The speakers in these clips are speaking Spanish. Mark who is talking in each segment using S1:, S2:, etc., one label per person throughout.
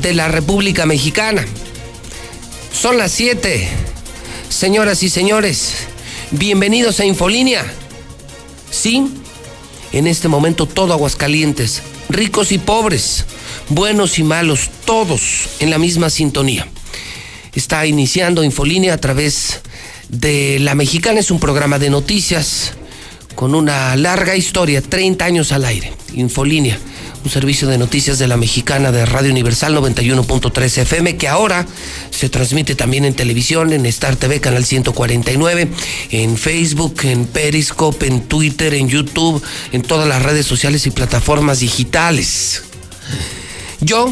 S1: de la República Mexicana. Son las 7. Señoras y señores, bienvenidos a Infolínea. Sí, en este momento todo Aguascalientes, ricos y pobres, buenos y malos, todos en la misma sintonía. Está iniciando Infolínea a través de La Mexicana, es un programa de noticias con una larga historia, 30 años al aire. Infolínea un servicio de noticias de la mexicana de Radio Universal 91.3 FM, que ahora se transmite también en televisión, en Star TV, Canal 149, en Facebook, en Periscope, en Twitter, en YouTube, en todas las redes sociales y plataformas digitales. Yo,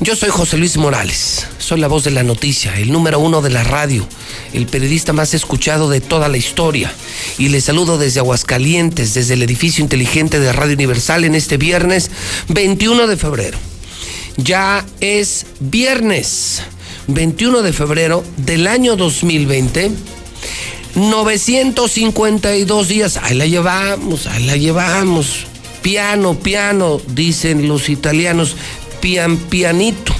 S1: yo soy José Luis Morales, soy la voz de la noticia, el número uno de la radio el periodista más escuchado de toda la historia. Y le saludo desde Aguascalientes, desde el edificio inteligente de Radio Universal en este viernes 21 de febrero. Ya es viernes 21 de febrero del año 2020. 952 días. Ahí la llevamos, ahí la llevamos. Piano, piano, dicen los italianos. Pian pianito.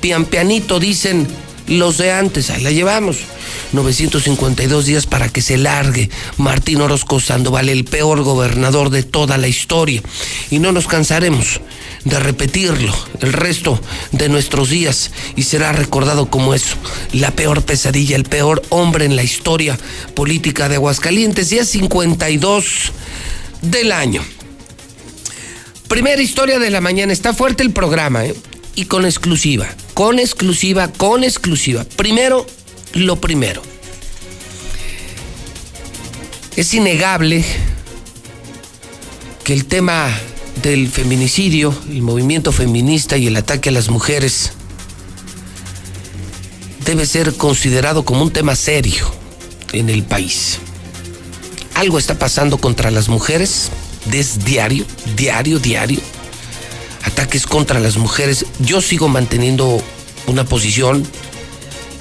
S1: Pian pianito, dicen los de antes. Ahí la llevamos. 952 días para que se largue Martín Orozco Sandoval, el peor gobernador de toda la historia. Y no nos cansaremos de repetirlo el resto de nuestros días y será recordado como eso, la peor pesadilla, el peor hombre en la historia política de Aguascalientes, día 52 del año. Primera historia de la mañana, está fuerte el programa, ¿eh? Y con exclusiva, con exclusiva, con exclusiva. Primero, lo primero. Es innegable que el tema del feminicidio, el movimiento feminista y el ataque a las mujeres debe ser considerado como un tema serio en el país. Algo está pasando contra las mujeres, es diario, diario, diario. Ataques contra las mujeres. Yo sigo manteniendo una posición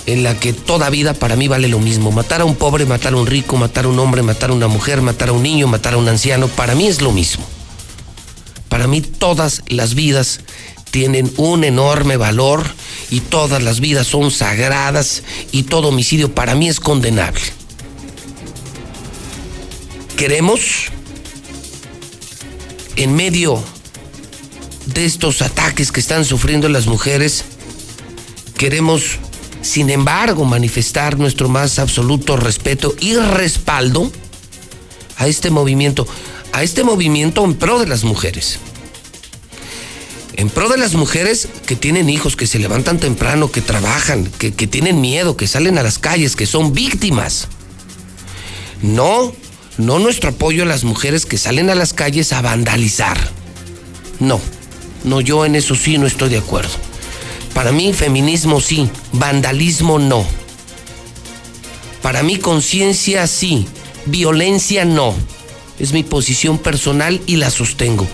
S1: en la que toda vida para mí vale lo mismo. Matar a un pobre, matar a un rico, matar a un hombre, matar a una mujer, matar a un niño, matar a un anciano, para mí es lo mismo. Para mí todas las vidas tienen un enorme valor y todas las vidas son sagradas y todo homicidio para mí es condenable. Queremos, en medio de estos ataques que están sufriendo las mujeres, queremos sin embargo, manifestar nuestro más absoluto respeto y respaldo a este movimiento, a este movimiento en pro de las mujeres. En pro de las mujeres que tienen hijos, que se levantan temprano, que trabajan, que, que tienen miedo, que salen a las calles, que son víctimas. No, no nuestro apoyo a las mujeres que salen a las calles a vandalizar. No, no, yo en eso sí no estoy de acuerdo. Para mí feminismo sí, vandalismo no. Para mí conciencia sí, violencia no. Es mi posición personal y la sostengo.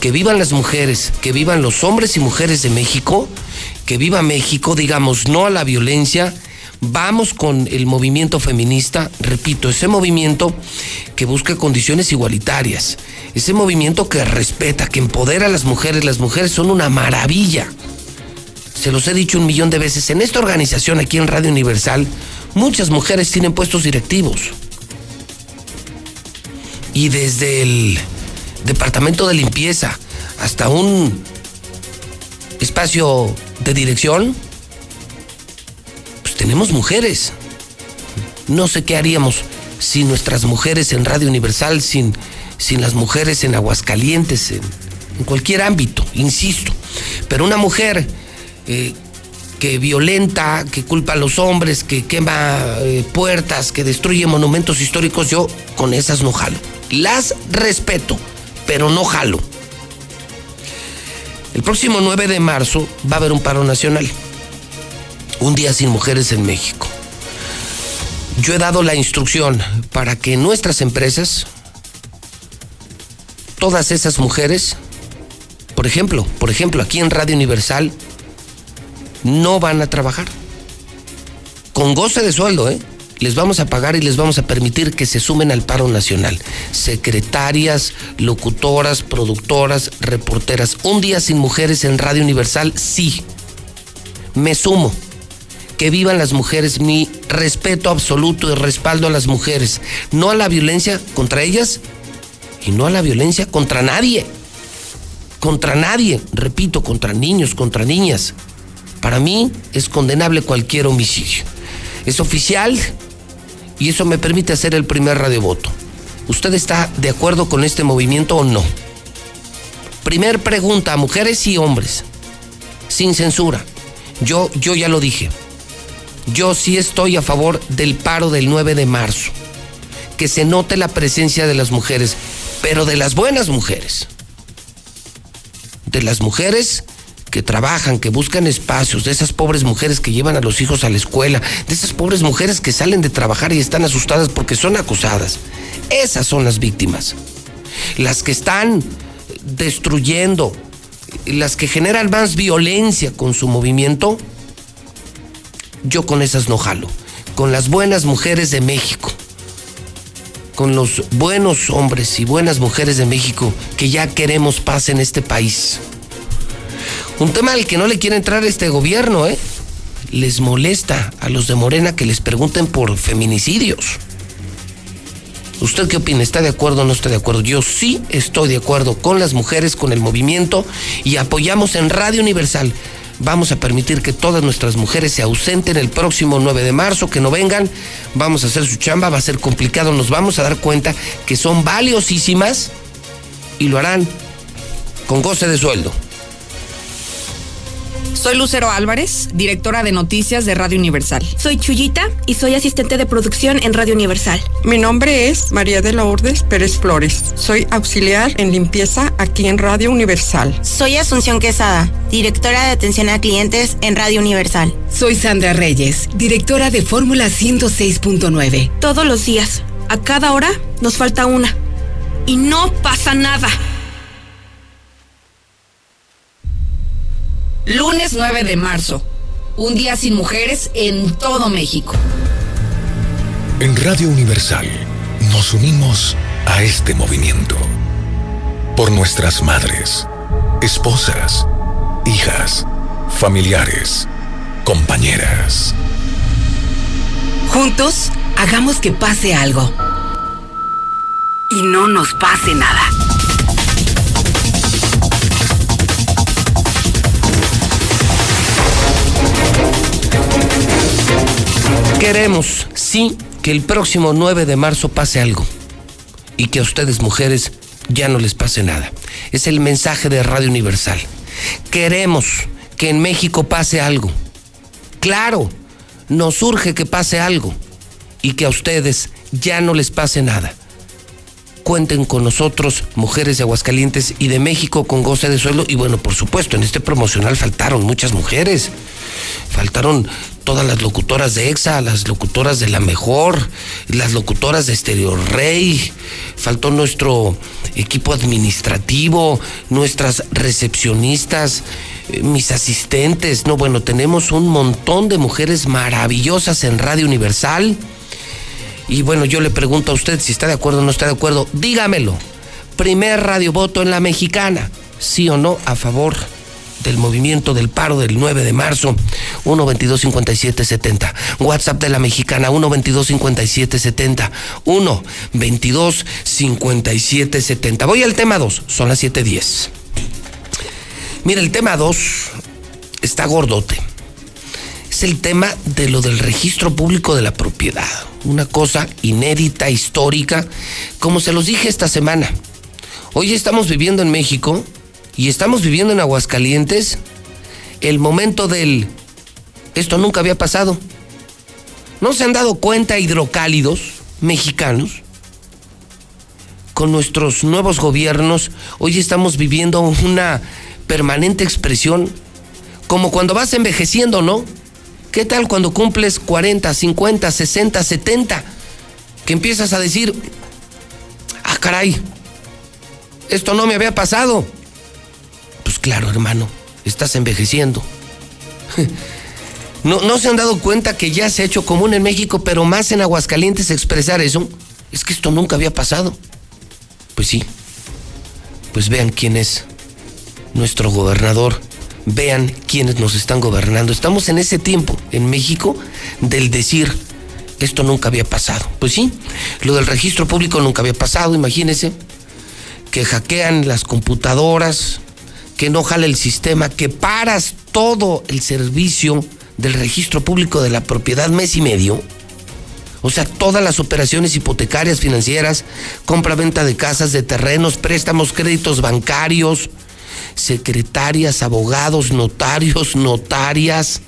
S1: Que vivan las mujeres, que vivan los hombres y mujeres de México, que viva México, digamos no a la violencia. Vamos con el movimiento feminista, repito, ese movimiento que busca condiciones igualitarias, ese movimiento que respeta, que empodera a las mujeres. Las mujeres son una maravilla se los he dicho un millón de veces, en esta organización aquí en Radio Universal, muchas mujeres tienen puestos directivos. Y desde el departamento de limpieza hasta un espacio de dirección, tenemos mujeres. No sé qué haríamos sin nuestras mujeres en Radio Universal, sin, sin las mujeres en Aguascalientes, en, cualquier ámbito, insisto. Pero una mujer eh, que violenta, que culpa a los hombres, que quema eh, puertas, que destruye monumentos históricos, yo con esas no jalo. Las respeto, pero no jalo. El próximo 9 de marzo va a haber un paro nacional. Un día sin mujeres en México. Yo he dado la instrucción para que nuestras empresas, todas esas mujeres, por ejemplo, por ejemplo, aquí en Radio Universal, no van a trabajar. Con goce de sueldo, ¿eh? Les vamos a pagar y les vamos a permitir que se sumen al paro nacional. Secretarias, locutoras, productoras, reporteras. Un día sin mujeres en Radio Universal, sí. Me sumo que vivan las mujeres, mi respeto absoluto y respaldo a las mujeres, no a la violencia contra ellas y no a la violencia contra nadie. Contra nadie, repito, contra niños, contra niñas. Para mí es condenable cualquier homicidio. Es oficial y eso me permite hacer el primer radiovoto. ¿Usted está de acuerdo con este movimiento o no? Primer pregunta mujeres y hombres, sin censura. Yo, yo ya lo dije. Yo sí estoy a favor del paro del 9 de marzo. Que se note la presencia de las mujeres, pero de las buenas mujeres. De las mujeres que trabajan, que buscan espacios, de esas pobres mujeres que llevan a los hijos a la escuela, de esas pobres mujeres que salen de trabajar y están asustadas porque son acusadas. Esas son las víctimas. Las que están destruyendo, las que generan más violencia con su movimiento, yo con esas no jalo. Con las buenas mujeres de México. Con los buenos hombres y buenas mujeres de México que ya queremos paz en este país. Un tema al que no le quiere entrar este gobierno, ¿eh? Les molesta a los de Morena que les pregunten por feminicidios. ¿Usted qué opina? ¿Está de acuerdo o no está de acuerdo? Yo sí estoy de acuerdo con las mujeres, con el movimiento y apoyamos en Radio Universal Vamos a permitir que todas nuestras mujeres se ausenten el próximo 9 de marzo, que no vengan. Vamos a hacer su chamba, va a ser complicado. Nos vamos a dar cuenta que son valiosísimas y lo harán con goce de sueldo.
S2: Soy Lucero Álvarez, directora de noticias de Radio Universal.
S3: Soy Chuyita y soy asistente de producción en Radio Universal.
S4: Mi nombre es María de Lourdes Pérez Flores. Soy auxiliar en limpieza aquí en Radio Universal.
S5: Soy Asunción Quesada, directora de atención a clientes en Radio Universal.
S6: Soy Sandra Reyes, directora de Fórmula 106.9.
S3: Todos los días, a cada hora, nos falta una. Y no pasa nada.
S2: Lunes 9 de marzo. Un día sin mujeres en todo México.
S7: En Radio Universal nos unimos a este movimiento. Por nuestras madres, esposas, hijas, familiares, compañeras.
S6: Juntos, hagamos que pase algo. Y no nos pase nada.
S1: Queremos, sí, que el próximo 9 de marzo pase algo y que a ustedes mujeres ya no les pase nada. Es el mensaje de Radio Universal. Queremos que en México pase algo. Claro, nos urge que pase algo y que a ustedes ya no les pase nada. Cuenten con nosotros, mujeres de Aguascalientes y de México con goce de suelo. Y bueno, por supuesto, en este promocional faltaron muchas mujeres. Faltaron todas las locutoras de EXA, las locutoras de La Mejor, las locutoras de Stereo Rey, faltó nuestro equipo administrativo, nuestras recepcionistas, eh, mis asistentes. No, bueno, tenemos un montón de mujeres maravillosas en Radio Universal. Y bueno, yo le pregunto a usted si está de acuerdo o no está de acuerdo. Dígamelo. Primer radio voto en la mexicana. Sí o no a favor del movimiento del paro del 9 de marzo, 1-22-57-70. WhatsApp de la mexicana, 1-22-57-70. 1-22-57-70. Voy al tema 2, son las 7.10. Mira, el tema 2 está gordote. Es el tema de lo del registro público de la propiedad. Una cosa inédita, histórica, como se los dije esta semana. Hoy estamos viviendo en México y estamos viviendo en Aguascalientes el momento del... Esto nunca había pasado. ¿No se han dado cuenta hidrocálidos mexicanos? Con nuestros nuevos gobiernos, hoy estamos viviendo una permanente expresión, como cuando vas envejeciendo, ¿no? ¿Qué tal cuando cumples 40, 50, 60, 70? Que empiezas a decir, ah, caray, esto no me había pasado. Claro, hermano, estás envejeciendo. No, no se han dado cuenta que ya se ha hecho común en México, pero más en Aguascalientes expresar eso. Es que esto nunca había pasado. Pues sí. Pues vean quién es nuestro gobernador. Vean quiénes nos están gobernando. Estamos en ese tiempo en México del decir, esto nunca había pasado. Pues sí, lo del registro público nunca había pasado, imagínense. Que hackean las computadoras, que no jala el sistema, que paras todo el servicio del registro público de la propiedad mes y medio. O sea, todas las operaciones hipotecarias, financieras, compra-venta de casas, de terrenos, préstamos, créditos bancarios, secretarias, abogados, notarios, notarias,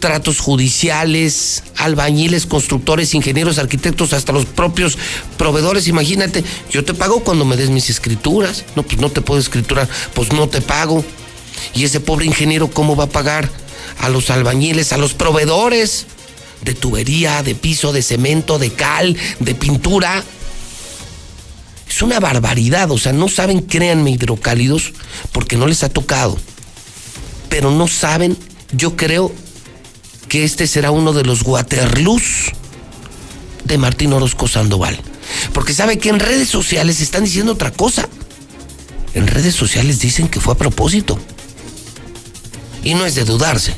S1: tratos judiciales, albañiles, constructores, ingenieros, arquitectos, hasta los propios proveedores. Imagínate, yo te pago cuando me des mis escrituras. No, pues no te puedo escriturar, pues no te pago. Y ese pobre ingeniero, ¿cómo va a pagar? a los albañiles, a los proveedores de tubería, de piso, de cemento, de cal, de pintura. Es una barbaridad, o sea, no saben, créanme, hidrocálidos, porque no les ha tocado. Pero no saben, yo creo que este será uno de los Waterloos de Martín Orozco Sandoval. Porque sabe que en redes sociales están diciendo otra cosa. En redes sociales dicen que fue a propósito. Y no es de dudarse.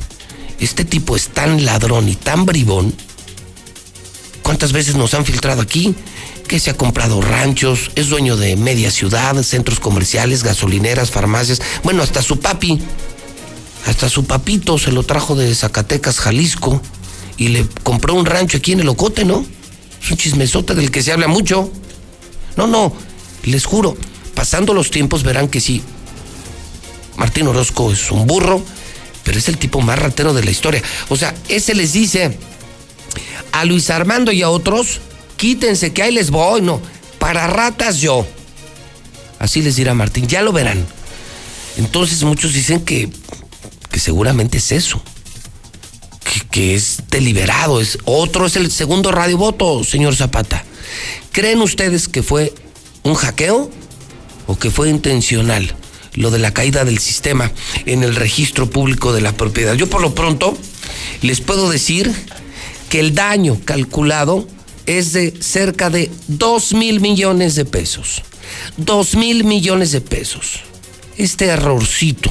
S1: Este tipo es tan ladrón y tan bribón. ¿Cuántas veces nos han filtrado aquí? Que se ha comprado ranchos, es dueño de media ciudad, centros comerciales, gasolineras, farmacias. Bueno, hasta su papi, hasta su papito se lo trajo de Zacatecas, Jalisco, y le compró un rancho aquí en el Ocote, ¿no? Es un chismesote del que se habla mucho. No, no, les juro, pasando los tiempos verán que sí. Martín Orozco es un burro, pero es el tipo más ratero de la historia. O sea, ese les dice a Luis Armando y a otros, quítense que ahí les voy, no, para ratas yo. Así les dirá Martín, ya lo verán. Entonces muchos dicen que, que seguramente es eso, que, es deliberado, es otro es el segundo radiovoto, señor Zapata. ¿Creen ustedes que fue un hackeo o que fue intencional? lo de la caída del sistema en el registro público de la propiedad. Yo por lo pronto les puedo decir que el daño calculado es de cerca de 2 mil millones de pesos. 2 mil millones de pesos. Este errorcito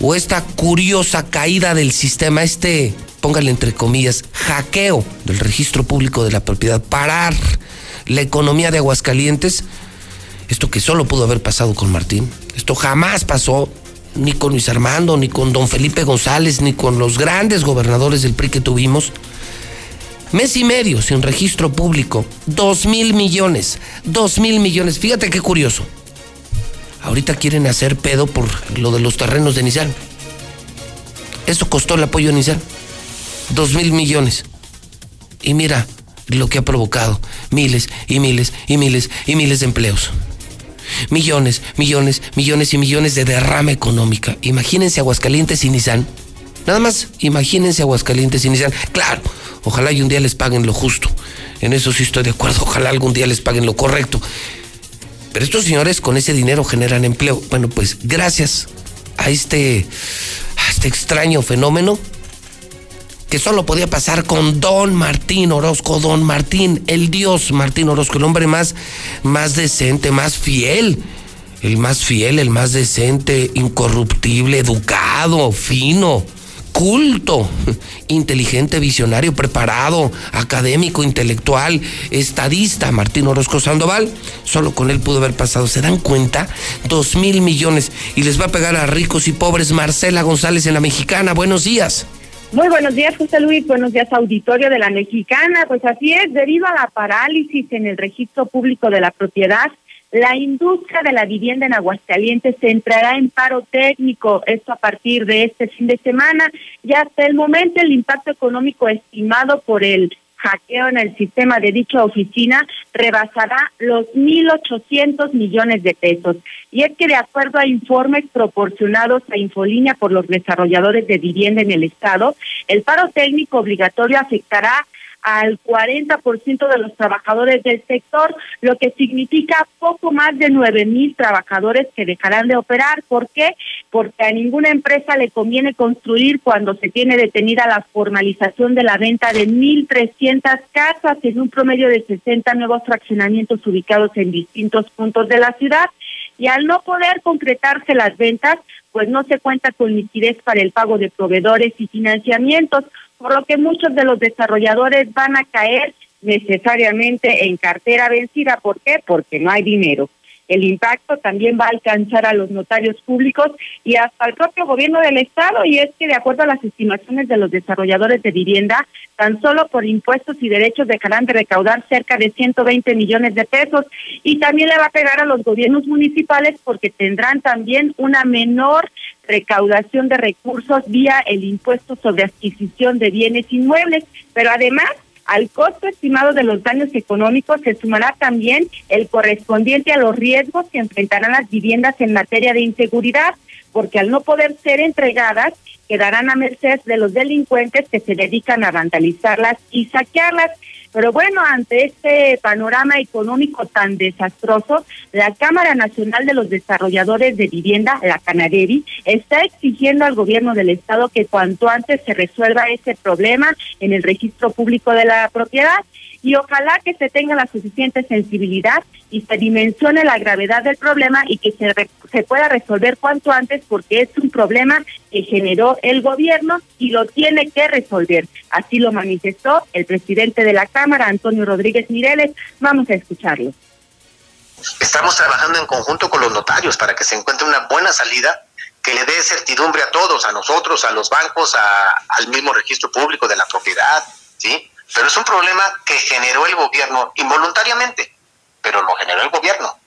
S1: o esta curiosa caída del sistema, este, póngale entre comillas, hackeo del registro público de la propiedad, parar la economía de Aguascalientes, esto que solo pudo haber pasado con Martín, esto jamás pasó ni con Luis Armando, ni con don Felipe González, ni con los grandes gobernadores del PRI que tuvimos. Mes y medio sin registro público, dos mil millones, dos mil millones. Fíjate qué curioso. Ahorita quieren hacer pedo por lo de los terrenos de Nissan. Eso costó el apoyo de Nissan. Dos mil millones. Y mira lo que ha provocado. Miles y miles y miles y miles de empleos millones, millones, millones y millones de derrama económica. Imagínense Aguascalientes y Nissan. Nada más, imagínense Aguascalientes y Nissan. Claro, ojalá y un día les paguen lo justo. En eso sí estoy de acuerdo. Ojalá algún día les paguen lo correcto. Pero estos señores con ese dinero generan empleo. Bueno, pues gracias a este, este extraño fenómeno, que solo podía pasar con Don Martín Orozco, Don Martín, el dios Martín Orozco, el hombre más, más decente, más fiel, el más fiel, el más decente, incorruptible, educado, fino, culto, inteligente, visionario, preparado, académico, intelectual, estadista, Martín Orozco Sandoval. Solo con él pudo haber pasado. ¿Se dan cuenta? Dos mil millones. Y les va a pegar a ricos y pobres Marcela González en la mexicana. Buenos días.
S8: Muy buenos días, José Luis. Buenos días, auditorio de la Mexicana. Pues así es, debido a la parálisis en el registro público de la propiedad, la industria de la vivienda en Aguascalientes se entrará en paro técnico, esto a partir de este fin de semana, y hasta el momento el impacto económico estimado por el hackeo en el sistema de dicha oficina rebasará los 1.800 millones de pesos. Y es que de acuerdo a informes proporcionados a Infolínea por los desarrolladores de vivienda en el Estado, el paro técnico obligatorio afectará al 40% de los trabajadores del sector, lo que significa poco más de nueve mil trabajadores que dejarán de operar. ¿Por qué? Porque a ninguna empresa le conviene construir cuando se tiene detenida la formalización de la venta de 1.300 casas en un promedio de 60 nuevos fraccionamientos ubicados en distintos puntos de la ciudad. Y al no poder concretarse las ventas, pues no se cuenta con liquidez para el pago de proveedores y financiamientos, por lo que muchos de los desarrolladores van a caer necesariamente en cartera vencida. ¿Por qué? Porque no hay dinero. El impacto también va a alcanzar a los notarios públicos y hasta el propio gobierno del Estado, y es que de acuerdo a las estimaciones de los desarrolladores de vivienda, tan solo por impuestos y derechos dejarán de recaudar cerca de 120 millones de pesos y también le va a pegar a los gobiernos municipales porque tendrán también una menor recaudación de recursos vía el impuesto sobre adquisición de bienes inmuebles, pero además al costo estimado de los daños económicos se sumará también el correspondiente a los riesgos que enfrentarán las viviendas en materia de inseguridad, porque al no poder ser entregadas, quedarán a merced de los delincuentes que se dedican a vandalizarlas y saquearlas. Pero bueno, ante este panorama económico tan desastroso, la Cámara Nacional de los Desarrolladores de Vivienda, la Canadevi, está exigiendo al gobierno del Estado que cuanto antes se resuelva ese problema en el registro público de la propiedad y ojalá que se tenga la suficiente sensibilidad y se dimensione la gravedad del problema y que se, se pueda resolver cuanto antes porque es un problema que generó el gobierno y lo tiene que resolver. Así lo manifestó el presidente de la Cámara, Antonio Rodríguez Mireles. Vamos a escucharlo.
S9: Estamos trabajando en conjunto con los notarios para que se encuentre una buena salida que le dé certidumbre a todos, a nosotros, a los bancos, a, al mismo registro público de la propiedad, ¿sí? Pero es un problema que generó el gobierno involuntariamente, pero lo generó el gobierno.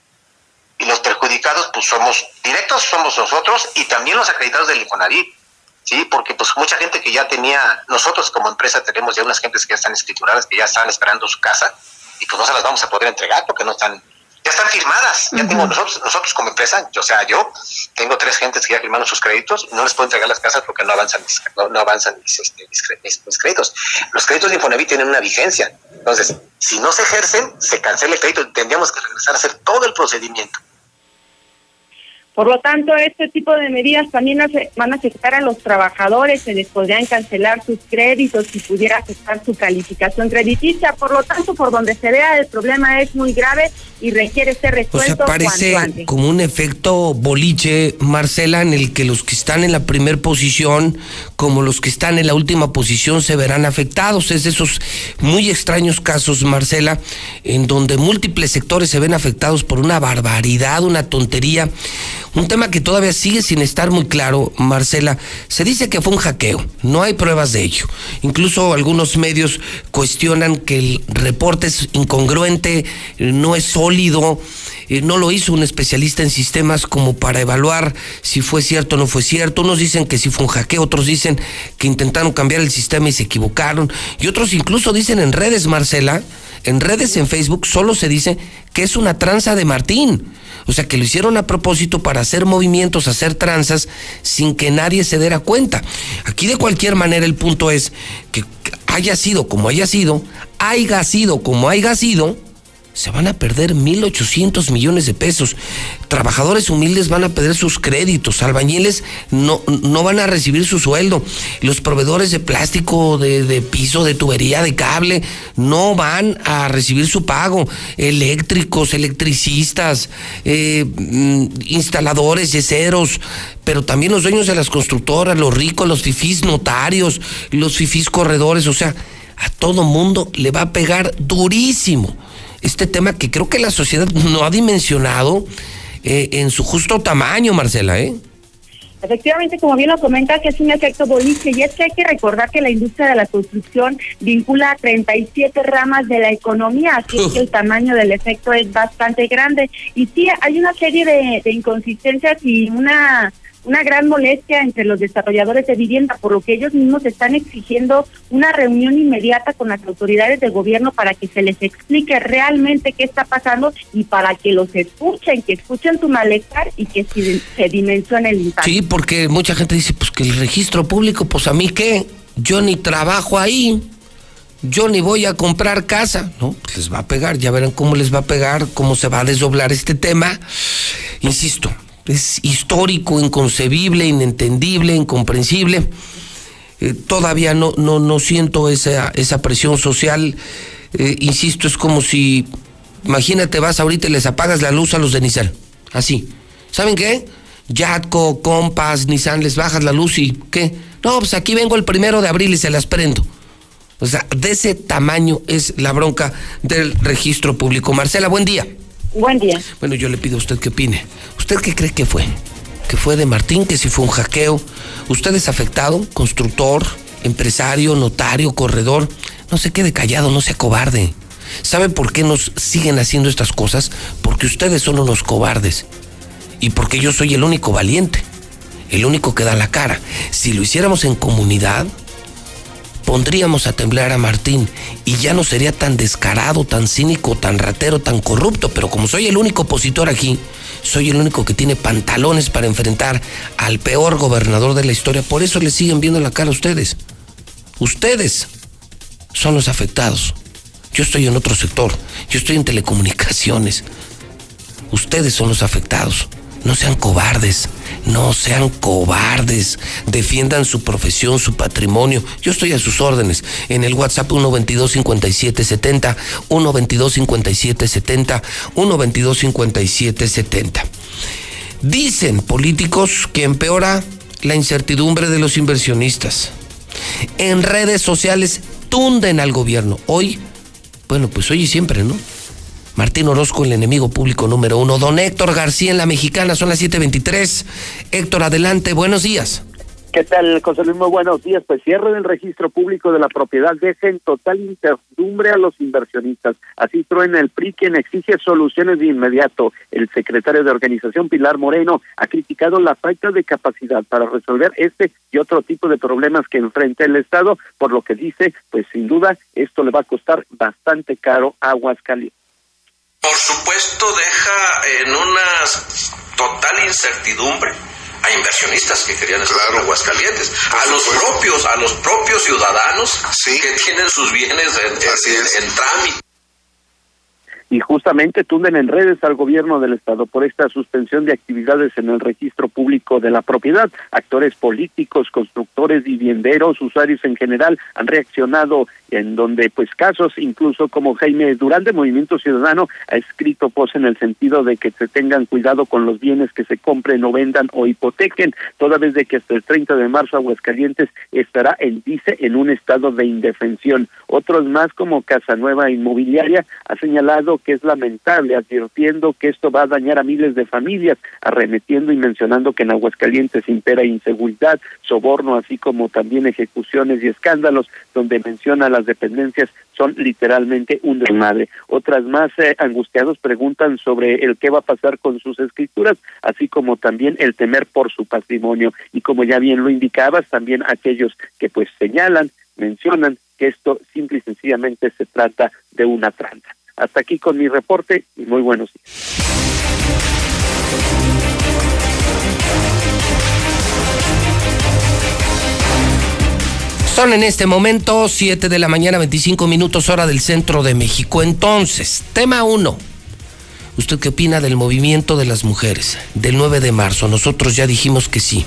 S9: Y los perjudicados, pues somos directos, somos nosotros y también los acreditados del Infonavit. Sí, porque pues mucha gente que ya tenía, nosotros como empresa tenemos ya unas gentes que ya están escrituradas, que ya están esperando su casa y pues no se las vamos a poder entregar porque no están ya están firmadas. Ya tengo nosotros, nosotros como empresa, o sea, yo tengo tres gentes que ya firmaron sus créditos no les puedo entregar las casas porque no avanzan mis, no, avanzan este, mis, créditos. Los créditos de Infonavit tienen una vigencia. Entonces, si no se ejercen, se cancela el crédito. Tendríamos que regresar a hacer todo el procedimiento.
S8: Por lo tanto, este tipo de medidas también van a afectar a los trabajadores, se les podrían cancelar sus créditos si pudiera afectar su calificación crediticia. Por lo tanto, por donde se vea, el problema es muy grave y requiere ser resuelto.
S1: O sea, parece como un efecto boliche, Marcela, en el que los que están en la primera posición, como los que están en la última posición, se verán afectados. Es de esos muy extraños casos, Marcela, en donde múltiples sectores se ven afectados por una barbaridad, una tontería un tema que todavía sigue sin estar muy claro, Marcela. Se dice que fue un hackeo, no hay pruebas de ello. Incluso algunos medios cuestionan que el reporte es incongruente, no es sólido, eh, no lo hizo un especialista en sistemas como para evaluar si fue cierto o no fue cierto. Unos dicen que sí fue un hackeo, otros dicen que intentaron cambiar el sistema y se equivocaron. Y otros incluso dicen en redes, Marcela, en redes en Facebook solo se dice que es una tranza de Martín. O sea, que lo hicieron a propósito para hacer movimientos, hacer tranzas, sin que nadie se diera cuenta. Aquí de cualquier manera el punto es que haya sido como haya sido, haya sido como haya sido, se van a perder 1.800 millones de pesos. Trabajadores humildes van a perder sus créditos, albañiles no, no van a recibir su sueldo, los proveedores de plástico, de, piso, de tubería, de cable, no van a recibir su pago, eléctricos, electricistas, eh, mm, instaladores, yeseros, pero también los dueños de las constructoras, los ricos, los fifís notarios, los fifís corredores, o sea, a todo mundo le va a pegar durísimo este tema que creo que la sociedad no ha dimensionado eh, en su justo tamaño, Marcela, ¿eh?
S8: Efectivamente, como bien lo comentas, es un efecto boliche y es que hay que recordar que la industria de la construcción vincula a 37 ramas de la economía, así es que el tamaño del efecto es bastante grande. Y sí, hay una serie de, de inconsistencias y una una gran molestia entre los desarrolladores de vivienda, por lo que ellos mismos están exigiendo una reunión inmediata con las autoridades del gobierno para que se les explique realmente qué está pasando y para que los escuchen, que escuchen su malestar y que se, se dimensione el impacto.
S1: Sí, porque mucha gente dice, pues que el registro público, pues a mí qué, yo ni trabajo ahí, yo ni voy a comprar casa, ¿no? Pues les va a pegar, ya verán cómo les va a pegar, cómo se va a desdoblar este tema. Insisto, es histórico, inconcebible, inentendible, incomprensible. Eh, todavía no, no, no siento esa, esa presión social. Eh, insisto, es como si, imagínate, vas ahorita y les apagas la luz a los de Nissan. Así. ¿Saben qué? Yatco, Compass, Nissan, les bajas la luz y ¿qué? No, pues aquí vengo el primero de abril y se las prendo. O sea, de ese tamaño es la bronca del registro público. Marcela, buen día.
S8: Buen día.
S1: Bueno, yo le pido a usted que opine. ¿Usted qué cree que fue? ¿Que fue de Martín? ¿Que si fue un hackeo? ¿Usted es afectado? ¿Constructor? ¿Empresario? ¿Notario? ¿Corredor? No se quede callado, no sea cobarde. ¿Saben por qué nos siguen haciendo estas cosas? Porque ustedes son unos cobardes. Y porque yo soy el único valiente. El único que da la cara. Si lo hiciéramos en comunidad, pondríamos a temblar a Martín y ya no sería tan descarado, tan cínico, tan ratero, tan corrupto, pero como soy el único opositor aquí, soy el único que tiene pantalones para enfrentar al peor gobernador de la historia, por eso le siguen viendo la cara a ustedes. Ustedes son los afectados. Yo estoy en otro sector, yo estoy en telecomunicaciones. Ustedes son los afectados. No sean cobardes, no sean cobardes. Defiendan su profesión, su patrimonio. Yo estoy a sus órdenes. En el WhatsApp 122-5770, 122-5770, 122-5770. Dicen políticos que empeora la incertidumbre de los inversionistas. En redes sociales tunden al gobierno. Hoy, bueno, pues hoy y siempre, ¿no? Martín Orozco, el enemigo público número uno. Don Héctor García en la mexicana, son las 7:23. Héctor, adelante, buenos días.
S10: ¿Qué tal, José Luis? Muy buenos días. Pues cierre del registro público de la propiedad deja en total incertidumbre a los inversionistas. Así truena el PRI, quien exige soluciones de inmediato. El secretario de organización, Pilar Moreno, ha criticado la falta de capacidad para resolver este y otro tipo de problemas que enfrenta el Estado, por lo que dice, pues sin duda, esto le va a costar bastante caro a Aguascalientes
S11: por supuesto deja en una total incertidumbre a inversionistas que querían estar en Aguascalientes, a los propios, a los propios ciudadanos que tienen sus bienes en, en trámite
S10: y justamente tunden en redes al gobierno del estado por esta suspensión de actividades en el registro público de la propiedad. Actores políticos, constructores, vivienderos, usuarios en general han reaccionado en donde pues casos incluso como Jaime Durán de Movimiento Ciudadano ha escrito pos en el sentido de que se tengan cuidado con los bienes que se compren o vendan o hipotequen, toda vez de que hasta el 30 de marzo Aguascalientes estará, él dice, en un estado de indefensión. Otros más como Casanueva Inmobiliaria ha señalado que es lamentable, advirtiendo que esto va a dañar a miles de familias, arremetiendo y mencionando que en Aguascalientes impera inseguridad, soborno, así como también ejecuciones y escándalos, donde menciona las dependencias son literalmente un desmadre. Otras más eh, angustiados preguntan sobre el qué va a pasar con sus escrituras, así como también el temer por su patrimonio. Y como ya bien lo indicabas, también aquellos que pues señalan, mencionan que esto simple y sencillamente se trata de una trampa. Hasta aquí con mi reporte y muy buenos días.
S1: Son en este momento 7 de la mañana, 25 minutos hora del centro de México. Entonces, tema 1. ¿Usted qué opina del movimiento de las mujeres del 9 de marzo? Nosotros ya dijimos que sí.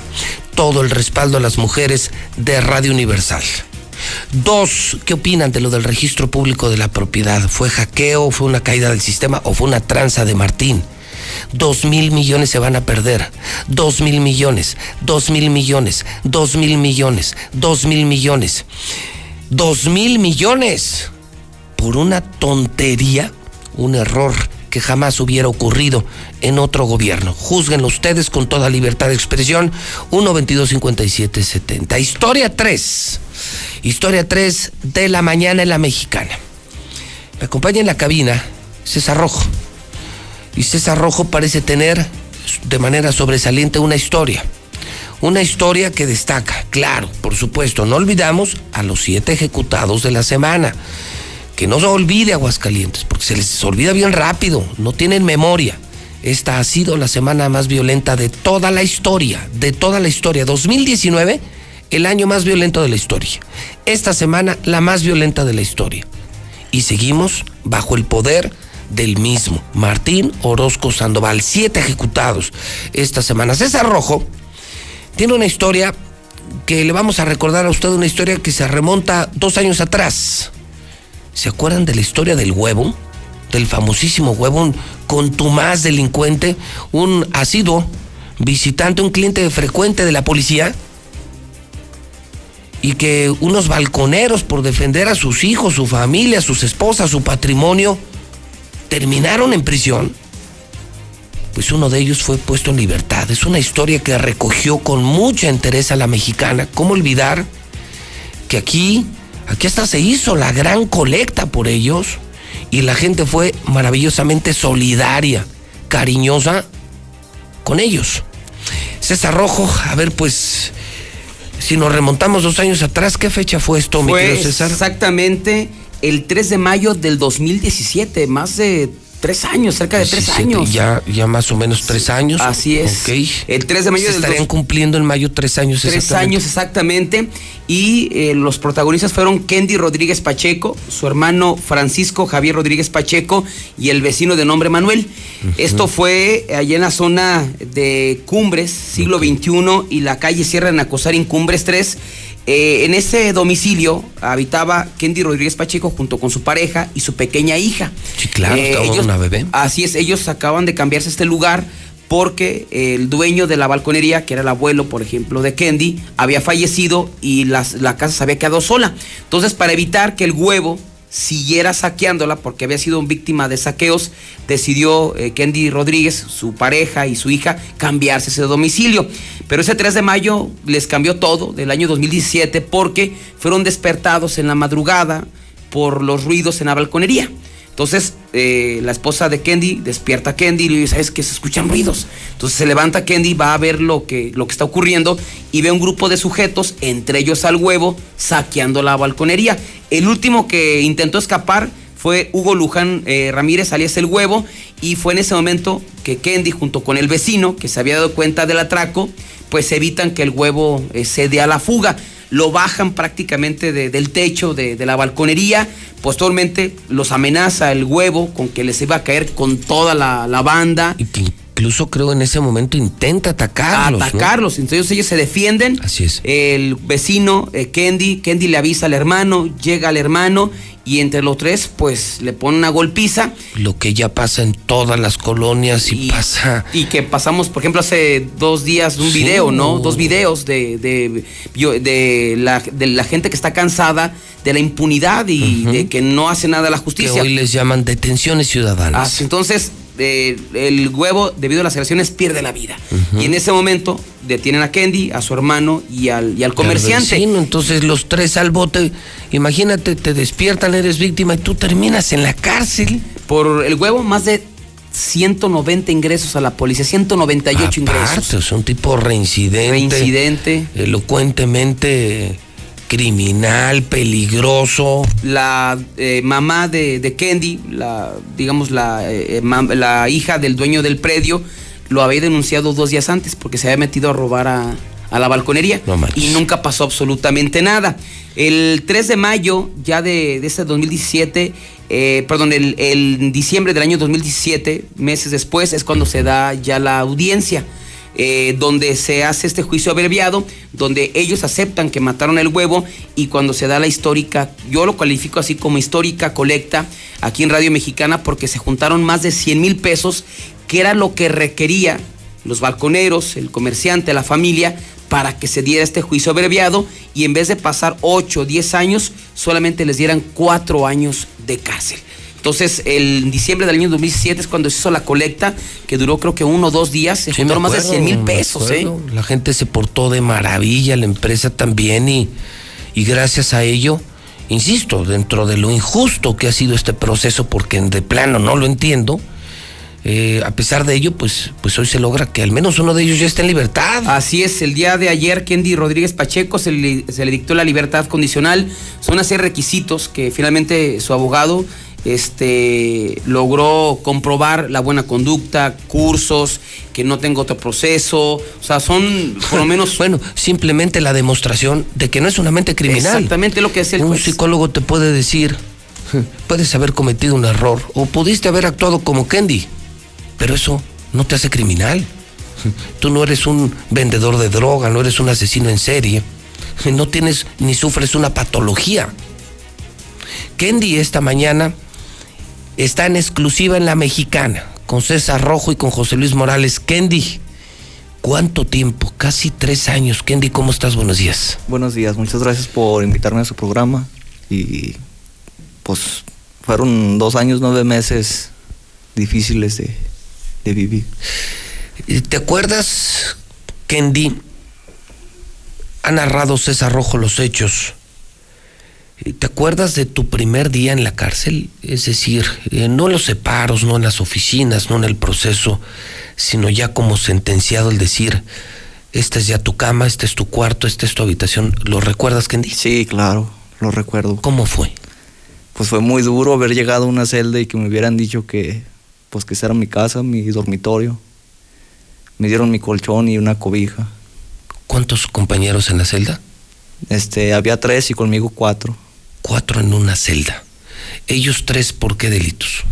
S1: Todo el respaldo a las mujeres de Radio Universal. Dos, ¿qué opinan de lo del registro público de la propiedad? ¿Fue hackeo, fue una caída del sistema o fue una tranza de Martín? Dos mil millones se van a perder. Dos mil millones, dos mil millones, dos mil millones, dos mil millones. Dos mil millones por una tontería, un error que jamás hubiera ocurrido en otro gobierno. Júzguenlo ustedes con toda libertad de expresión. 1 22 57 70. Historia 3. Historia 3 de la mañana en la mexicana. Me acompaña en la cabina César Rojo. Y César Rojo parece tener de manera sobresaliente una historia. Una historia que destaca, claro, por supuesto, no olvidamos a los siete ejecutados de la semana. Que no se olvide Aguascalientes, porque se les olvida bien rápido, no tienen memoria. Esta ha sido la semana más violenta de toda la historia, de toda la historia. 2019, el año más violento de la historia. Esta semana, la más violenta de la historia. Y seguimos bajo el poder del mismo, Martín Orozco Sandoval. Siete ejecutados esta semana. César Rojo tiene una historia que le vamos a recordar a usted, una historia que se remonta dos años atrás. ¿Se acuerdan de la historia del huevo? Del famosísimo huevo, un contumaz delincuente, un asiduo visitante, un cliente frecuente de la policía y que unos balconeros por defender a sus hijos, su familia, sus esposas, su patrimonio, terminaron en prisión pues uno de ellos fue puesto en libertad. Es una historia que recogió con mucha interés a la mexicana. ¿Cómo olvidar que aquí, aquí hasta se hizo la gran colecta por ellos y la gente fue maravillosamente solidaria, cariñosa con ellos? César Rojo, a ver pues, si nos remontamos dos años atrás, ¿qué fecha fue esto, mi querido César?
S12: Exactamente el 3 de mayo del 2017, más de tres años, cerca de tres años.
S1: Ya, ya más o menos tres años.
S12: Así es. El 3 de mayo
S1: Se estarían cumpliendo en mayo tres años
S12: Tres años exactamente. Y eh, los protagonistas fueron Kendi Rodríguez Pacheco, su hermano Francisco Javier Rodríguez Pacheco y el vecino de nombre Manuel. Esto fue allá en la zona de Cumbres, siglo XXI, y la calle Sierra de Nacosar en Cumbres 3. Eh, en ese domicilio habitaba Kendi Rodríguez Pacheco junto con su pareja y su pequeña hija.
S1: Sí, claro, eh, ellos, una bebé.
S12: Así es, ellos acaban de cambiarse este lugar porque el dueño de la balconería, que era el abuelo, por ejemplo, de Kendi, había fallecido y la casa se había quedado sola. Entonces, para evitar que el huevo siguiera saqueándola porque había sido víctima de saqueos, decidió eh, Kendi Rodríguez, su pareja y su hija, cambiarse ese domicilio. Pero ese 3 de mayo les cambió todo del año 2017 porque fueron despertados en la madrugada por los ruidos en la balconería. Entonces, eh, la esposa de Kendi despierta a Kendi y le dice, ¿sabes que se escuchan ruidos? Entonces se levanta Kendi, va a ver lo que, lo que está ocurriendo y ve un grupo de sujetos, entre ellos al huevo, saqueando la balconería. El último que intentó escapar fue Hugo Luján eh, Ramírez, alias El Huevo, y fue en ese momento que Kendi, junto con el vecino, que se había dado cuenta del atraco, pues evitan que el huevo eh, se dé a la fuga lo bajan prácticamente del techo de, la balconería, posteriormente los amenaza el huevo con que les iba a caer con toda la, banda.
S1: Y incluso creo en ese momento intenta atacarlos.
S12: Atacarlos, entonces ellos se defienden.
S1: Así es.
S12: El vecino, eh, Kendi, Kendi le avisa al hermano, llega al hermano y entre los tres pues le pone una golpiza.
S1: Lo que ya pasa en todas las colonias y, pasa...
S12: Y que pasamos, por ejemplo, hace dos días un video, ¿no? Dos videos de, de, de, la, de la gente que está cansada de la impunidad y de que no hace nada la justicia. Que
S1: hoy les llaman detenciones ciudadanas.
S12: Ah, entonces el huevo, debido a las relaciones, pierde la vida. Y en ese momento detienen a Kendi, a su hermano y al, y al comerciante.
S1: entonces los tres al bote, imagínate, te despiertan, eres víctima y tú terminas en la cárcel.
S12: Por el huevo, más de 190 ingresos a la policía, 198 ingresos.
S1: Es un tipo reincidente.
S12: Reincidente.
S1: Elocuentemente criminal, peligroso.
S12: La eh, mamá de, de, Kendi, la, digamos, la, eh, la hija del dueño del predio, lo había denunciado dos días antes porque se había metido a robar a, a la balconería y nunca pasó absolutamente nada. El 3 de mayo ya de, de este 2017, eh, perdón, el, el diciembre del año 2017, meses después, es cuando se da ya la audiencia. Eh, donde se hace este juicio abreviado, donde ellos aceptan que mataron el huevo y cuando se da la histórica, yo lo califico así como histórica colecta aquí en Radio Mexicana porque se juntaron más de 100 mil pesos, que era lo que requería los balconeros, el comerciante, la familia, para que se diera este juicio abreviado y en vez de pasar 8 o 10 años, solamente les dieran 4 años de cárcel. Entonces, el en diciembre del año 2017 es cuando se hizo la colecta, que duró creo que uno o dos días, se
S1: Sí,
S12: más de
S1: acuerdo,
S12: 100 mil pesos, ¿eh?
S1: La gente se portó de maravilla, la empresa también, y, y gracias a ello, insisto, dentro de lo injusto que ha sido este proceso, porque de plano no lo entiendo, eh, a pesar de ello, pues, pues hoy se logra que al menos uno de ellos ya esté en libertad.
S12: Así es, el día de ayer, Kendi Rodríguez Pacheco se le, se le dictó la libertad condicional. Son de requisitos que finalmente su abogado este, logró comprobar la buena conducta, cursos, que no tenga otro proceso. O sea, son por lo menos.
S1: bueno, simplemente la demostración de que no es una mente criminal.
S12: Exactamente lo que es el
S1: Un
S12: juez.
S1: psicólogo te puede decir, puedes haber cometido un error o pudiste haber actuado como Kendi, pero eso no te hace criminal. Tú no eres un vendedor de droga, no eres un asesino en serie, no tienes ni sufres una patología. Kendi esta mañana está en exclusiva en la mexicana con César Rojo y con José Luis Morales. Kendi, ¿cuánto tiempo? Casi tres años. Kendi, ¿cómo estás? Buenos días.
S13: Buenos días, muchas gracias por invitarme a su programa y pues fueron dos años, nueve meses difíciles de, de vivir.
S1: ¿Te acuerdas, Kendi? Ha narrado César Rojo los hechos. ¿Te acuerdas de tu primer día en la cárcel? Es decir, eh, no en los separos, no en las oficinas, no en el proceso, sino ya como sentenciado el decir, esta es ya tu cama, este es tu cuarto, esta es tu habitación. ¿Lo recuerdas, Kendi?
S13: Sí, claro, lo recuerdo.
S1: ¿Cómo fue?
S13: Pues fue muy duro haber llegado a una celda y que me hubieran dicho que pues que esa era mi casa, mi dormitorio. Me dieron mi colchón y una cobija.
S1: ¿Cuántos compañeros en la celda?
S13: Este, había tres y conmigo cuatro.
S1: Cuatro en una celda. Ellos tres, ¿por qué delitos?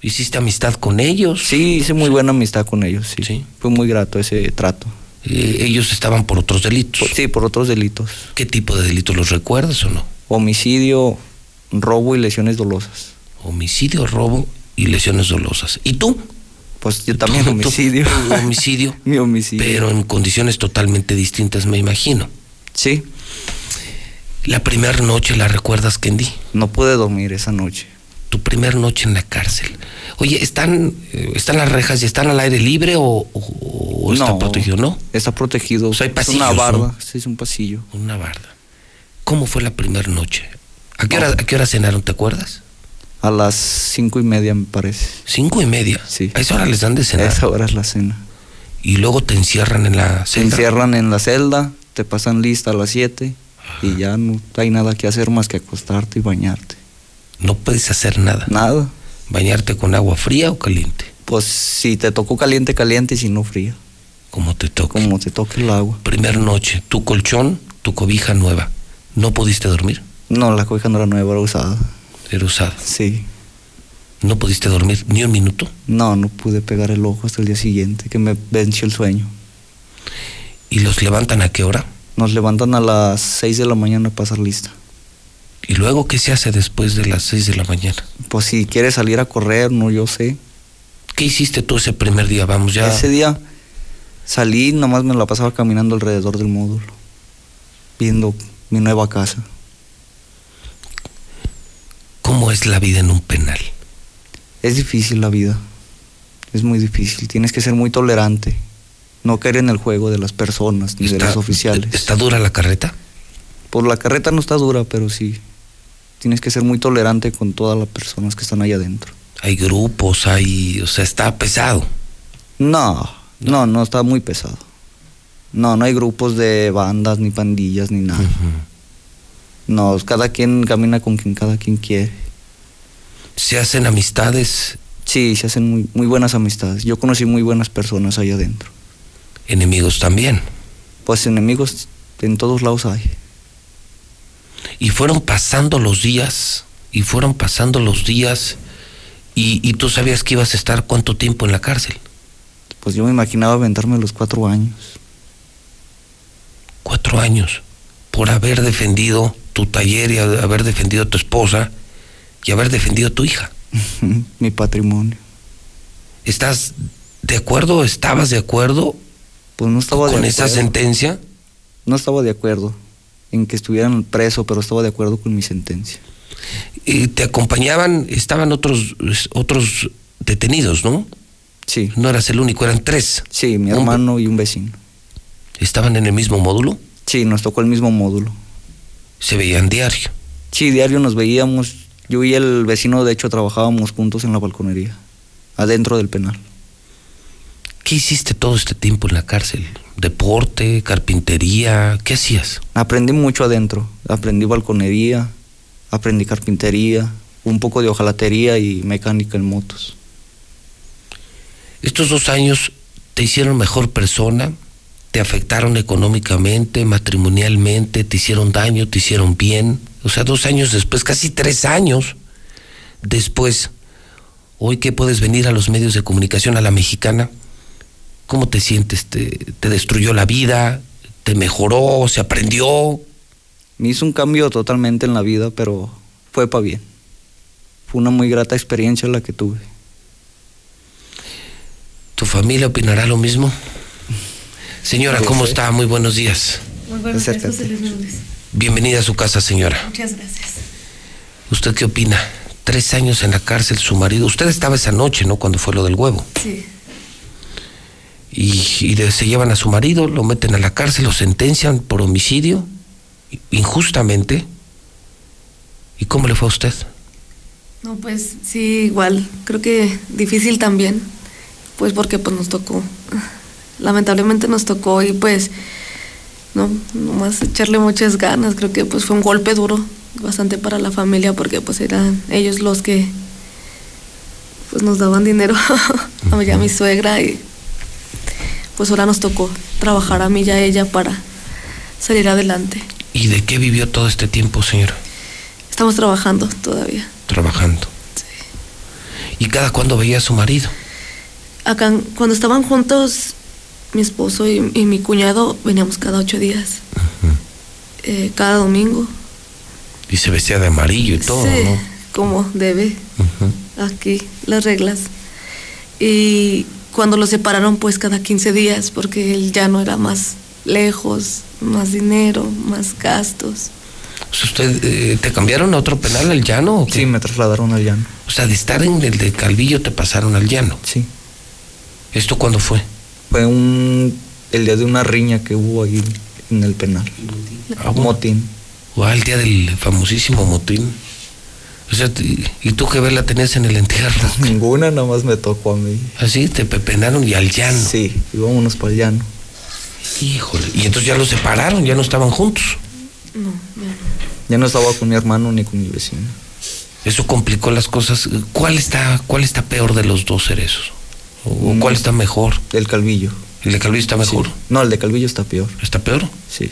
S1: ¿Hiciste amistad con ellos?
S13: Sí, hice muy buena amistad con ellos, sí. Fue muy grato ese trato.
S1: Eh, ellos estaban por otros delitos.
S13: Sí, por otros delitos.
S1: ¿Qué tipo de delitos los recuerdas o no?
S13: Homicidio, robo y lesiones dolosas.
S1: Homicidio, robo y lesiones dolosas. ¿Y tú?
S13: Pues yo también
S1: Tú-
S13: homicidio.
S1: tú- homicidio.
S13: Mi homicidio.
S1: Pero en condiciones totalmente distintas, me imagino.
S13: Sí.
S1: La primera noche, ¿la recuerdas, Kendi?
S13: No pude dormir esa noche.
S1: Tu primer noche en la cárcel. Oye, ¿están, eh, ¿están las rejas y están al aire libre o, o- o está
S13: No,
S1: protegido, no?
S13: Está protegido.
S1: sea, hay
S13: es una barda.
S1: ¿no?
S13: Sí, es un pasillo.
S1: Una barda. ¿Cómo fue la primera noche? ¿A qué, hora, ¿A qué hora cenaron, te acuerdas?
S13: A las cinco y media, me parece.
S1: ¿Cinco y media?
S13: Sí.
S1: ¿A esa hora les dan de
S13: A
S1: cenar?
S13: esa hora es la cena.
S1: Y luego te encierran en la
S13: Te
S1: celda.
S13: encierran en la celda, te pasan lista a las 7 y ya no hay nada que hacer más que acostarte y bañarte.
S1: No puedes hacer nada.
S13: Nada.
S1: ¿Bañarte con agua fría o caliente?
S13: Pues si te tocó caliente, caliente y si no fría.
S1: Como te toque.
S13: Como te toque el agua.
S1: Primer noche, tu colchón, tu cobija nueva. ¿No pudiste dormir?
S13: No, la cobija no era nueva, era usada.
S1: Era usada.
S13: Sí.
S1: ¿No pudiste dormir ni un minuto?
S13: No, no pude pegar el ojo hasta el día siguiente, que me venció el sueño.
S1: ¿Y los levantan a qué hora?
S13: Nos levantan a las 6 de la mañana a pasar lista.
S1: ¿Y luego qué se hace después de las 6 de la mañana?
S13: Pues si quieres salir a correr, no yo sé.
S1: ¿Qué hiciste tú ese primer día? Vamos ya.
S13: Ese día salí, nomás me la pasaba caminando alrededor del módulo, viendo mi nueva casa.
S1: ¿Cómo es la vida en un penal?
S13: Es difícil la vida, es muy difícil. Tienes que ser muy tolerante, no caer en el juego de las personas ni de los oficiales.
S1: ¿Está dura la carreta?
S13: Pues la carreta no está dura, pero sí. Tienes que ser muy tolerante con todas las personas que están ahí adentro.
S1: Hay grupos, hay. O sea, está pesado.
S13: No, no, no está muy pesado. No, no hay grupos de bandas, ni pandillas, ni nada. No, cada quien camina con quien cada quien quiere.
S1: ¿Se hacen amistades?
S13: Sí, se hacen muy, muy buenas amistades. Yo conocí muy buenas personas ahí adentro.
S1: Enemigos también.
S13: Pues enemigos en todos lados hay.
S1: Y fueron pasando los días, y fueron pasando los días, y, y tú sabías que ibas a estar cuánto tiempo en la cárcel.
S13: Pues yo me imaginaba aventarme los cuatro años.
S1: Cuatro años. Por haber defendido tu taller y haber defendido a tu esposa y haber defendido a tu hija.
S13: Mi patrimonio.
S1: ¿Estás de acuerdo? ¿Estabas de acuerdo
S13: Pues no estaba de
S1: con
S13: acuerdo.
S1: esa sentencia?
S13: No estaba de acuerdo en que estuvieran preso, pero estaba de acuerdo con mi sentencia.
S1: Eh, te acompañaban, estaban otros, otros detenidos, ¿no?
S13: Sí.
S1: No eras el único, eran tres.
S13: Sí, mi hermano y un vecino.
S1: ¿Estaban en el mismo módulo?
S13: Sí, nos tocó el mismo módulo.
S1: ¿Se veían diario?
S13: Sí, diario nos veíamos. Yo y el vecino, de hecho, trabajábamos juntos en la balconería, adentro del penal.
S1: ¿Qué hiciste todo este tiempo en la cárcel? ¿Deporte, carpintería? ¿Qué hacías?
S13: Aprendí mucho adentro. Aprendí balconería, aprendí carpintería, un poco de hojalatería y mecánica en motos.
S1: ¿Estos dos años te hicieron mejor persona? ¿Te afectaron económicamente, matrimonialmente? ¿Te hicieron daño? ¿Te hicieron bien? O sea, dos años después, casi tres años después, hoy que puedes venir a los medios de comunicación a la mexicana, ¿cómo te sientes? ¿Te, te destruyó la vida? ¿Te mejoró? ¿Se aprendió?
S13: Me hizo un cambio totalmente en la vida, pero fue para bien. Fue una muy grata experiencia la que tuve.
S1: ¿Tu familia opinará lo mismo? Señora, ¿cómo está? Muy buenos días.
S14: Muy buenos días, José Luis.
S1: Bienvenida a su casa, señora.
S14: Muchas gracias.
S1: ¿Usted qué opina? Tres años en la cárcel, su marido. Usted estaba esa noche, ¿no? Cuando fue lo del huevo.
S14: Sí.
S1: Y, y de- se llevan a su marido, lo meten a la cárcel, lo sentencian por homicidio, injustamente. ¿Y cómo le fue a usted?
S14: No, pues sí, igual. Creo que difícil también. Pues porque pues nos tocó. Lamentablemente nos tocó y pues no, nomás echarle muchas ganas. Creo que pues fue un golpe duro bastante para la familia porque pues eran ellos los que pues nos daban dinero a mi suegra y pues ahora nos tocó trabajar a mí y a ella para salir adelante.
S1: ¿Y de qué vivió todo este tiempo, señora?
S14: Estamos trabajando todavía.
S1: Trabajando. ¿Y cada cuándo veía a su marido?
S14: Acá, cuando estaban juntos, mi esposo y, y mi cuñado veníamos cada ocho días. Eh, cada domingo.
S1: Y se vestía de amarillo y todo,
S14: sí,
S1: ¿no?
S14: como debe. Aquí, las reglas. Y cuando lo separaron, pues cada 15 días, porque él ya no era más lejos, más dinero, más gastos.
S1: ¿usted eh, te cambiaron a otro penal al llano? O qué?
S13: Sí, me trasladaron al llano.
S1: O sea, de estar en el de Calvillo te pasaron al llano.
S13: Sí.
S1: ¿Esto cuándo fue?
S13: Fue un el día de una riña que hubo ahí en el penal.
S1: Ah, bueno.
S13: Motín.
S1: O ah, el día del famosísimo motín. O sea, ¿y tú qué vela tenías en el entierro?
S13: Ninguna, nada más me tocó a mí.
S1: Así, te pepenaron y al llano.
S13: Sí, íbamos para el llano.
S1: Híjole. Y entonces ya los separaron, ya no estaban juntos.
S14: No, ya no.
S13: Ya no estaba con mi hermano ni con mi vecino.
S1: Eso complicó las cosas. ¿Cuál está, cuál está peor de los dos cerezos? ¿O
S13: Mm.
S1: cuál está mejor?
S13: El Calvillo.
S1: ¿El de Calvillo está mejor?
S13: Sí. No, el de Calvillo está peor.
S1: ¿Está peor?
S13: Sí.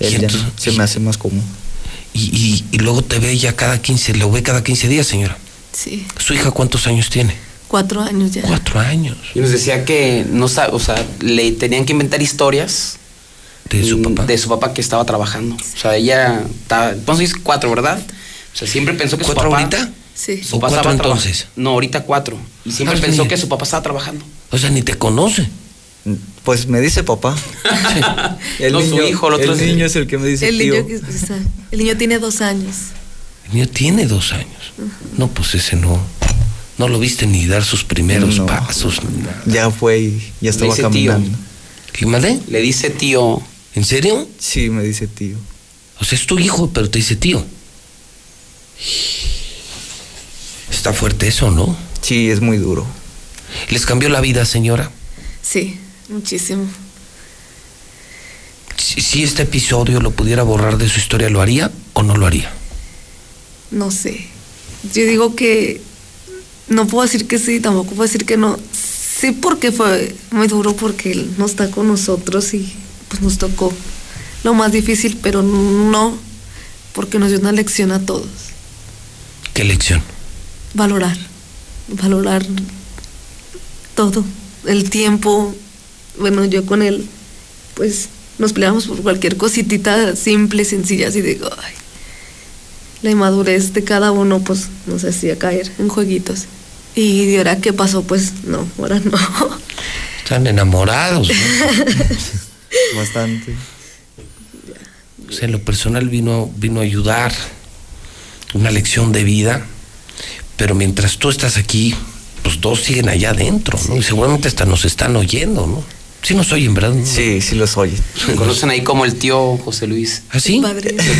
S1: Y
S13: El llano
S1: entonces-
S13: se me hace más cómodo.
S1: Y, y- y luego te ve ya cada 15, lo ve cada 15 días, señora.
S14: Sí,
S1: ¿Su hija cuántos años tiene?
S14: cuatro años ya.
S1: Cuatro años.
S12: Y nos decía que no o sea, le tenían que inventar historias
S1: de su
S12: papá. De su papá que estaba trabajando. O sea, ella estaba, entonces cuatro, ¿verdad? O sea, siempre pensó que su
S1: ¿Cuatro
S12: papá.
S1: ahorita?
S14: Sí.
S12: Su
S1: ¿O
S12: papá
S1: cuatro entonces?
S12: No, ahorita cuatro. Y siempre
S1: Ah,
S12: pensó que su papá estaba trabajando.
S1: O sea, ni te conoce.
S13: Pues me dice papá. El
S12: No, su
S13: niño,
S12: hijo, el otro es-
S13: niño es el que me dice
S14: El
S13: tío.
S14: niño, que- el niño tiene dos años.
S1: El niño tiene dos años. No, pues ese no. No lo viste ni dar sus primeros
S13: No.
S1: pasos. nada.
S13: Ya fue y ya estaba
S12: dice tío.
S13: caminando.
S1: ¿Qué madre?
S12: Le dice tío.
S1: ¿En serio?
S13: Sí, me dice tío.
S1: O sea, es tu hijo, pero te dice tío. Está fuerte eso, ¿no?
S13: Sí, es muy duro.
S1: ¿Les cambió la vida, señora?
S14: Sí, muchísimo.
S1: Si, si este episodio lo pudiera borrar de su historia, ¿lo haría o no lo haría?
S14: No sé. Yo digo que no puedo decir que sí, tampoco puedo decir que no. Sí, porque fue muy duro porque él no está con nosotros y pues nos tocó lo más difícil, pero no porque nos dio una lección a todos.
S1: ¿Qué lección?
S14: Valorar, valorar todo, el tiempo. Bueno, yo con él, pues nos peleamos por cualquier cositita simple, sencilla, así de, ay, la inmadurez de cada uno pues nos hacía caer en jueguitos. Y de ahora qué pasó, pues no, ahora no.
S1: Están enamorados, ¿no?
S13: Bastante.
S1: O sea, en lo personal vino, vino a ayudar. una lección de vida, pero mientras tú estás aquí, pues dos siguen allá adentro, ¿no? Y seguramente hasta nos están oyendo, ¿no? Sí nos oyen, ¿verdad?
S13: Sí, sí los oyen.
S12: Me conocen ahí como el tío José Luis.
S1: ¿Ah, sí?
S12: El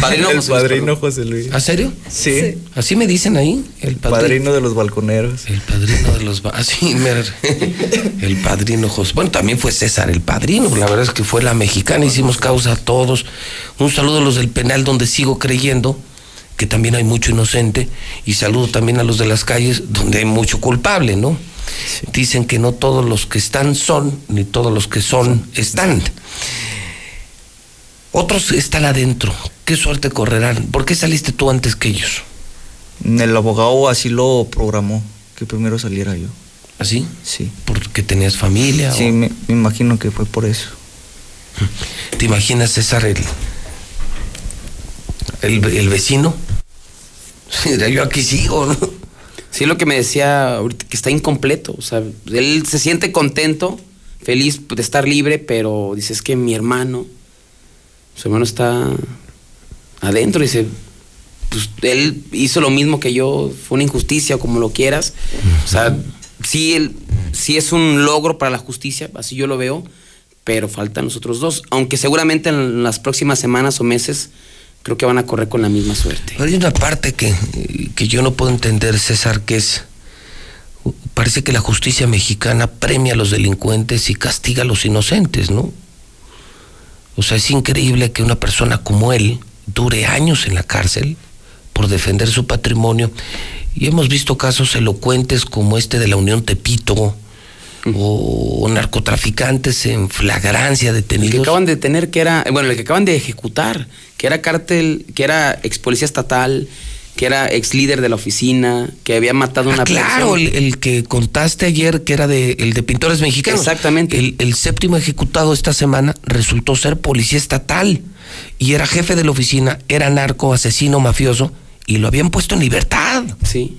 S12: padrino
S13: El
S12: José Luis.
S13: padrino José Luis.
S1: ¿Ah, serio?
S13: Sí.
S1: Así me dicen ahí, el padrino.
S13: Padrino de los balconeros.
S1: El padrino de los... ba- Ah, sí, me- el padrino José. Bueno, también fue César el padrino, la verdad es que fue la mexicana, hicimos causa a todos. Un saludo a los del penal donde sigo creyendo que también hay mucho inocente y saludo también a los de las calles donde hay mucho culpable, ¿no? Dicen que no todos los que están son, ni todos los que son están. Otros están adentro. Qué suerte correrán. ¿Por qué saliste tú antes que ellos?
S13: El abogado así lo programó, que primero saliera yo.
S1: ¿Así?
S13: Sí.
S1: ¿Porque tenías familia?
S13: Sí,
S1: o-
S13: me, me imagino que fue por eso.
S1: ¿Te imaginas, César, el, el, el vecino? Yo aquí sigo, ¿no?
S12: Sí, lo que me decía ahorita, que está incompleto. O sea, él se siente contento, feliz de estar libre, pero dice, es que mi hermano, su hermano está adentro. Dice, pues él hizo lo mismo que yo, fue una injusticia, como lo quieras. O sea, sí, sí es un logro para la justicia, así yo lo veo, pero faltan los otros dos. Aunque seguramente en las próximas semanas o meses creo que van a correr con la misma suerte.
S1: Pero hay una parte que, que yo no puedo entender, César, que es... Parece que la justicia mexicana premia a los delincuentes y castiga a los inocentes, ¿no? O sea, es increíble que una persona como él dure años en la cárcel por defender su patrimonio. Y hemos visto casos elocuentes como este de la Unión Tepito o narcotraficantes en flagrancia
S12: El que
S1: detenidos.
S12: acaban de detener, que era, bueno, el que acaban de ejecutar, que era cártel, que era ex policía estatal, que era ex líder de la oficina, que había matado a una
S1: Ah, claro, el,
S12: persona.
S1: el que contaste ayer, que era de, el de pintores mexicanos.
S12: Exactamente.
S1: El, el séptimo ejecutado esta semana resultó ser policía estatal y era jefe de la oficina, era narco, asesino, mafioso y lo habían puesto en libertad.
S12: Sí.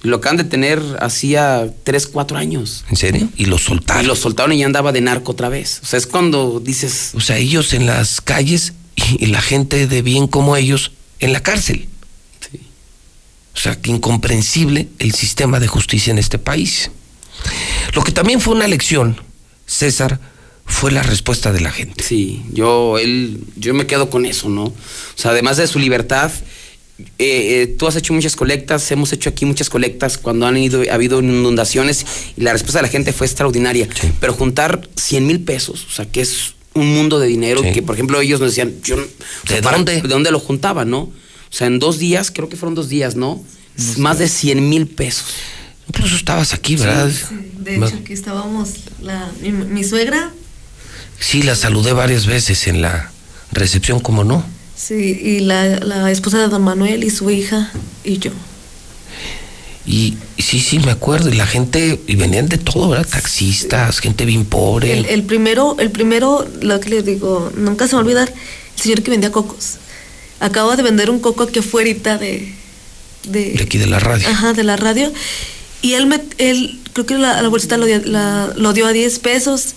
S12: Lo acaban de tener hacía 3, 4 años.
S1: ¿En serio? Y lo soltaron.
S12: Y lo soltaron y ya andaba de narco otra vez. O sea, es cuando dices,
S1: O sea, ellos en las calles y, la gente de bien como ellos en la cárcel.
S12: Sí.
S1: O sea, que incomprensible el sistema de justicia en este país. Lo que también fue una lección, César, fue la respuesta de la gente.
S12: sí, yo, él, yo me quedo con eso, ¿no? O sea, además de su libertad, eh, eh, tú has hecho muchas colectas, hemos hecho aquí muchas colectas cuando han ido, ha habido inundaciones y la respuesta de la gente fue extraordinaria.
S1: Sí.
S12: Pero juntar 100 mil pesos, o sea, que es un mundo de dinero
S1: Sí.
S12: que, por ejemplo, ellos nos decían, yo, no- o sea,
S1: ¿De
S12: para-
S1: dónde?
S12: ¿De dónde lo juntaban, no? O sea, en dos días, creo que fueron dos días, ¿no? Más de 100 mil pesos.
S1: Incluso estabas aquí, ¿verdad?
S14: De hecho, aquí estábamos, la, mi, mi suegra,
S1: Sí, la saludé varias veces en la recepción, como no.
S14: sí, y la, la esposa de don Manuel y su hija y yo.
S1: Y, sí, sí, me acuerdo. Y la gente, y venían de todo, ¿verdad? Taxistas, gente bien pobre.
S14: El, el primero, el primero, lo que le digo, nunca se me va a olvidar, el señor que vendía cocos. Acaba de vender un coco aquí afuera de, de,
S1: de aquí de la radio.
S14: Ajá, de la radio. Y él, me, él creo que la, la bolsita lo dio, la- lo dio a 10 pesos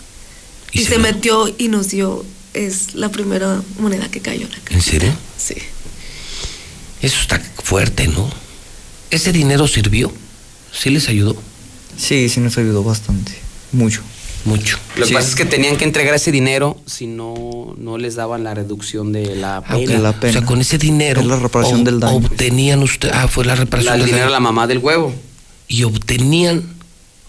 S1: ¿Y
S14: y,
S1: se
S14: se, metió y nos dio, es la primera moneda que cayó en la calle.
S1: ¿En serio?
S14: Sí.
S1: Eso está fuerte, ¿no? ¿Ese dinero sirvió? ¿Sí les ayudó?
S13: Sí, sí nos ayudó bastante. Mucho.
S1: Mucho.
S12: Lo que
S13: Sí.
S12: pasa es que tenían que entregar ese dinero si no, no les daban la reducción de la
S1: Ah,
S12: pena.
S13: la
S1: O sea, con ese dinero.
S13: Es la reparación
S1: ob-
S13: del daño.
S1: Obtenían usted. Ah, fue la
S12: La-
S1: reparación
S12: el
S1: del
S12: dinero
S1: daño.
S12: a la mamá del huevo.
S1: y obtenían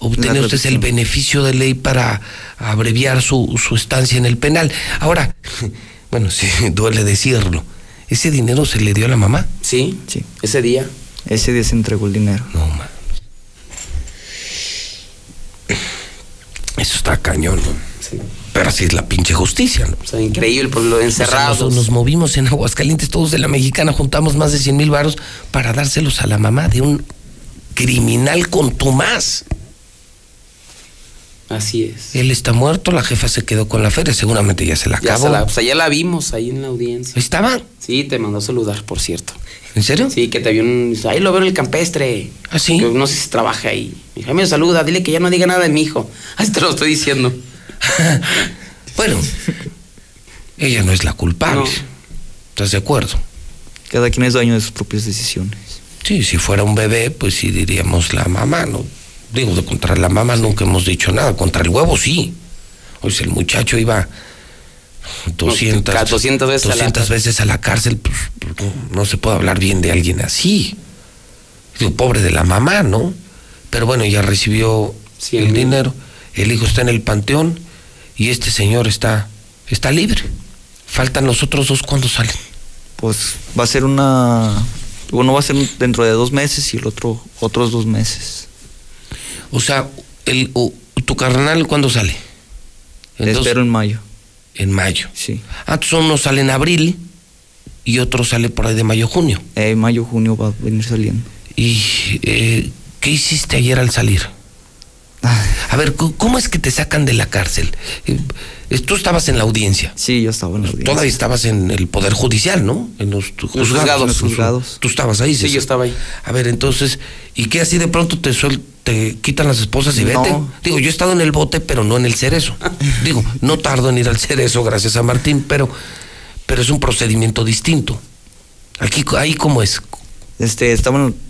S1: obtener
S13: La
S1: ustedes el beneficio de ley para abreviar su, su estancia en el penal. Ahora, bueno, sí, duele decirlo. ¿Ese dinero se le dio a la mamá?
S12: Sí,
S13: Sí.
S12: ese día.
S13: Ese día se entregó el dinero.
S1: No, man. Eso está cañón, ¿no?
S12: Sí.
S1: Pero así es la pinche justicia, ¿no?
S12: O sea, increíble, por lo
S1: O sea,
S12: encerrados.
S1: nos, nos movimos en Aguascalientes, todos de la mexicana, juntamos más de 100 mil varos para dárselos a la mamá de un criminal contumaz.
S12: Así es.
S1: Él está muerto, la jefa se quedó con la feria, seguramente ya se la
S12: Ya,
S1: acabó.
S12: se la, o sea, ya la vimos ahí en la audiencia.
S1: ¿Estaba?
S12: Sí, te mandó a saludar, por cierto.
S1: ¿En serio?
S12: Sí, que te vio un... Ahí lo veo en el campestre.
S1: ¿Ah, sí?
S12: Que no sé si trabaja ahí. Mi hija me saluda, dile que ya no diga nada de mi hijo. Así te lo estoy diciendo.
S1: Bueno, ella no es la culpable.
S12: No.
S1: ¿Estás de acuerdo?
S13: Cada quien es dueño de sus propias decisiones.
S1: Sí, si fuera un bebé, pues sí diríamos la mamá, ¿no? Digo, de contra la mamá nunca hemos dicho nada, contra el huevo sí. O sea, el muchacho iba 200,
S12: ca- 200 veces a la
S1: 200
S12: cárcel.
S1: veces a la cárcel, pues, no se puede hablar bien de alguien así. Digo, pobre de la mamá, ¿no? Pero bueno, ya recibió el dinero, el hijo está en el panteón y este señor está, está libre. Faltan los otros dos cuando salen.
S13: Pues va a ser una. Uno va a ser dentro de dos meses y el otro otros dos meses.
S1: O sea, el, o- tu carnal, ¿cuándo sale? En dos-
S13: Espero en mayo.
S1: En mayo.
S13: Sí.
S1: Ah, entonces uno sale en abril y otro sale por ahí de mayo, junio.
S13: Eh, mayo, junio va a venir saliendo.
S1: ¿Y eh, qué hiciste ayer al salir? A ver, ¿cómo- ¿cómo es que te sacan de la cárcel? Eh, Tú estabas en la audiencia.
S13: Sí, yo estaba en la audiencia.
S1: Todavía estabas en el Poder Judicial, ¿no? En los juzgados.
S13: juzgados,
S1: en
S13: los juzgados.
S1: Tú estabas ahí,
S12: Sí,
S1: César?
S12: yo estaba ahí.
S1: A ver, entonces, ¿y qué así de pronto te suel te quitan las esposas y
S13: No.
S1: vete? Digo, yo he estado en el bote, pero no en el cerezo. Digo, no tardo en ir al cerezo, gracias a Martín, pero, pero es un procedimiento distinto. Aquí, ahí cómo es.
S13: Este,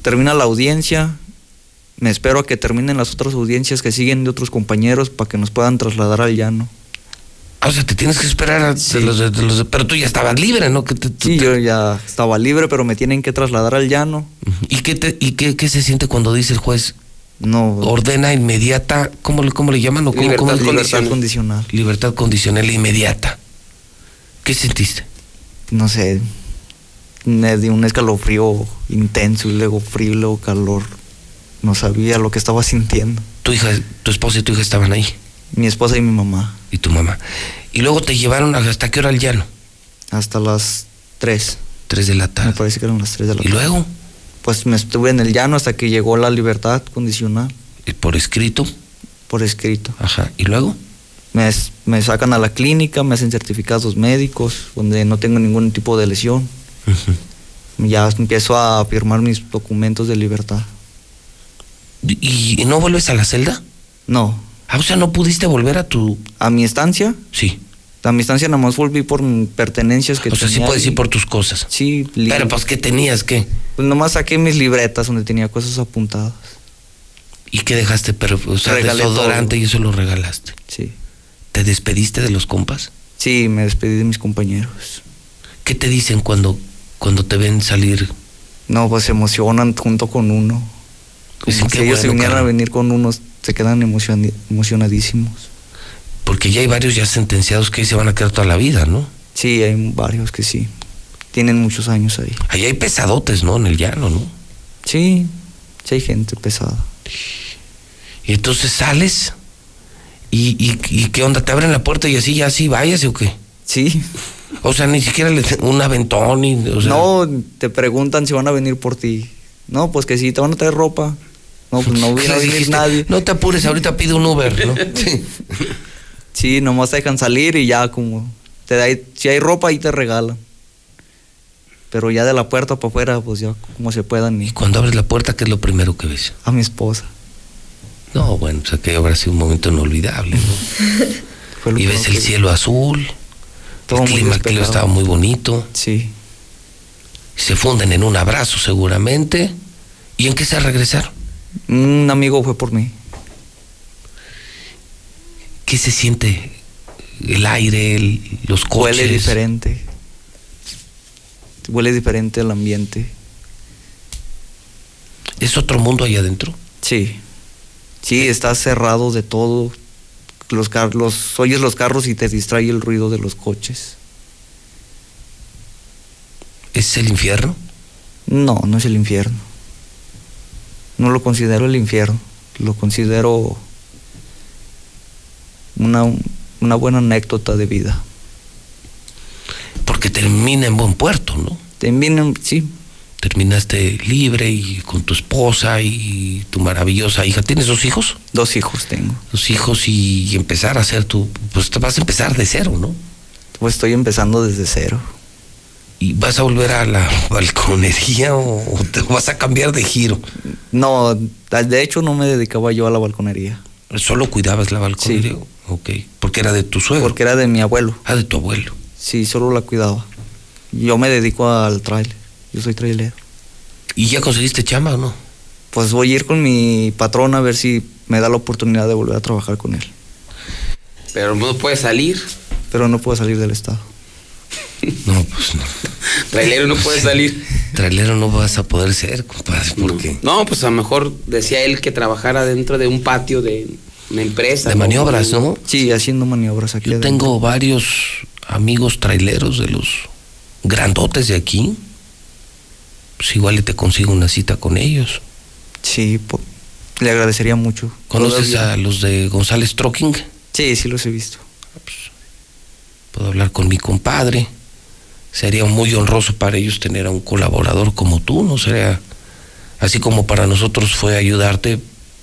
S13: termina la audiencia. Me espero a que terminen las otras audiencias que siguen de otros compañeros para que nos puedan trasladar al llano.
S1: Ah, o sea, te tienes que esperar a de los, de- de los de- pero tú ya estabas libre, ¿no? Que te- tú
S13: Sí,
S1: te-
S13: yo ya estaba libre, pero me tienen que trasladar al llano.
S1: ¿Y qué, te- y qué, qué se siente cuando dice el juez?
S13: No.
S1: Ordena inmediata, ¿cómo, le- cómo le llaman? ¿O cómo-
S13: Libertad
S1: cómo-
S13: condicional. condicional.
S1: Libertad condicional inmediata. ¿Qué sentiste?
S13: No sé. Me dio un escalofrío intenso y luego frío y luego calor. No sabía lo que estaba sintiendo.
S1: Tu hija, tu esposa y tu hija estaban ahí.
S13: Mi esposa y mi mamá.
S1: Y tu mamá. Y luego te llevaron hasta qué hora al llano?
S13: Hasta las 3.
S1: 3 de la tarde.
S13: Me parece que eran las 3 de la
S1: ¿Y
S13: tarde.
S1: luego?
S13: Pues me estuve en el llano hasta que llegó la libertad condicional.
S1: ¿Y ¿Por escrito?
S13: Por escrito.
S1: Ajá. ¿Y luego?
S13: Me, me sacan a la clínica, me hacen certificados médicos, donde no tengo ningún tipo de lesión. Ya empiezo a firmar mis documentos de libertad.
S1: ¿Y, no vuelves a la celda?
S13: No.
S1: Ah, o sea, ¿no pudiste volver a tu...?
S13: ¿A mi estancia?
S1: Sí.
S13: A mi estancia nada más volví por pertenencias que
S1: O sea, sí
S13: tenía
S1: puedes ir por tus cosas.
S13: Sí.
S1: Pero pues, ¿qué tenías? ¿Qué?
S13: Pues nomás saqué mis libretas donde tenía cosas apuntadas.
S1: ¿Y qué dejaste? Pero, o sea,
S13: Regalé
S1: desodorante
S13: todo.
S1: y eso lo regalaste.
S13: Sí.
S1: ¿Te despediste de los compas?
S13: Sí, me despedí de mis compañeros.
S1: ¿Qué te dicen cuando, cuando te ven salir?
S13: No, pues se emocionan junto con uno. Como si
S1: "Qué
S13: ellos se
S1: bueno,
S13: vinieran a
S1: carnal".
S13: venir con uno, se quedan emocion- emocionadísimos.
S1: Porque ya hay varios ya sentenciados que se van a quedar toda la vida, ¿no?
S13: Sí, hay varios que sí. Tienen muchos años ahí.
S1: Ahí hay pesadotes, ¿no? En el llano, ¿no?
S13: Sí, sí hay gente pesada.
S1: Y entonces sales y, y, y ¿qué onda? ¿Te abren la puerta y así, ya así, váyase o qué?
S13: Sí.
S1: O sea, ni siquiera le un aventón y... O sea,
S13: no, te preguntan si van a venir por ti. No, pues que sí, te van a traer ropa. No, pues no
S1: ¿qué
S13: viene a
S1: les
S13: venir
S1: dijiste?
S13: nadie.
S1: No te apures, ahorita pide un Uber, ¿no? Sí.
S13: Sí, nomás te dejan salir y ya como... Te da, si hay ropa ahí te regalan. Pero ya de la puerta para afuera, pues ya como se puedan. Y
S1: Cuando abres la puerta, ¿qué es lo primero que ves?
S13: a mi esposa.
S1: No, bueno, o sea que habrá sido un momento inolvidable, ¿no? Y ves el cielo azul,
S13: Todo
S1: el clima, el clima estaba muy bonito.
S13: Sí.
S1: Se funden en un abrazo seguramente. ¿Y en qué se regresaron?
S13: Un amigo fue por mí.
S1: ¿Qué se siente? El aire, el- los coches.
S13: Huele diferente. Huele diferente el ambiente.
S1: ¿Es otro mundo ahí adentro?
S13: Sí. Sí, está cerrado de todo. Los carros, oyes los carros y te distrae el ruido de los coches.
S1: ¿Es el infierno?
S13: No, no es el infierno. No lo considero el infierno. Lo considero una, una buena anécdota de vida.
S1: Porque termina en buen puerto, ¿no?
S13: Termina, sí.
S1: Terminaste libre y con tu esposa y tu maravillosa hija. ¿Tienes dos hijos?
S13: Dos hijos tengo.
S1: Dos hijos y empezar a hacer tu... Pues te vas a empezar de cero, ¿no?
S13: Pues estoy empezando desde cero.
S1: ¿Y vas a volver a la balconería o, o te vas a cambiar de giro?
S13: No, de hecho no me dedicaba yo a la balconería.
S1: ¿Solo cuidabas la balconería?
S13: Sí.
S1: Ok. Porque era de tu suegro.
S13: Porque era de mi abuelo.
S1: Ah, de tu abuelo.
S13: Sí, solo la cuidaba. Yo me dedico al trailer. Yo soy trailero.
S1: ¿Y ya conseguiste chamba o no?
S13: Pues voy a ir con mi patrón a ver si me da la oportunidad de volver a trabajar con él.
S12: Pero no puede salir.
S13: Pero no puedo salir del estado.
S1: No, pues no.
S12: Trailero no puede salir.
S1: Trailero no vas a poder ser, compadre, porque
S12: No, pues a lo mejor decía él que trabajara dentro de un patio de una empresa.
S1: de
S12: ¿no?
S1: maniobras, ¿no?
S13: Sí, haciendo maniobras aquí.
S1: Yo
S13: adentro.
S1: tengo varios amigos traileros de los grandotes de aquí. Pues igual y te consigo una cita con ellos.
S13: Sí, le agradecería mucho.
S1: ¿Conoces
S13: Todavía-
S1: a los de González Trucking?
S13: Sí, sí los he visto.
S1: Puedo hablar con mi compadre. Sería muy honroso para ellos tener a un colaborador como tú, ¿no? Sería así como para nosotros fue ayudarte,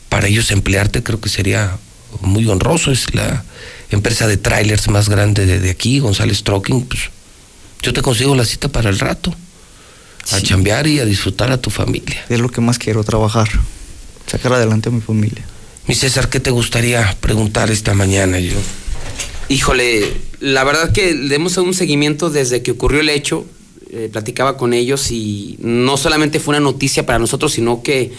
S1: para ellos emplearte, creo que sería muy honroso. Es la empresa de trailers más grande de, de aquí, González Trucking. Pues, yo te consigo la cita para el rato. A chambear y a disfrutar a tu familia.
S13: Es lo que más quiero, trabajar. Sacar adelante a mi familia.
S1: Mi César, ¿qué te gustaría preguntar esta mañana yo?
S12: Híjole, la verdad que le hemos dado un seguimiento desde que ocurrió el hecho. eh, platicaba con ellos y no solamente fue una noticia para nosotros, sino que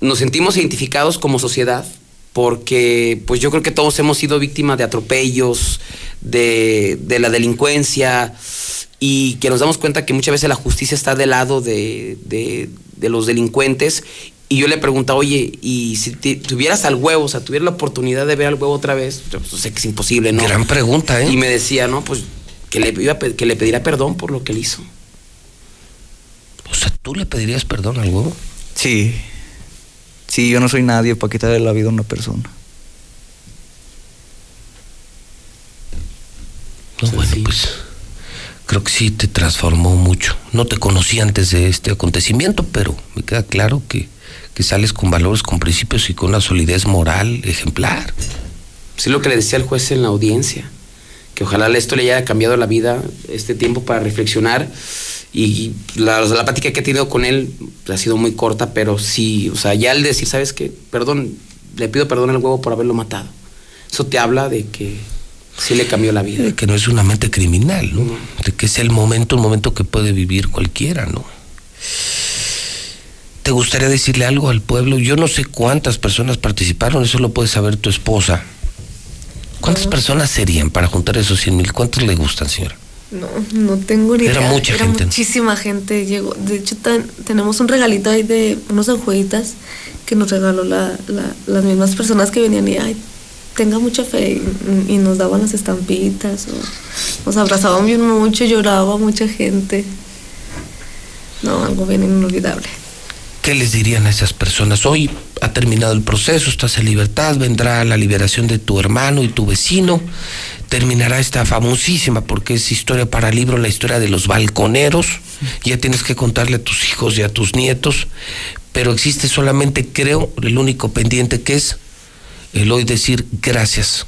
S12: nos sentimos identificados como sociedad porque pues yo creo que todos hemos sido víctimas de atropellos, de, la delincuencia y que nos damos cuenta que muchas veces la justicia está del lado de los delincuentes. Y yo le preguntaba, oye, y si te- tuvieras al huevo, o sea, tuvieras la oportunidad de ver al huevo otra vez, yo, pues, sé que es imposible, ¿no?
S1: Gran pregunta, ¿eh?
S12: Y me decía, no, pues que le, iba a pe- que le pedirá perdón por lo que él hizo.
S1: O sea, ¿tú le pedirías perdón al huevo?
S13: Sí. Sí, yo no soy nadie para quitarle la vida a una persona.
S1: No, bueno, pues creo que sí te transformó mucho. No te conocí antes de este acontecimiento, pero me queda claro que, que sales con valores, con principios y con una solidez moral ejemplar.
S12: Sí, lo que le decía el juez en la audiencia, que ojalá esto le haya cambiado la vida, este tiempo para reflexionar. Y la, la plática que he tenido con él ha sido muy corta, pero sí, o sea, ya al decir, ¿sabes qué? Perdón, le pido perdón al huevo por haberlo matado. Eso te habla de que sí le cambió la vida.
S1: De que no es una mente criminal, ¿no? De que es el momento, un momento que puede vivir cualquiera, ¿no? ¿Te gustaría decirle algo al pueblo? Yo no sé cuántas personas participaron, eso lo puede saber tu esposa. ¿Cuántas personas serían para juntar esos 100 mil? ¿Cuántos le gustan, señora?
S14: No, no tengo ni
S1: Era
S14: idea.
S1: mucha gente.
S14: muchísima gente. Llegó. De hecho, tan- tenemos un regalito ahí de unos enjueguitas que nos regaló la, la- las mismas personas que venían y ay, tenga mucha fe y, y nos daban las estampitas o nos abrazaban bien mucho, lloraba mucha gente. No, algo bien inolvidable.
S1: ¿Qué les dirían a esas personas? Hoy ha terminado el proceso, estás en libertad, vendrá la liberación de tu hermano y tu vecino, terminará esta famosísima, porque es historia para libro, la historia de los balconeros, ya tienes que contarle a tus hijos y a tus nietos, pero existe solamente, creo, el único pendiente que es el hoy decir gracias.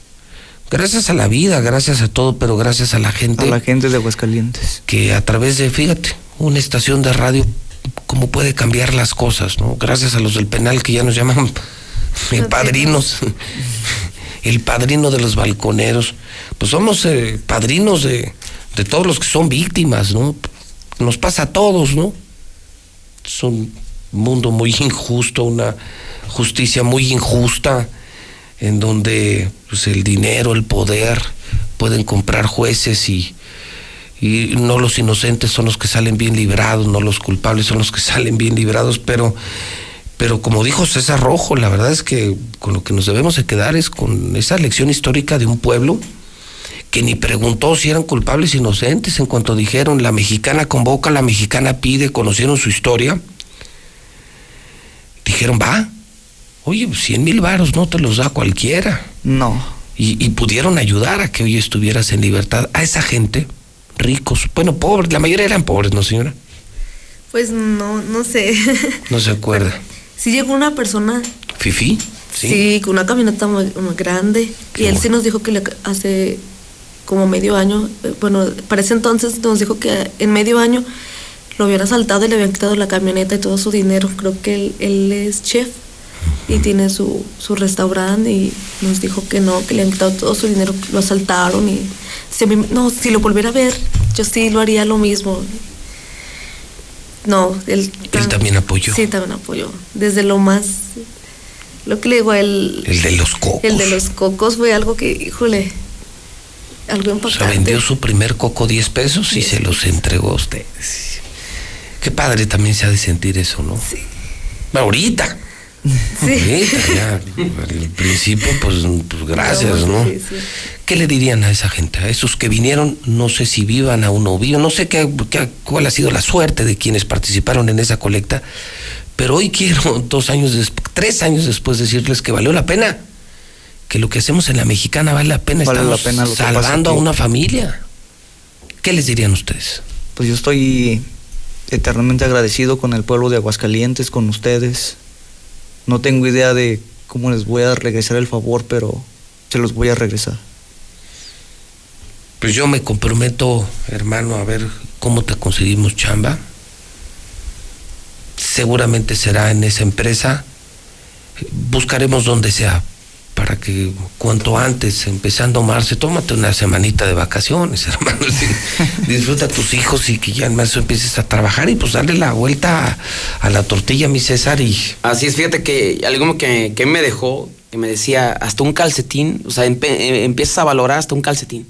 S1: Gracias a la vida, gracias a todo, pero gracias a la gente
S13: A la gente de Aguascalientes.
S1: que a través de, fíjate, una estación de radio, cómo puede cambiar las cosas, ¿no? Gracias a los del penal que ya nos llaman eh, padrinos, el padrino de los balconeros. Pues somos eh, padrinos de, de todos los que son víctimas, ¿no? Nos pasa a todos, ¿no? Es un mundo muy injusto, una justicia muy injusta, en donde pues, el dinero, el poder pueden comprar jueces y, y no los inocentes son los que salen bien librados, no los culpables son los que salen bien librados, pero, pero como dijo César Rojo, la verdad es que con lo que nos debemos de quedar es con esa lección histórica de un pueblo que ni preguntó si eran culpables o inocentes en cuanto dijeron la mexicana convoca, la mexicana pide, conocieron su historia, dijeron va, oye, pues, 100 mil varos no te los da cualquiera.
S13: No.
S1: Y, y pudieron ayudar a que hoy estuvieras en libertad a esa gente, ricos, bueno, pobres, la mayoría eran pobres, ¿no, señora?
S14: Pues no, no sé.
S1: No se acuerda.
S14: sí llegó una persona
S1: ¿Fifi?
S14: Sí, con una camioneta muy, muy grande. y él sí nos dijo que le, hace como medio año, eh, bueno, para ese entonces nos dijo que en medio año lo habían asaltado y le habían quitado la camioneta y todo su dinero. Creo que él, él es chef y tiene su, su restaurante y nos dijo que no, que le han quitado todo su dinero, lo asaltaron y a no, si lo volviera a ver, yo sí lo haría lo mismo. no, él,
S1: Él también apoyó.
S14: Sí, también apoyó. Desde lo más. Lo que le digo, el.
S1: El de los cocos.
S14: El de los cocos fue algo que, híjole. Algo
S1: O
S14: impactante.
S1: sea, vendió su primer coco 10 pesos y se los entregó a ustedes. Qué padre también se ha de sentir eso, ¿no? Sí. Ahorita. Ya. Al principio, pues, pues, gracias, ¿no?
S14: Sí, sí.
S1: ¿Qué le dirían a esa gente? A esos que vinieron, no sé si vivan aún no vivan, no sé qué, qué- cuál ha sido la suerte de quienes participaron en esa colecta, pero hoy quiero, dos años después, tres años después, decirles que valió la pena. Que lo que hacemos en la mexicana vale la pena.
S13: Vale la pena
S1: salvando a una familia. ¿Qué les dirían ustedes?
S13: Pues yo estoy eternamente agradecido con el pueblo de Aguascalientes, con ustedes. No tengo idea de cómo les voy a regresar el favor, pero se los voy a regresar.
S1: Pues yo me comprometo, hermano, a ver cómo te conseguimos chamba. Seguramente será en esa empresa. Buscaremos donde sea para que cuanto antes, empezando marzo, tómate una semanita de vacaciones, hermano. Disfruta a tus hijos y que ya en marzo empieces a trabajar y pues darle la vuelta a, a la tortilla, mi César, y
S12: Así es, fíjate que algo que, que me dejó, que me decía, hasta un calcetín, o sea, empe- eh, empiezas a valorar hasta un calcetín.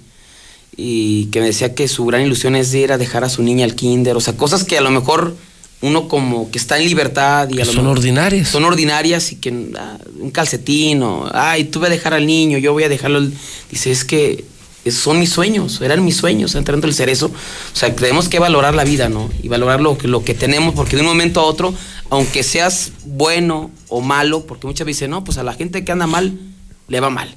S12: Y que me decía que su gran ilusión es ir a dejar a su niña al kinder, o sea, cosas que a lo mejor uno como que está en libertad y a lo
S1: son
S12: mejor-
S1: ordinarias.
S12: Son ordinarias y que ah, un calcetín o, ay, tú vas a dejar al niño, yo voy a dejarlo. al-". Dice, es que son mis sueños, eran mis sueños entrando el cerezo. O sea, tenemos que valorar la vida, ¿no? Y valorar lo que, lo que tenemos, porque de un momento a otro, aunque seas bueno o malo, porque muchas veces dicen, no, pues a la gente que anda mal, le va mal.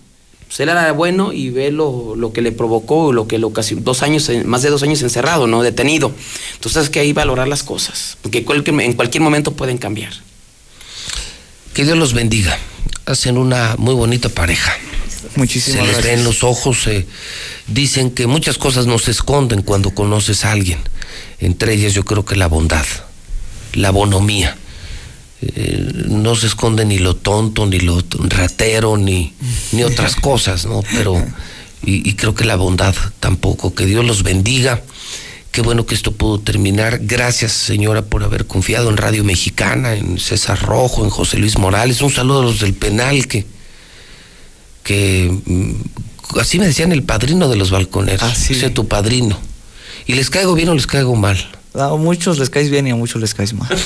S12: Pues él era bueno y ve lo, lo que le provocó, lo que lo ocasionó, dos años, más de dos años encerrado, ¿no? Detenido. Entonces hay que ahí valorar las cosas, porque cualquier- en cualquier momento pueden cambiar.
S1: que Dios los bendiga. Hacen una muy bonita pareja.
S13: Muchísimas
S1: se les ve
S13: gracias.
S1: en los ojos. eh, dicen que muchas cosas no se esconden cuando conoces a alguien. Entre ellas yo creo que la bondad, la bonomía. Eh, no se esconde ni lo tonto, ni lo ratero, ni, ni otras cosas, ¿no? Pero, y, y creo que la bondad tampoco. Que Dios los bendiga. Qué bueno que esto pudo terminar. Gracias, señora, por haber confiado en Radio Mexicana, en César Rojo, en José Luis Morales. Un saludo a los del penal que, que mm, así me decían el padrino de los balconeros.
S13: Así.
S1: Ese tu padrino. ¿Y les caigo bien o les caigo mal?
S13: A muchos les caes bien y a muchos les caes mal.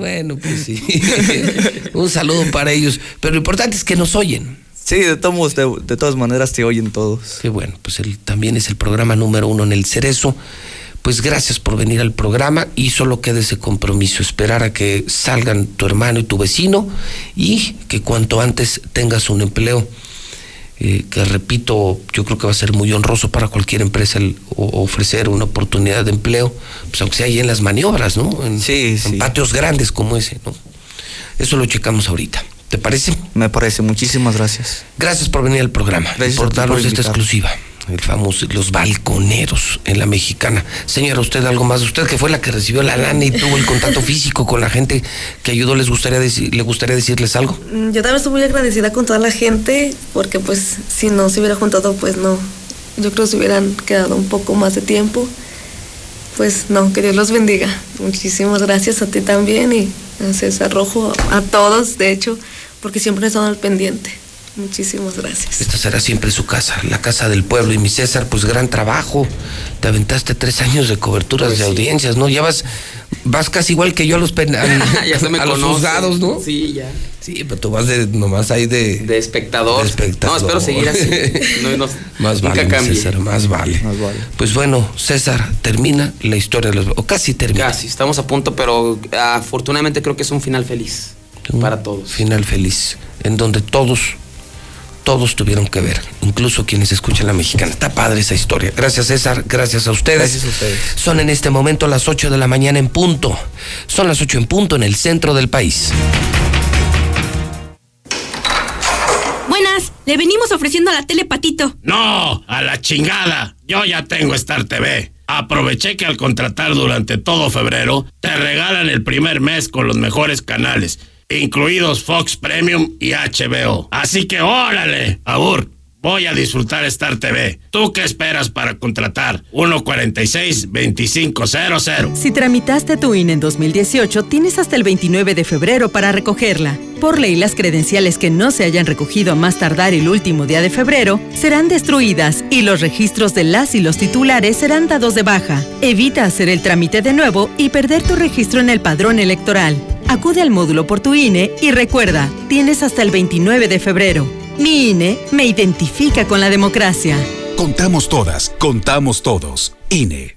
S1: Bueno, pues sí. Un saludo para ellos. Pero lo importante es que nos oyen.
S13: Sí, de, todos, de, de todas maneras te oyen todos.
S1: Qué bueno, pues él también es el programa número uno en el Cerezo. Pues gracias por venir al programa y solo queda ese compromiso, esperar a que salgan tu hermano y tu vecino y que cuanto antes tengas un empleo. Eh, que repito, yo creo que va a ser muy honroso para cualquier empresa el o- ofrecer una oportunidad de empleo, pues aunque sea ahí en las maniobras, ¿no? En, en patios grandes como ese, ¿no? Eso lo checamos ahorita. ¿Te parece?
S13: Me parece, muchísimas gracias.
S1: Gracias por venir al programa
S13: Gracias
S1: y por darnos esta exclusiva. El famoso, los balconeros en la mexicana. Señora, usted algo más. Usted que fue la que recibió la lana y tuvo el contacto físico con la gente que ayudó, ¿les gustaría decir, ¿le gustaría decirles algo?
S14: Mm, Yo también estoy muy agradecida con toda la gente, porque pues si no se hubiera juntado, pues no. Yo creo que se hubieran quedado un poco más de tiempo. Pues no, que Dios los bendiga. Muchísimas gracias a ti también y a César Rojo, a todos, de hecho, porque siempre están al pendiente. Muchísimas gracias.
S1: Esta será siempre su casa, la casa del pueblo. Y mi César, pues gran trabajo. Te aventaste tres años de coberturas de audiencias, ¿no? Ya vas, vas casi igual que yo a los, pen- a,
S12: ya se me
S1: a los juzgados, ¿no?
S12: Sí, ya.
S1: Sí, pero tú vas de, nomás ahí de...
S12: De espectador.
S1: De espectador.
S12: No, espero seguir así. No, no,
S1: Más
S12: nunca
S1: vale, mi
S12: cambie.
S1: César, más vale. Pues bueno, César, termina la historia de los... O casi termina.
S12: Casi, estamos a punto, pero afortunadamente creo que es un final feliz para todos.
S1: Final feliz, en donde todos, todos tuvieron que ver, incluso quienes escuchan la mexicana. Está padre esa historia. Gracias César, gracias a ustedes.
S13: Gracias a ustedes.
S1: Son en este momento las 8 de la mañana en punto. Son las 8 en punto en el centro del país.
S3: Buenas, le venimos ofreciendo a la tele Patito.
S15: No, a la chingada. Yo ya tengo Star TV. Aproveché que al contratar durante todo febrero te regalan el primer mes con los mejores canales, incluidos Fox Premium y HBO. Así que órale, Abur. voy a disfrutar Star TV. ¿Tú qué esperas para contratar? 146-2500.
S16: Si tramitaste tu INE en 2018, tienes hasta el 29 de febrero para recogerla. Por ley, las credenciales que no se hayan recogido a más tardar el último día de febrero serán destruidas y los registros de las y los titulares serán dados de baja. Evita hacer el trámite de nuevo y perder tu registro en el padrón electoral. Acude al módulo por tu INE y recuerda, tienes hasta el 29 de febrero. Mi INE me identifica con la democracia.
S7: Contamos todas, contamos todos. INE.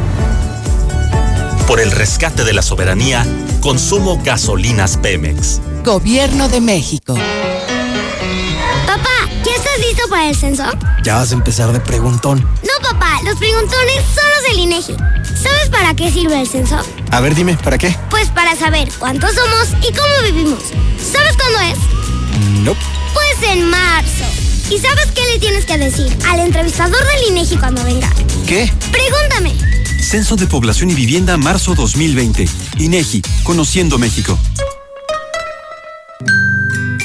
S17: Por el rescate de la soberanía, consumo gasolinas Pemex.
S18: Gobierno de México.
S19: Papá, ¿ya estás listo para el censo?
S20: Ya vas a empezar de preguntón.
S19: No, papá, los preguntones son los del INEGI. ¿Sabes para qué sirve el censo?
S20: A ver, dime, ¿para qué?
S19: Pues para saber cuántos somos y cómo vivimos. ¿Sabes cuándo es?
S20: No.
S19: Pues en marzo. ¿Y sabes qué le tienes que decir al entrevistador del INEGI cuando venga?
S20: ¿Qué?
S19: Pregúntame.
S21: Censo de Población y Vivienda marzo 2020. INEGI, Conociendo México.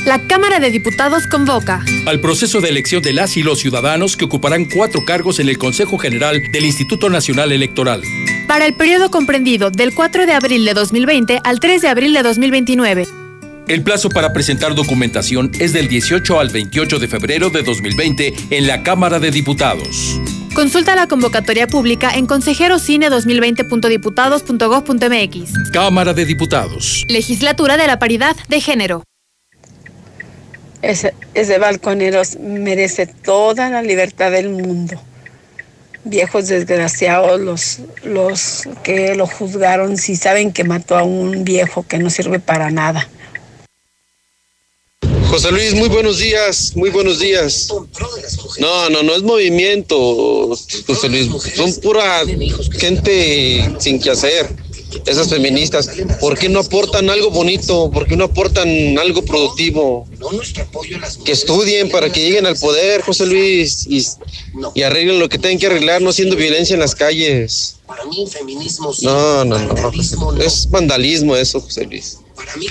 S22: La Cámara de Diputados convoca
S23: al proceso de elección de las y los ciudadanos que ocuparán cuatro cargos en el Consejo General del Instituto Nacional Electoral.
S22: para el periodo comprendido del 4 de abril de 2020 al 3 de abril de 2029.
S23: El plazo para presentar documentación es del 18 al 28 de febrero de 2020 en la Cámara de Diputados.
S22: Consulta la convocatoria pública en consejerocine2020.diputados.gov.mx.
S23: Cámara de Diputados.
S22: Legislatura de la Paridad de Género.
S24: Ese, ese balconeros merece toda la libertad del mundo. Viejos desgraciados los, los que lo juzgaron si saben que mató a un viejo que no sirve para nada.
S25: José Luis, muy buenos días, muy buenos días. No, no, no es movimiento, José Luis, son pura gente sin que hacer, esas feministas. ¿Por qué no aportan algo bonito? ¿Por qué no aportan algo productivo? Que estudien para que lleguen al poder, José Luis, y, y arreglen lo que tengan que arreglar, no haciendo violencia en las calles.
S26: Para mí, feminismo.
S25: No, no, no, es vandalismo eso, José Luis.
S26: Para mí,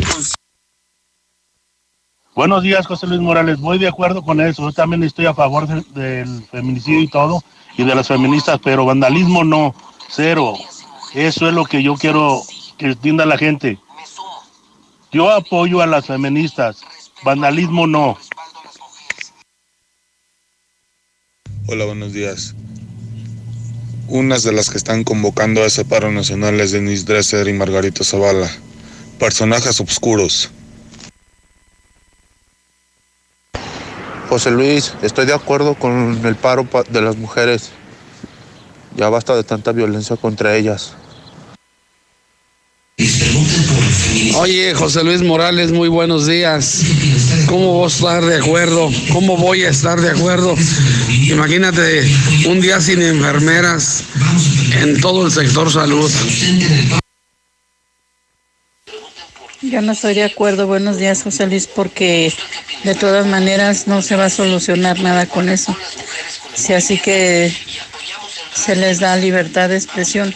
S27: Buenos días, José Luis Morales. Voy de acuerdo con eso. Yo también estoy a favor de- del feminicidio y todo, y de las feministas, pero vandalismo no, cero. Eso es lo que yo quiero que entienda la gente. Yo apoyo a las feministas, vandalismo no.
S28: Hola, buenos días. Unas de las que están convocando a ese paro nacional es Denise Dresser y Margarita Zavala. Personajes oscuros.
S1: José Luis, estoy de acuerdo con el paro pa- de las mujeres. Ya basta de tanta violencia contra ellas.
S29: Oye, José Luis Morales, muy buenos días. ¿Cómo voy a estar de acuerdo? ¿Cómo voy a estar de acuerdo? Imagínate un día sin enfermeras en todo el sector salud.
S30: No estoy de acuerdo. Buenos días, José Luis, porque de todas maneras no se va a solucionar nada con eso. Si así que se les da libertad de expresión,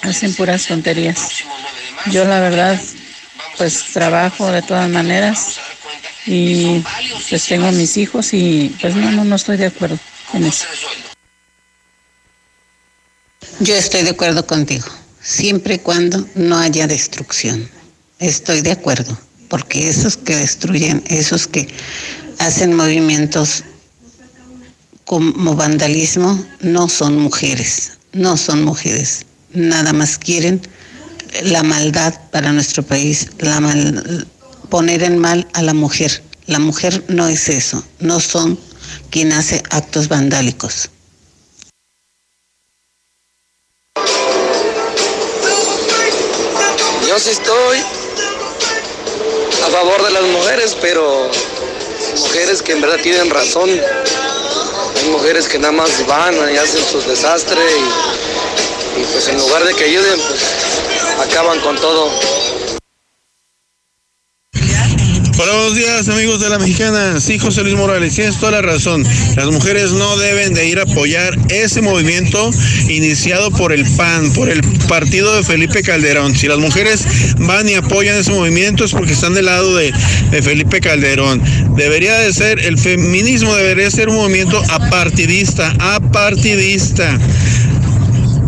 S30: hacen puras tonterías. Yo la verdad, pues trabajo de todas maneras y pues tengo mis hijos y pues no, no, no estoy de acuerdo en eso.
S31: Yo estoy de acuerdo contigo, siempre y cuando no haya destrucción. Estoy de acuerdo, porque esos que destruyen, esos que hacen movimientos como vandalismo, no son mujeres, no son mujeres. nada más quieren la maldad para nuestro país, la mal, poner en mal a la mujer. La mujer no es eso, no son quien hace actos vandálicos.
S32: Yo sí estoy favor de las mujeres, pero mujeres que en verdad tienen razón. Hay mujeres que nada más van y hacen sus desastres y, y pues en lugar de que ayuden, pues acaban con todo.
S33: Hola, buenos días amigos de la mexicana. Sí, José Luis Morales, tienes toda la razón. Las mujeres no deben de ir a apoyar ese movimiento iniciado por el PAN, por el partido de Felipe Calderón. Si las mujeres van y apoyan ese movimiento es porque están del lado de, de Felipe Calderón. Debería de ser, el feminismo debería ser un movimiento apartidista, apartidista.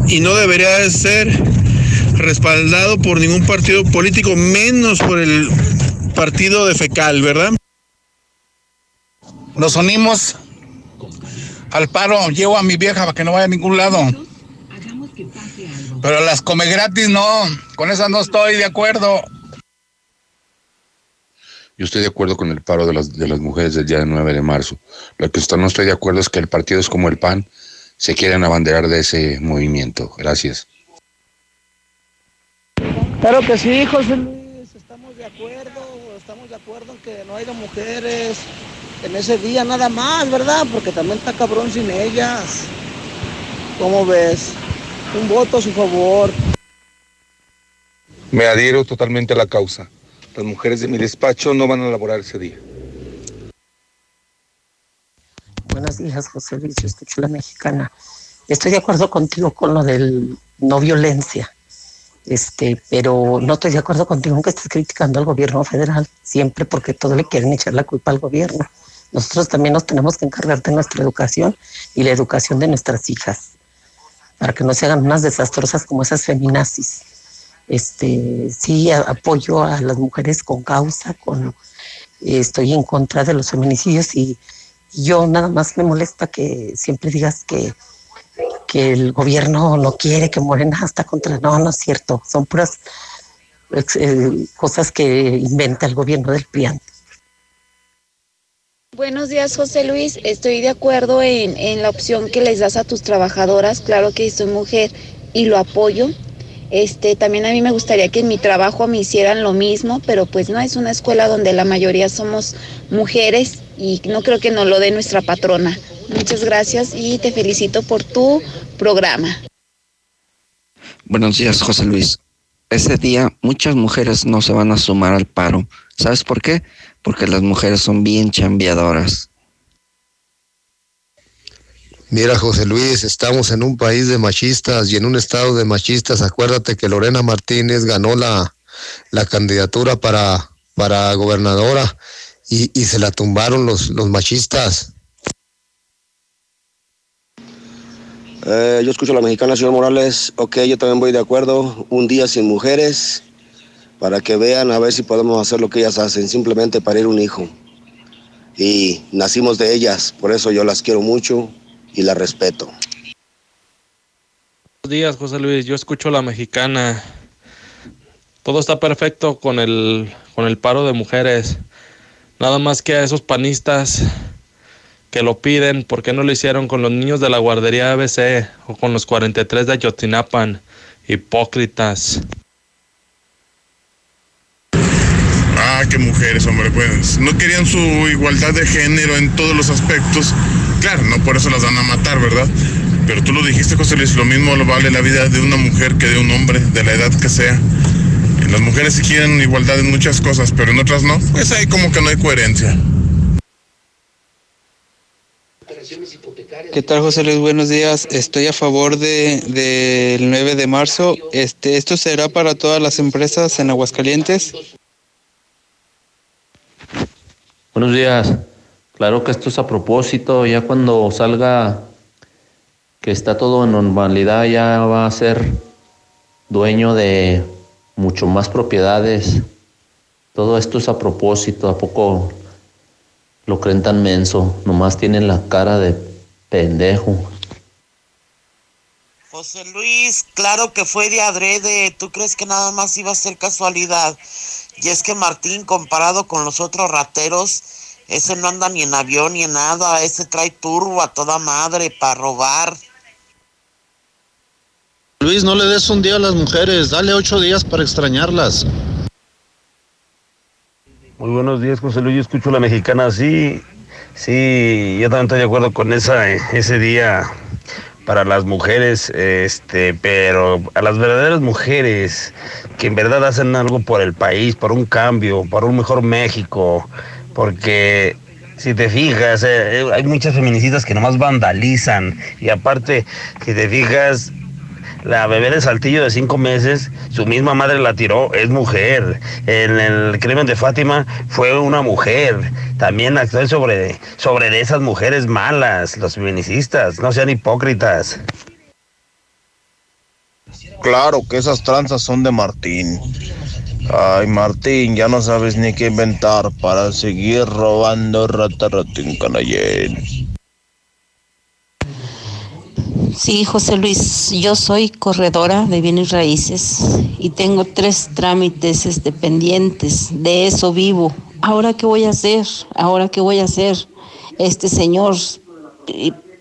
S33: Y no debería de ser respaldado por ningún partido político, menos por el partido de fecal, ¿verdad?
S34: Nos unimos al paro, llevo a mi vieja para que no vaya a ningún lado. Pero las come gratis no, con esas no estoy de acuerdo.
S35: Yo estoy de acuerdo con el paro de las, de las mujeres del día 9 de marzo. Lo que no estoy de acuerdo es que el partido es como el PAN, se quieren abanderar de ese movimiento. Gracias.
S25: Claro que sí, José Luis, estamos de acuerdo, acuerdo en que no haya mujeres en ese día nada más, ¿verdad? Porque también está cabrón sin ellas. ¿Cómo ves? Un voto a su favor.
S36: Me adhiero totalmente a la causa. Las mujeres de mi despacho no van a laborar ese día.
S25: Buenos días, José Luis, yo escucho la mexicana. Estoy de acuerdo contigo con lo del no violencia, este, pero no estoy de acuerdo contigo que estés criticando al gobierno federal, siempre porque todo le quieren echar la culpa al gobierno. Nosotros también nos tenemos que encargar de nuestra educación y la educación de nuestras hijas, para que no se hagan unas desastrosas como esas feminazis. Este, sí, apoyo a las mujeres con causa, con estoy en contra de los feminicidios y yo nada más me molesta que siempre digas que, que el gobierno no quiere que Morena hasta contra. No, no es cierto. Son puras eh, cosas que inventa el gobierno del PRIAN.
S37: Buenos días, José Luis. Estoy de acuerdo en, en la opción que les das a tus trabajadoras. Claro que soy mujer y lo apoyo. Este, también a mí me gustaría que en mi trabajo me hicieran lo mismo, pero pues no es una escuela donde la mayoría somos mujeres y no creo que nos lo dé nuestra patrona. Muchas gracias y te felicito por tu programa.
S38: Buenos días, José Luis. Ese día muchas mujeres no se van a sumar al paro. ¿Sabes por qué? Porque las mujeres son bien chambeadoras.
S39: Mira, José Luis, estamos en un país de machistas y en un estado de machistas. Acuérdate que Lorena Martínez ganó la, la candidatura para, para gobernadora y, y se la tumbaron los, los machistas.
S40: Eh, yo escucho a la mexicana, señor Morales. Ok, yo también voy de acuerdo. Un día sin mujeres para que vean a ver si podemos hacer lo que ellas hacen, simplemente parir un hijo. Y nacimos de ellas, por eso yo las quiero mucho y las respeto.
S16: Buenos días, José Luis. Yo escucho la mexicana. Todo está perfecto con el, con el paro de mujeres. Nada más que a esos panistas que lo piden, ¿por qué no lo hicieron con los niños de la guardería ABC o con los 43 de Ayotinapan? Hipócritas.
S36: Ah, qué mujeres, hombre, pues no querían su igualdad de género en todos los aspectos. Claro, no por eso las van a matar, ¿verdad? Pero tú lo dijiste, José Luis, lo mismo vale la vida de una mujer que de un hombre, de la edad que sea. Las mujeres sí quieren igualdad en muchas cosas, pero en otras no. Pues ahí como que no hay coherencia.
S41: ¿Qué tal, José Luis? Buenos días. Estoy a favor de del 9 de marzo. Este, esto será para todas las empresas en Aguascalientes.
S42: Buenos días. Claro que esto es a propósito, ya cuando salga que está todo en normalidad, ya va a ser dueño de mucho más propiedades. Todo esto es a propósito, ¿a poco lo creen tan menso? Nomás tienen la cara de pendejo.
S43: José Luis, claro que fue de adrede. ¿Tú crees que nada más iba a ser casualidad? Y es que Martín, comparado con los otros rateros, ese no anda ni en avión ni en nada. Ese trae turbo a toda madre para robar.
S44: Luis, no le des un día a las mujeres, dale ocho días para extrañarlas.
S45: Muy buenos días, José Luis. Yo escucho la mexicana. Sí, sí, yo también estoy de acuerdo con esa, ese día para las mujeres, este, pero a las verdaderas mujeres que en verdad hacen algo por el país, por un cambio, por un mejor México, porque si te fijas, eh, hay muchas feministas que nomás vandalizan y aparte, si te fijas, la bebé de Saltillo de cinco meses, su misma madre la tiró, es mujer. En el crimen de Fátima fue una mujer. También actúen sobre, sobre esas mujeres malas, los feminicistas, no sean hipócritas.
S40: Claro que esas tranzas son de Martín. Ay, Martín, ya no sabes ni qué inventar para seguir robando rata ratín canallén.
S46: Sí, José Luis, yo soy corredora de bienes raíces y tengo tres trámites este, pendientes. De eso vivo. ¿Ahora qué voy a hacer? ¿Ahora qué voy a hacer? Este señor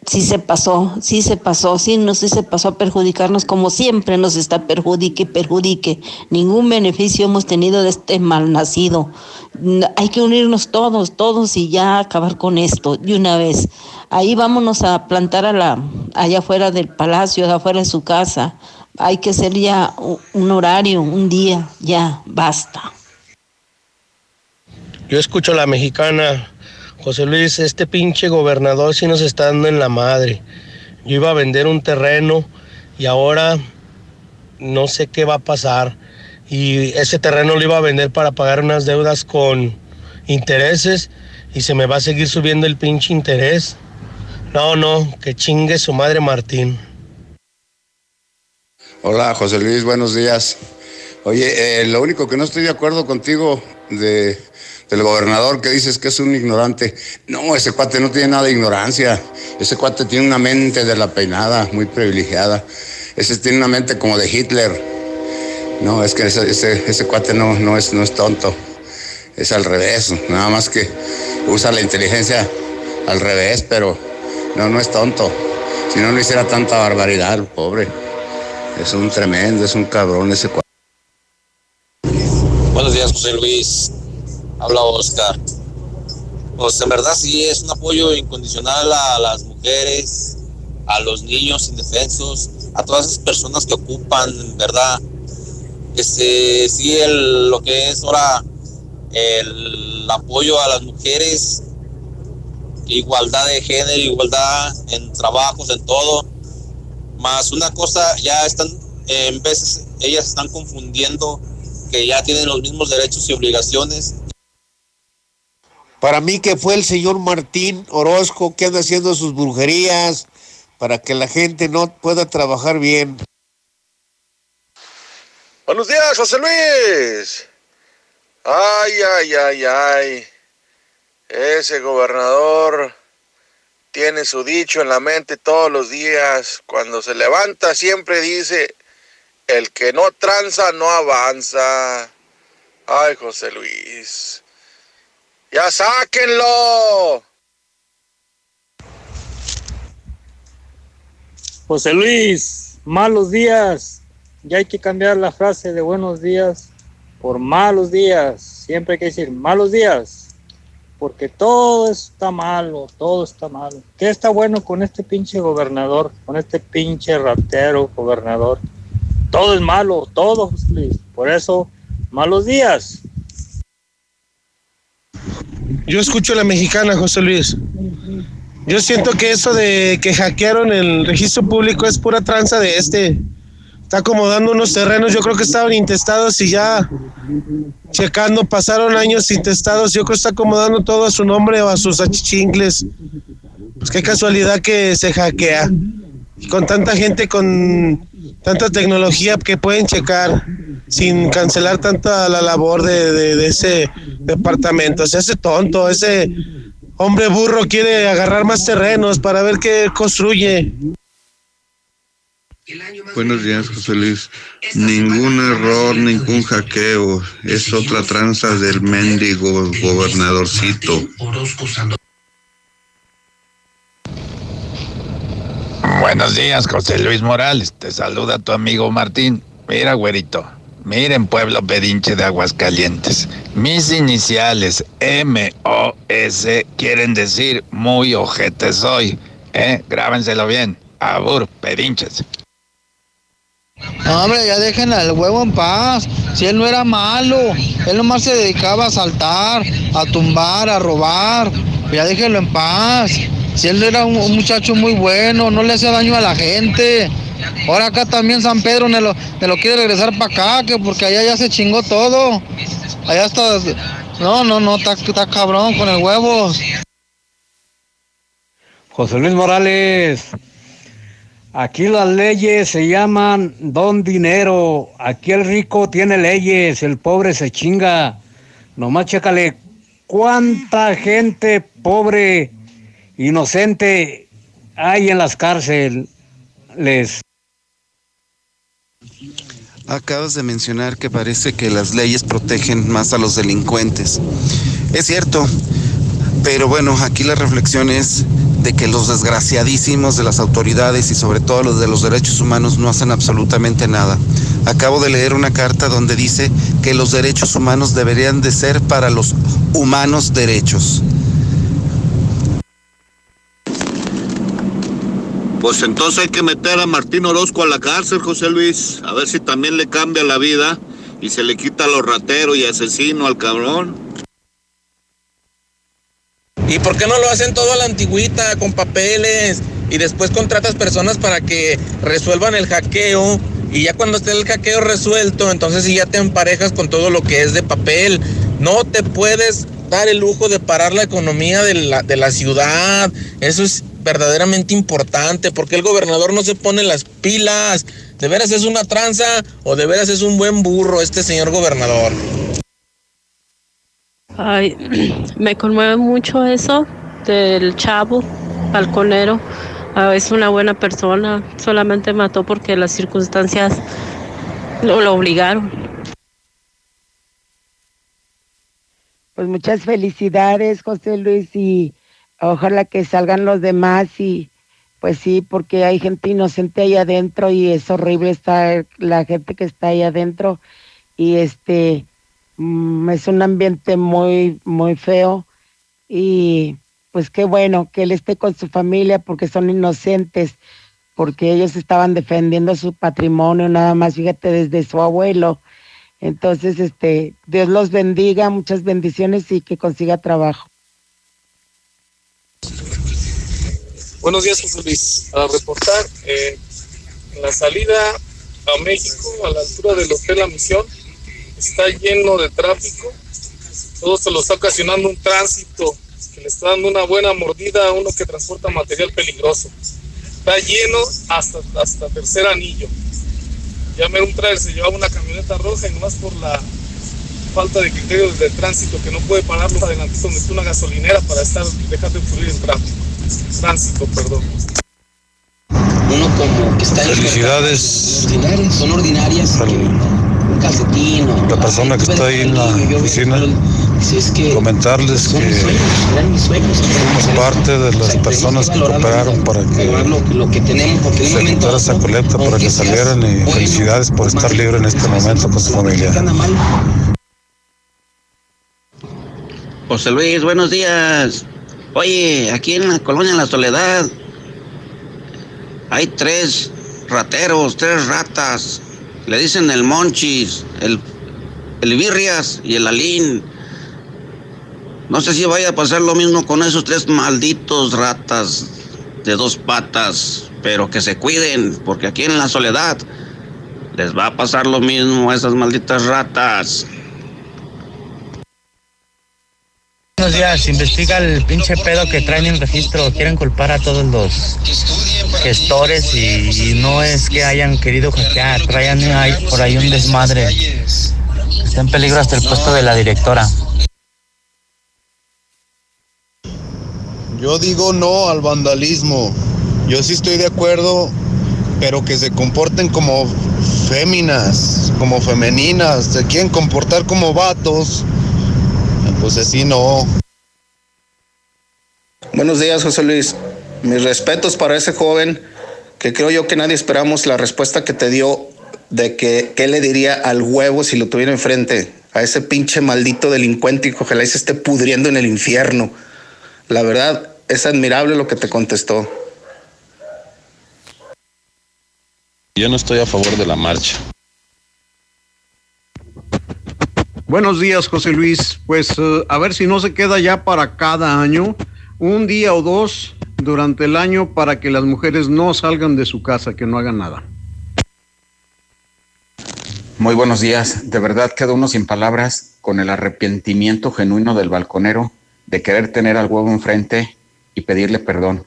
S46: sí se pasó, sí se pasó, sí, no sí se pasó a perjudicarnos como siempre nos está perjudique, perjudique. Ningún beneficio hemos tenido de este malnacido. Hay que unirnos todos, todos y ya acabar con esto de una vez. Ahí vámonos a plantar a la, allá afuera del palacio, afuera de su casa. Hay que hacer ya un horario, un día, ya, basta.
S47: Yo escucho a la mexicana José Luis, este pinche gobernador sí nos está dando en la madre. Yo iba a vender un terreno y ahora no sé qué va a pasar. Y ese terreno lo iba a vender para pagar unas deudas con intereses y se me va a seguir subiendo el pinche interés. No, no, que chingue su madre Martín.
S35: Hola José Luis, buenos días. Oye, eh, lo único que no estoy de acuerdo contigo de del gobernador que dices que es un ignorante. No, ese cuate no tiene nada de ignorancia. Ese cuate tiene una mente de la peinada, muy privilegiada. Ese tiene una mente como de Hitler. No, es que ese, cuate no, no, es, no es tonto. Es al revés. Nada más que usa la inteligencia al revés, pero no, no es tonto. Si no, no hiciera tanta barbaridad, pobre. Es un tremendo, es un cabrón ese cuate.
S48: Buenos días, José Luis habla Oscar. Pues en verdad sí es un apoyo incondicional a las mujeres, a los niños indefensos, a todas esas personas que ocupan, ¿verdad? Este, sí, el, lo que es ahora el apoyo a las mujeres, igualdad de género, igualdad en trabajos, en todo. Más una cosa, ya están, en veces ellas están confundiendo que ya tienen los mismos derechos y obligaciones
S49: para mí que fue el señor Martín Orozco que anda haciendo sus brujerías para que la gente no pueda trabajar bien.
S50: Buenos días, José Luis. Ay, ay, ay, ay. Ese gobernador tiene su dicho en la mente todos los días. Cuando se levanta siempre dice, el que no tranza no avanza. Ay, José Luis. ¡Ya sáquenlo!
S32: José Luis, malos días. Ya hay que cambiar la frase de buenos días por malos días. Siempre hay que decir malos días. Porque todo está malo, todo está malo. ¿Qué está bueno con este pinche gobernador? Con este pinche ratero gobernador. Todo es malo, todo, José Luis. Por eso, malos días.
S51: Yo escucho la mexicana, José Luis. Yo siento que eso de que hackearon el registro público es pura tranza de este. Está acomodando unos terrenos, yo creo que estaban intestados y ya checando, pasaron años intestados. Yo creo que está acomodando todo a su nombre o a sus achichingles. Pues qué casualidad que se hackea. Con tanta gente con tanta tecnología que pueden checar sin cancelar tanta la labor de, ese departamento. Se hace tonto, ese hombre burro quiere agarrar más terrenos para ver qué construye.
S40: Buenos días, José Luis. Ningún error, ningún hackeo. Es otra tranza del mendigo gobernadorcito.
S52: Buenos días, José Luis Morales. Te saluda tu amigo Martín. Mira, güerito. Miren, pueblo pedinche de Aguascalientes. Mis iniciales M-O-S quieren decir muy ojete soy. ¿Eh? Grábenselo bien. Abur, pedinches.
S53: Hombre, ya dejen al huevo en paz. Si él no era malo, él nomás se dedicaba a saltar, a tumbar, a robar. Ya déjenlo en paz. Si él era un, muchacho muy bueno, no le hacía daño a la gente. Ahora acá también San Pedro me lo, lo quiere regresar para acá, que porque allá ya se chingó todo. Allá está. No, no, no, está, está cabrón con el huevo.
S54: José Luis Morales, aquí las leyes se llaman don dinero. Aquí el rico tiene leyes, el pobre se chinga. Nomás chécale cuánta gente pobre, inocente hay en las cárceles.
S55: Acabas de mencionar que parece que las leyes protegen más a los delincuentes. Es cierto, pero bueno, aquí la reflexión es de que los desgraciadísimos de las autoridades y sobre todo los de los derechos humanos no hacen absolutamente nada. Acabo de leer una carta donde dice que los derechos humanos deberían de ser para los humanos derechos.
S56: Pues entonces hay que meter a Martín Orozco a la cárcel, José Luis, a ver si también le cambia la vida y se le quita lo ratero y asesino al cabrón.
S33: ¿Y por qué no lo hacen todo a la antigüita, con papeles? Y después contratas personas para que resuelvan el hackeo. Y ya cuando esté el hackeo resuelto, entonces sí ya te emparejas con todo lo que es de papel. No te puedes dar el lujo de parar la economía de la, de la ciudad. Eso es verdaderamente importante. porque el gobernador no se pone las pilas? ¿De veras es una tranza o de veras es un buen burro este señor gobernador?
S57: Ay, me conmueve mucho eso del chavo balconero. Ah, es una buena persona, solamente mató porque las circunstancias lo, lo obligaron.
S58: Pues muchas felicidades, José Luis, y ojalá que salgan los demás y pues sí, porque hay gente inocente ahí adentro y es horrible estar la gente que está ahí adentro y este mm, es un ambiente muy muy feo y pues qué bueno que él esté con su familia porque son inocentes porque ellos estaban defendiendo su patrimonio nada más fíjate desde su abuelo. Entonces este Dios los bendiga muchas bendiciones y que consiga trabajo
S51: Buenos días, José Luis. A reportar, eh, la salida a México, a la altura del Hotel La Misión, está lleno de tráfico. Todo se lo está ocasionando un tránsito que le está dando una buena mordida a uno que transporta material peligroso. Está lleno hasta, hasta tercer anillo. Ya me un trailer se llevaba una camioneta roja y nomás por la falta de criterios de tránsito que no puede pararlo adelante donde está una gasolinera para estar dejar de fluir el tráfico tránsito, perdón.
S12: Uno como que está
S40: Felicidades.
S12: Son ordinarias. Un calcetín. o-
S40: La persona que está ahí en la oficina, comentarles que somos parte de las personas que cooperaron para que se quitara esa colecta, para que salieran y felicidades por estar libre en este momento con su familia.
S45: José Luis, buenos días. Oye, aquí en la colonia La Soledad hay tres rateros, tres ratas. Le dicen el Monchis, el, el Birrias y el Alín. No sé si vaya a pasar lo mismo con esos tres malditos ratas de dos patas, pero que se cuiden, porque aquí en La Soledad les va a pasar lo mismo a esas malditas ratas.
S59: Buenos días, investiga el pinche pedo que traen en registro. Quieren culpar a todos los gestores y, no es que hayan querido hackear, traen por ahí un desmadre. Está en peligro hasta el puesto de la directora.
S60: Yo digo no al vandalismo. Yo sí estoy de acuerdo
S45: pero que se comporten como féminas, como femeninas, se quieren comportar como vatos, pues así no.
S61: Buenos días, José Luis. Mis respetos para ese joven que creo yo que nadie esperamos la respuesta que te dio de que qué le diría al huevo si lo tuviera enfrente, a ese pinche maldito delincuente y que ojalá se esté pudriendo en el infierno. La verdad, es admirable lo que te contestó.
S45: Yo no estoy a favor de la marcha.
S53: Buenos días, José Luis. Pues eh, a ver si no se queda ya para cada año, un día o dos durante el año para que las mujeres no salgan de su casa, que no hagan nada.
S62: Muy buenos días. De verdad quedo uno sin palabras con el arrepentimiento genuino del balconero de querer tener al huevo enfrente y pedirle perdón.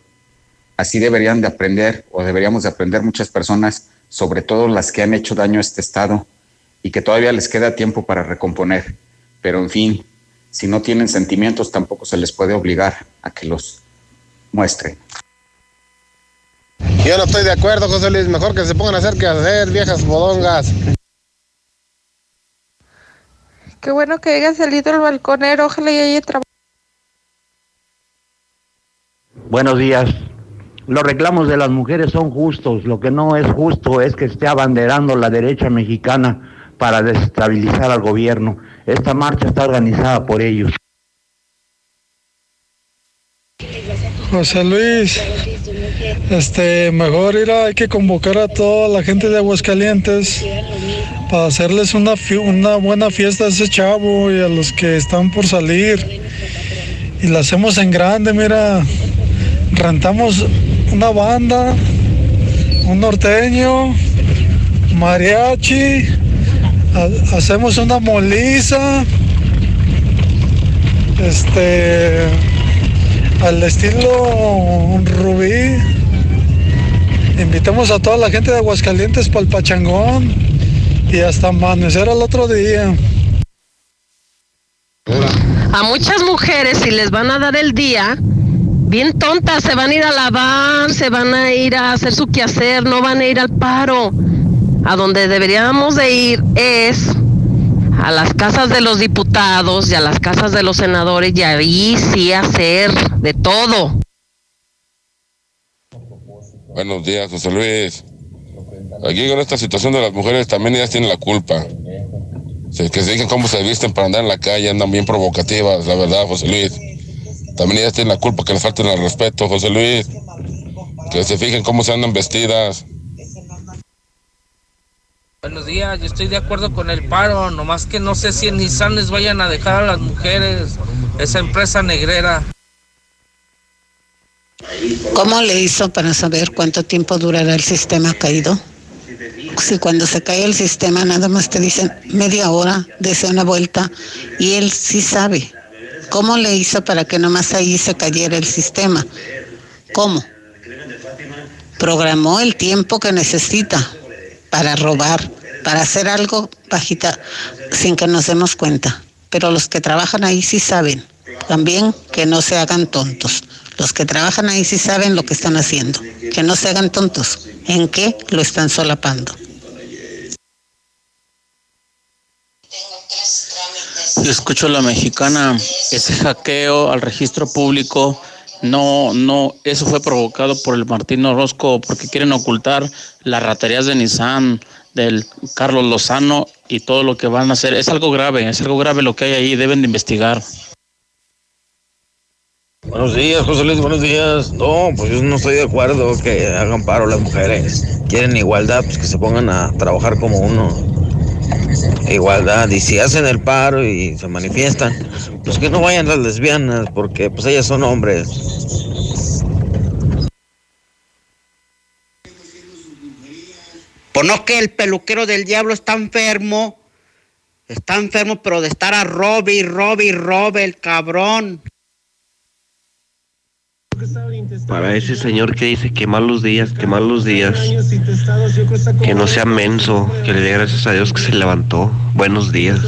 S62: Así deberían de aprender o deberíamos de aprender muchas personas, sobre todo las que han hecho daño a este Estado y que todavía les queda tiempo para recomponer. Pero en fin, si no tienen sentimientos tampoco se les puede obligar a que los muestren.
S45: Yo no estoy de acuerdo, José Luis. Mejor que se pongan a hacer que hacer viejas bodongas.
S63: Qué bueno que haya salido el balconero. Ojalá y haya trabajo.
S64: Buenos días. Los reclamos de las mujeres son justos. Lo que no es justo es que esté abanderando la derecha mexicana para desestabilizar al gobierno. Esta marcha está organizada por ellos.
S65: José Luis, este, mejor ir a, hay que convocar a toda la gente de Aguascalientes para hacerles una, una buena fiesta a ese chavo y a los que están por salir. Y la hacemos en grande, mira, rentamos una banda, un norteño, mariachi, hacemos una moliza, este, al estilo rubí. Invitamos a toda la gente de Aguascalientes para el pachangón y hasta amanecer al otro día.
S66: A muchas mujeres si les van a dar el día, bien tontas, se van a ir a lavar, se van a ir a hacer su quehacer, no van a ir al paro. A donde deberíamos de ir es a las casas de los diputados y a las casas de los senadores y ahí sí hacer de todo.
S40: Buenos días, José Luis. Aquí con esta situación de las mujeres también ellas tienen la culpa. que se digan cómo se visten para andar en la calle, andan bien provocativas, la verdad, José Luis. También ellas tienen la culpa que les falten el respeto, José Luis. Que se fijen cómo se andan vestidas.
S67: Buenos días, yo estoy de acuerdo con el paro, nomás que no sé si en Nissan les vayan a dejar a las mujeres, esa empresa negrera.
S31: ¿Cómo le hizo para saber cuánto tiempo durará el sistema caído? Si cuando se cae el sistema nada más te dicen media hora, desea una vuelta, y él sí sabe. ¿Cómo le hizo para que nomás ahí se cayera el sistema? ¿Cómo? Programó el tiempo que necesita para robar, para hacer algo bajita, sin que nos demos cuenta. Pero los que trabajan ahí sí saben. También que no se hagan tontos. Los que trabajan ahí sí saben lo que están haciendo. Que no se hagan tontos. ¿En qué lo están solapando?
S68: Yo escucho la mexicana, ese hackeo al registro público, no, no, eso fue provocado por el Martín Orozco porque quieren ocultar las raterías de Nissan, del Carlos Lozano y todo lo que van a hacer. Es algo grave, es algo grave lo que hay ahí, deben de investigar.
S45: Buenos días, José Luis, buenos días. No, pues yo no estoy de acuerdo que hagan paro las mujeres. Quieren igualdad, pues que se pongan a trabajar como uno igualdad y si hacen el paro y se manifiestan, pues que no vayan las lesbianas porque pues ellas son hombres.
S69: Pues no que el peluquero del diablo está enfermo, está enfermo pero de estar a robe y robe el cabrón.
S45: Para ese señor que dice que malos días, que malos días, que no sea menso, que le dé gracias a Dios que se levantó. Buenos días.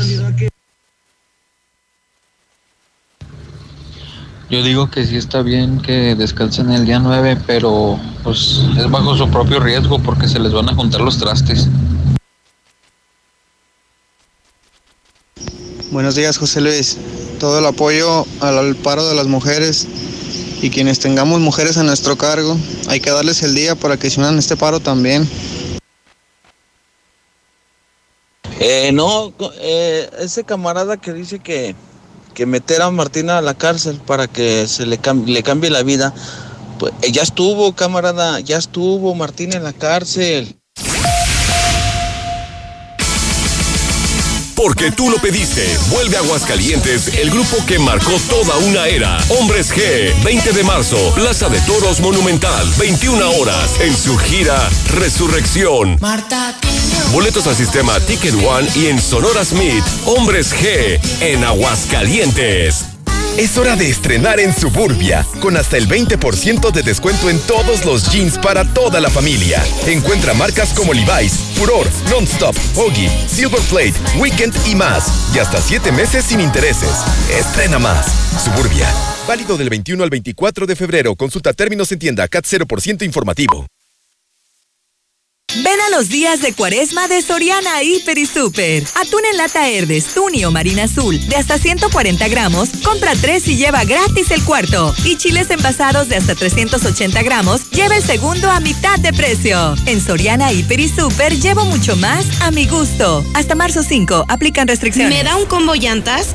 S70: Yo digo que sí está bien que descansen el día 9, pero pues es bajo su propio riesgo porque se les van a juntar los trastes.
S71: Buenos días, José Luis. Todo el apoyo al paro de las mujeres y quienes tengamos mujeres a nuestro cargo, hay que darles el día para que se unan este paro también.
S72: Eh, no, eh, ese camarada que dice que, que meter a Martina a la cárcel para que se le, le cambie la vida, pues eh, ya estuvo, camarada, ya estuvo Martina en la cárcel.
S21: Porque tú lo pediste. Vuelve a Aguascalientes el grupo que marcó toda una era. Hombres G, 20 de marzo, Plaza de Toros Monumental, 21 horas, en su gira Resurrección. Boletos al sistema Ticket One y en Sonora Smith. Hombres G, en Aguascalientes.
S73: Es hora de estrenar en Suburbia, con hasta el 20% de descuento en todos los jeans para toda la familia. Encuentra marcas como Levi's, Furor, Nonstop, Hoggy, Silver Plate, Weekend y más. Y hasta 7 meses sin intereses. Estrena más. Suburbia. Válido del 21 al 24 de febrero. Consulta términos en tienda CAT 0% informativo.
S74: Ven a los días de cuaresma de Soriana Hiper y Super. Atún en lata Herdes, Tuni o Marina Azul de hasta 140 gramos, compra 3 y lleva gratis el cuarto. Y chiles envasados de hasta 380 gramos, lleva el segundo a mitad de precio. En Soriana Hiper y Super llevo mucho más a mi gusto. Hasta marzo 5, aplican restricciones.
S75: ¿Me da un combo llantas?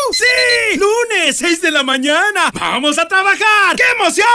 S76: ¡Lunes, 6 de la mañana! ¡Vamos a trabajar! ¡Qué emoción!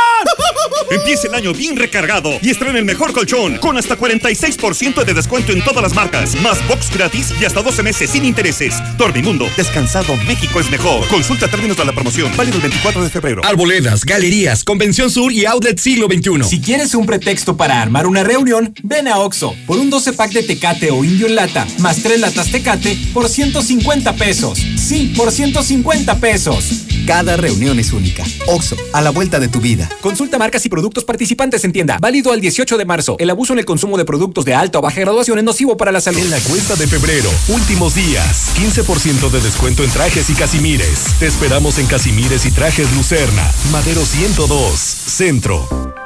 S77: Empieza el año bien recargado y estrena el mejor colchón con hasta 46% de descuento en todas las marcas, más box gratis y hasta 12 meses sin intereses. Dormimundo, descansado México es mejor. Consulta términos de la promoción, válido el 24 de febrero.
S78: Arboledas, galerías, Convención Sur y Outlet Siglo XXI.
S79: Si quieres un pretexto para armar una reunión, ven a Oxo por un 12 pack de Tecate o Indio en lata, más 3 latas Tecate por 150 pesos. Sí, por 150 pesos.
S80: Cada reunión es única. Oxo, a la vuelta de tu vida.
S79: Consulta marcas y productos participantes en tienda. Válido al 18 de marzo. El abuso en el consumo de productos de alta o baja graduación es nocivo para la salud.
S21: En la cuesta de febrero, últimos días, 15% de descuento en trajes y casimires. Te esperamos en Casimires y Trajes Lucerna, Madero 102, Centro.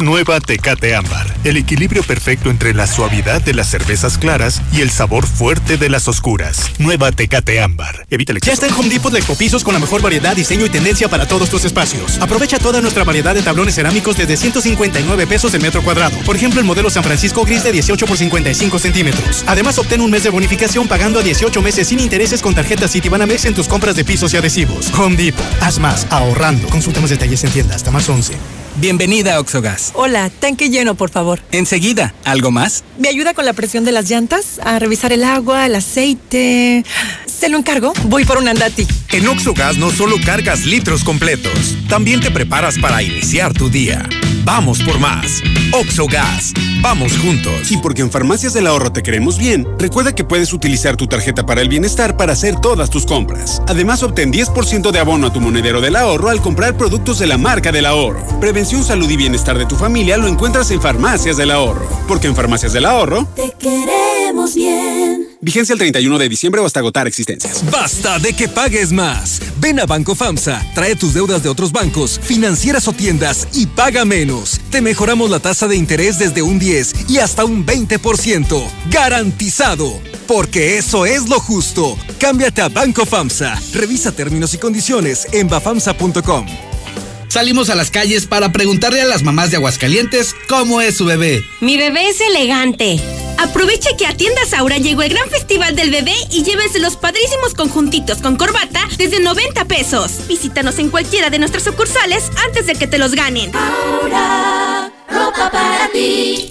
S20: Nueva Tecate Ámbar. El equilibrio perfecto entre la suavidad de las cervezas claras y el sabor fuerte de las oscuras. Nueva Tecate Ámbar. Evita el
S81: Ya está en Home Depot de Ecopisos con la mejor variedad, diseño y tendencia para todos tus espacios. Aprovecha toda nuestra variedad de tablones cerámicos desde 159 pesos el metro cuadrado. Por ejemplo, el modelo San Francisco Gris de 18 por 55 centímetros. Además, obtén un mes de bonificación pagando a 18 meses sin intereses con tarjeta Citibanamex en tus compras de pisos y adhesivos. Home Depot. Haz más, ahorrando. Consulta más detalles en tienda hasta más 11.
S82: Bienvenida a Oxogas.
S83: Hola, tanque lleno, por favor.
S82: Enseguida, ¿algo más?
S83: ¿Me ayuda con la presión de las llantas? A revisar el agua, el aceite. ¿Se lo encargo? Voy por un andati.
S84: En Oxogas no solo cargas litros completos, también te preparas para iniciar tu día. Vamos por más. Oxogas. Vamos juntos.
S85: Y porque en Farmacias del Ahorro te queremos bien, recuerda que puedes utilizar tu tarjeta para el bienestar para hacer todas tus compras. Además, obtén 10% de abono a tu monedero del ahorro al comprar productos de la marca del ahorro. Prevención, salud y bienestar de tu familia lo encuentras en Farmacias del Ahorro. Porque en Farmacias del Ahorro
S86: te queremos bien.
S85: Vigencia el 31 de diciembre o hasta agotar existencias.
S87: Basta de que pagues más. Ven a Banco FAMSA, trae tus deudas de otros bancos, financieras o tiendas y paga menos. Te mejoramos la tasa de interés desde un 10 y hasta un 20%. Garantizado. Porque eso es lo justo. Cámbiate a Banco FAMSA. Revisa términos y condiciones en bafamsa.com.
S88: Salimos a las calles para preguntarle a las mamás de Aguascalientes cómo es su bebé.
S75: Mi bebé es elegante. Aproveche que a Tiendas Aura llegó el gran festival del bebé y llévese los padrísimos conjuntitos con corbata desde 90 pesos. Visítanos en cualquiera de nuestras sucursales antes de que te los ganen.
S86: Aura, ropa para ti.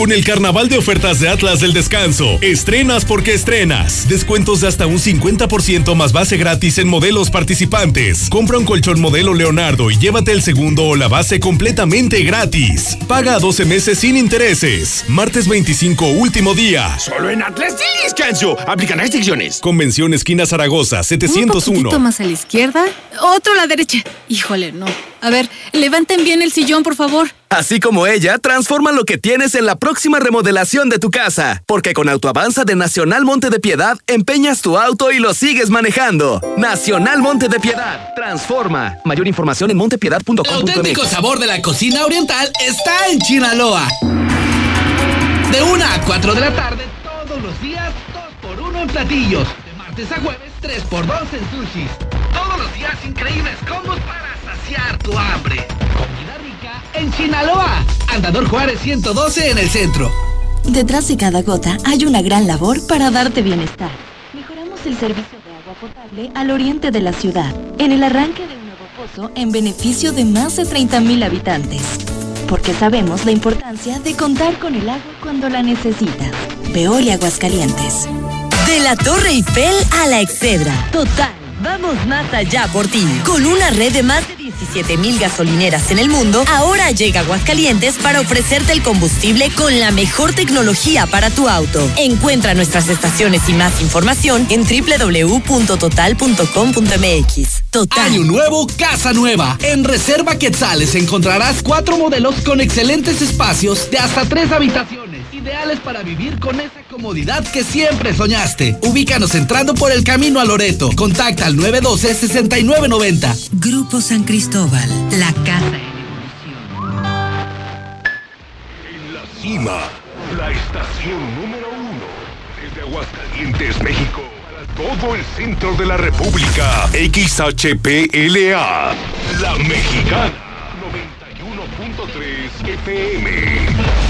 S73: Con el carnaval de ofertas de Atlas del Descanso, estrenas porque estrenas. Descuentos de hasta un 50% más base gratis en modelos participantes. Compra un colchón modelo Leonardo y llévate el segundo o la base completamente gratis. Paga a 12 meses sin intereses. Martes 25, último día.
S89: Solo en Atlas del Descanso. Aplican restricciones.
S73: Convención Esquina Zaragoza,
S22: Un
S73: 701.
S22: poquito más a la izquierda, otro a la derecha. Híjole, no. A ver, levanten bien el sillón, por favor.
S90: Así como ella, transforma lo que tienes en la próxima remodelación de tu casa. Porque con Autoavanza de Nacional Monte de Piedad, empeñas tu auto y lo sigues manejando. Nacional Monte de Piedad. Transforma. Mayor información en
S88: El
S90: montepiedad.com.mx.
S88: auténtico sabor de la cocina oriental está en Chinaloa. De 1 a 4 de la tarde, todos los días, 2 por 1 en platillos. De martes a jueves, 3 por 2 en sushis. Todos los días increíbles combos para saciar tu hambre. En Chinaloa. Andador Juárez 112 en el centro.
S91: Detrás de cada gota hay una gran labor para darte bienestar. Mejoramos el servicio de agua potable al oriente de la ciudad, en el arranque de un nuevo pozo en beneficio de más de 30.000 habitantes. Porque sabemos la importancia de contar con el agua cuando la necesitas. Veolia Aguascalientes.
S92: De la Torre Eiffel a la Excedra. Total. Vamos más allá por ti. Con una red de más de 17 mil gasolineras en el mundo, ahora llega Aguascalientes para ofrecerte el combustible con la mejor tecnología para tu auto. Encuentra nuestras estaciones y más información en www.total.com.mx. Total.
S88: Año nuevo, casa nueva. En Reserva Quetzales encontrarás cuatro modelos con excelentes espacios de hasta tres habitaciones. Ideales para vivir con esa comodidad que siempre soñaste. Ubícanos entrando por el camino a Loreto. Contacta al 912-6990.
S92: Grupo San Cristóbal, la casa.
S7: La cima, la estación número uno. Desde Aguascalientes, México, para todo el centro de la República. XHPLA, La Mexicana, 91.3 FM.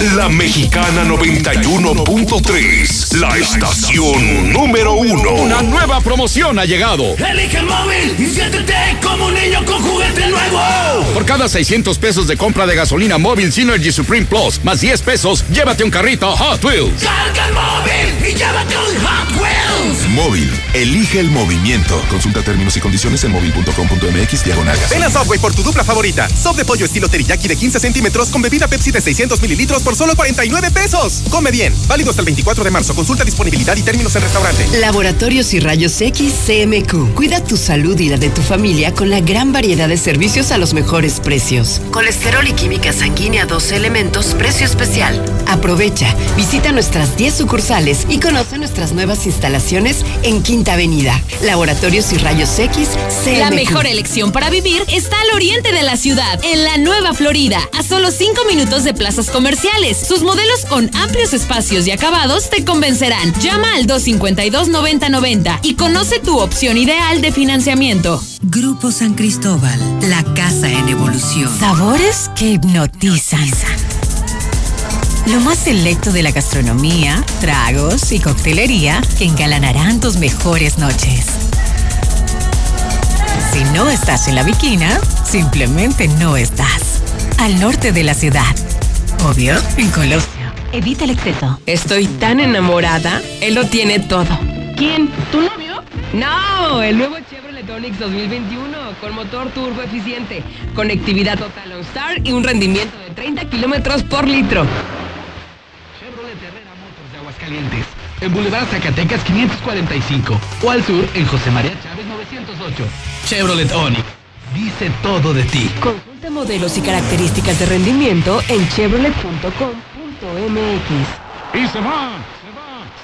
S7: La Mexicana 91.3, la estación número uno.
S73: Una nueva promoción ha llegado.
S93: Elige el móvil y siéntete como un niño con juguete nuevo.
S73: Por cada 600 pesos de compra de gasolina móvil Synergy Supreme Plus, más 10 pesos, llévate un carrito Hot Wheels.
S93: Carga el móvil y llévate un Hot Wheels.
S21: Móvil, elige el movimiento. Consulta términos y condiciones en móvil.com.mx diagonal
S94: Ven a Subway por tu dupla favorita. Sop de pollo estilo teriyaki de 15 centímetros con bebida Pepsi de 600 mililitros por solo 49 pesos. Come bien. Válido hasta el 24 de marzo. Consulta disponibilidad y términos en restaurante.
S18: Laboratorios y Rayos X CMQ. Cuida tu salud y la de tu familia con la gran variedad de servicios a los mejores precios. Colesterol y química sanguínea 12 elementos, precio especial. Aprovecha, visita nuestras 10 sucursales y conoce nuestras nuevas instalaciones en Quinta Avenida. Laboratorios y Rayos X, CMQ.
S95: La mejor elección para vivir está al oriente de la ciudad, en la Nueva Florida, a solo 5 minutos de plazas comerciales. Sus modelos con amplios espacios y acabados te convencerán. Llama al 252-9090 y conoce tu opción ideal de financiamiento.
S96: Grupo San Cristóbal, la casa en evolución.
S97: Sabores que hipnotizan. Lo más selecto de la gastronomía, tragos y coctelería que engalanarán tus mejores noches. Si no estás en la Viquina, simplemente no estás. Al norte de la ciudad. Obvio, en Colosio. Evita el exceso.
S98: Estoy tan enamorada. Él lo tiene todo.
S95: ¿Quién? ¿Tu novio?
S98: No, el nuevo Chevrolet Onix 2021 con motor turbo eficiente, conectividad total OnStar y un rendimiento de 30 kilómetros por litro.
S99: Chevrolet Herrera Motors de Aguascalientes. En Boulevard Zacatecas 545 o al sur en José María Chávez 908. Chevrolet Onix. Dice todo de ti.
S98: Consulta modelos y características de rendimiento en chevrolet.com.mx.
S100: Y se va,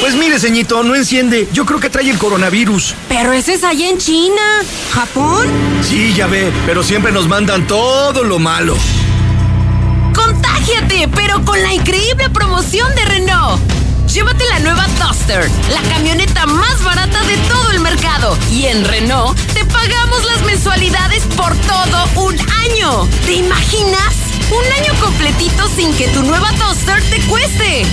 S101: Pues mire, ceñito, no enciende. Yo creo que trae el coronavirus.
S95: Pero ese es allá en China. ¿Japón?
S101: Sí, ya ve, pero siempre nos mandan todo lo malo.
S95: ¡Contágiate! Pero con la increíble promoción de Renault. Llévate la nueva Duster, la camioneta más barata de todo el mercado. Y en Renault te pagamos las mensualidades por todo un año. ¿Te imaginas? Un año completito sin que tu nueva Duster te cueste.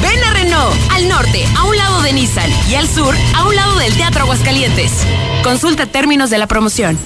S95: Ven a Renault, al norte, a un lado de Nissan, y al sur, a un lado del Teatro Aguascalientes. Consulta términos de la promoción.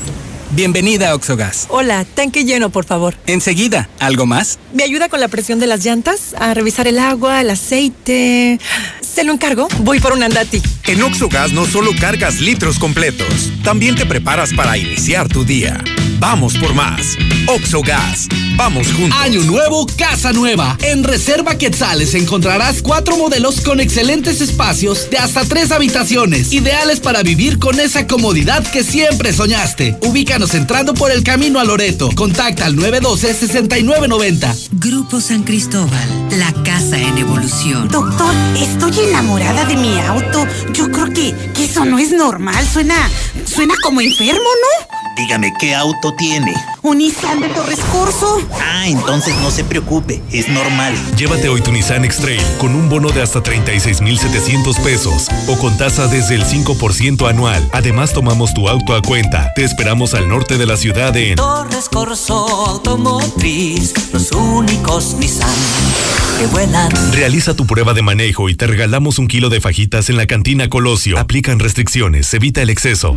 S102: Bienvenida a Oxogas.
S103: Hola, tanque lleno, por favor.
S102: Enseguida, ¿algo más?
S103: ¿Me ayuda con la presión de las llantas? A revisar el agua, el aceite. ¿Se lo encargo? Voy por un andati.
S40: En Oxogas no solo cargas litros completos, también te preparas para iniciar tu día. Vamos por más. Oxogas. Vamos juntos.
S99: Año nuevo, casa nueva. En Reserva Quetzales encontrarás cuatro modelos con excelentes espacios de hasta tres habitaciones, ideales para vivir con esa comodidad que siempre soñaste. Ubícanos entrando por el camino a Loreto. Contacta al 912-6990.
S96: Grupo San Cristóbal, la casa en evolución.
S104: Doctor, estoy enamorada de mi auto. Yo creo que, que eso no es normal. Suena, suena como enfermo, ¿no?
S105: Dígame, ¿qué auto tiene?
S104: Un Nissan de Torres Corso.
S105: Ah, entonces no se preocupe, es normal.
S73: Llévate hoy tu Nissan X-Trail con un bono de hasta 36,700 pesos o con tasa desde el 5% anual. Además, tomamos tu auto a cuenta. Te esperamos al norte de la ciudad en
S106: Torres Corso Automotriz, los únicos Nissan que vuelan.
S73: Realiza tu prueba de manejo y te regalamos un kilo de fajitas en la cantina Colosio. Aplican restricciones, evita el exceso.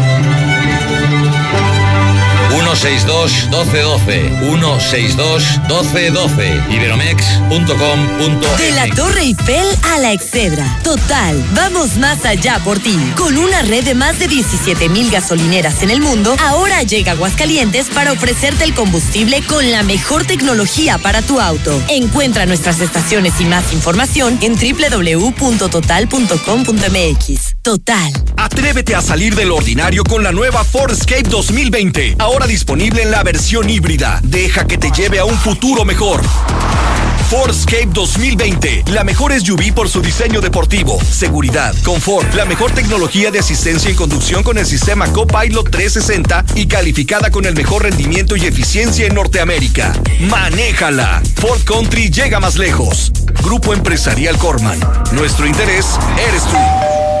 S88: 162 1212 162 1212 iberomex.com.mx
S92: De la Torre Eiffel a la Excedra. Total, vamos más allá por ti. Con una red de más de 17 mil gasolineras en el mundo, ahora llega Aguascalientes para ofrecerte el combustible con la mejor tecnología para tu auto. Encuentra nuestras estaciones y más información en www.total.com.mx. Total.
S40: Atrévete a salir del ordinario con la nueva Ford Escape 2020. Ahora disponible en la versión híbrida. Deja que te lleve a un futuro mejor. Ford Escape 2020, la mejor SUV por su diseño deportivo, seguridad, confort, la mejor tecnología de asistencia en conducción con el sistema Copilot 360 y calificada con el mejor rendimiento y eficiencia en Norteamérica. Manéjala. Ford Country llega más lejos. Grupo Empresarial Corman. Nuestro interés eres tú.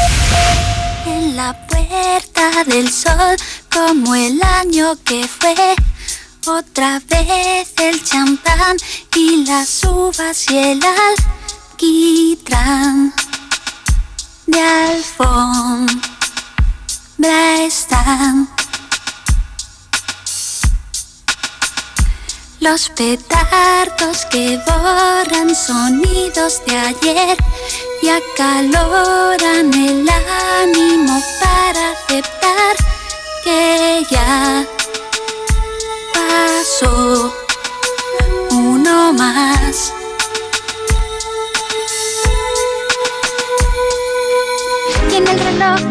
S107: La puerta del sol, como el año que fue, otra vez el champán y las uvas y el alquitrán de alfombra están. Los petardos que borran sonidos de ayer y acaloran el ánimo para aceptar que ya pasó uno más. Y el reloj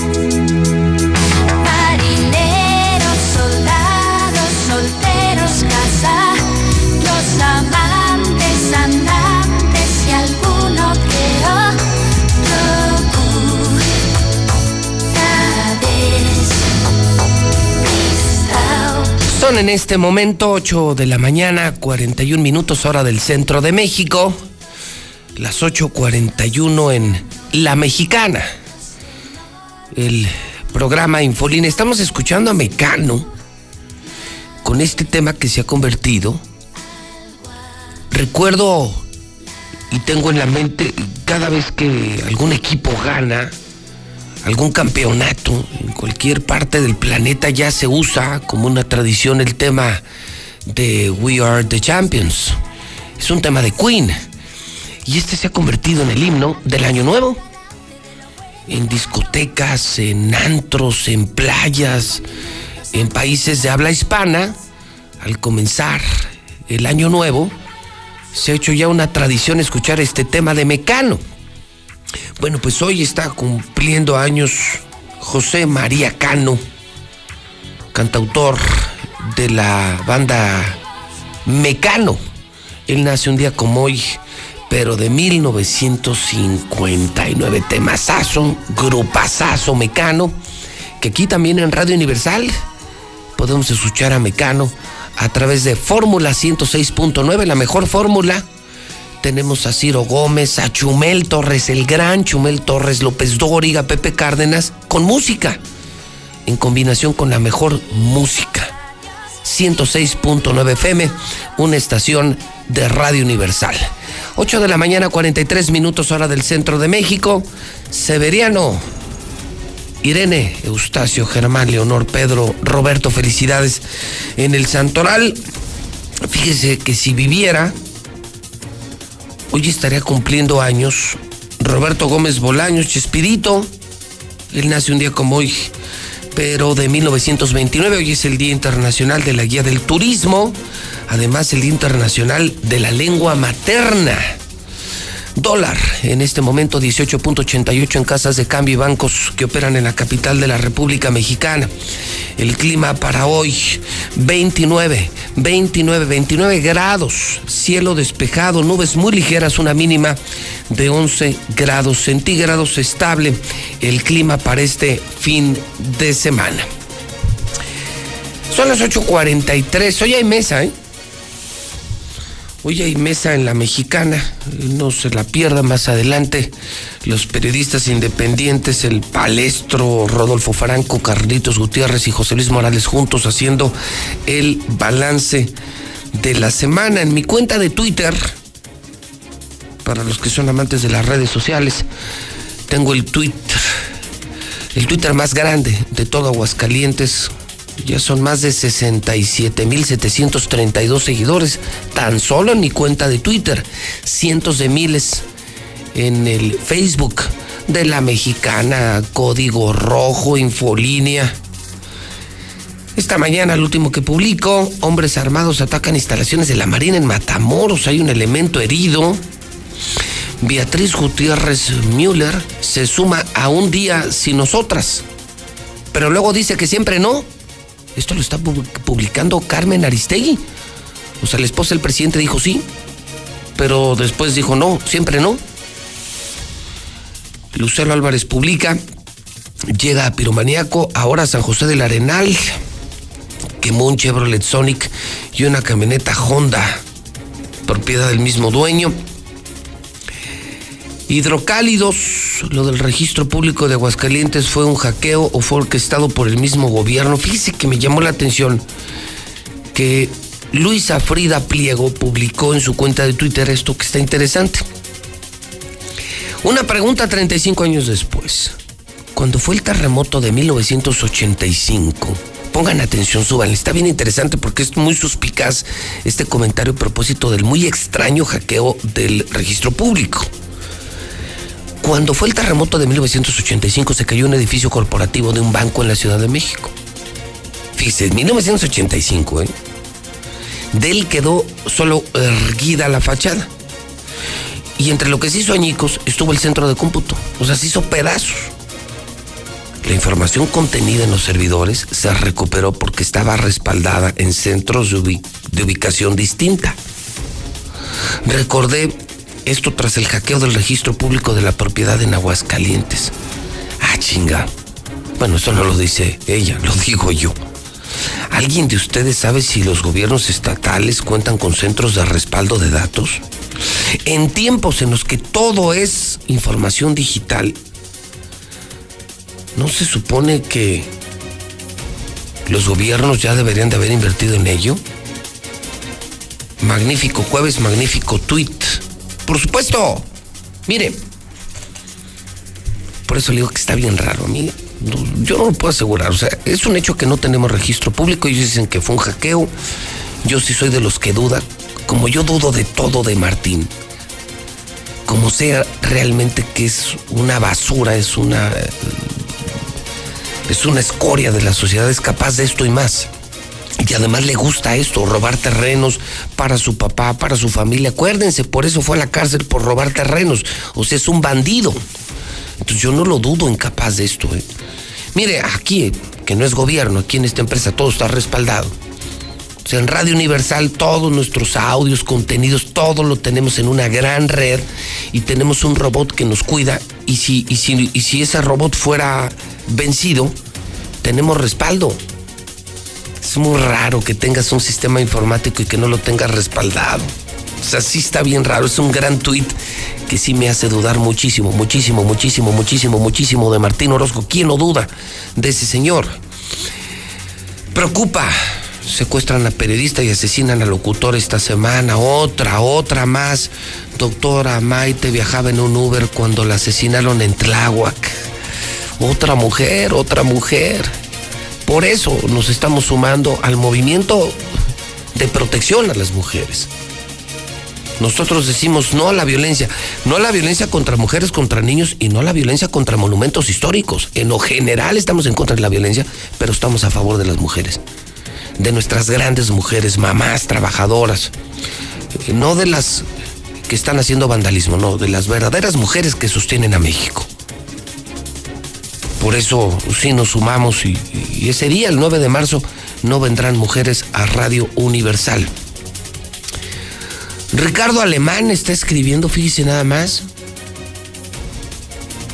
S1: En este momento 8 de la mañana, 41 minutos hora del centro de México, las 8.41 en La Mexicana, el programa Infolín. Estamos escuchando a Mecano con este tema que se ha convertido. Recuerdo y tengo en la mente cada vez que algún equipo gana, algún campeonato en cualquier parte del planeta ya se usa como una tradición el tema de We Are the Champions. Es un tema de Queen. Y este se ha convertido en el himno del Año Nuevo. En discotecas, en antros, en playas, en países de habla hispana, al comenzar el Año Nuevo, se ha hecho ya una tradición escuchar este tema de Mecano. Bueno, pues hoy está cumpliendo años José María Cano, cantautor de la banda Mecano. Él nace un día como hoy, pero de 1959. Temazazo, grupazazo Mecano, que aquí también en Radio Universal podemos escuchar a Mecano a través de Fórmula 106.9, la mejor fórmula tenemos a Ciro Gómez, a Chumel Torres, el gran Chumel Torres, López Dóriga, Pepe Cárdenas, con música, en combinación con la mejor música. 106.9 FM, una estación de Radio Universal. 8 de la mañana, 43 minutos hora del centro de México. Severiano, Irene, Eustacio, Germán, Leonor, Pedro, Roberto, felicidades en el Santoral. Fíjese que si viviera, Hoy estaría cumpliendo años Roberto Gómez Bolaños, Chespirito. Él nace un día como hoy, pero de 1929. Hoy es el Día Internacional de la Guía del Turismo. Además, el Día Internacional de la Lengua Materna. Dólar, en este momento 18.88 en casas de cambio y bancos que operan en la capital de la República Mexicana. El clima para hoy, 29, 29, 29 grados, cielo despejado, nubes muy ligeras, una mínima de 11 grados centígrados, estable el clima para este fin de semana. Son las 8.43, hoy hay mesa, ¿eh? Hoy hay mesa en la mexicana, no se la pierda más adelante. Los periodistas independientes, el palestro Rodolfo Franco, Carlitos Gutiérrez y José Luis Morales juntos haciendo el balance de la semana. En mi cuenta de Twitter, para los que son amantes de las redes sociales, tengo el Twitter, el Twitter más grande de todo Aguascalientes, ya son más de 67.732 seguidores tan solo en mi cuenta de Twitter. Cientos de miles en el Facebook. de la mexicana, Código Rojo, Infolínea. Esta mañana, el último que publico, hombres armados atacan instalaciones de la Marina en Matamoros, hay un elemento herido. Beatriz Gutiérrez Müller se suma a un día sin nosotras, pero luego dice que siempre no. Esto lo está publicando Carmen Aristegui. O sea, la esposa del presidente dijo sí, pero después dijo no, siempre no. Lucero Álvarez publica, llega a Piromaniaco, ahora San José del Arenal, quemó un Chevrolet Sonic y una camioneta Honda, propiedad del mismo dueño. Hidrocálidos, lo del registro público de Aguascalientes fue un hackeo o fue orquestado por el mismo gobierno. Fíjese que me llamó la atención que Luisa Frida Pliego publicó en su cuenta de Twitter esto que está interesante. Una pregunta 35 años después. Cuando fue el terremoto de 1985, pongan atención, suban, está bien interesante porque es muy suspicaz este comentario a propósito del muy extraño hackeo del registro público. Cuando fue el terremoto de 1985 se cayó un edificio corporativo de un banco en la Ciudad de México. Fíjese, 1985, ¿eh? De quedó solo erguida la fachada. Y entre lo que se hizo añicos estuvo el centro de cómputo. O sea, se hizo pedazos. La información contenida en los servidores se recuperó porque estaba respaldada en centros de, de ubicación distinta. Recordé esto tras el hackeo del registro público de la propiedad en Aguascalientes. Ah, chinga. Bueno, eso no lo dice ella, lo digo yo. ¿Alguien de ustedes sabe si los gobiernos estatales cuentan con centros de respaldo de datos? En tiempos en los que todo es información digital, ¿no se supone que los gobiernos ya deberían de haber invertido en ello? Magnífico jueves, magnífico tweet. Por supuesto. Mire. Por eso le digo que está bien raro. A mí, yo no lo puedo asegurar. O sea, es un hecho que no tenemos registro público. Ellos dicen que fue un hackeo. Yo sí soy de los que duda. Como yo dudo de todo de Martín. Como sea realmente que es una basura, es una. Es una escoria de la sociedad, es capaz de esto y más. Y además le gusta esto, robar terrenos para su papá, para su familia. Acuérdense, por eso fue a la cárcel por robar terrenos. O sea, es un bandido. Entonces yo no lo dudo incapaz de esto. ¿eh? Mire, aquí, que no es gobierno, aquí en esta empresa todo está respaldado. O sea, en Radio Universal todos nuestros audios, contenidos, todo lo tenemos en una gran red y tenemos un robot que nos cuida. Y si, y si, y si ese robot fuera vencido, tenemos respaldo. Es muy raro que tengas un sistema informático y que no lo tengas respaldado. O sea, sí está bien raro. Es un gran tuit que sí me hace dudar muchísimo, muchísimo, muchísimo, muchísimo, muchísimo de Martín Orozco. ¿Quién no duda de ese señor? Preocupa. Secuestran a periodista y asesinan a locutor esta semana. Otra, otra más. Doctora Maite viajaba en un Uber cuando la asesinaron en Tláhuac. Otra mujer, otra mujer. Por eso nos estamos sumando al movimiento de protección a las mujeres. Nosotros decimos no a la violencia, no a la violencia contra mujeres, contra niños y no a la violencia contra monumentos históricos. En lo general estamos en contra de la violencia, pero estamos a favor de las mujeres, de nuestras grandes mujeres, mamás, trabajadoras, no de las que están haciendo vandalismo, no, de las verdaderas mujeres que sostienen a México. Por eso sí nos sumamos y, ese día, el 9 de marzo, no vendrán mujeres a Radio Universal. Ricardo Alemán está escribiendo, fíjese nada más,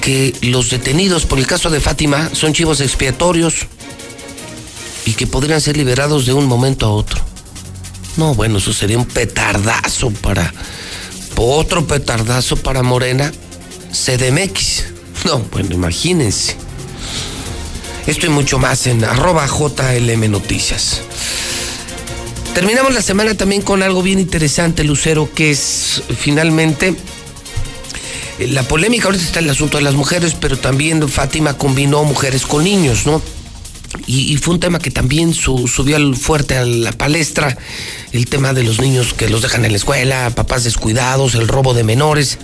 S1: que los detenidos por el caso de Fátima son chivos expiatorios y que podrían ser liberados de un momento a otro. No, bueno, eso sería un petardazo para... Otro petardazo para Morena, CDMX. No, bueno, imagínense. Esto y mucho más en arroba JLM Noticias. Terminamos la semana también con algo bien interesante, Lucero, que es finalmente la polémica. Ahorita está el asunto de las mujeres, pero también Fátima combinó mujeres con niños, ¿no? Y, fue un tema que también su, subió al fuerte a la palestra, el tema de los niños que los dejan en la escuela, papás descuidados, el robo de menores.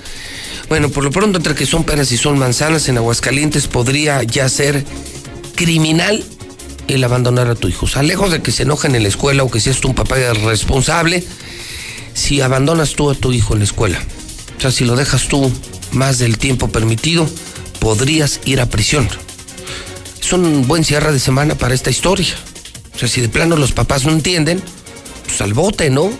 S1: Bueno, por lo pronto, entre que son peras y son manzanas, en Aguascalientes podría ya ser criminal el abandonar a tu hijo. O sea, lejos de que se enojen en la escuela o que seas tú un papá responsable, si abandonas tú a tu hijo en la escuela, o sea, si lo dejas tú más del tiempo permitido, podrías ir a prisión. Es un buen cierre de semana para esta historia. O sea, si de plano los papás no entienden, pues al bote, ¿no?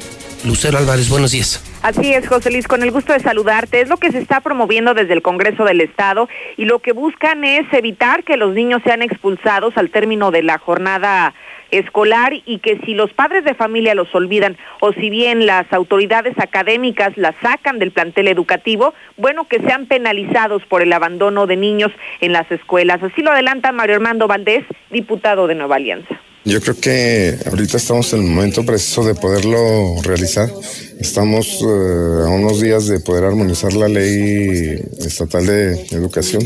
S1: Lucero Álvarez, buenos días.
S108: Así es, José Luis, con el gusto de saludarte. Es lo que se está promoviendo desde el Congreso del Estado y lo que buscan es evitar que los niños sean expulsados al término de la jornada escolar y que si los padres de familia los olvidan o si bien las autoridades académicas las sacan del plantel educativo, bueno, que sean penalizados por el abandono de niños en las escuelas. Así lo adelanta Mario Armando Valdés, diputado de Nueva Alianza.
S109: Yo creo que ahorita estamos en el momento preciso de poderlo realizar. Estamos eh, a unos días de poder armonizar la ley estatal de educación.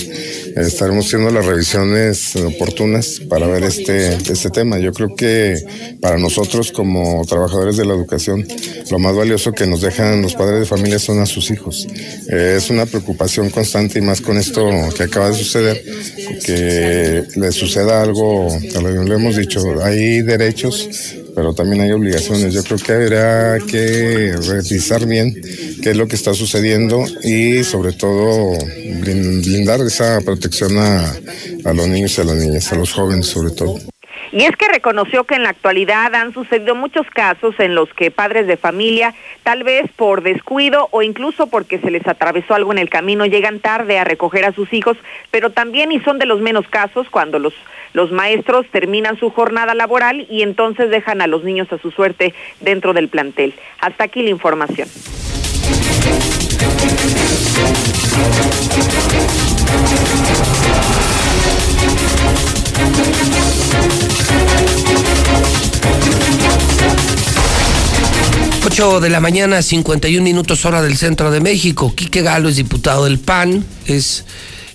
S109: estaremos haciendo las revisiones oportunas para ver este, este tema. Yo creo que para nosotros como trabajadores de la educación, lo más valioso que nos dejan los padres de familia son a sus hijos. Eh, es una preocupación constante y más con esto que acaba de suceder, que le suceda algo, lo hemos dicho, hay derechos, pero también hay obligaciones. Yo creo que habrá que revisar bien qué es lo que está sucediendo y sobre todo blindar esa protección a, a los niños y a las niñas, a los jóvenes sobre todo.
S108: Y es que reconoció que en la actualidad han sucedido muchos casos en los que padres de familia, tal vez por descuido o incluso porque se les atravesó algo en el camino, llegan tarde a recoger a sus hijos, pero también y son de los menos casos cuando los, los maestros terminan su jornada laboral y entonces dejan a los niños a su suerte dentro del plantel. Hasta aquí la información.
S1: 8 de la mañana, 51 minutos hora del centro de México. Quique Galo es diputado del PAN, es,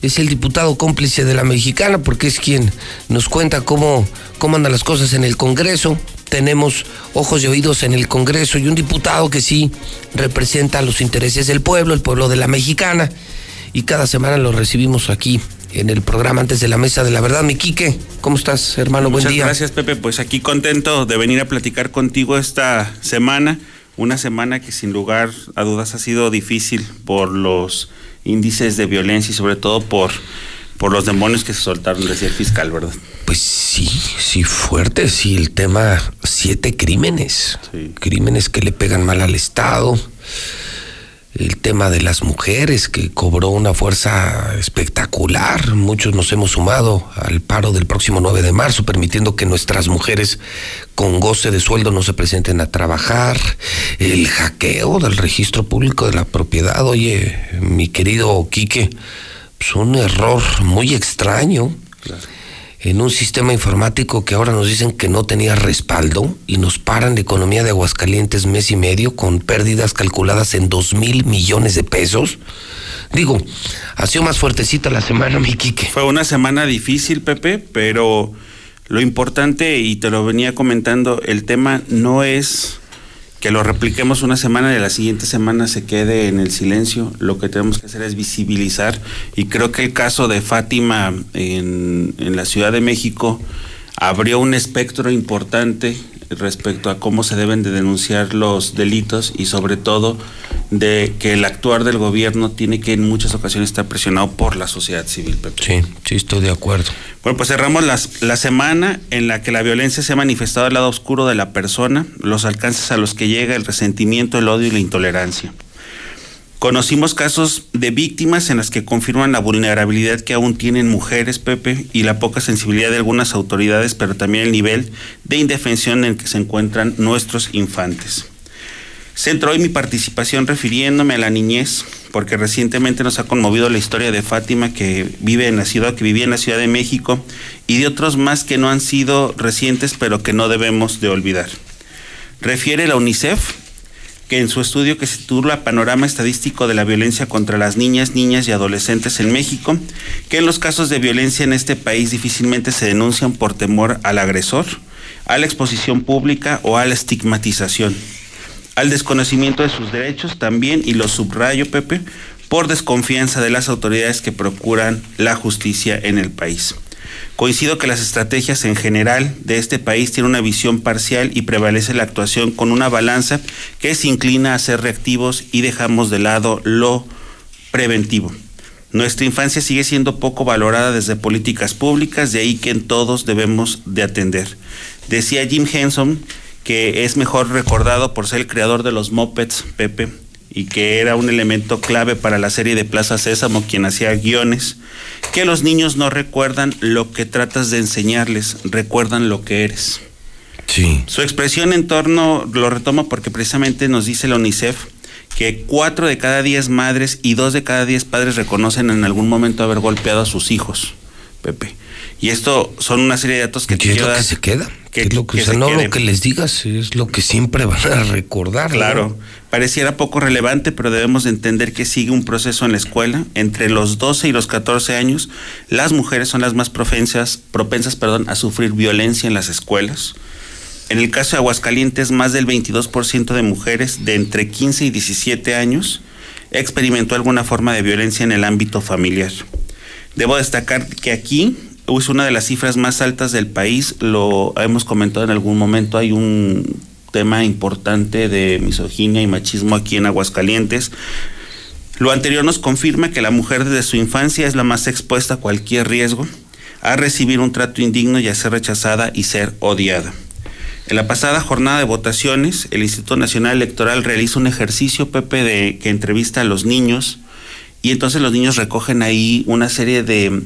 S1: es el diputado cómplice de la mexicana porque es quien nos cuenta cómo, cómo andan las cosas en el Congreso. Tenemos ojos y oídos en el Congreso y un diputado que sí representa los intereses del pueblo, el pueblo de la mexicana. Y cada semana lo recibimos aquí en el programa antes de la mesa de la verdad. Mi Quique, ¿cómo estás, hermano? Buen
S110: Muchas
S1: día.
S110: Gracias, Pepe. Pues aquí contento de venir a platicar contigo esta semana una semana que sin lugar a dudas ha sido difícil por los índices de violencia y sobre todo por, por los demonios que se soltaron, decía el fiscal, ¿verdad?
S1: Pues sí, sí, fuerte, sí, el tema, siete crímenes, crímenes que le pegan mal al Estado, el tema de las mujeres que cobró una fuerza espectacular. Muchos nos hemos sumado al paro del próximo 9 de marzo, permitiendo que nuestras mujeres con goce de sueldo no se presenten a trabajar. El hackeo del registro público de la propiedad. Oye, mi querido Quique, es pues un error muy extraño en un sistema informático que ahora nos dicen que no tenía respaldo y nos paran la economía de Aguascalientes mes y medio con pérdidas calculadas en dos mil millones de pesos. Digo, ha sido más fuertecita la semana, mi Quique.
S110: Fue una semana difícil, Pepe, pero lo importante, y te lo venía comentando, el tema no es que lo repliquemos una semana y la siguiente semana se quede en el silencio. Lo que tenemos que hacer es visibilizar y creo que el caso de Fátima en, en la Ciudad de México abrió un espectro importante respecto a cómo se deben de denunciar los delitos y sobre todo de que el actuar del gobierno tiene que en muchas ocasiones estar presionado por la sociedad civil.
S1: Sí, sí, estoy de acuerdo.
S110: Bueno, pues cerramos las, la semana en la que la violencia se ha manifestado al lado oscuro de la persona, los alcances a los que llega el resentimiento, el odio y la intolerancia. Conocimos casos de víctimas en las que confirman la vulnerabilidad que aún tienen mujeres, Pepe, y la poca sensibilidad de algunas autoridades, pero también el nivel de indefensión en el que se encuentran nuestros infantes. Centro hoy mi participación refiriéndome a la niñez, porque recientemente nos ha conmovido la historia de Fátima que vive en la ciudad, que vivía en la Ciudad de México, y de otros más que no han sido recientes, pero que no debemos de olvidar. Refiere la UNICEF que en su estudio que se titula Panorama Estadístico de la Violencia contra las Niñas, Niñas y Adolescentes en México, que en los casos de violencia en este país difícilmente se denuncian por temor al agresor, a la exposición pública o a la estigmatización, al desconocimiento de sus derechos también, y lo subrayo, Pepe, por desconfianza de las autoridades que procuran la justicia en el país. Coincido que las estrategias en general de este país tienen una visión parcial y prevalece la actuación con una balanza que se inclina a ser reactivos y dejamos de lado lo preventivo. Nuestra infancia sigue siendo poco valorada desde políticas públicas, de ahí que en todos debemos de atender. Decía Jim Henson que es mejor recordado por ser el creador de los mopeds, Pepe, y que era un elemento clave para la serie de Plaza Sésamo, quien hacía guiones, que los niños no recuerdan lo que tratas de enseñarles, recuerdan lo que eres.
S1: Sí.
S110: Su expresión en torno, lo retomo porque precisamente nos dice la UNICEF, que cuatro de cada diez madres y dos de cada diez padres reconocen en algún momento haber golpeado a sus hijos, Pepe. Y esto son una serie de datos que
S1: ¿Qué es lo que se queda?
S110: que-
S1: es lo que,
S110: que
S1: o sea,
S110: se
S1: no
S110: quede.
S1: lo que les digas, es lo que siempre van a recordar. ¿no?
S110: Pareciera poco relevante, pero debemos de entender que sigue un proceso en la escuela. Entre los 12 y los 14 años, las mujeres son las más propensas, propensas perdón, a sufrir violencia en las escuelas. En el caso de Aguascalientes, más del 22% de mujeres de entre 15 y 17 años experimentó alguna forma de violencia en el ámbito familiar. Debo destacar que aquí es una de las cifras más altas del país, lo hemos comentado en algún momento, hay un tema importante de misoginia y machismo aquí en Aguascalientes. Lo anterior nos confirma que la mujer desde su infancia es la más expuesta a cualquier riesgo, a recibir un trato indigno y a ser rechazada y ser odiada. En la pasada jornada de votaciones, el Instituto Nacional Electoral realiza un ejercicio, Pepe, de que entrevista a los niños y entonces los niños recogen ahí una serie de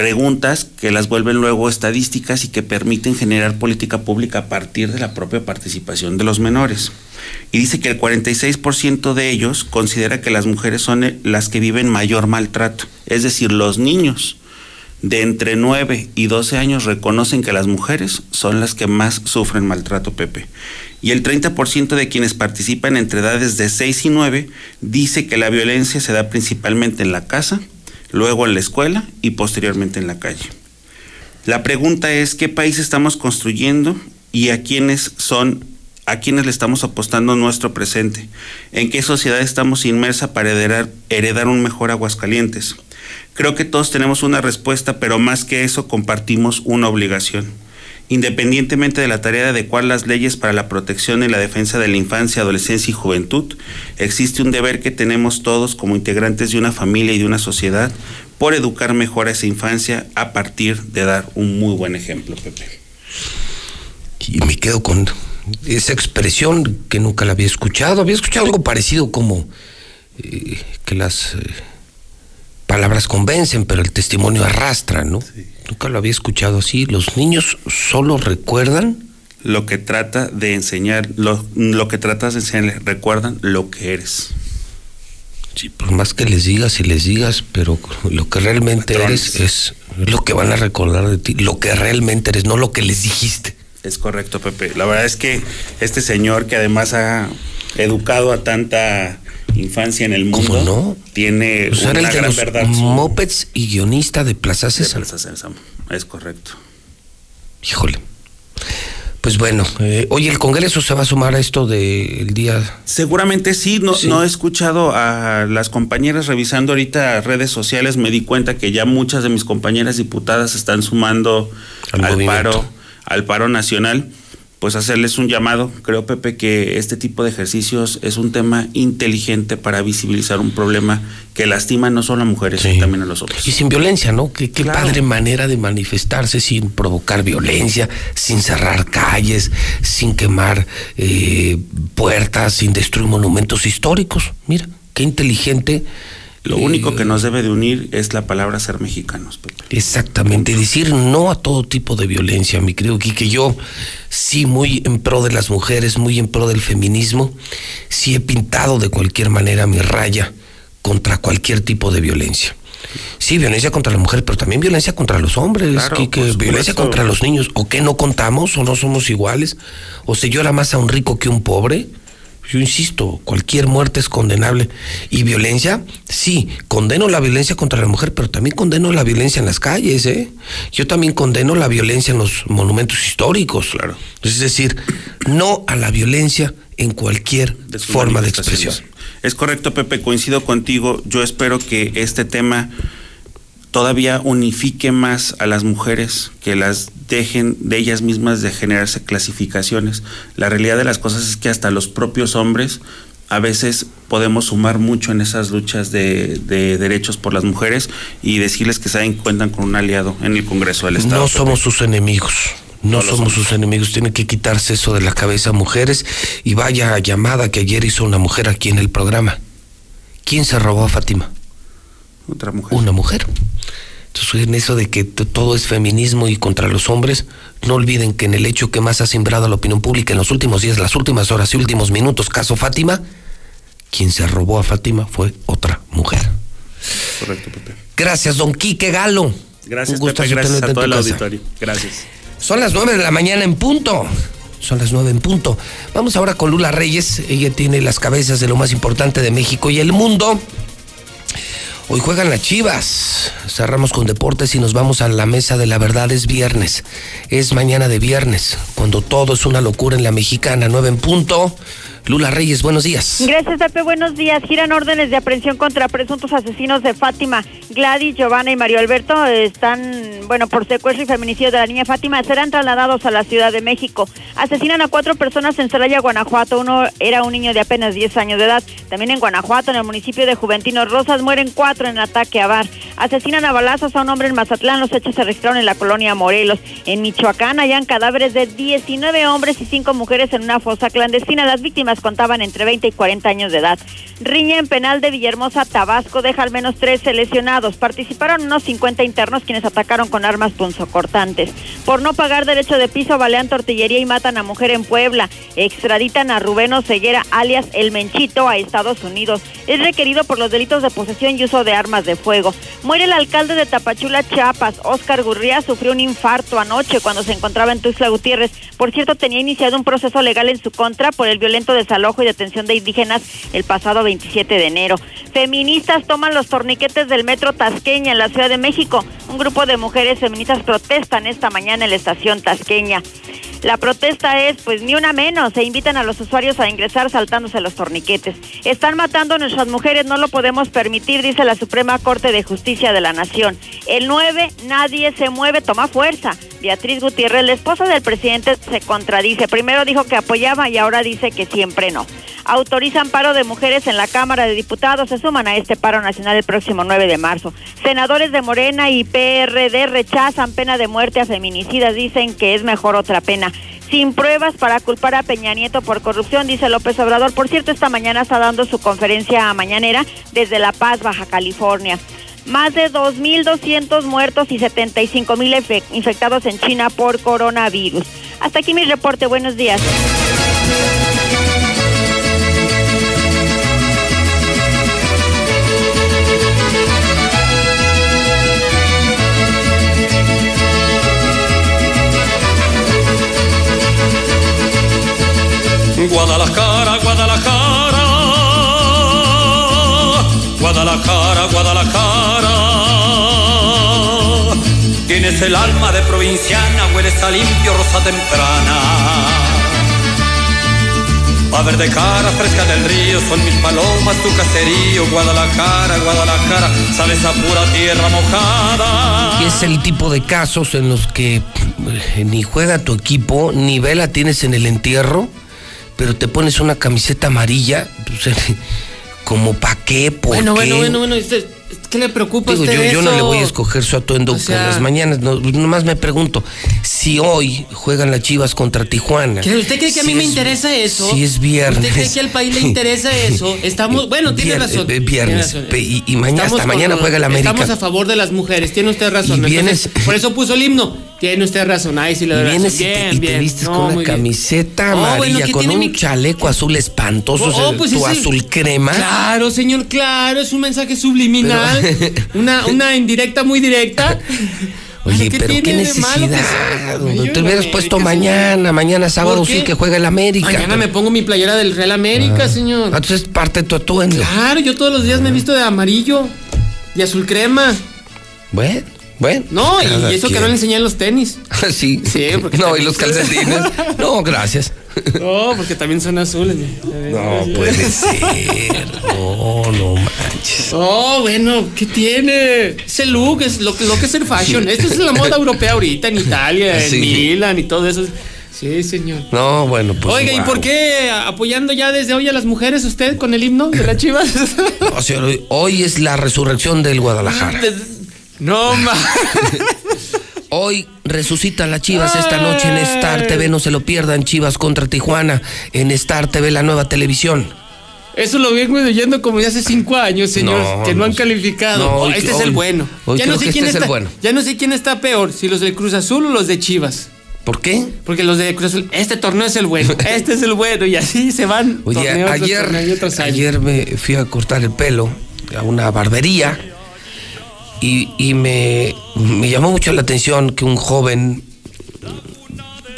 S110: preguntas que las vuelven luego estadísticas y que permiten generar política pública a partir de la propia participación de los menores. Y dice que el 46% de ellos considera que las mujeres son las que viven mayor maltrato, es decir, los niños de entre 9 y 12 años reconocen que las mujeres son las que más sufren maltrato, Pepe. Y el 30% de quienes participan entre edades de 6 y 9 dice que la violencia se da principalmente en la casa, luego en la escuela y posteriormente en la calle. La pregunta es qué país estamos construyendo y a quiénes son a quiénes le estamos apostando nuestro presente, en qué sociedad estamos inmersa para heredar, heredar un mejor Aguascalientes. Creo que todos tenemos una respuesta, pero más que eso compartimos una obligación. Independientemente de la tarea de adecuar las leyes para la protección y la defensa de la infancia, adolescencia y juventud, existe un deber que tenemos todos como integrantes de una familia y de una sociedad por educar mejor a esa infancia a partir de dar un muy buen ejemplo, Pepe.
S1: Y me quedo con esa expresión que nunca la había escuchado. Había escuchado algo parecido como eh, que las eh, palabras convencen, pero el testimonio arrastra, ¿no? Nunca lo había escuchado así. Los niños solo recuerdan
S110: lo que trata de enseñar, lo, lo que tratas de enseñarles, recuerdan lo que eres.
S1: Sí, por más que les digas y les digas, pero lo que realmente
S110: Patrones.
S1: eres es lo que van a recordar de ti, lo que realmente eres, no lo que les dijiste.
S110: Es correcto, Pepe. La verdad es que este señor que además ha educado a tanta infancia en el mundo,
S1: no?
S110: tiene
S1: Pues
S110: una
S1: de
S110: gran
S1: los
S110: verdad.
S1: mopeds y guionista de Plaza
S110: de
S1: César.
S110: Plaza Sésamo. Es correcto.
S1: Híjole. Pues bueno, eh, oye, el Congreso se va a sumar a esto del día.
S110: Seguramente sí no,
S1: Sí.
S110: no he escuchado a las compañeras revisando ahorita redes sociales, me di cuenta que ya muchas de mis compañeras diputadas están sumando
S1: Al
S110: al, paro, al paro nacional. Pues hacerles un llamado, creo Pepe que este tipo de ejercicios es un tema inteligente para visibilizar un problema que lastima no solo a mujeres, sino también a los hombres.
S1: Y sin violencia, ¿no? Qué, qué padre manera de manifestarse sin provocar violencia, sin cerrar calles, sin quemar eh, puertas, sin destruir monumentos históricos. Mira, qué inteligente.
S110: Lo
S1: eh,
S110: único que nos debe de unir es la palabra ser mexicanos, Pepe.
S1: Exactamente, decir no a todo tipo de violencia, mi querido que yo sí muy en pro de las mujeres, muy en pro del feminismo, sí he pintado de cualquier manera mi raya contra cualquier tipo de violencia. Sí, violencia contra la mujer, pero también violencia contra los hombres,
S110: Claro,
S1: Quique, violencia contra los niños, o que no contamos, o no somos iguales, o se llora más a un rico que a un pobre. Yo insisto, cualquier muerte es condenable. Y violencia, sí, condeno la violencia contra la mujer, pero también condeno la violencia en las calles, ¿eh? Yo también condeno la violencia en los monumentos históricos.
S110: Claro.
S1: Es decir, no a la violencia en cualquier
S110: de
S1: forma de expresión.
S110: Es correcto, Pepe, coincido contigo. Yo espero que este tema todavía unifique más a las mujeres, que las dejen de ellas mismas de generarse clasificaciones. La realidad de las cosas es que hasta los propios hombres a veces podemos sumar mucho en esas luchas de, de derechos por las mujeres y decirles que saben cuentan con un aliado en el Congreso del Estado.
S1: No somos sus enemigos. No,
S110: No lo
S1: somos
S110: somos.
S1: sus enemigos. Tienen que quitarse eso de la cabeza, mujeres. Y vaya llamada que ayer hizo una mujer aquí en el programa. ¿Quién se robó a Fátima?
S110: Otra mujer.
S1: Una mujer. Entonces, en eso de que todo es feminismo y contra los hombres, no olviden que en el hecho que más ha sembrado a la opinión pública en los últimos días, las últimas horas y últimos minutos, caso Fátima, quien se robó a Fátima fue otra mujer.
S110: Correcto, Pepe.
S1: Gracias, don Quique Galo.
S110: Gracias, Pepe. Gracias
S1: tenerte
S110: a
S1: en
S110: todo el auditorio. Gracias.
S1: Son las nueve de la mañana en punto. Son las nueve en punto. Vamos ahora con Lula Reyes. Ella tiene las cabezas de lo más importante de México y el mundo. Hoy juegan las Chivas. Cerramos con deportes y nos vamos a la mesa de la verdad. Es viernes. Es mañana de viernes. Cuando todo es una locura en la mexicana. Nueve en punto. Lula Reyes, buenos días.
S111: Gracias, Pepe. Buenos días. Giran órdenes de aprehensión contra presuntos asesinos de Fátima. Gladys, Giovanna y Mario Alberto están, bueno, por secuestro y feminicidio de la niña Fátima. Serán trasladados a la Ciudad de México. Asesinan a cuatro personas en Celaya, Guanajuato. Uno era un niño de apenas 10 años de edad. También en Guanajuato, en el municipio de Juventino Rosas, mueren cuatro en ataque a bar. Asesinan a balazos a un hombre en Mazatlán. Los hechos se registraron en la colonia Morelos. En Michoacán hallan cadáveres de 19 hombres y 5 mujeres en una fosa clandestina. Las víctimas contaban entre 20 y 40 años de edad. Riña en penal de Villahermosa, Tabasco, deja al menos 13 lesionados. Participaron unos 50 internos quienes atacaron con armas punzocortantes. Por no pagar derecho de piso, balean tortillería y matan a mujer en Puebla. Extraditan a Rubén Ceguera, alias El Menchito, a Estados Unidos. Es requerido por los delitos de posesión y uso de armas de fuego. Muere el alcalde de Tapachula, Chiapas. Oscar Gurría sufrió un infarto anoche cuando se encontraba en Tuxtla Gutiérrez. Por cierto, tenía iniciado un proceso legal en su contra por el violento desalojo y detención de indígenas el pasado 27 de enero. Feministas toman los torniquetes del metro Tasqueña en la Ciudad de México. Un grupo de mujeres feministas protestan esta mañana en la estación Tasqueña. La protesta es, pues, ni una menos. Se invitan a los usuarios a ingresar saltándose los torniquetes. Están matando a nuestras mujeres, no lo podemos permitir, dice la Suprema Corte de Justicia de la Nación. El 9, nadie se mueve, toma fuerza. Beatriz Gutiérrez, la esposa del presidente, se contradice. Primero dijo que apoyaba y ahora dice que siempre no. Autorizan paro de mujeres en la Cámara de Diputados. Se suman a este paro nacional el próximo 9 de marzo. Senadores de Morena y PRD rechazan pena de muerte a feminicidas. Dicen que es mejor otra pena. Sin pruebas para culpar a Peña Nieto por corrupción, dice López Obrador. Por cierto, esta mañana está dando su conferencia mañanera desde La Paz, Baja California. Más de 2.200 muertos y 75.000 efe- infectados en China por coronavirus. Hasta aquí mi reporte. Buenos días.
S112: Guadalajara, Guadalajara, Guadalajara, Guadalajara. Tienes el alma de provinciana, hueles a limpio rosa temprana. A ver de cara fresca del río, son mis palomas, tu caserío, Guadalajara, Guadalajara, sales a pura tierra mojada.
S1: Y es el tipo de casos en los que eh, ni juega tu equipo, ni vela tienes en el entierro, pero te pones una camiseta amarilla, pues, como pa' qué, por
S68: Bueno,
S1: qué.
S68: bueno, bueno, bueno. este- ¿Qué le preocupa a
S1: Digo,
S68: usted
S1: yo, yo no le voy a escoger su atuendo
S68: O sea-
S1: en las mañanas, no, nomás me pregunto, si hoy juegan las Chivas contra Tijuana.
S68: ¿Que ¿Usted cree que a mí me
S1: es-
S68: interesa eso?
S1: si es viernes.
S68: ¿Usted cree que al país le interesa eso? Estamos, bueno, tiene
S1: Vier-
S68: razón.
S1: eh,
S68: tiene
S1: Viernes.
S68: razón.
S1: Y, y mañana,
S68: Estamos
S1: hasta mañana juega el América.
S68: Estamos a favor de las mujeres, tiene usted razón.
S1: Y vienes-
S68: Entonces, por eso puso el himno. Tiene usted razón, ahí sí le doy razón.
S1: Vienes y te,
S68: Bien,
S1: vistes
S68: No,
S1: con una camiseta
S68: Oh,
S1: amarilla,
S68: bueno, ¿qué
S1: con un
S68: mi-
S1: chaleco azul espantoso,
S68: Oh,
S1: o sea,
S68: pues
S1: tu
S68: ese-
S1: azul crema.
S68: Claro, señor, claro, es un mensaje subliminal. una, una indirecta muy directa.
S1: Oye,
S68: ¿qué
S1: pero qué necesidad. Te hubieras puesto mañana, mañana sábado
S68: ¿Por
S1: sí que juega el América.
S68: Mañana me pongo mi playera del Real América,
S1: Ah.
S68: señor.
S1: Ah, Entonces parte tu atuendo.
S68: Claro, yo todos los días me he visto de amarillo y azul crema.
S1: Bueno, Bueno.
S68: No, y, eso que no le enseñé los tenis.
S1: sí.
S68: Sí, porque
S1: No, y los calcetines. No, gracias.
S68: No, porque también son azules.
S1: No puede ser. No, no manches.
S68: Oh, bueno, ¿qué tiene? Ese look es lo, que- lo que es el fashion. Esto es la moda europea ahorita, en Italia, en. Milán y todo eso. Sí, señor.
S1: No, bueno, pues.
S68: Oiga, ¿y por qué apoyando ya desde hoy a las mujeres usted con el himno de las chivas?
S1: O sea, hoy- hoy es la resurrección del Guadalajara.
S68: No, ma.
S1: Hoy resucita la Chivas esta noche en Star TV. No se lo pierdan, Chivas contra Tijuana. En Star TV, la nueva televisión.
S68: Eso lo vengo oyendo como de hace cinco años, señor,
S1: No,
S68: que no han calificado.
S1: No,
S68: Oh,
S1: hoy-
S68: este es el bueno.
S1: hoy
S68: ya
S1: creo
S68: no sé
S1: que
S68: quién
S1: este es el
S68: está,
S1: bueno.
S68: Ya no sé quién está peor, si los de Cruz Azul o los de Chivas.
S1: ¿Por qué?
S68: Porque los de Cruz Azul, este torneo es el bueno, este es el bueno, y así se van.
S1: Oye, ayer, ayer me fui a cortar el pelo a una barbería y, y me, me llamó mucho la atención que un joven.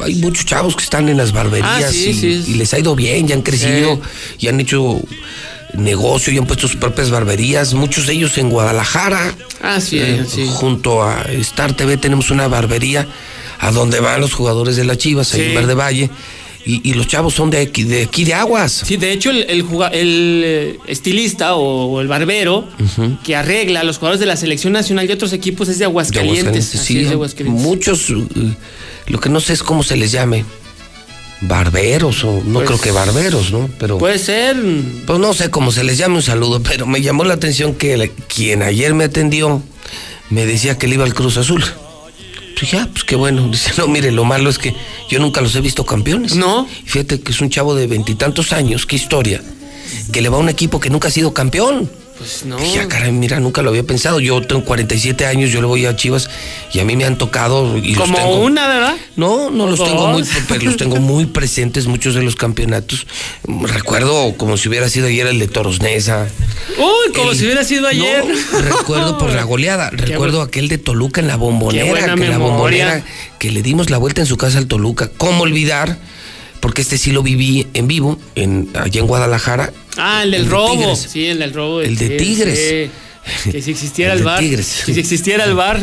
S1: Hay muchos chavos que están en las barberías
S68: Ah, sí,
S1: y,
S68: sí.
S1: y les ha ido bien, ya han crecido, y han hecho negocio y han puesto sus propias barberías, muchos de ellos en Guadalajara.
S68: Ah, sí,
S1: Eh,
S68: sí.
S1: Junto a Star TV tenemos una barbería a donde van los jugadores de las Chivas, ahí
S68: Sí.
S1: en Verde Valle. Y, y los chavos son de aquí, de aquí de Aguas.
S68: Sí, de hecho, el, el, eh, estilista o, o el barbero que arregla a los jugadores de la selección nacional y otros equipos es de
S1: De
S68: Aguascalientes.
S1: Sí.
S68: es, de Aguascalientes.
S1: Muchos, eh, lo que no sé es cómo se les llame. Barberos o no
S68: Pues,
S1: creo que barberos, ¿no? Pero
S68: Puede ser.
S1: pues no sé cómo se les llame un saludo, pero me llamó la atención que la- quien ayer me atendió me decía que le iba al Cruz Azul. Dije, ah, pues qué bueno. Dice, no, mire, lo malo es que yo nunca los he visto campeones.
S68: No.
S1: Fíjate que es un chavo de veintitantos años, qué historia, que le va a un equipo que nunca ha sido campeón.
S68: Pues no.
S1: Dije, ah, caray, mira, nunca lo había pensado. Yo tengo 47 años, yo le voy a Chivas y a mí me han tocado. Y los
S68: Como
S1: tengo-
S68: una, ¿verdad?
S1: No, no los
S68: ¿O
S1: tengo muy, pero los tengo muy presentes muchos de los campeonatos. Recuerdo como si hubiera sido ayer el de Toros Neza.
S68: Uy, como
S1: El-
S68: si hubiera sido ayer.
S1: No, recuerdo por la goleada. Recuerdo aquel de Toluca en la Que bombonera, que le dimos la vuelta en su casa al Toluca. ¿Cómo olvidar? Porque este sí lo viví en vivo, en, allá en Guadalajara.
S68: Ah, el del
S1: El de
S68: robo. Sí, el del robo.
S1: El de Tigres.
S68: Que si existiera
S1: El
S68: el,
S1: de
S68: bar.
S1: Tigres.
S68: Si existiera el bar,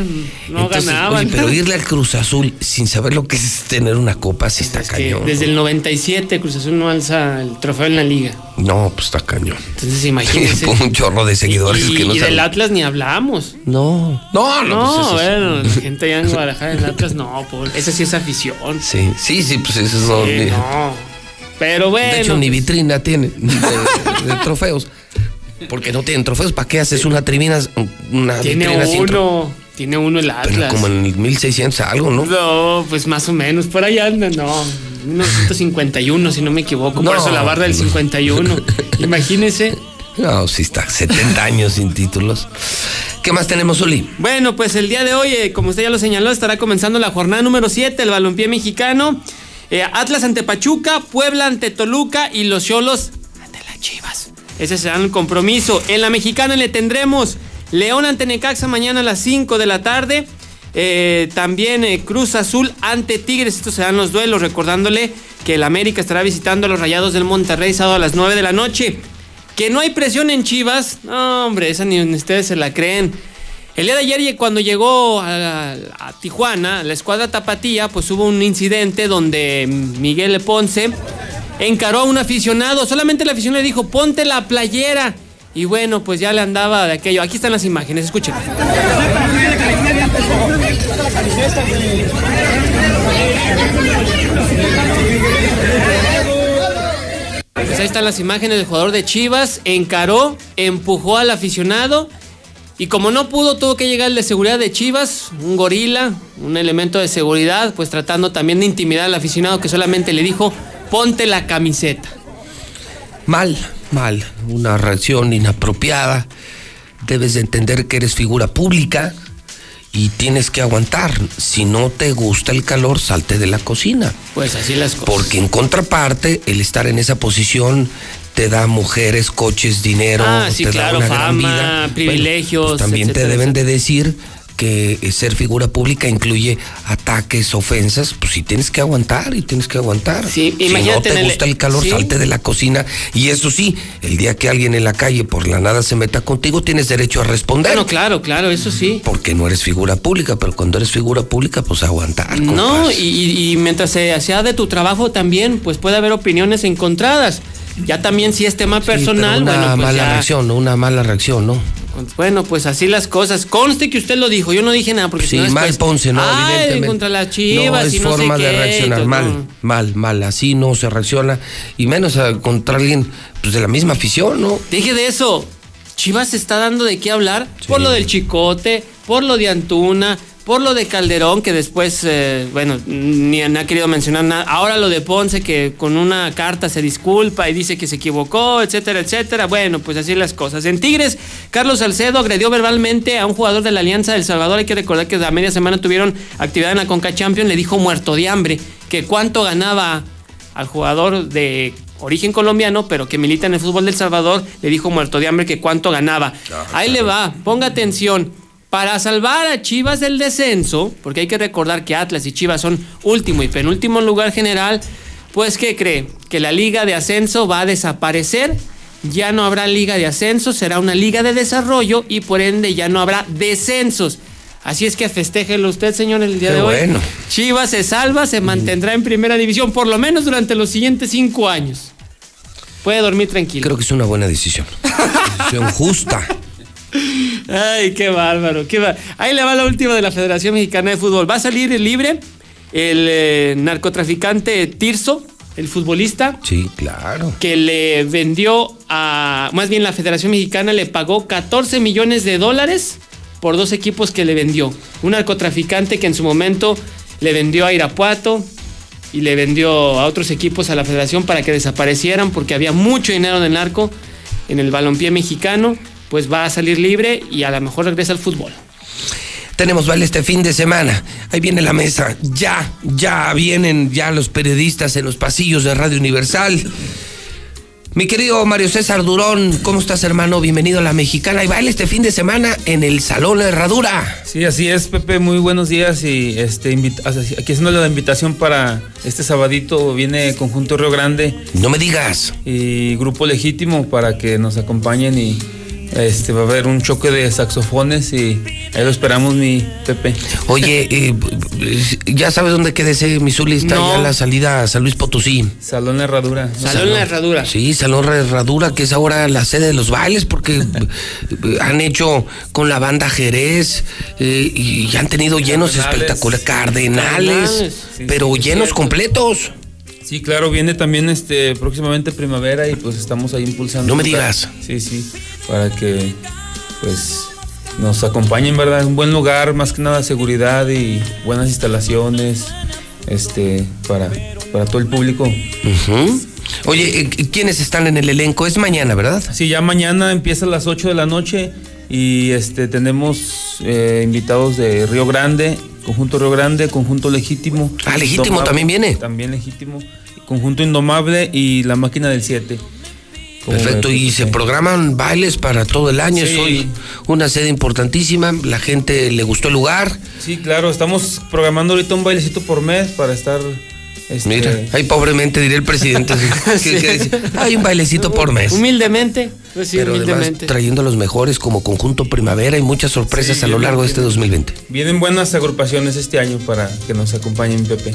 S68: no
S1: Entonces,
S68: ganaban.
S1: oye, pero irle al Cruz Azul sin saber lo que es tener una copa, sí está cañón.
S68: desde el 97 Cruz Azul no alza el trofeo en la liga.
S1: No, pues está cañón.
S68: Entonces imagínense.
S1: un chorro de seguidores
S68: y,
S1: que no
S68: y
S1: saben.
S68: del Atlas ni hablamos.
S1: No, no, no.
S68: No,
S1: pues
S68: bueno, la gente allá en Guadalajara del Atlas, no, pobre. Esa sí es afición.
S1: Sí, sí, sí, pues eso no.
S68: Sí,
S1: ni-
S68: no. Pero bueno.
S1: de hecho, ni vitrina tiene de, de trofeos. Porque no tienen trofeos. ¿Para qué haces una tribuna, una
S68: Tiene
S1: vitrina sin trofeos?
S68: uno. Tiene uno el Atlas.
S1: Pero como en el 1600 algo, ¿no?
S68: No, pues más o menos, por ahí anda, no. 1951, si no me equivoco. Por eso la barra del 51. Imagínese.
S1: No, sí está. 70 años sin títulos. ¿Qué más tenemos, Oli?
S68: Bueno, pues el día de hoy, eh, como usted ya lo señaló, estará comenzando la jornada número 7 del balompié mexicano. Eh, Atlas ante Pachuca, Puebla ante Toluca y los Cholos ante las Chivas. Ese será el compromiso. En la mexicana le tendremos León ante Necaxa mañana a las 5 de la tarde. Eh, también eh, Cruz Azul ante Tigres. Estos serán los duelos. Recordándole que el América estará visitando a los Rayados del Monterrey sábado a las 9 de la noche. Que no hay presión en Chivas. No, hombre, esa ni ustedes se la creen. El día de ayer, cuando llegó a, a Tijuana, la escuadra Tapatía, pues hubo un incidente donde Miguel Ponce encaró a un aficionado. Solamente el aficionado le dijo, ponte la playera. Y bueno, pues ya le andaba de aquello. Aquí están las imágenes, escuchen. Pues ahí están las imágenes del jugador de Chivas. Encaró, empujó al aficionado. Y como no pudo, tuvo que llegar el de seguridad de Chivas, un gorila, un elemento de seguridad, pues tratando también de intimidar al aficionado que solamente le dijo, ponte la camiseta.
S1: Mal, mal. Una reacción inapropiada. Debes de entender que eres figura pública y tienes que aguantar. Si no te gusta el calor, salte de la cocina.
S68: Pues así las cosas.
S1: Porque en contraparte, el estar en esa posición te da mujeres, coches, dinero,
S68: Ah, sí,
S1: te
S68: claro,
S1: da una gran
S68: fama,
S1: vida. Bueno,
S68: privilegios,
S1: pues también te
S68: etcétera,
S1: deben de decir que eh, ser figura pública incluye ataques, ofensas, pues sí tienes que aguantar y tienes que aguantar.
S68: Sí,
S1: si no te gusta el calor,
S68: sí.
S1: salte de la cocina. Y eso sí, el día que alguien en la calle por la nada se meta contigo, tienes derecho a responder.
S68: Bueno, claro, claro, eso sí.
S1: Porque no eres figura pública, pero cuando eres figura pública, pues aguantar.
S68: No, y mientras se sea de tu trabajo también, pues puede haber opiniones encontradas. Ya también si es tema personal,
S1: una
S68: bueno, pues
S1: mala
S68: ya-
S1: reacción, ¿no? Una mala reacción, ¿no?
S68: Bueno, pues así las cosas. Conste que usted lo dijo, yo no dije nada porque si
S1: Sí,
S68: no
S1: mal
S68: después,
S1: Ponce, no,
S68: Ay,
S1: evidentemente.
S68: contra las chivas
S1: no, es
S68: y no
S1: forma
S68: sé
S1: de
S68: qué,
S1: reaccionar mal,
S68: no.
S1: mal, mal. Así no se reacciona. Y menos contra alguien pues, de la misma afición, ¿no?
S68: Deje de eso. Chivas se está dando de qué hablar por lo del Chicote, por lo de Antuna, por lo de Calderón, que después, eh, bueno, ni no ha querido mencionar nada. Ahora lo de Ponce, que con una carta se disculpa y dice que se equivocó, etcétera, etcétera. Bueno, pues así las cosas. En Tigres, Carlos Salcedo agredió verbalmente a un jugador de la Alianza del Salvador. Hay que recordar que a media semana tuvieron actividad en la Conca Champions. Le dijo muerto de hambre que cuánto ganaba al jugador de origen colombiano, pero que milita en el fútbol del Salvador, le dijo muerto de hambre que cuánto ganaba. Ahí le va, ponga atención. Para salvar a Chivas del descenso, porque hay que recordar que Atlas y Chivas son último y penúltimo lugar general, pues ¿qué cree? Que la liga de ascenso va a desaparecer, ya no habrá liga de ascenso, será una liga de desarrollo y por ende ya no habrá descensos. Así es que festéjelo usted, señor, el día
S1: Qué
S68: de hoy.
S1: bueno.
S68: Chivas se salva, se mantendrá en primera división, por lo menos durante los siguientes cinco años. Puede dormir tranquilo.
S1: Creo que es una buena decisión. decisión justa.
S68: Ay, qué bárbaro, qué bá- Ahí le va la última de la Federación Mexicana de Fútbol. Va a salir libre el eh, narcotraficante Tirso, el futbolista,
S1: Sí, claro.
S68: que le vendió a. Más bien, la Federación Mexicana le pagó 14 millones de dólares por dos equipos que le vendió. Un narcotraficante que en su momento le vendió a Irapuato y le vendió a otros equipos a la Federación para que desaparecieran porque había mucho dinero el narco en el balompié mexicano. Pues va a salir libre y a lo mejor regresa al fútbol.
S1: Tenemos baile este fin de semana. Ahí viene la mesa. Ya, ya vienen ya los periodistas en los pasillos de Radio Universal. Mi querido Mario César Durón, ¿cómo estás, hermano? Bienvenido a la Mexicana. Y baile este fin de semana en el Salón La Herradura.
S113: Sí, así es, Pepe. Muy buenos días y este invita- aquí haciéndole la invitación para este sabadito viene Conjunto Río Grande.
S1: No me digas.
S113: Y Grupo Legítimo para que nos acompañen y este va a haber un choque de saxofones y ahí lo esperamos, mi Pepe.
S1: Oye, eh, ya sabes dónde queda ese Misuli. Está
S113: No.
S1: ya la salida a San Luis Potosí.
S113: Salón La Herradura.
S68: Herradura.
S1: Sí, Salón La Herradura, que es ahora la sede de los bailes, porque eh, han hecho con la banda Jerez eh, y han tenido llenos
S113: Cardenales.
S1: espectaculares, cardenales,
S113: Cardenales. Sí,
S1: pero
S113: sí,
S1: llenos
S113: cierto.
S1: completos.
S113: Sí, claro, viene también este próximamente primavera y pues estamos ahí impulsando.
S1: No me digas.
S113: Sí, sí, para que pues nos acompañen, ¿verdad? Un buen lugar, más que nada seguridad y buenas instalaciones, este, para, para todo el público.
S1: Ujú. Oye, eh, ¿quiénes están en el elenco? Es mañana, ¿verdad?
S113: Sí, ya mañana empieza a las 8 de la noche y este tenemos eh, invitados de Río Grande, Conjunto Río Grande, Conjunto Legítimo.
S1: Ah, Legítimo también viene.
S113: También Legítimo. Conjunto Indomable y La Máquina del 7. Como
S1: Perfecto, y se programan bailes para todo el año.
S113: Sí.
S1: Es hoy una sede importantísima. La gente le gustó el lugar.
S113: Sí, claro, estamos programando ahorita un bailecito por mes para estar. Este,
S1: Mira, ahí pobremente diré el presidente. Hay un bailecito por mes.
S68: Humildemente, pues sí,
S1: Pero además
S68: humildemente.
S1: trayendo a los mejores como conjunto primavera y muchas sorpresas
S113: Sí,
S1: a lo largo de este 2020.
S113: Vienen buenas agrupaciones este año para que nos acompañen, Pepe.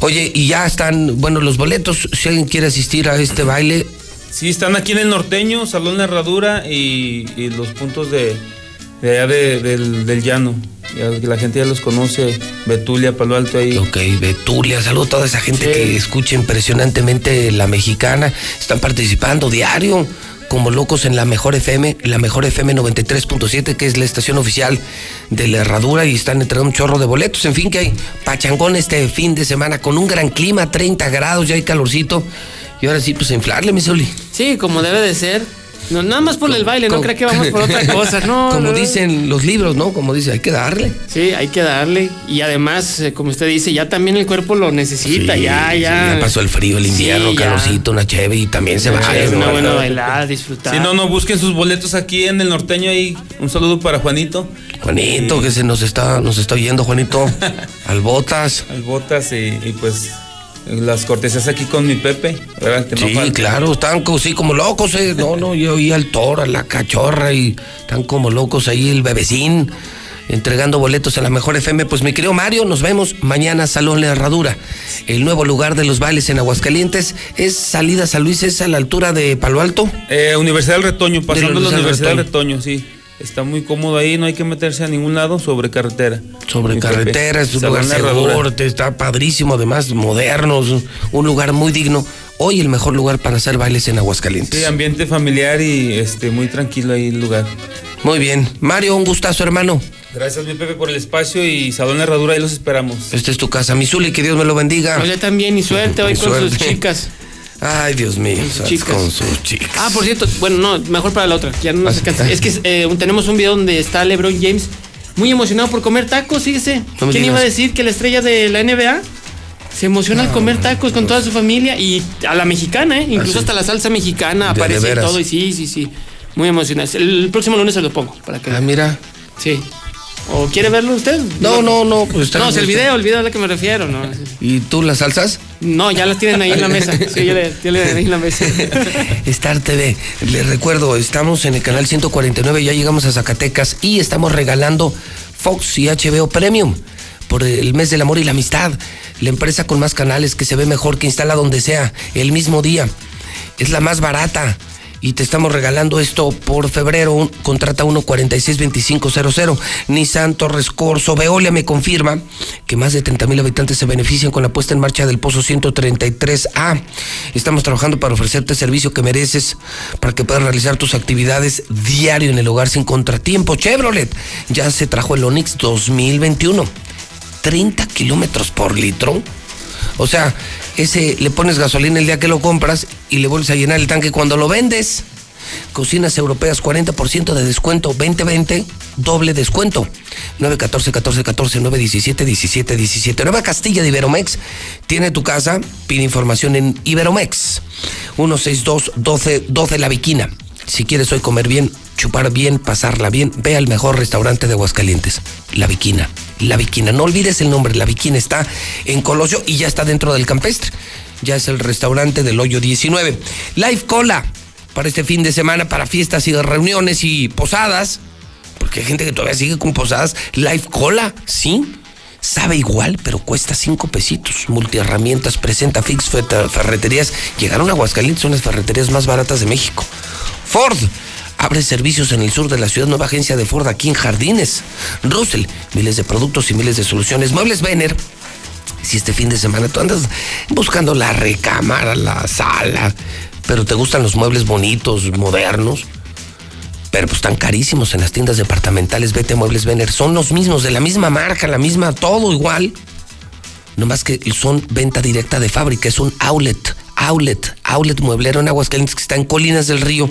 S1: Oye, y ya están, bueno, los boletos, si alguien quiere asistir a este baile,
S113: Sí, están aquí en el norteño, Salón Herradura y, y los puntos de, de allá de- del, del llano. Ya que la gente ya los conoce, Betulia, Palo Alto ahí.
S1: Ok, Betulia, saludo a toda esa gente que escucha impresionantemente la mexicana. Están participando diario como locos en la Mejor FM, la Mejor FM 93.7, que es la estación oficial de la Herradura, y están entregando un chorro de boletos. En fin, que hay pachangón este fin de semana con un gran clima, 30 grados, ya hay calorcito. Y ahora sí, pues a inflarle, mi Soli.
S68: Sí, como debe de ser. No, nada más por el baile, no creo que vamos por otra cosa, no.
S1: Como
S68: no.
S1: dicen los libros, ¿no? Como dice, hay que darle.
S68: Sí, hay que darle. Y además, eh, como usted dice, ya también el cuerpo lo necesita,
S1: Sí,
S68: ya,
S1: sí,
S68: ya.
S1: ya pasó el frío, el invierno,
S68: Sí, ya.
S1: calorcito, una cheve y también se va. ¿no?
S68: una buena bailada, disfrutar.
S113: Si no, no busquen sus boletos aquí en el norteño ahí. Un saludo para Juanito.
S1: Juanito, que se nos está, nos está oyendo, Juanito. Al Botas.
S113: Al Botas y, y pues las cortesías aquí con mi Pepe, ¿verdad? Que no
S1: Sí,
S113: falta.
S1: claro, están sí, como locos, eh. No, no, yo oí al toro, a la cachorra y están como locos ahí el bebecín entregando boletos a la mejor FM. Pues mi querido Mario, nos vemos mañana Salón La Herradura. El nuevo lugar de los bailes en Aguascalientes es salida San Luis, es a la altura de Palo Alto.
S113: Eh, Universidad del Retoño, pasando la
S1: Universidad del
S113: Universidad del
S1: Retoño.
S113: Retoño, sí. Está muy cómodo ahí, no hay que meterse a ningún lado sobre carretera.
S1: Sobre
S113: Mi
S1: carretera, es un lugar seguro, está padrísimo, además moderno, es un- lugar muy digno. Hoy el mejor lugar para hacer bailes en Aguascalientes.
S113: Sí, ambiente familiar y este muy tranquilo ahí el lugar.
S1: Muy bien. Mario, un gustazo, hermano.
S113: Gracias, mi Pepe, por el espacio y Salón La Herradura, ahí los esperamos.
S1: Esta es tu casa, Misuli, que Dios me lo bendiga.
S68: Oye, también, y suerte hoy
S1: Y
S68: con sus chicas.
S1: Ay, Dios mío,
S68: Con sus
S1: ¿sabes?
S68: chicas.
S1: con sus chicas.
S68: Ah, por cierto, bueno, no, mejor para la otra, ya no nos alcanza. Es que eh, tenemos un video donde está LeBron James muy emocionado por comer tacos, fíjese.
S1: No
S68: ¿Quién iba a decir que la estrella de la NBA se emociona al comer tacos con toda su familia y a la mexicana, ¿eh? Incluso
S1: Ah, sí.
S68: hasta la salsa mexicana
S1: De-
S68: aparece
S1: de
S68: todo. Y sí, sí, sí. Muy emocionado. El próximo lunes se lo pongo para que.
S1: Ah, mira.
S68: Sí. ¿O quiere verlo usted?
S1: No, no, no, pues está
S68: No, es el video, el video al que me refiero, ¿no?
S1: ¿Y tú las salsas?
S68: No, ya las tienen ahí en la mesa. Sí, ya le tienen ahí en la mesa.
S1: Star TV, les recuerdo, estamos en el canal 149, ya llegamos a Zacatecas y estamos regalando Fox y HBO Premium por el mes del amor y la amistad. La empresa con más canales que se ve mejor, que instala donde sea, el mismo día. Es la más barata. Y te estamos regalando esto por febrero. Contrata 1462500. Nissan Torres Corso. Veolia me confirma que más de 30 mil habitantes se benefician con la puesta en marcha del Pozo 133A. Estamos trabajando para ofrecerte el servicio que mereces para que puedas realizar tus actividades diario en el hogar sin contratiempo. Chevrolet ya se trajo el Onix 2021. 30 kilómetros por litro. O sea, ese le pones gasolina el día que lo compras y le vuelves a llenar el tanque cuando lo vendes. Cocinas europeas, 40% de descuento, 2020, doble descuento. 914 14 14 917 17 17. Nueva Castilla de Iberomex. Tiene tu casa, pide información en Iberomex. 162 12 12 La Viquina. Si quieres hoy comer bien, chupar bien, pasarla bien, ve al mejor restaurante de Aguascalientes, La Viquina. La Viquina, no olvides el nombre, La Viquina está en Colosio y ya está dentro del campestre. Ya es el restaurante del Hoyo 19. Live Cola para este fin de semana, para fiestas y reuniones y posadas. Porque hay gente que todavía sigue con posadas. Live Cola, sí. Sabe igual, pero cuesta cinco pesitos. Multiherramientas presenta Fix Fer- Ferreterías. Llegaron a Aguascalientes, son las ferreterías más baratas de México. Ford abre servicios en el sur de la ciudad, nueva agencia de Ford aquí en Jardines. Russell, miles de productos y miles de soluciones. Muebles Vener. Si este fin de semana tú andas buscando la recámara, la sala, pero te gustan los muebles bonitos, modernos, pero pues están carísimos en las tiendas departamentales, vete Muebles Vener, son los mismos, de la misma marca, la misma, todo igual. Nomás que son venta directa de fábrica, es un outlet, outlet, outlet mueblero en Aguascalientes que está en Colinas del Río,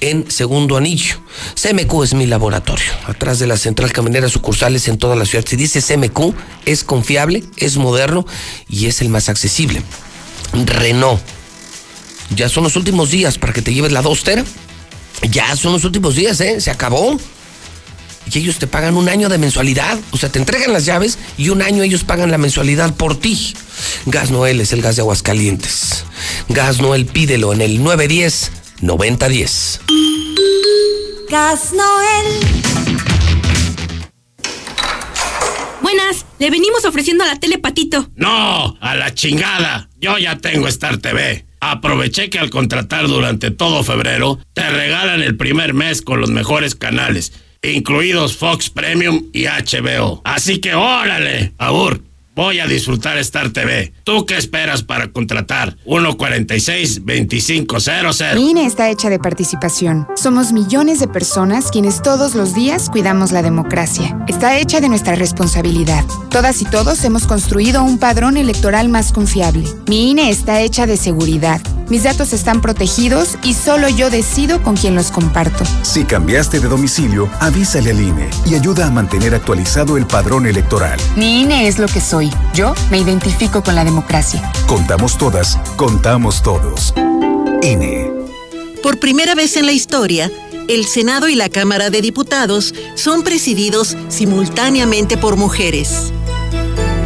S1: en Segundo Anillo. CMQ es mi laboratorio, atrás de la central caminera sucursales en toda la ciudad. Si dice CMQ, es confiable, es moderno y es el más accesible. Renault. Ya son los últimos días para que te lleves la dostera. Ya son los últimos días, ¿eh? Se acabó. Y ellos te pagan un año de mensualidad. O sea, te entregan las llaves y un año ellos pagan la mensualidad por ti. Gas Noel es el gas de Aguascalientes. Gas Noel, pídelo en el 910-9010.
S114: Gas Noel.
S75: Buenas, le venimos ofreciendo a la tele Patito.
S115: No, a la chingada. Yo ya tengo Star TV. Aproveché que al contratar durante todo febrero, te regalan el primer mes con los mejores canales, incluidos Fox Premium y HBO. Así que órale, Abur, voy a disfrutar Star TV. ¿Tú qué esperas para contratar? 146-2500.
S116: Mi INE está hecha de participación. Somos millones de personas quienes todos los días cuidamos la democracia. Está hecha de nuestra responsabilidad. Todas y todos hemos construido un padrón electoral más confiable. Mi INE está hecha de seguridad. Mis datos están protegidos y solo yo decido con quién los comparto.
S21: Si cambiaste de domicilio, avísale al INE y ayuda a mantener actualizado el padrón electoral.
S116: Mi INE es lo que soy. Yo me identifico con la democracia.
S21: Contamos todas, contamos todos. INE.
S117: Por primera vez en la historia,
S118: El Senado y la Cámara de Diputados son presididos simultáneamente por mujeres.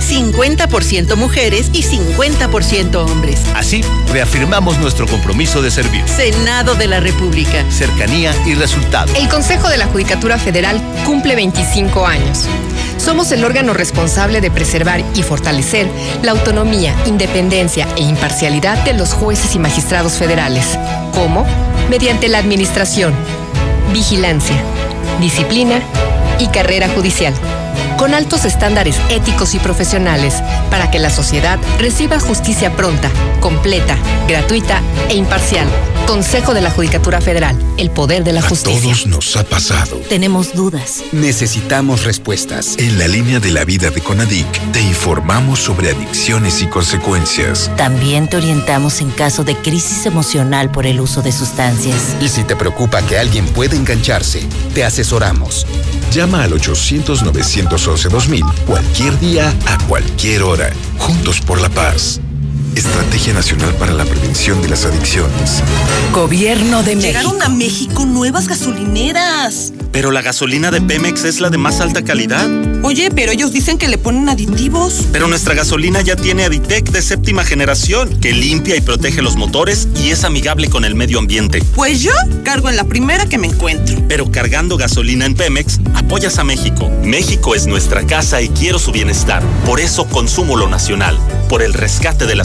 S118: 50% mujeres y 50% hombres.
S73: Así, reafirmamos nuestro compromiso de servir.
S118: Senado de la República.
S73: Cercanía y resultado.
S97: El Consejo de la Judicatura Federal cumple 25 años. Somos el órgano responsable de preservar y fortalecer la autonomía, independencia e imparcialidad de los jueces y magistrados federales. ¿Cómo? Mediante la administración, vigilancia, disciplina y carrera judicial con altos estándares éticos y profesionales para que la sociedad reciba justicia pronta, completa, gratuita e imparcial. Consejo de la Judicatura Federal, el poder de la
S21: A
S97: justicia.
S21: todos nos ha pasado.
S118: Tenemos dudas.
S21: Necesitamos respuestas. En la línea de la vida de Conadic te informamos sobre adicciones y consecuencias.
S119: También te orientamos en caso de crisis emocional por el uso de sustancias.
S21: Y si te preocupa que alguien pueda engancharse, te asesoramos. Llama al 800-911-2000 cualquier día a cualquier hora. Juntos por la paz. Estrategia Nacional para la Prevención de las Adicciones.
S18: Gobierno de México.
S75: Llegaron a México nuevas gasolineras.
S120: Pero la gasolina de Pemex es la de más alta calidad.
S75: Oye, pero ellos dicen que le ponen aditivos.
S120: Pero nuestra gasolina ya tiene Aditec de séptima generación, que limpia y protege los motores y es amigable con el medio ambiente.
S75: Pues yo cargo en la primera que me encuentro.
S120: Pero cargando gasolina en Pemex, apoyas a México. México es nuestra casa y quiero su bienestar. Por eso consumo lo nacional. Por el rescate de la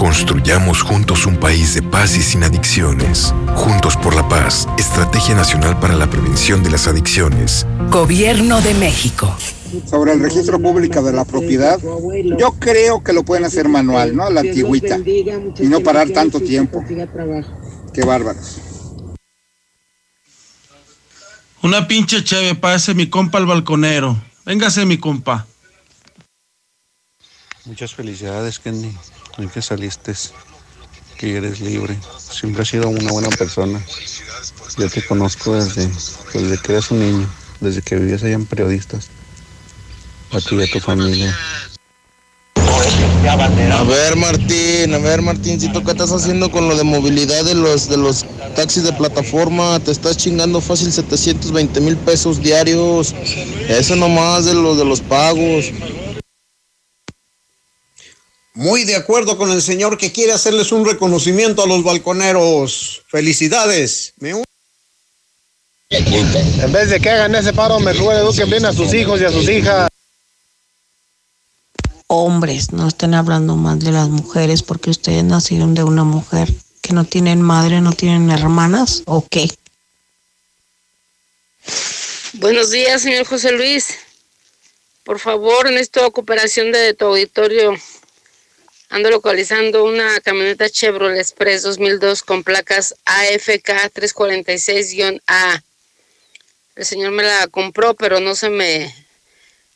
S121: Construyamos juntos un país de paz y sin adicciones. Juntos por la paz, Estrategia Nacional para la Prevención de las Adicciones.
S18: Gobierno de México.
S122: Sobre el registro público de la propiedad, yo creo que lo pueden hacer manual, ¿no? A la antigüita. Y no parar tanto tiempo. Qué bárbaros.
S123: Una pinche cheve, parece mi compa el balconero. Véngase, mi compa.
S124: Muchas felicidades, Kenny. Hoy que saliste, que eres libre. Siempre has sido una buena persona. Yo te conozco desde, desde que eras un niño, desde que vivías allá en periodistas. A ti y a tu familia.
S125: A ver, Martín, a ver, Martíncito, ¿qué estás haciendo con lo de movilidad de los de los taxis de plataforma? Te estás chingando fácil 720 mil pesos diarios. Eso nomás de los de los pagos.
S126: Muy de acuerdo con el señor que quiere hacerles un reconocimiento a los balconeros. Felicidades. Me un-
S53: En vez de que hagan ese paro, mejor eduquen bien a sus hijos y a sus hijas.
S127: Hombres, no estén hablando mal de las mujeres porque ustedes nacieron de una mujer que no tienen madre, no tienen hermanas, ¿o qué?
S128: Buenos días, señor José Luis. Por favor, necesito cooperación de tu auditorio. Ando localizando una camioneta Chevrolet Express 2002 con placas AFK 346-A. El señor me la compró, pero no se me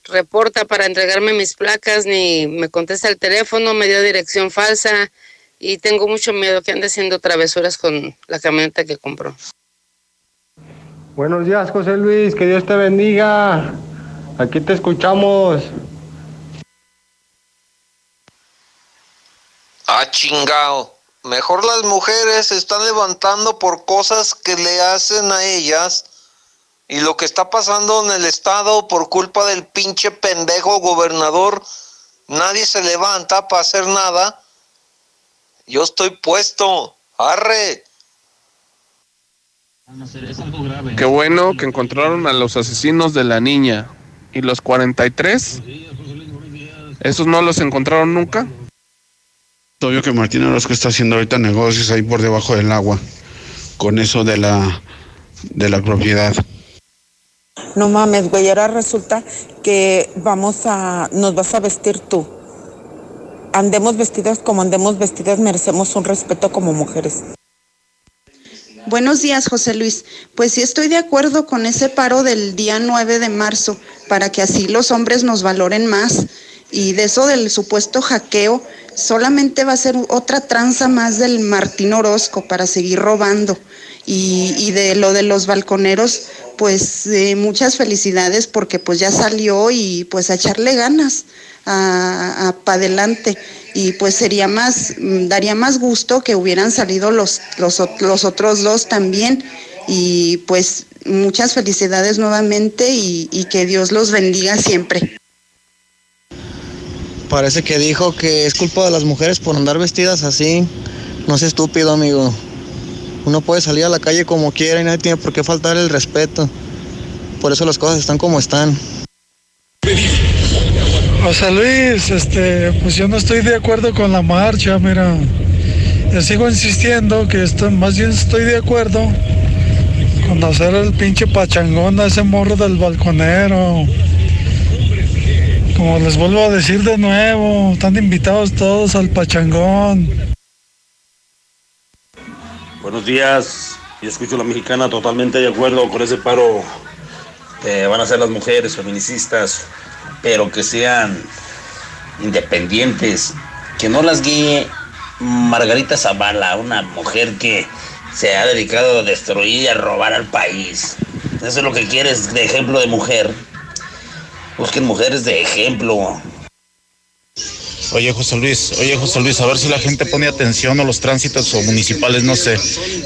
S128: reporta para entregarme mis placas ni me contesta el teléfono, me dio dirección falsa y tengo mucho miedo que ande haciendo travesuras con la camioneta que compró.
S53: Buenos días, José Luis, que Dios te bendiga. Aquí te escuchamos.
S129: Ah, chingao. Mejor las mujeres se están levantando por cosas que le hacen a ellas. Y lo que está pasando en el estado por culpa del pinche pendejo gobernador, nadie se levanta para hacer nada. Yo estoy puesto. Arre.
S130: Qué bueno que encontraron a los asesinos de la niña. ¿Y los 43? ¿Esos no los encontraron nunca?
S131: Obvio que Martín Orozco está haciendo ahorita negocios ahí por debajo del agua con eso de la de la propiedad.
S132: No mames, güey, ahora resulta que vamos a, nos vas a vestir tú.
S133: andemos vestidas como andemos vestidas, merecemos un respeto como mujeres.
S97: Buenos días, José Luis. Pues sí estoy de acuerdo con ese paro del día 9 de marzo, para que así los hombres nos valoren más. Y de eso del supuesto hackeo, solamente va a ser otra tranza más del Martín Orozco para seguir robando. Y, de lo de los balconeros, pues eh, muchas felicidades porque pues ya salió y pues a echarle ganas a, para adelante y pues sería más, mm, daría más gusto que hubieran salido los, los, los otros dos también y pues muchas felicidades nuevamente y que Dios los bendiga siempre.
S129: Parece que dijo que es culpa de las mujeres por andar vestidas así. No es estúpido, amigo. Uno puede salir a la calle como quiera y nadie tiene por qué faltar el respeto. Por eso las cosas están como están.
S134: José Luis, este, pues yo no estoy de acuerdo con la marcha, mira. Yo sigo insistiendo que esto, más bien estoy de acuerdo con hacer el pinche pachangón a ese morro del balconero. Como les vuelvo a decir de nuevo, están invitados todos al pachangón.
S135: Buenos días, yo escucho a la mexicana totalmente de acuerdo con ese paro que van a hacer las mujeres feministas pero que sean independientes, que no las guíe Margarita Zavala, una mujer que se ha dedicado a destruir y a robar al país. Eso es lo que quieres de ejemplo de mujer. Busquen mujeres de ejemplo.
S136: Oye José Luis, oye José Luis, a ver si la gente pone atención a los tránsitos o municipales, no sé.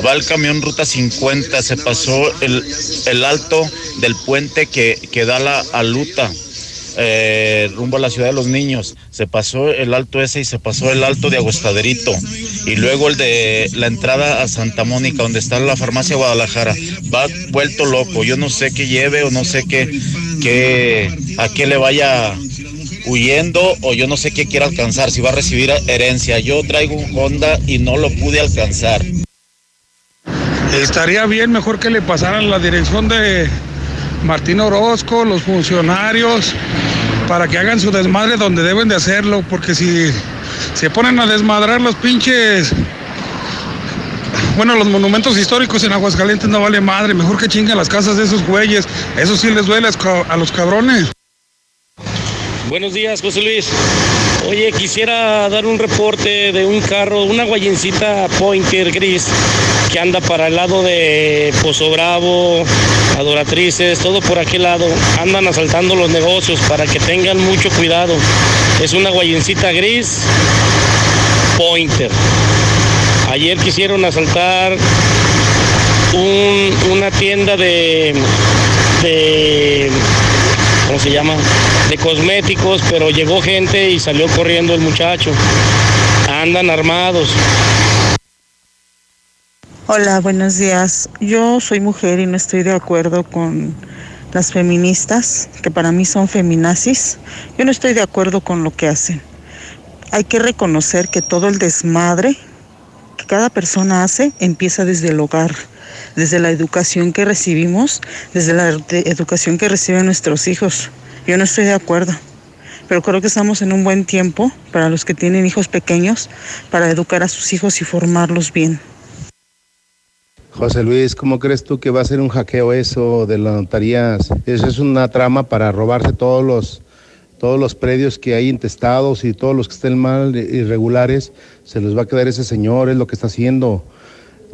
S136: Va el camión Ruta 50, se pasó el, el alto del puente que, que da la aluta eh, rumbo a la ciudad de los niños. Se pasó el alto ese y se pasó el alto de Aguestaderito. Y luego el de la entrada a Santa Mónica, donde está la farmacia Guadalajara. Va vuelto loco. Yo no sé qué lleve o no sé qué, qué a qué le vaya huyendo o yo no sé qué quiera alcanzar, si va a recibir herencia. Yo traigo un Honda y no lo pude alcanzar.
S134: Estaría bien mejor que le pasaran la dirección de Martín Orozco, los funcionarios, para que hagan su desmadre donde deben de hacerlo, porque si se ponen a desmadrar los pinches, bueno, los monumentos históricos en Aguascalientes no vale madre, mejor que chinguen las casas de esos güeyes, eso sí les duele a los cabrones.
S115: Buenos días, José Luis. Oye, quisiera dar un reporte de un carro, una guayencita Pointer gris que anda para el lado de Pozo Bravo, Adoratrices, todo por aquel lado. Andan asaltando los negocios para que tengan mucho cuidado. Es una guayencita gris Pointer. Ayer quisieron asaltar una tienda de, de ¿cómo se llama? De cosméticos, pero llegó gente y salió corriendo el muchacho. Andan armados.
S133: Hola, buenos días. Yo soy mujer y no estoy de acuerdo con las feministas, que para mí son feminazis. Yo no estoy de acuerdo con lo que hacen. Hay que reconocer que todo el desmadre cada persona hace empieza desde el hogar desde la educación que recibimos, desde la educación que reciben nuestros hijos. Yo no estoy de acuerdo, pero creo que estamos en un buen tiempo para los que tienen hijos pequeños, para educar a sus hijos y formarlos bien.
S137: José Luis, ¿cómo crees tú que va a ser un hackeo eso de las notarías? Eso es una trama para robarse todos los, todos los predios que hay intestados y todos los que estén mal, irregulares, se los va a quedar ese señor, es lo que está haciendo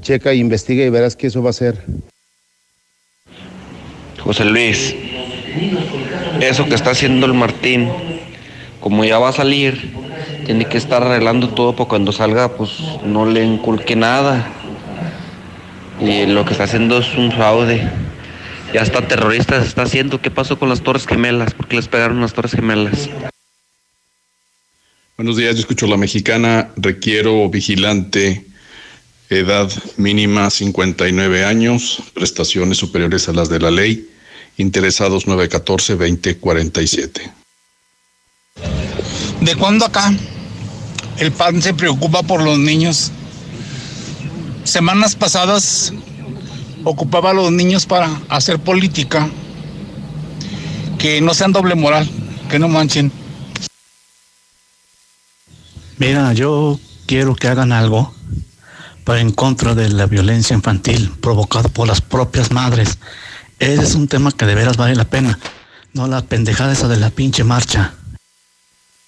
S137: checa e investiga y verás que eso va a ser.
S138: José Luis, eso que está haciendo el Martín, como ya va a salir, tiene que estar arreglando todo para cuando salga, pues no le inculque nada. Y lo que está haciendo es un fraude. Ya está terrorista se está haciendo. ¿Qué pasó con las Torres Gemelas? ¿Por qué les pegaron las Torres Gemelas?
S137: Buenos días, yo escucho la mexicana. Requiero vigilante edad mínima 59 años, prestaciones superiores a las de la ley, interesados 914-2047.
S134: ¿De cuándo acá el PAN se preocupa por los niños? Semanas pasadas ocupaba a los niños para hacer política, que no sean doble moral, que no manchen.
S139: Mira, yo quiero que hagan algo para en contra de la violencia infantil provocada por las propias madres. Ese es un tema que de veras vale la pena, no la pendejada esa de la pinche marcha.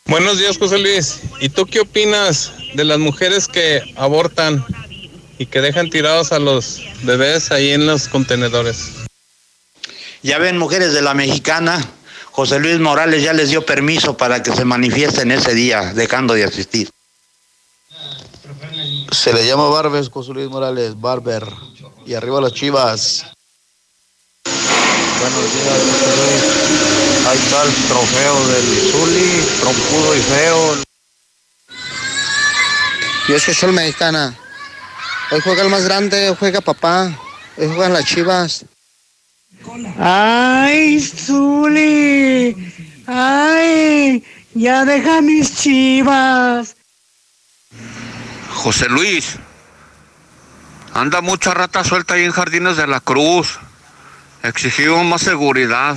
S33: Buenos días, José Luis. ¿Y tú qué opinas de las mujeres que abortan y que dejan tirados a los bebés ahí en los contenedores?
S35: Ya ven, mujeres de la mexicana, José Luis Morales ya les dio permiso para que se manifiesten ese día, dejando de asistir.
S140: Se le llama Barbes, José Luis Morales, Barber. Y arriba las chivas. Buenos días, José Luis. Ahí está el trofeo del Zuli, trompudo y feo.
S141: Yo soy Sol Mexicana. Hoy juega el más grande, hoy juega papá. Hoy juegan las chivas.
S142: ¡Ay, Zuli! ¡Ay! ¡Ya deja mis chivas!
S140: José Luis. Anda mucha rata suelta ahí en Jardines de la Cruz. Exigimos más seguridad.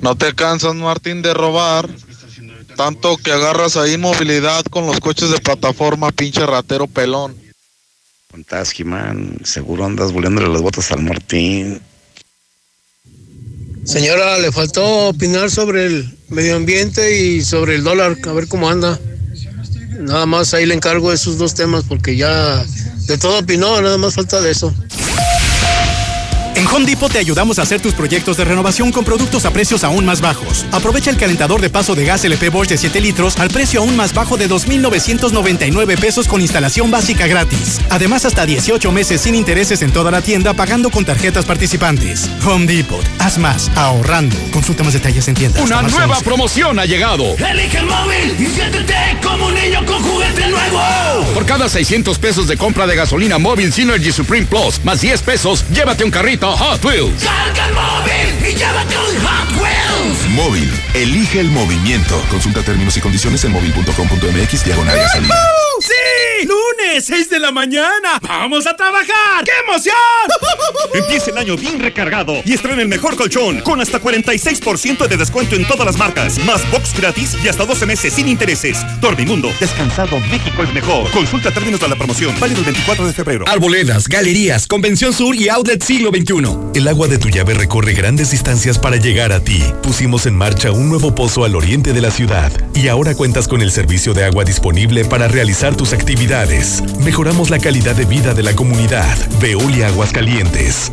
S143: No te cansas, Martín, de robar. Tanto que agarras ahí movilidad con los coches de plataforma, pinche ratero pelón.
S144: Contás, man. Seguro andas volviéndole las botas al Martín.
S142: Señora, le faltó opinar sobre el medio ambiente y sobre el dólar, a ver cómo anda. Nada más ahí le encargo esos dos temas porque ya de todo opinó, nada más falta de eso.
S53: En Home Depot te ayudamos a hacer tus proyectos de renovación con productos a precios aún más bajos. Aprovecha el calentador de paso de gas LP Bosch de 7 litros al precio aún más bajo de 2.999 pesos con instalación básica gratis. Además, hasta 18 meses sin intereses en toda la tienda pagando con tarjetas participantes. Home Depot. Haz más, ahorrando. Consulta más detalles en tiendas.
S145: Una nueva promoción ha llegado.
S21: Elige el móvil y siéntete como un niño con juguete nuevo.
S145: Por cada 600 pesos de compra de gasolina móvil Synergy Supreme Plus, más 10 pesos, llévate un carrito Hot Wheels.
S21: Carga el móvil y llévate un Hot Wheels.
S73: Móvil, elige el movimiento. Consulta términos y condiciones en móvil.com.mx diagonal gasolina.
S145: ¡Sí! ¡Lunes, 6 de la mañana! ¡Vamos a trabajar! ¡Qué emoción!
S129: Empieza el año bien recargado y estrena el mejor colchón con hasta 46% de descuento en todas las marcas. Más box gratis y hasta 12 meses sin intereses. Dormimundo, descansado, México es mejor. Consulta términos de la promoción. Válido el 24 de febrero.
S145: Arboledas, galerías, Convención Sur y Outlet Siglo XXI.
S73: El agua de tu llave recorre grandes distancias para llegar a ti. Pusimos en marcha un nuevo pozo al oriente de la ciudad y ahora cuentas con el servicio de agua disponible para realizar tus actividades. Mejoramos la calidad de vida de la comunidad. Veolia Aguascalientes.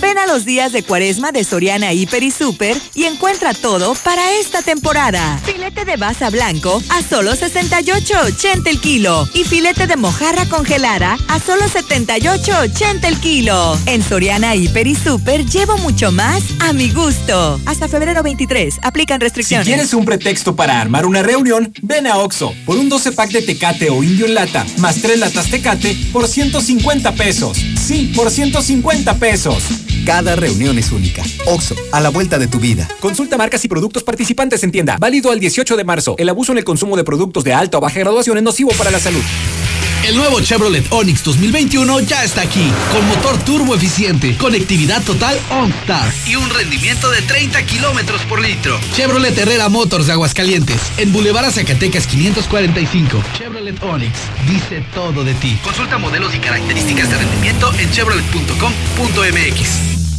S115: Ven a los días de cuaresma de Soriana Hiper y Super y encuentra todo para esta temporada. Filete de basa blanco a solo 68.80 el kilo y filete de mojarra congelada a solo 78.80 el kilo. En Soriana Hiper y Super llevo mucho más a mi gusto. Hasta febrero 23 aplican restricciones.
S146: Si quieres un pretexto para armar una reunión, ven a Oxo por un 12 pack de Tecate o Indio en lata más 3 latas Tecate por 150 pesos. Sí, por 150 pesos.
S147: Cada reunión es única. Oxo, a la vuelta de tu vida.
S146: Consulta marcas y productos participantes en tienda. Válido al 18 de marzo. El abuso en el consumo de productos de alta o baja graduación es nocivo para la salud.
S145: El nuevo Chevrolet Onix 2021 ya está aquí, con motor turbo eficiente, conectividad total OnStar y un rendimiento de 30 kilómetros por litro. Chevrolet Herrera Motors de Aguascalientes, en Boulevard Zacatecas 545. Chevrolet Onix dice todo de ti. Consulta modelos y características de rendimiento en chevrolet.com.mx.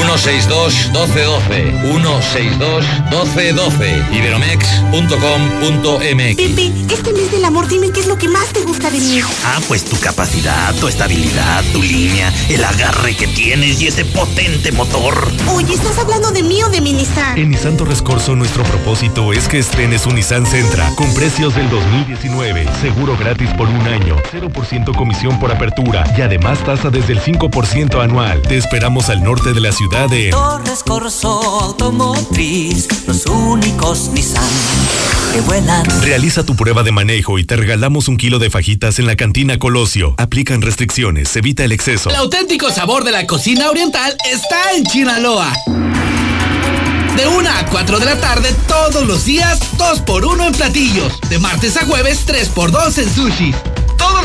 S148: 162 1212 162 1212 iberomex.com.mx
S75: Pepe, este mes del amor dime qué es lo que más te gusta de mí.
S148: Ah, pues tu capacidad, tu estabilidad, tu línea, el agarre que tienes y ese potente motor.
S75: Oye, ¿estás hablando de mí o de mi Nissan?
S73: En Nissan Torres Corso nuestro propósito es que estrenes un Nissan Sentra con precios del 2019, seguro gratis por un año, 0% comisión por apertura y además tasa desde el 5% anual. Te esperamos al norte de la ciudad
S149: de
S150: Torres Corso Automotriz, los únicos Nissan que vuelan.
S149: Realiza tu prueba de manejo y te regalamos un kilo de fajitas en la cantina Colosio. Aplican restricciones, evita el exceso.
S151: El auténtico sabor de la cocina oriental está en Chinaloa. De 1 a 4 de la tarde todos los días, 2 por 1 en platillos. De martes a jueves, 3 por 2 en sushi.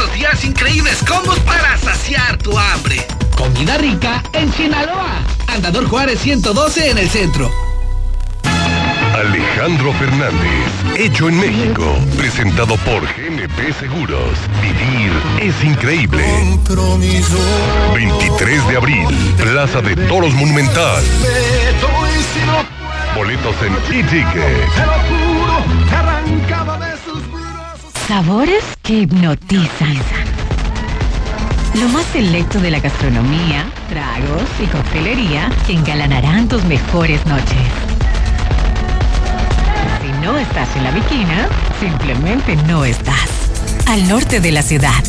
S151: Los días increíbles combos para saciar tu hambre. Comida rica en Sinaloa. Andador Juárez 112 en el centro.
S152: Alejandro Fernández, hecho en México, presentado por GNP Seguros. Vivir es increíble. 23 de abril, Plaza de Toros Monumental. Boletos en e-ticket.
S153: Sabores que hipnotizan. Lo más selecto de la gastronomía, tragos y coctelería que engalanarán tus mejores noches. Si no estás en la viquina, simplemente no estás. Al norte de la ciudad.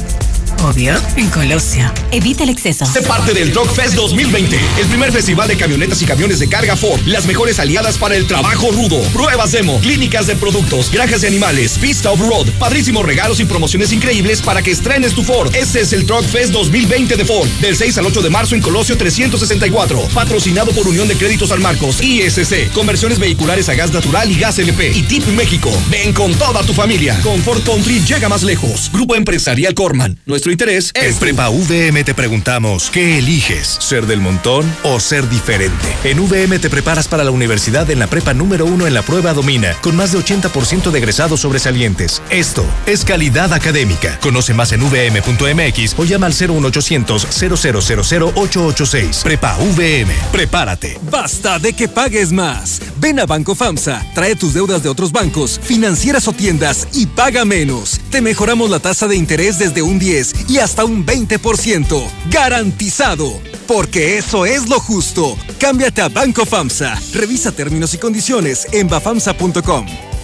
S153: Obvio, en Colosio. Evita el exceso.
S73: Sé parte del Truck Fest 2020, el primer festival de camionetas y camiones de carga Ford. Las mejores aliadas para el trabajo rudo. Pruebas demo, clínicas de productos, granjas de animales, pista off-road, padrísimos regalos y promociones increíbles para que estrenes tu Ford. Este es el Truck Fest 2020 de Ford, del 6 al 8 de marzo en Colosio 364. Patrocinado por Unión de Créditos San Marcos, ISC, conversiones vehiculares a gas natural y gas LP. Y Tip México. Ven con toda tu familia. Con Ford Country llega más lejos. Grupo Empresarial Corman. Nuestro interés es.
S152: En Prepa VM te preguntamos, ¿qué eliges? ¿Ser del montón o ser diferente? En VM te preparas para la universidad en la prepa número uno en la prueba Domina, con más de 80% de egresados sobresalientes. Esto es calidad académica. Conoce más en vm.mx o llama al 01800 0000 886. Prepa VM. Prepárate.
S154: Basta de que pagues más. Ven a Banco FAMSA, trae tus deudas de otros bancos, financieras o tiendas y paga menos. Te mejoramos la tasa de interés desde un 10 y hasta un 20%. Garantizado. Porque eso es lo justo. Cámbiate a Banco FAMSA. Revisa términos y condiciones en bafamsa.com.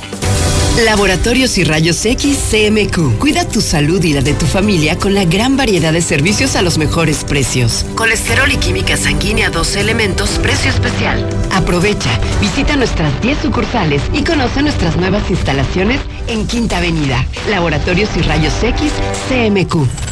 S18: Laboratorios y Rayos X CMQ. Cuida tu salud y la de tu familia con la gran variedad de servicios a los mejores precios. Colesterol y química sanguínea 12 elementos, precio especial. Aprovecha, visita nuestras 10 sucursales y conoce nuestras nuevas instalaciones en Quinta Avenida. Laboratorios y Rayos X CMQ.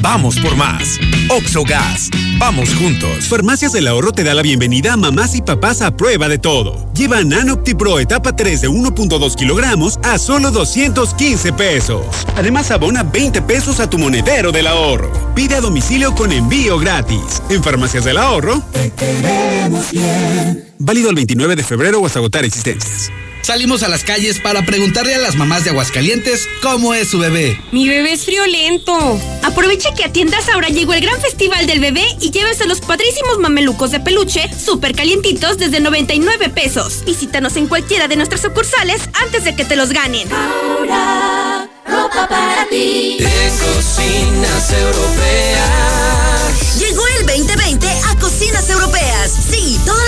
S21: Vamos por más. Oxogas. Vamos juntos.
S129: Farmacias del Ahorro te da la bienvenida a mamás y papás a prueba de todo. Lleva Nanoptipro etapa 3 de 1.2 kilogramos a solo 215 pesos. Además abona 20 pesos a tu monedero del ahorro. Pide a domicilio con envío gratis. En Farmacias del Ahorro.
S155: Te queremos bien.
S129: Válido el 29 de febrero o hasta agotar existencias.
S151: Salimos a las calles para preguntarle a las mamás de Aguascalientes cómo es su bebé.
S75: Mi bebé es friolento. Aproveche que a tiendas ahora llegó el gran festival del bebé y llévese los padrísimos mamelucos de peluche súper calientitos desde 99 pesos. Visítanos en cualquiera de nuestras sucursales antes de que te los ganen.
S155: Ahora, ropa para ti.
S156: En cocinas europeas.
S157: Llegó el 2020 a Cocinas Europeas. Sí, todas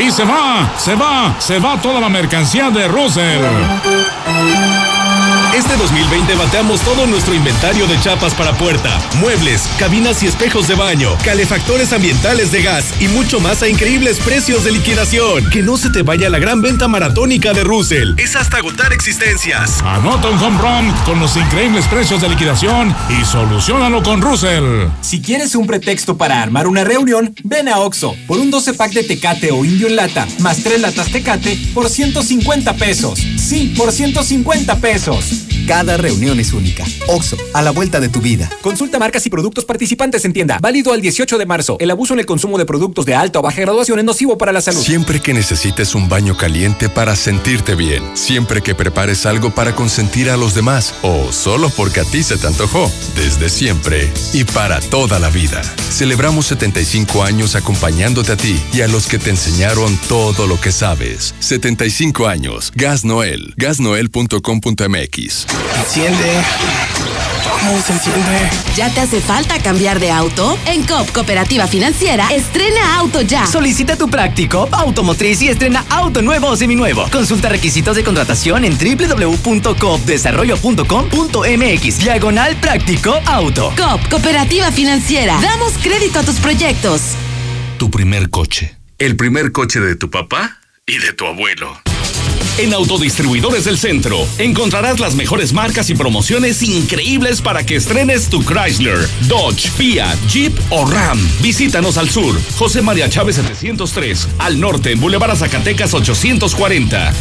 S158: Y se va, se va, se va toda la mercancía de Russell.
S149: Este 2020 bateamos todo nuestro inventario de chapas para puerta, muebles, cabinas y espejos de baño, calefactores ambientales de gas y mucho más a increíbles precios de liquidación. Que no se te vaya la gran venta maratónica de Russell. Es hasta agotar existencias.
S158: Anota un home run con los increíbles precios de liquidación y solucionalo con Russell.
S146: Si quieres un pretexto para armar una reunión, ven a Oxo por un 12 pack de Tecate o Indio en lata, más 3 latas Tecate por 150 pesos. Sí, por 150 pesos.
S159: Cada reunión es única. OXO, a la vuelta de tu vida.
S146: Consulta marcas y productos participantes en tienda. Válido al 18 de marzo. El abuso en el consumo de productos de alta o baja graduación es nocivo para la salud.
S160: Siempre que necesites un baño caliente para sentirte bien. Siempre que prepares algo para consentir a los demás. O solo porque a ti se te antojó. Desde siempre y para toda la vida. Celebramos 75 años acompañándote a ti y a los que te enseñaron todo lo que sabes. 75 años. Gas Noel. Gasnoel.com.mx.
S161: Enciende. ¿Cómo se enciende?
S18: ¿Ya te hace falta cambiar de auto? En COP Cooperativa Financiera, estrena auto ya.
S162: Solicita tu práctico automotriz y estrena auto nuevo o seminuevo. Consulta requisitos de contratación en www.coopdesarrollo.com.mx. Diagonal práctico auto.
S18: COP Cooperativa Financiera. Damos crédito a tus proyectos.
S73: Tu primer coche. El primer coche de tu papá y de tu abuelo. En Autodistribuidores del Centro encontrarás las mejores marcas y promociones increíbles para que estrenes tu Chrysler, Dodge, Fiat, Jeep o Ram. Visítanos al sur, José María Chávez 703, al norte, Boulevard Zacatecas 840.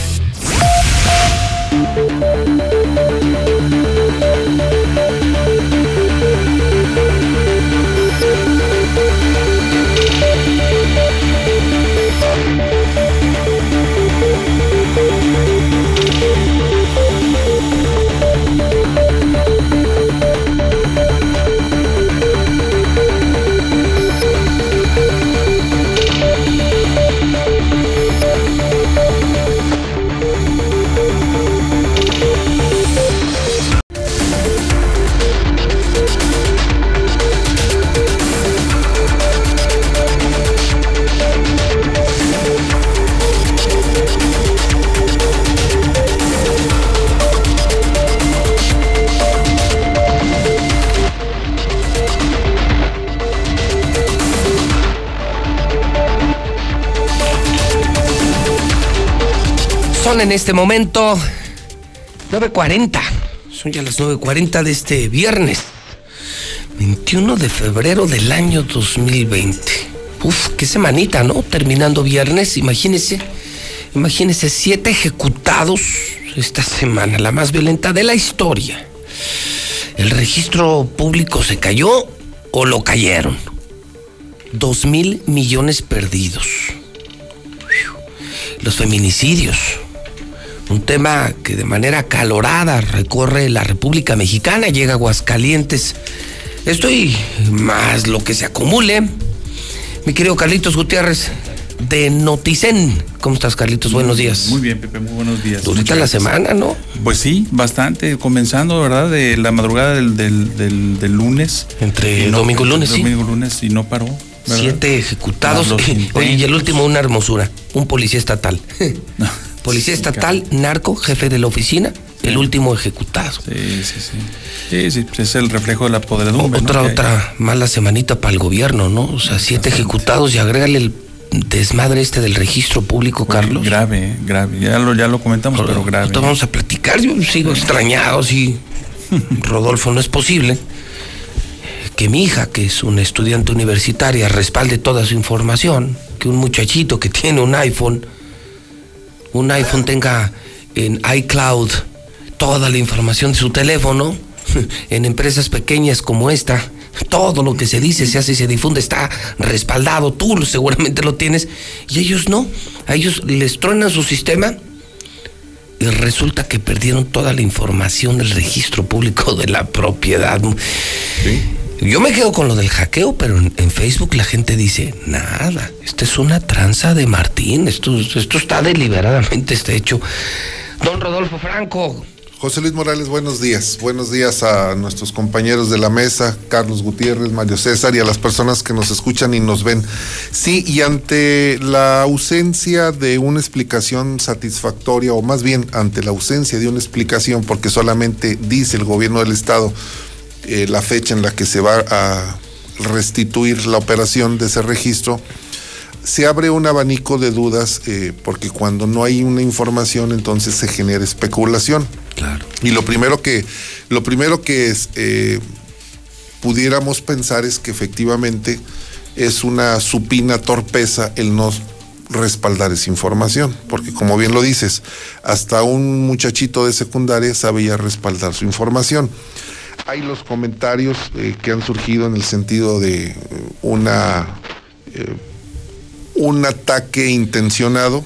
S1: En este momento 9.40. Son ya las 9.40 de este viernes. 21 de febrero del año 2020. Uf, qué semanita, ¿no? Terminando viernes, imagínense. Imagínense, siete ejecutados esta semana, la más violenta de la historia. ¿El registro público se cayó o lo cayeron? Dos mil millones perdidos. Los feminicidios. Un tema que de manera calorada recorre la República Mexicana, llega a Aguascalientes. Estoy más lo que se acumule. Mi querido Carlitos Gutiérrez, de Noticen. ¿Cómo estás, Carlitos? Buenos días.
S53: Muy bien, Pepe, muy buenos días.
S1: Durita la semana, ¿no?
S53: Pues sí, bastante. Comenzando, ¿verdad? De la madrugada del, del, del, del lunes.
S1: Entre no, domingo y lunes, sí.
S53: Domingo y lunes y no paró. ¿verdad?
S1: Siete ejecutados. Oye, y el último, una hermosura. Un policía estatal. Policía sí, estatal, claro. narco, jefe de la oficina, el último ejecutado.
S53: Sí, sí, sí. Sí, sí, es el reflejo de la podredumbre.
S1: Otra,
S53: ¿no?
S1: otra mala semanita para el gobierno, ¿no? O sea, siete ejecutados y agrégale el desmadre este del registro público, Carlos.
S53: Grave, grave. Ya lo, ya lo comentamos, pero, pero grave.
S1: Esto vamos a platicar. Yo sigo extrañado, sí. Rodolfo, no es posible que mi hija, que es una estudiante universitaria, respalde toda su información, que un muchachito que tiene un iPhone un iPhone tenga en iCloud toda la información de su teléfono, en empresas pequeñas como esta, todo lo que se dice, se hace y se difunde está respaldado, tú seguramente lo tienes, y ellos no, a ellos les truenan su sistema y resulta que perdieron toda la información del registro público de la propiedad. ¿Sí? Yo me quedo con lo del hackeo, pero en, Facebook la gente dice, nada, esta es una tranza de Martín, esto, esto está deliberadamente está hecho. Don Rodolfo Franco.
S163: José Luis Morales, buenos días. Buenos días a nuestros compañeros de la mesa, Carlos Gutiérrez, Mario César y a las personas que nos escuchan y nos ven. Sí, y ante la ausencia de una explicación satisfactoria, o más bien ante la ausencia de una explicación, porque solamente dice el gobierno del Estado, eh, la fecha en la que se va a restituir la operación de ese registro, se abre un abanico de dudas eh, porque cuando no hay una información entonces se genera especulación.
S1: Claro.
S163: Y lo primero que, lo primero que es, eh, pudiéramos pensar es que efectivamente es una supina torpeza el no respaldar esa información, porque como bien lo dices, hasta un muchachito de secundaria sabía respaldar su información. Hay los comentarios eh, que han surgido en el sentido de eh, una eh, un ataque intencionado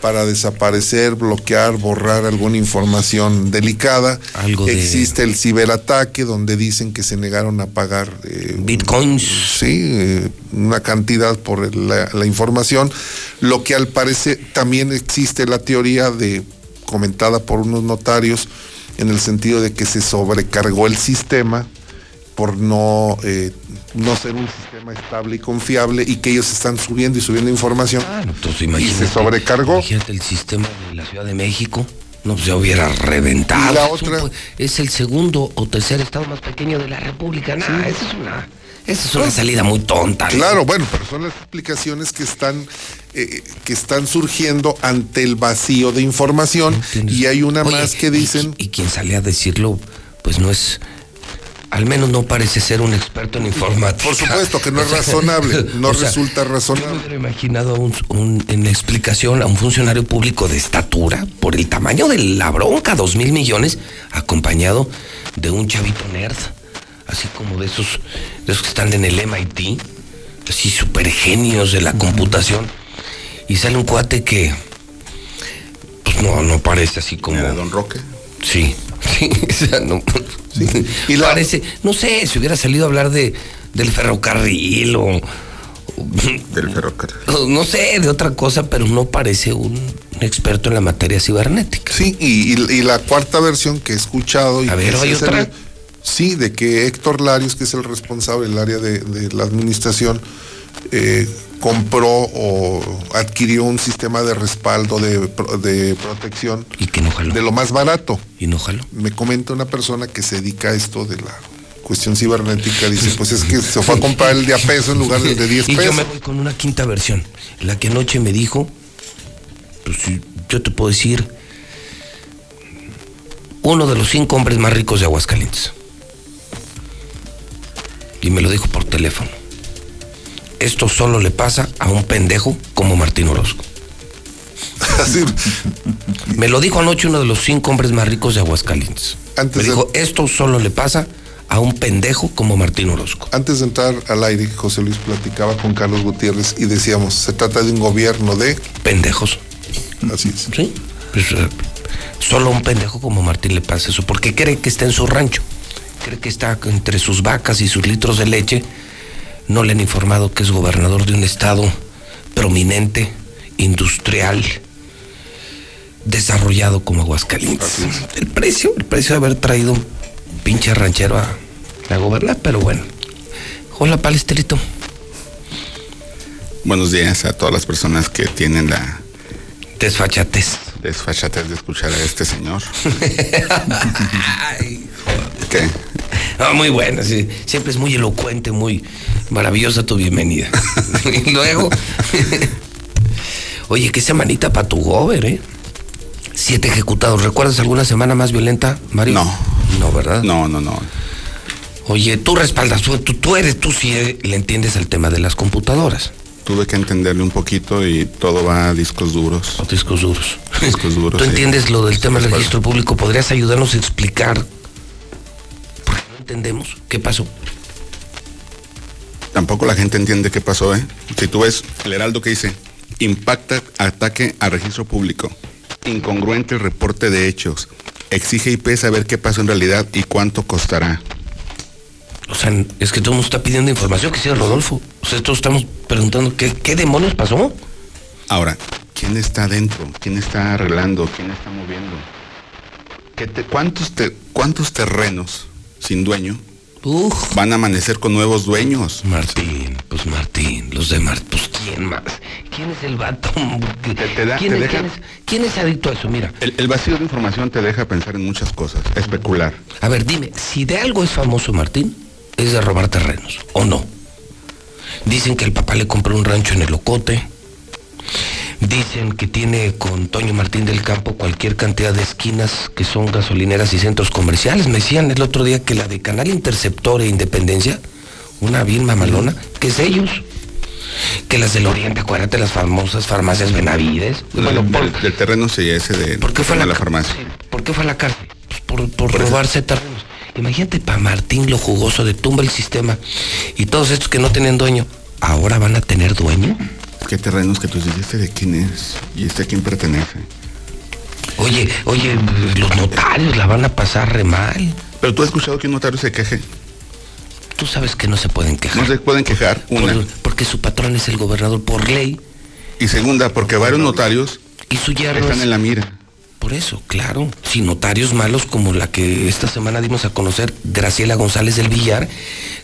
S163: para desaparecer, bloquear, borrar alguna información delicada.
S1: Algo de-
S163: Existe el ciberataque donde dicen que se negaron a pagar eh,
S1: bitcoins.
S163: Sí, eh, una cantidad por la, la información. Lo que al parecer también existe la teoría de comentada por unos notarios en el sentido de que se sobrecargó el sistema por no, eh, no ser un sistema estable y confiable y que ellos están subiendo y subiendo información
S1: Entonces,
S163: y
S1: imagínate,
S163: se sobrecargó.
S1: Imagínate el sistema de la Ciudad de México. No, pues ya hubiera reventado.
S163: Y la
S1: Es un
S163: otra-
S1: Es el segundo o tercer estado más pequeño de la República. Nah, esa es una, esa es una salida muy tonta. ¿no?
S163: Claro, bueno, pero son las explicaciones que están eh, que están surgiendo ante el vacío de información y hay una
S1: Oye,
S163: más que dicen
S1: Y quien sale a decirlo, pues no es. Al menos no parece ser un experto en informática.
S163: Por supuesto que no es razonable, no resulta razonable.
S1: Yo me hubiera imaginado un, un- en la explicación a un funcionario público de estatura por el tamaño de la bronca, dos mil millones, acompañado de un chavito nerd, así como de esos, de esos que están en el MIT, así super genios de la computación. Y sale un cuate que, pues no, no parece así como.
S164: Don Roque?
S1: Sí, sí, o sea, no.
S163: Y la-
S1: Parece, no sé, si hubiera salido a hablar de del ferrocarril o.
S164: Del ferrocarril.
S1: No sé, de otra cosa, pero no parece un experto en la materia cibernética.
S163: Sí, y, y- y la cuarta versión que he escuchado. Y
S1: A ver, ¿hay
S163: es
S1: otra?
S163: el- sí, de que Héctor Larios, que es el responsable del área de, de la administración, eh, compró o adquirió un sistema de respaldo de, de protección
S1: Y que no
S163: de lo más barato.
S1: Y no jaló.
S163: Me comenta una persona que se dedica a esto de la cuestión cibernética, dice, pues es que se fue a comprar el de a peso en lugar del de 10
S1: Y yo
S163: pesos.
S1: me voy con una quinta versión. La que anoche me dijo, pues yo te puedo decir, uno de los cinco hombres más ricos de Aguascalientes. Y me lo dijo por teléfono. Esto solo le pasa a un pendejo como Martín Orozco.
S163: Así,
S1: Me lo dijo anoche uno de los cinco hombres más ricos de Aguascalientes.
S163: Antes
S1: me
S163: de-
S1: dijo, esto solo le pasa a un pendejo como Martín Orozco.
S163: Antes de entrar al aire, José Luis platicaba con Carlos Gutiérrez y decíamos, se trata de un gobierno de...
S1: Pendejos.
S163: Así es.
S1: Sí. Pues, eh, solo a un pendejo como Martín le pasa eso, porque cree que está en su rancho, cree que está entre sus vacas y sus litros de leche. No le han informado que es gobernador de un estado prominente, industrial, desarrollado como Aguascalientes. El precio, el precio de haber traído un pinche ranchero a, a gobernar, pero bueno. Hola, palestrito.
S164: Buenos días a todas las personas que tienen la
S1: Desfachatez.
S164: desfachatez de escuchar a este señor.
S1: Ah, muy buena, sí. Siempre es muy elocuente, muy maravillosa tu bienvenida. y luego. Oye, qué semanita para tu gober, ¿eh? Siete ejecutados. ¿Recuerdas alguna semana más violenta, Mario?
S164: No.
S1: No, ¿verdad?
S164: No, no, no.
S1: Oye, tú respaldas, tú, tú, eres, tú sí le entiendes al tema de las computadoras.
S164: Tuve que entenderle un poquito y todo va a discos duros.
S1: O discos duros.
S164: Discos duros.
S1: ¿Tú
S164: sí.
S1: entiendes lo del tema del registro público? ¿Podrías ayudarnos a explicar? Entendemos qué pasó.
S164: Tampoco la gente entiende qué pasó, ¿eh? Si tú ves el heraldo que dice, impacta ataque a registro público, incongruente reporte de hechos, exige IP saber qué pasó en realidad y cuánto costará.
S1: O sea, es que todo el mundo está pidiendo información, que sea Rodolfo. O sea, todos estamos preguntando qué, qué demonios pasó.
S164: Ahora, ¿quién está adentro? ¿Quién está arreglando? ¿Quién está moviendo? ¿Qué te- cuántos, te- ¿Cuántos terrenos sin dueño van a amanecer con nuevos dueños?
S1: Martín, pues Martín, los de Martín, pues ¿quién más? ¿Quién es el vato?
S164: te da-
S1: ¿Quién,
S164: te
S1: es,
S164: deja-
S1: quién es- quién es adicto a eso? Mira,
S164: El, el vacío de información te deja pensar en muchas cosas, especular.
S1: a ver, dime, si de algo es famoso Martín, es de robar terrenos, ¿o no? Dicen que el papá le compró un rancho en el Ocote. Dicen que tiene con Toño Martín del Campo cualquier cantidad de esquinas que son gasolineras y centros comerciales. Me decían el otro día que la de Canal Interceptor e Independencia, una bien mamalona, que es ellos. que las del Oriente, acuérdate las famosas farmacias Benavides.
S164: Bueno, del, del terreno sí, ese de
S1: ¿Por qué fue la
S164: farmacia.
S1: ¿Por qué fue a la cárcel? Pues por, por robarse terrenos. Imagínate para Martín lo jugoso de tumba el sistema y todos estos que no tienen dueño, ahora van a tener dueño.
S164: ¿Qué terrenos que tú dices este de quién es y este a quién pertenece?
S1: Oye, oye, los notarios la van a pasar re mal.
S164: Pero tú has escuchado que un notario se queje.
S1: Tú sabes que no se pueden quejar.
S164: No se pueden quejar, una.
S1: Por- porque su patrón es el gobernador por ley.
S164: Y segunda, porque varios notarios
S1: y su yerno
S164: están
S1: es-
S164: en la mira.
S1: Por eso, claro. Si notarios malos como la que esta semana dimos a conocer, Graciela González del Villar,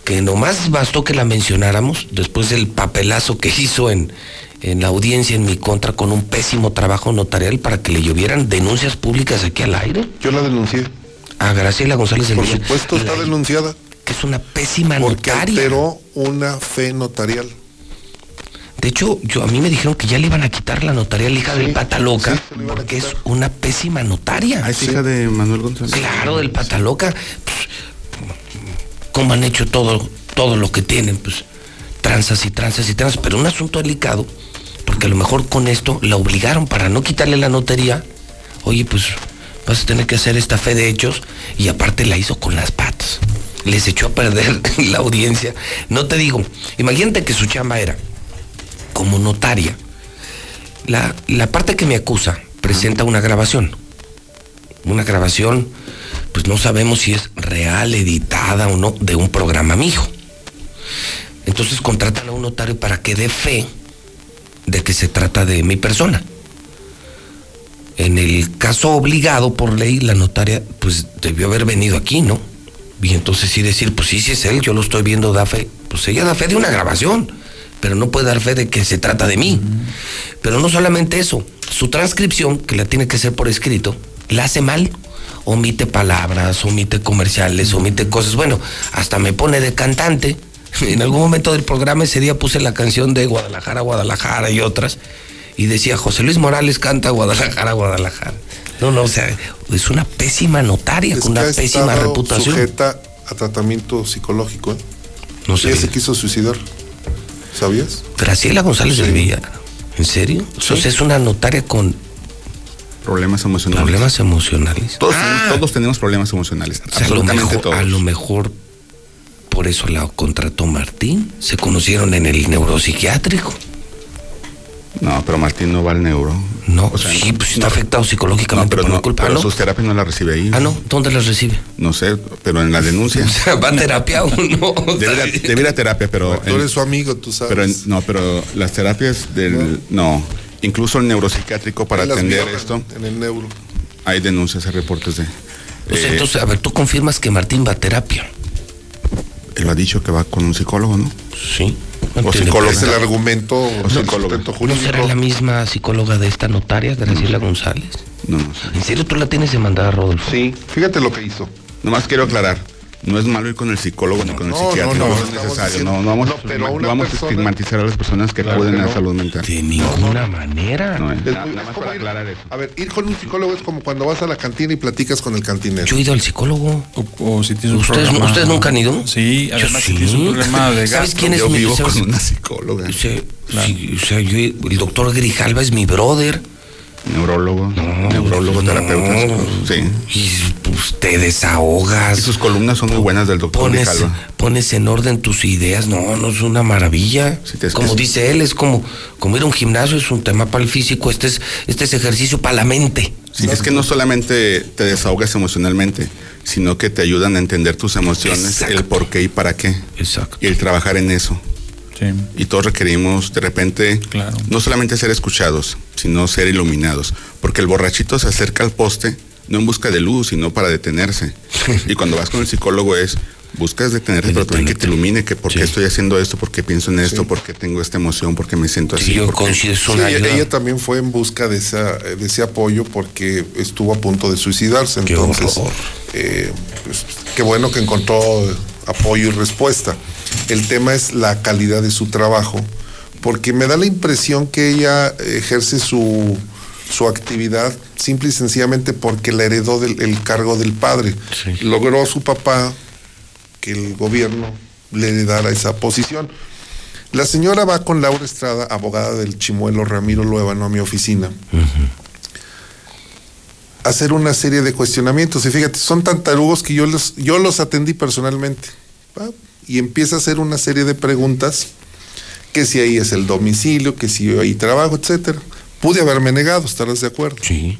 S1: que nomás bastó que la mencionáramos después del papelazo que hizo en, en la audiencia en mi contra con un pésimo trabajo notarial para que le llovieran denuncias públicas aquí al aire.
S163: Yo la denuncié.
S1: A Graciela González del
S163: Por
S1: Villar.
S163: supuesto está
S1: La-
S163: denunciada.
S1: Que es una pésima
S163: Porque
S1: notaria.
S163: alteró una fe notarial.
S1: De hecho, yo a mí me dijeron que ya le iban a quitar la notaria a la hija del pata loca, porque es una pésima notaria.
S164: Ah, es hija de Manuel González.
S1: Claro, del pata loca. Pues, ¿Cómo han hecho todo, todo lo que tienen? Pues tranzas y tranzas y tranzas. Pero un asunto delicado, porque a lo mejor con esto la obligaron para no quitarle la notaría. Oye, pues vas a tener que hacer esta fe de hechos y aparte la hizo con las patas. Les echó a perder la audiencia. No te digo, imagínate que su chamba era como notaria. La, la parte que me acusa presenta una grabación. Una grabación, pues no sabemos si es real, editada o no, de un programa mijo. Entonces contratan a un notario para que dé fe de que se trata de mi persona. En el caso obligado por ley, la notaria pues debió haber venido aquí, ¿no? Y entonces sí decir, pues sí, sí es él, yo lo estoy viendo, da fe. Pues ella da fe de una grabación, pero no puede dar fe de que se trata de mí. Pero no solamente eso, su transcripción, que la tiene que hacer por escrito, la hace mal. Omite palabras, omite comerciales, omite cosas. Bueno, hasta me pone de cantante. En algún momento del programa ese día puse la canción de Guadalajara, Guadalajara y otras. Y decía, José Luis Morales canta Guadalajara, Guadalajara. No, no, o sea, es una pésima notaria,
S163: Es
S1: con una pésima reputación.
S163: sujeta a tratamiento psicológico. ¿eh?
S1: No
S163: Ella
S1: sabía.
S163: se quiso suicidar. ¿Sabías?
S1: Graciela González del Villar. ¿En serio? Entonces es una notaria con
S164: Problemas emocionales.
S1: problemas emocionales.
S164: Todos, tenemos, todos tenemos problemas emocionales.
S1: O sea, a, lo
S164: absolutamente
S1: mejor,
S164: todos.
S1: a lo mejor por eso la contrató Martín. Se conocieron en el neuropsiquiátrico.
S164: No, pero Martín no va al neuro.
S1: No, sí, pues está afectado psicológicamente
S164: pero
S1: por
S164: no,
S1: mi culpa.
S164: pero
S1: ¿no?
S164: sus terapias no las recibe ahí.
S1: Ah, no, ¿dónde las recibe?
S164: No sé, pero en la denuncia.
S1: O sea, ¿va a terapia o no?
S164: Debe ir a- debe ir a terapia, pero.
S163: Tú eres su amigo, tú sabes.
S164: Pero en- no, pero las terapias del. No. Incluso el neuropsiquiátrico para atender
S163: violan
S164: esto,
S163: En el neuro.
S164: hay denuncias, hay reportes de.
S1: O sea,
S164: eh,
S1: entonces, a ver, tú confirmas que Martín va a terapia.
S164: él ha dicho que va con un psicólogo, ¿no?
S1: Sí.
S164: O psicólogo.
S163: Es el argumento o
S164: psicólogo.
S1: ¿No será la misma psicóloga de esta notaria, Graciela González?
S164: No, no sé.
S1: ¿En serio tú la tienes demandada, Rodolfo?
S163: Sí, fíjate lo que hizo.
S164: Nomás quiero aclarar. No es malo ir con el psicólogo ni con el
S163: no,
S164: psiquiatra,
S163: no,
S164: no,
S163: no,
S164: es necesario.
S163: diciendo-
S164: No, no vamos,
S163: no,
S164: a, estigmatizar a las personas que
S163: Claro
S164: acuden
S163: que
S164: a la salud mental.
S1: De ninguna manera.
S164: No,
S163: Es
S164: nada
S163: muy-
S164: más
S163: es
S164: para
S163: como ir-
S164: aclarar eso.
S163: A ver, ir con un psicólogo es como cuando vas a la cantina y platicas con el cantinero.
S1: Yo he ido al psicólogo.
S53: O, o si tienes un
S1: ¿Ustedes,
S53: problema-
S1: ¿Ustedes nunca han ido?
S53: Sí,
S1: Yo
S53: además si
S1: sí.
S53: tienes un problema de
S1: ¿Sabes quién es
S164: Yo
S1: mi
S164: vivo
S1: sabes-
S164: con una psicóloga,
S1: O sea, sí, o sea, yo- el doctor Grijalva es mi brother.
S164: Neurólogo, neurólogo, terapeuta. Sí.
S1: Y pues, te desahogas.
S164: Y sus columnas son muy buenas del doctor
S1: pones,
S164: Grijalva.
S1: pones en orden tus ideas. No, no es una maravilla.
S164: Sí, te- es-
S1: como
S164: es-
S1: dice él, es como, como ir a un gimnasio, es un tema para el físico. Este es, este es ejercicio para la mente.
S164: Sí, es que no solamente te desahogas emocionalmente, sino que te ayudan a entender tus emociones,
S1: Exacto.
S164: el por qué y para qué.
S1: Exacto.
S164: Y el trabajar en eso.
S53: Sí.
S164: Y todos requerimos de repente
S53: Claro.
S164: no solamente ser escuchados, sino ser iluminados. Porque el borrachito se acerca al poste no en busca de luz, sino para detenerse. y cuando vas con el psicólogo es, buscas detenerte, pero también que te ilumine, que por qué
S1: Sí.
S164: estoy haciendo esto, por qué pienso en esto, por qué tengo esta emoción, por qué me siento así.
S1: Sí, yo
S163: ella, también fue en busca de, esa, de ese apoyo porque estuvo a punto de suicidarse.
S1: Qué
S163: Entonces, eh, pues, qué bueno que encontró apoyo y respuesta. El tema es la calidad de su trabajo, porque me da la impresión que ella ejerce su, su actividad simple y sencillamente porque la heredó del el cargo del padre.
S1: Sí.
S163: Logró su papá que el gobierno le heredara esa posición. La señora va con Laura Estrada, abogada del chimuelo Ramiro Luevano, a mi oficina. a hacer una serie de cuestionamientos. Y fíjate, son tan tarugos que yo los, yo los atendí personalmente. Y empieza a hacer una serie de preguntas, que si ahí es el domicilio, que si ahí trabajo, etcétera. Pude haberme negado, ¿estarás de acuerdo?
S1: Sí.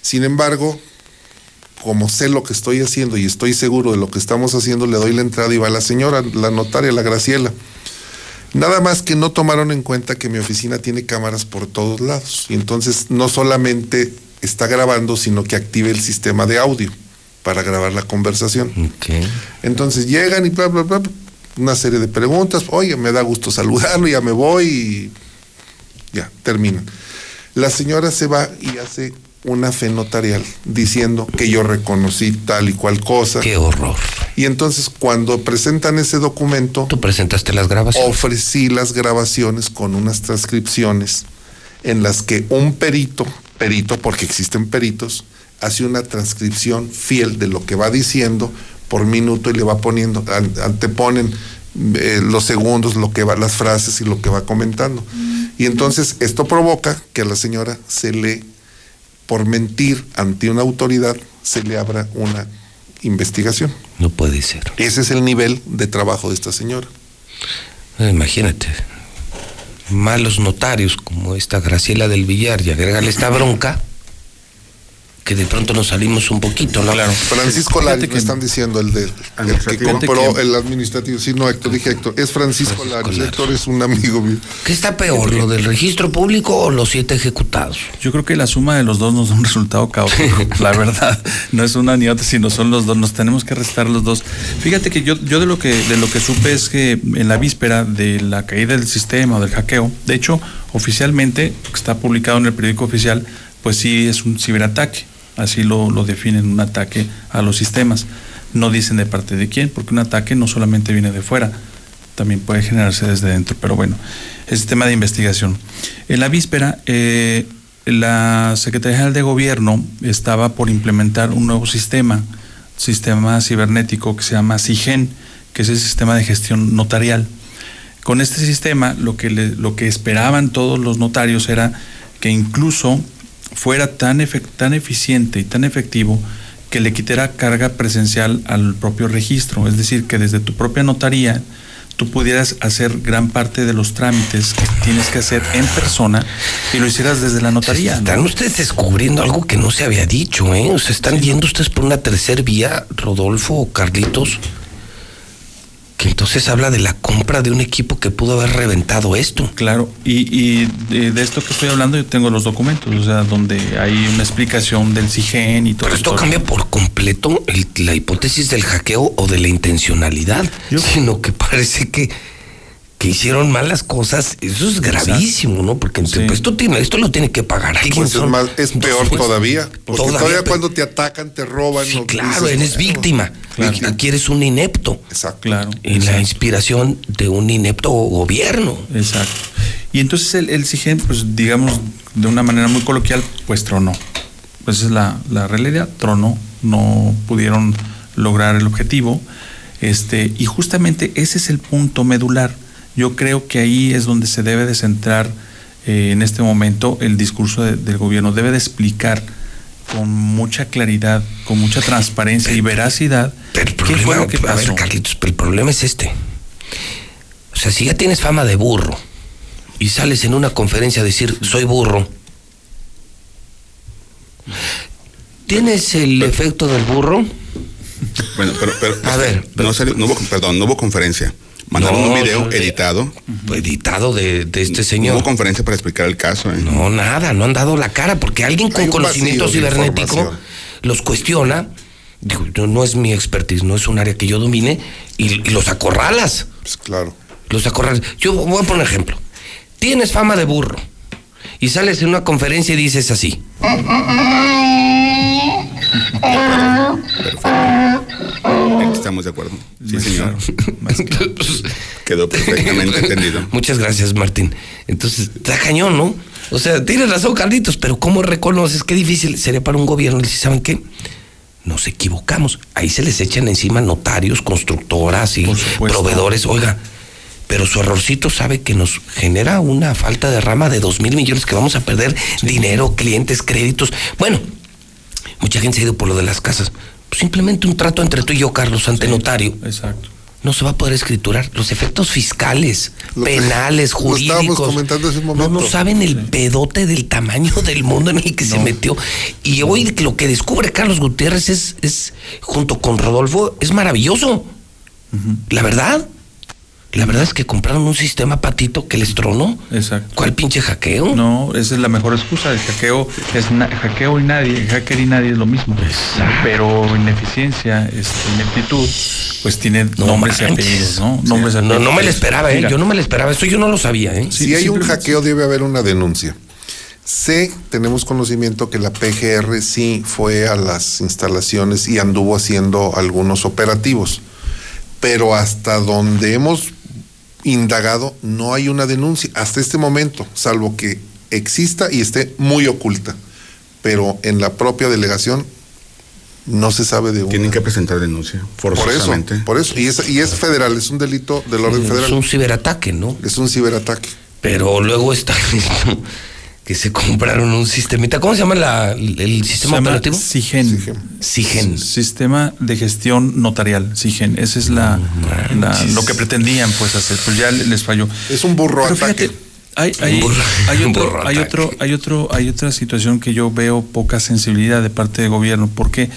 S163: Sin embargo, como sé lo que estoy haciendo y estoy seguro de lo que estamos haciendo, le doy la entrada y va la señora, la notaria, la Graciela. Nada más que no tomaron en cuenta que mi oficina tiene cámaras por todos lados. Y entonces no solamente está grabando, sino que active el sistema de audio para grabar la conversación. Entonces llegan y bla, bla, bla, una serie de preguntas. Oye, me da gusto saludarlo, ya me voy y ya, terminan. La señora se va y hace una fe notarial diciendo que yo reconocí tal y cual cosa.
S1: Qué horror.
S163: Y entonces cuando presentan ese documento...
S1: Tú presentaste las grabaciones.
S163: Ofrecí las grabaciones con unas transcripciones en las que un perito, perito porque existen peritos, hace una transcripción fiel de lo que va diciendo por minuto y le va poniendo, anteponen eh, los segundos, lo que va, las frases y lo que va comentando. Y entonces esto provoca que a la señora se le, por mentir ante una autoridad, se le abra una investigación.
S1: No puede ser.
S163: Ese es el nivel de trabajo de esta señora.
S1: Eh, Imagínate. Malos notarios como esta Graciela del Villar y agregarle esta bronca que de pronto nos salimos un poquito, ¿no? Claro.
S163: Francisco Laris, me están diciendo el de el que compró el administrativo. Sí, no, Héctor, dije Héctor. Es Francisco Laris. Héctor es un amigo mío.
S1: ¿Qué está peor, lo del registro público o los siete ejecutados?
S53: Yo creo que la suma de los dos nos da un resultado caótico. la verdad, no es una ni otra, sino son los dos. Nos tenemos que restar los dos. Fíjate que yo, yo de lo que de lo que supe es que en la víspera de la caída del sistema o del hackeo, de hecho, oficialmente está publicado en el periódico oficial, pues sí es un ciberataque. Así lo, lo definen un ataque a los sistemas. No dicen de parte de quién, porque un ataque no solamente viene de fuera, también puede generarse desde dentro. Pero bueno, es tema de investigación. En la víspera, eh, la Secretaría General de Gobierno estaba por implementar un nuevo sistema, sistema cibernético que se llama SIGEN, que es el sistema de gestión notarial. Con este sistema, lo que, le, lo que esperaban todos los notarios era que incluso fuera tan, tan eficiente y tan efectivo que le quitara carga presencial al propio registro, es decir, que desde tu propia notaría tú pudieras hacer gran parte de los trámites que tienes que hacer en persona y lo hicieras desde la notaría.
S1: Están
S53: ¿no?
S1: ustedes descubriendo algo que no se había dicho, ¿eh? O sea, están yendo ustedes por una tercer vía, Rodolfo o Carlitos, que entonces habla de la compra de un equipo que pudo haber reventado esto.
S53: Claro, y, y de, de, esto que estoy hablando yo tengo los documentos, o sea, donde hay una explicación del CIGEN y todo
S1: Pero esto
S53: todo.
S1: cambia por completo el, la hipótesis del hackeo o de la intencionalidad, yo, sino que parece que, que hicieron malas cosas. Eso es gravísimo, ¿no? Porque sí. pues, esto, tiene, esto lo tiene que pagar alguien.
S163: Pues es, más, es peor pues, todavía, porque todavía, todavía cuando te atacan, te roban.
S1: Sí, claro, dices, eres víctima. Claro. Aquí eres un inepto.
S163: Exacto.
S53: Claro.
S1: Y
S53: exacto.
S1: la inspiración de un inepto gobierno.
S53: Exacto. Y entonces el, el CIGEN, pues digamos, de una manera muy coloquial, pues tronó. Pues esa es la, la realidad, tronó. No pudieron lograr el objetivo. Este, y justamente ese es el punto medular. Yo creo que ahí es donde se debe de centrar eh, en este momento el discurso de, del gobierno. Debe de explicar con mucha claridad, con mucha transparencia
S1: pero,
S53: y veracidad.
S1: Pero el problema,
S53: ¿Qué fue lo que pasó?
S1: A ver, Carlitos, pero el problema es este. O sea, si ya tienes fama de burro y sales en una conferencia a decir soy burro, ¿tienes el pero, efecto del burro?
S164: Bueno, pero, pero
S1: a ver,
S164: no, salió, no hubo, perdón, no hubo conferencia. Mandaron no, un video editado.
S1: Editado de, de, este señor.
S164: Hubo conferencia para explicar el caso. ¿eh?
S1: No, nada, no han dado la cara, porque alguien con conocimiento cibernético los cuestiona. Digo, no, no, es mi expertise, no es un área que yo domine, y, y los acorralas.
S163: Pues claro.
S1: Los acorralas. Yo voy a poner ejemplo. Tienes fama de burro y sales en una conferencia y dices así.
S164: Perfecto. Estamos de acuerdo. Sí, señor. Quedó perfectamente entendido.
S1: Muchas gracias, Martín. Entonces, está cañón, ¿no? O sea, tienes razón, Carlitos, pero ¿cómo reconoces? Qué difícil sería para un gobierno decir, ¿saben qué? Nos equivocamos. Ahí se les echan encima notarios, constructoras y proveedores. Oiga, pero su errorcito sabe que nos genera una falta de rama de dos mil millones que vamos a perder dinero, clientes, créditos. Bueno, mucha gente se ha ido por lo de las casas. Pues simplemente un trato entre tú y yo, Carlos, ante notario.
S53: Exacto.
S1: No se va a poder escriturar. Los efectos fiscales,
S163: Lo que-
S1: penales,
S163: lo
S1: jurídicos.
S163: comentando hace un
S1: No,
S163: momento.
S1: no saben el pedote del tamaño del mundo en el que se metió. Y hoy lo que descubre Carlos Gutiérrez es, es junto con Rodolfo, es maravilloso. La verdad. La verdad es que compraron un sistema patito que les tronó.
S53: Exacto.
S1: ¿Cuál pinche hackeo?
S53: No, esa es la mejor excusa. El hackeo es na- hackeo y nadie, hacker y nadie es lo mismo. Pero ineficiencia, este, ineptitud, pues tiene nombres y
S1: manches.
S53: apellidos, ¿no? Nombres y
S1: No, no me lo esperaba, ¿eh?
S53: Mira,
S1: Yo no me lo esperaba. Eso yo no lo sabía, ¿eh?
S163: si hay un hackeo, debe haber una denuncia. Sé, tenemos conocimiento que la PGR sí fue a las instalaciones y anduvo haciendo algunos operativos, pero hasta donde hemos indagado no hay una denuncia hasta este momento, salvo que exista y esté muy oculta, pero en la propia delegación no se sabe de una.
S164: Tienen que presentar denuncia,
S163: Por eso,
S164: forzosamente.
S163: por eso. Y es, y es federal, es un delito del orden
S1: Es
S163: federal.
S1: un ciberataque, ¿no?
S163: Es un ciberataque.
S1: Pero luego está que se compraron un sistemita. ¿Cómo se llama la- el sistema
S53: llama
S1: operativo?
S53: SIGEN.
S1: SIGEN.
S53: Sistema de gestión notarial, SIGEN. Esa es la, la- lo que pretendían pues hacer, pues ya les falló.
S163: Es un burro
S53: Pero
S163: ataque.
S53: fíjate, hay, hay,
S1: Un burro-
S53: hay otro,
S1: burro
S53: hay otro, hay otro, hay otra situación que yo veo poca sensibilidad de parte del gobierno. ¿Por qué?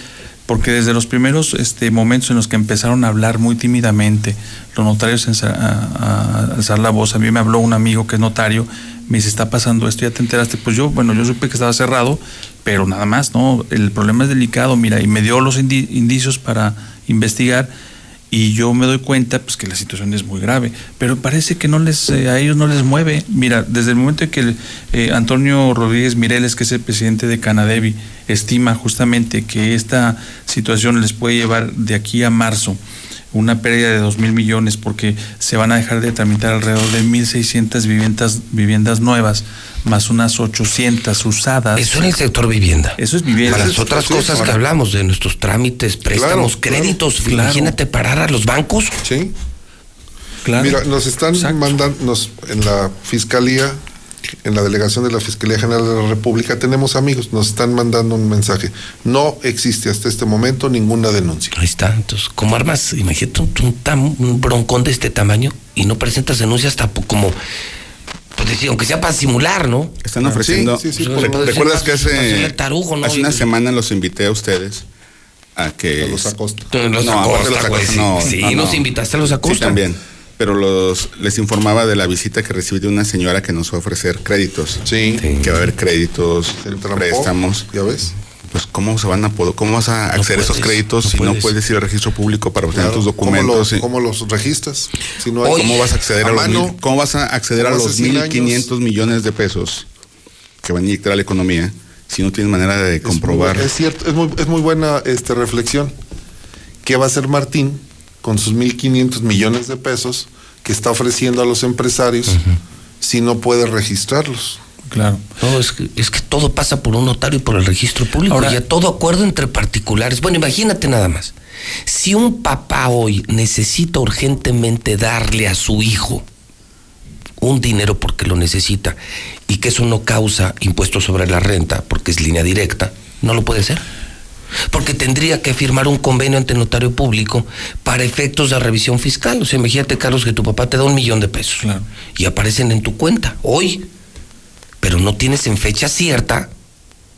S53: Porque desde los primeros este, momentos en los que empezaron a hablar muy tímidamente, los notarios sa- a, a alzar la voz, a mí me habló un amigo que es notario, me dice, está pasando esto, ya te enteraste. Pues yo, bueno, yo supe que estaba cerrado, pero nada más, ¿no? El problema es delicado, mira, y me dio los indi- indicios para investigar y yo me doy cuenta pues que la situación es muy grave pero parece que no les eh, a ellos no les mueve mira desde el momento en que el, eh, Antonio Rodríguez Mireles que es el presidente de Canadevi estima justamente que esta situación les puede llevar de aquí a marzo una pérdida de dos mil millones porque se van a dejar de tramitar alrededor de 1.600 viviendas, viviendas nuevas, más unas 800 usadas.
S1: Eso en el sector vivienda.
S53: Eso es vivienda.
S1: Para las otras
S53: Sí,
S1: cosas que hablamos de nuestros trámites, préstamos,
S163: Claro,
S1: créditos,
S53: claro.
S1: imagínate parar a los bancos.
S163: Sí.
S53: Claro.
S163: Mira, nos están mandando, nos, en la fiscalía, en la delegación de la Fiscalía General de la República, tenemos amigos, nos están mandando un mensaje. No existe hasta este momento ninguna denuncia.
S1: Ahí está. Entonces, como armas, imagínate un, un tam- un broncón de este tamaño y no presentas denuncias hasta po- como, pues decir, aunque sea para simular, ¿no?
S164: Están ofreciendo.
S163: Sí, sí, sí,
S1: Pues,
S164: ¿Recuerdas
S1: ser
S164: que hace,
S1: tarugo, ¿no?
S164: hace una
S1: Y-
S164: semana los invité a ustedes a que.
S163: A los Acosta.
S1: Los
S164: No, de los
S1: Acosta,
S164: Acosta,
S1: sí.
S164: no,
S1: Sí,
S164: no,
S1: nos
S164: no.
S1: invitaste a los Acosta.
S164: Sí, también. Pero los, les informaba de la visita que recibí de una señora que nos va a ofrecer créditos.
S163: Sí.
S164: Que va a haber créditos, préstamos.
S163: ¿Ya ves?
S164: Pues, ¿cómo se van a poder, cómo vas a acceder a esos créditos
S1: no
S164: si no
S1: puedes.
S164: ir al registro público para obtener
S163: Claro.
S164: tus
S163: ¿Cómo,
S164: documentos?
S163: lo-
S164: y-
S163: cómo los registras? Si no hay-
S164: ¿Cómo vas a acceder a, los mil- cómo vas a acceder a los
S163: 100
S164: 1.500 millones de pesos que van a inyectar a la economía si no tienes manera de
S163: Es muy
S164: comprobar?
S163: bu- Es, cierto, es muy, es muy buena este, reflexión. ¿Qué va a hacer Martín con sus 1.500 millones de pesos que está ofreciendo a los empresarios si no puede registrarlos?
S53: Claro.
S1: No, es que, es que todo pasa por un notario y por el registro público.
S53: Ahora-
S1: y a todo acuerdo entre particulares. Bueno, imagínate nada más. Si un papá hoy necesita urgentemente darle a su hijo un dinero porque lo necesita y que eso no causa impuestos sobre la renta porque es línea directa, no lo puede hacer. Porque tendría que firmar un convenio ante notario público para efectos de revisión fiscal. O sea, imagínate, Carlos, que tu papá te da un millón de pesos
S53: Claro.
S1: y aparecen en tu cuenta hoy, pero no tienes en fecha cierta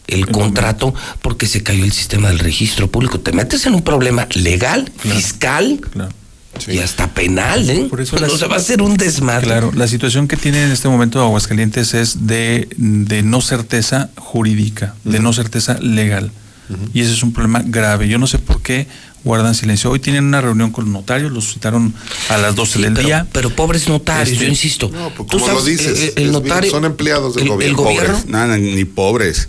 S1: el contrato porque se cayó el sistema del registro público. Te metes en un problema legal, fiscal
S53: Claro.
S1: y hasta penal, ¿eh?
S53: Por eso
S1: no se va a hacer un desmadre.
S53: Claro, la situación que tiene en este momento Aguascalientes es de, de no certeza jurídica, de no certeza legal. Y ese es un problema grave. Yo no sé por qué guardan silencio. Hoy tienen una reunión con los notarios, los citaron a las 12
S1: Sí,
S53: del
S1: pero,
S53: día.
S1: pero pobres notarios,
S53: Este,
S1: yo insisto.
S163: No, pues, como lo dices,
S1: el, el
S163: es bien,
S1: notario.
S163: son empleados del
S1: el- el
S163: gobierno.
S1: gobierno
S164: Pobres, nada, ni pobres.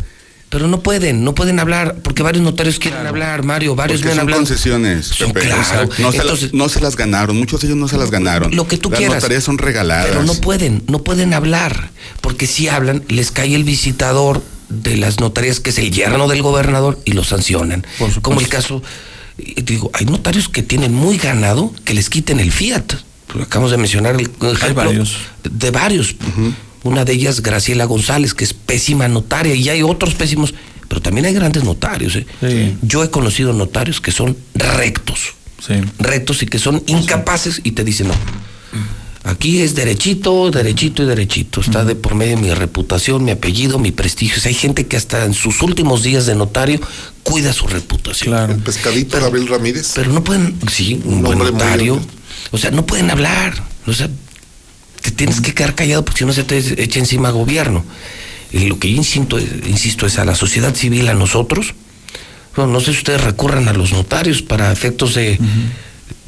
S1: Pero no pueden, no pueden hablar, porque varios notarios quieren hablar, Mario, varios
S164: Porque
S1: me han
S164: son
S1: hablado.
S164: concesiones,
S1: Son
S164: Pepe.
S1: claro.
S164: O sea, no, se
S1: Entonces-
S164: las, no se las ganaron, muchos de ellos no se las ganaron.
S1: Lo que tú
S164: las
S1: quieras.
S164: notarías son regaladas.
S1: Pero no pueden, no pueden hablar, porque si hablan, les cae el visitador de las notarías, que es el yerno del gobernador, y lo sancionan. Como el caso, digo, hay notarios que tienen muy ganado que les quiten el fiat. acabamos de mencionar el ejemplo De, de varios. Una de ellas, Graciela González, que es pésima notaria, y hay otros pésimos, pero también hay grandes notarios. ¿eh? Yo he conocido notarios que son rectos, rectos y que son incapaces y te dicen no. Aquí es derechito, derechito y derechito. Está de por medio mi reputación, mi apellido, mi prestigio. hay gente que hasta en sus últimos días de notario cuida su reputación.
S163: El pescadito de Gabriel Ramírez.
S1: Pero no pueden, sí, un, buen notario. O sea, no pueden hablar. O sea, te tienes que quedar callado porque si no se te echa encima gobierno. Y lo que yo insisto, insisto es a la sociedad civil, a nosotros. no sé si ustedes recurran a los notarios para efectos de,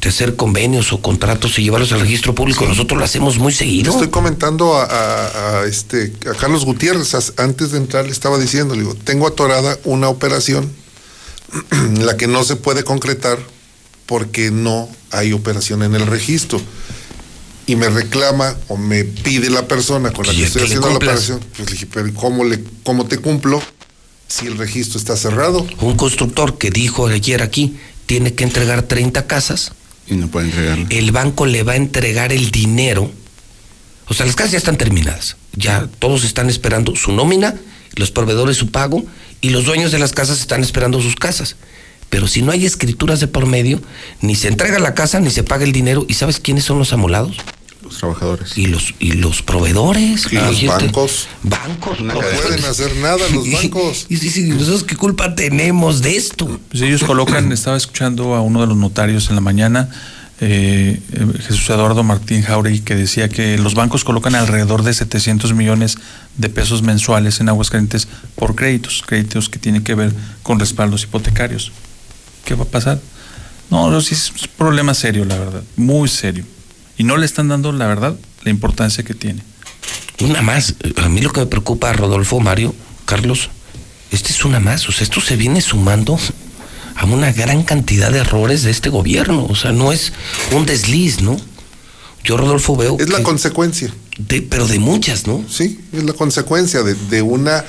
S1: hacer convenios o contratos y llevarlos al registro público. Nosotros lo hacemos muy seguido.
S163: Estoy comentando a, este, a Carlos Gutiérrez, antes de entrar le estaba diciendo, le digo, tengo atorada una operación la que no se puede concretar porque no hay operación en el registro y me reclama o me pide la persona con la que estoy haciendo la operación, pues le dije, pero ¿cómo, le, ¿cómo te cumplo si el registro está cerrado?
S1: Un constructor que dijo ayer aquí, tiene que entregar 30 casas. El banco le va a entregar el dinero. O sea, las casas ya están terminadas. Ya todos están esperando su nómina, los proveedores su pago, y los dueños de las casas están esperando sus casas. Pero si no hay escrituras de por medio, ni se entrega la casa, ni se paga el dinero. ¿Y sabes quiénes son los amolados?
S164: Los trabajadores.
S1: Y los, y los proveedores.
S163: Y los bancos.
S1: Bancos.
S163: No pueden hacer nada los bancos.
S1: Y, sí, nosotros qué culpa tenemos de esto.
S53: Pues ellos colocan, estaba escuchando a uno de los notarios en la mañana, eh, eh, Jesús Eduardo Martín Jauregui, que decía que los bancos colocan alrededor de 700 millones de pesos mensuales en Aguascalientes por créditos, créditos que tienen que ver con respaldos hipotecarios. ¿Qué va a pasar? No, no, sí es un problema serio, la verdad, muy serio. Y no le están dando, la verdad, la importancia que tiene.
S1: Una más, a mí lo que me preocupa, Rodolfo, Mario, Carlos, este es una más, o sea, esto se viene sumando a una gran cantidad de errores de este gobierno, o sea, no es un desliz, ¿no? Yo, Rodolfo, veo...
S163: Es la consecuencia.
S1: De, pero de muchas, ¿no?
S163: Sí, es la consecuencia de, de una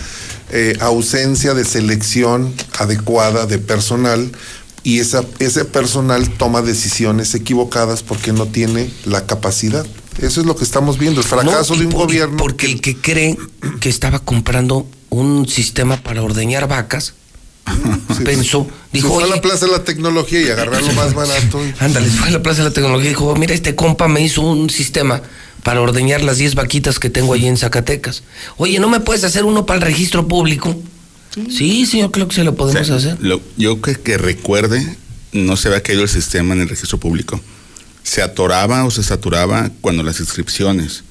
S163: eh, ausencia de selección adecuada de personal y esa, ese personal toma decisiones equivocadas porque no tiene la capacidad. Eso es lo que estamos viendo, el fracaso de un gobierno.
S1: Porque el que cree que estaba comprando un sistema para ordeñar vacas, pensó, dijo.
S163: fue a la Plaza de la Tecnología y agarrar lo más barato.
S1: Ándale, fue a la Plaza de la Tecnología y dijo: Mira, este compa me hizo un sistema para ordeñar las 10 vaquitas que tengo allí en Zacatecas. Oye, ¿no me puedes hacer uno para el registro público? Sí, sí, yo creo que se lo podemos hacer.
S164: yo que, que recuerde, no se había caído el sistema en el registro público. Se atoraba o se saturaba cuando las inscripciones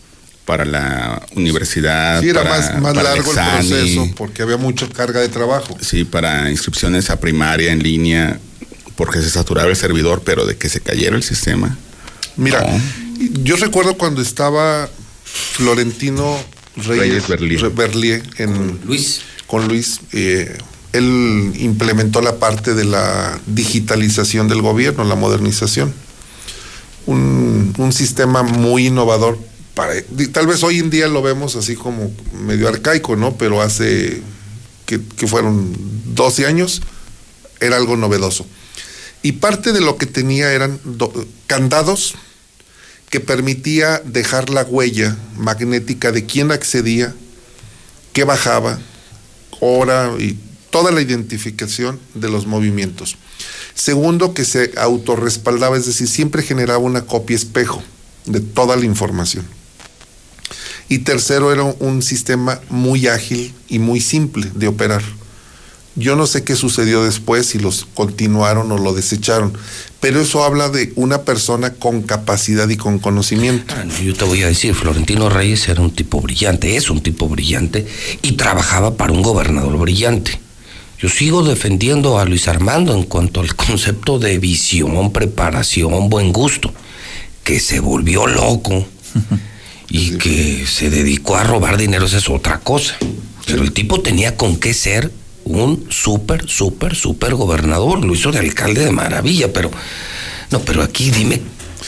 S164: para la universidad.
S163: Sí, era más, más largo el, proceso porque había mucha carga de trabajo.
S164: Sí, para inscripciones a primaria en línea, porque se saturaba el servidor, pero de que se cayera el sistema.
S163: Mira, yo recuerdo cuando estaba Florentino Reyes, Berlier en
S1: Luis
S163: con Luis, eh, él implementó la parte de la digitalización del gobierno, la modernización. Un, sistema muy innovador. Para, tal vez hoy en día lo vemos así como medio arcaico, ¿no? Pero hace que, fueron 12 años era algo novedoso. Y parte de lo que tenía eran candados que permitía dejar la huella magnética de quién accedía, qué bajaba, hora y toda la identificación de los movimientos. Segundo, que se autorrespaldaba, es decir, siempre generaba una copia espejo de toda la información. Y tercero, era un sistema muy ágil y muy simple de operar. Yo no sé qué sucedió después, si los continuaron o lo desecharon, pero eso habla de una persona con capacidad y con conocimiento.
S1: Ah, yo te voy a decir, Florentino Reyes era un tipo brillante, es un tipo brillante y trabajaba para un gobernador brillante. Yo sigo defendiendo a Luis Armando en cuanto al concepto de visión, preparación, buen gusto, que se volvió loco y que se dedicó a robar dinero, esa es otra cosa. Pero el tipo tenía con qué ser un súper, súper, súper gobernador. Lo hizo de alcalde de maravilla, pero no, pero aquí dime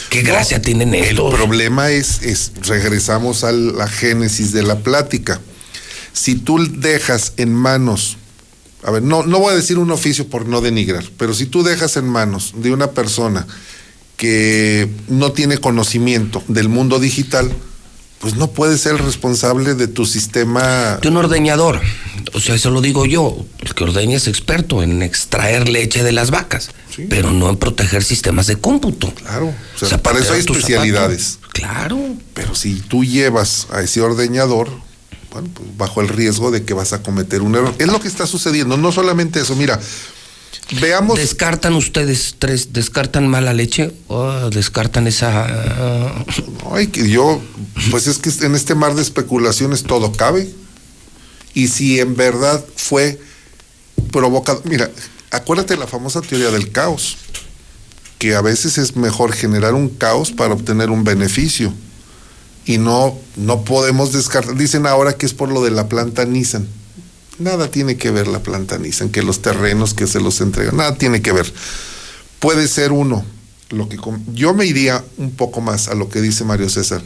S1: qué gracia tienen
S163: estos. El problema es, es, regresamos a la génesis de la plática. Si tú dejas en manos, a ver, no, no voy a decir un oficio por no denigrar, pero si tú dejas en manos de una persona que no tiene conocimiento del mundo digital, pues no puede ser el responsable de tu sistema.
S1: De un ordeñador. O sea, eso lo digo yo. El que ordeña es experto en extraer leche de las vacas, pero no en proteger sistemas de cómputo.
S163: Claro. O sea, para eso hay especialidades.
S1: Claro.
S163: Pero si tú llevas a ese ordeñador, bueno, pues bajo el riesgo de que vas a cometer un error. Es lo que está sucediendo. No solamente eso. Mira, veamos.
S1: ¿Descartan ustedes tres, descartan mala leche o descartan esa...
S163: Ay, que yo, pues es que en este mar de especulaciones todo cabe. Y si en verdad fue provocado, mira, acuérdate de la famosa teoría del caos, que a veces es mejor generar un caos para obtener un beneficio. Y no, no podemos descartar. Dicen ahora que es por lo de la planta Nissan. Nada tiene que ver la planta Nissan, que los terrenos que se los entregan, nada tiene que ver. Puede ser uno. Lo que yo me iría un poco más a lo que dice Mario César,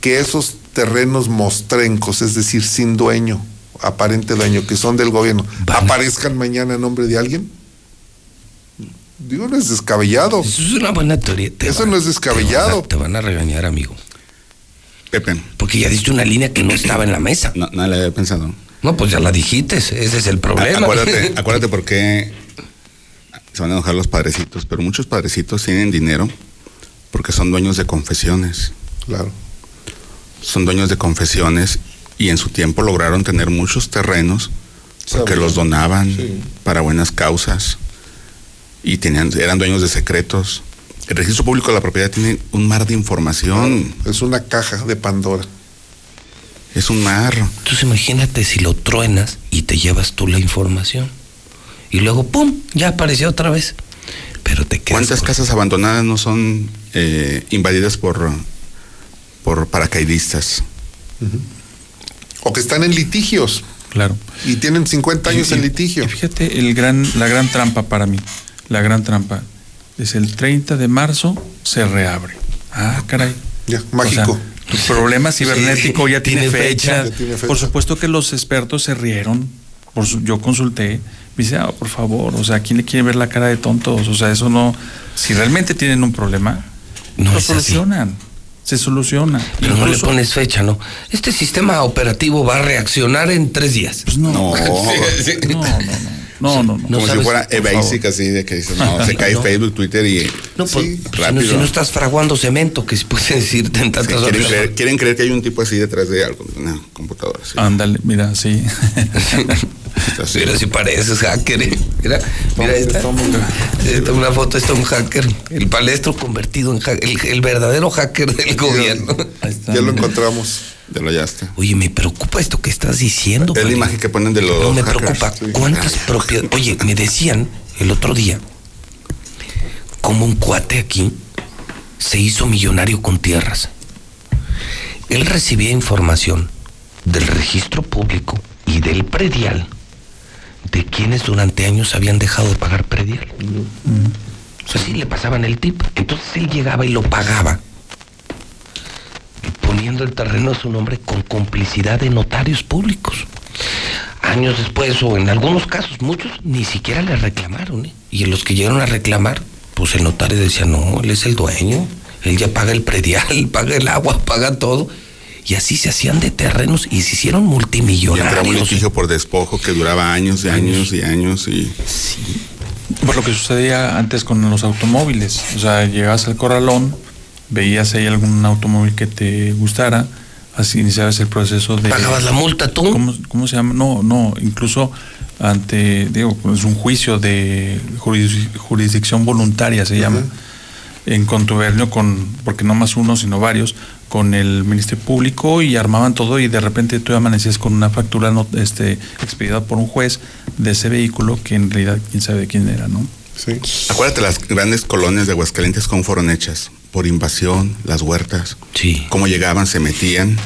S163: que esos terrenos mostrencos, es decir, sin dueño, aparente dueño, que son del gobierno, aparezcan mañana en nombre de alguien. Digo, no es descabellado.
S1: Eso es una buena teoría. Te
S163: Eso
S1: van-
S163: no es descabellado.
S1: Te van a regañar, amigo.
S164: Pepe.
S1: Porque ya diste una línea que no estaba en la mesa.
S164: No, no la había pensado.
S1: No, pues ya la dijiste, ese es el problema.
S164: Acuérdate, acuérdate por qué se van a enojar los padrecitos, pero muchos padrecitos tienen dinero porque son dueños de confesiones.
S163: Claro.
S164: Son dueños de confesiones y en su tiempo lograron tener muchos terrenos porque los donaban
S163: Sí.
S164: para buenas causas y tenían, eran dueños de secretos. El registro público de la propiedad tiene un mar de información.
S163: Es una caja de Pandora.
S164: Es un mar.
S1: Entonces imagínate si lo truenas y te llevas tú la información. Y luego, ¡pum! Ya apareció otra vez. Pero te quedas.
S164: ¿Cuántas casas abandonadas no son eh, invadidas por, por paracaidistas?
S163: O que están en litigios.
S53: Claro.
S163: Y tienen 50 años
S53: Y-
S163: en litigio.
S53: y fíjate, el gran, la gran trampa para mí, la gran trampa, es el 30 de marzo se reabre. Ah, caray.
S163: Ya,
S53: O
S163: mágico.
S53: sea, tu problema cibernético ya tiene,
S1: tiene
S53: fecha.
S1: fecha.
S163: Ya tiene fecha.
S53: Por supuesto que los expertos se rieron. Por su- yo consulté. Me dice, ah, por favor, o sea, ¿quién le quiere ver la cara de tontos? O sea, eso no. Si realmente tienen un problema,
S1: No
S53: lo
S1: así.
S53: solucionan. Se soluciona.
S1: Pero no le pones fecha, ¿no? Este sistema operativo va a reaccionar en tres días.
S53: Pues no.
S164: No.
S1: Sí, sí.
S53: No, no, no. No, no, no.
S164: Como si
S1: sabes,
S164: fuera
S1: por
S164: e-basic, así de que dices, no, se cae
S1: No.
S164: Facebook, Twitter y.
S1: No, pues,
S164: sí,
S1: si no, si no estás fraguando cemento, que se puede decirte en
S164: Sí,
S1: tantas
S164: quieren, creer, quieren creer que hay un tipo así detrás de algo, una computadora. sí.
S53: Ándale, mira, sí.
S1: Mira si pareces hacker. eh. Mira, mira esta. Esta es una foto, está un hacker. El palestro convertido en hacker. El, el verdadero hacker del gobierno.
S53: Ahí está.
S163: Ya lo encontramos.
S164: Ya lo hallaste.
S1: Oye, me preocupa esto que estás diciendo.
S164: Es la imagen que ponen de los.
S1: No me
S164: hackers.
S1: preocupa.
S164: Sí.
S1: ¿Cuántas propiedades? Oye, me decían el otro día como un cuate aquí se hizo millonario con tierras. Él recibía información del registro público y del predial de quienes durante años habían dejado de pagar predial. O sea, sí le pasaban el tip. Entonces él llegaba y lo pagaba. Y poniendo el terreno a su nombre con complicidad de notarios públicos. Años después, o en algunos casos, muchos ni siquiera le reclamaron. ¿eh? Y en los que llegaron a reclamar, pues el notario decía, no, él es el dueño, él ya paga el predial, paga el agua, paga todo. Y así se hacían de terrenos y se hicieron
S164: Y entraba un
S1: multimillonarios.
S164: litigio por despojo que duraba años y años y años y.
S53: Por lo que sucedía antes con los automóviles. O sea, llegabas al corralón, veías ahí algún automóvil que te gustara, así iniciabas el proceso de.
S1: ¿Pagabas la multa tú?
S53: ¿Cómo, cómo se llama? No, no, incluso ante, digo, es un juicio de juris- jurisdicción voluntaria, se llama, en contubernio con, porque no más uno, sino varios, con el Ministerio Público y armaban todo y de repente tú amanecías con una factura no, este, expedida por un juez de ese vehículo que en realidad quién sabe de quién era, ¿no?
S163: Sí.
S164: Acuérdate las grandes colonias de Aguascalientes cómo fueron hechas. Por invasión, las huertas.
S1: Sí.
S164: Cómo llegaban, se metían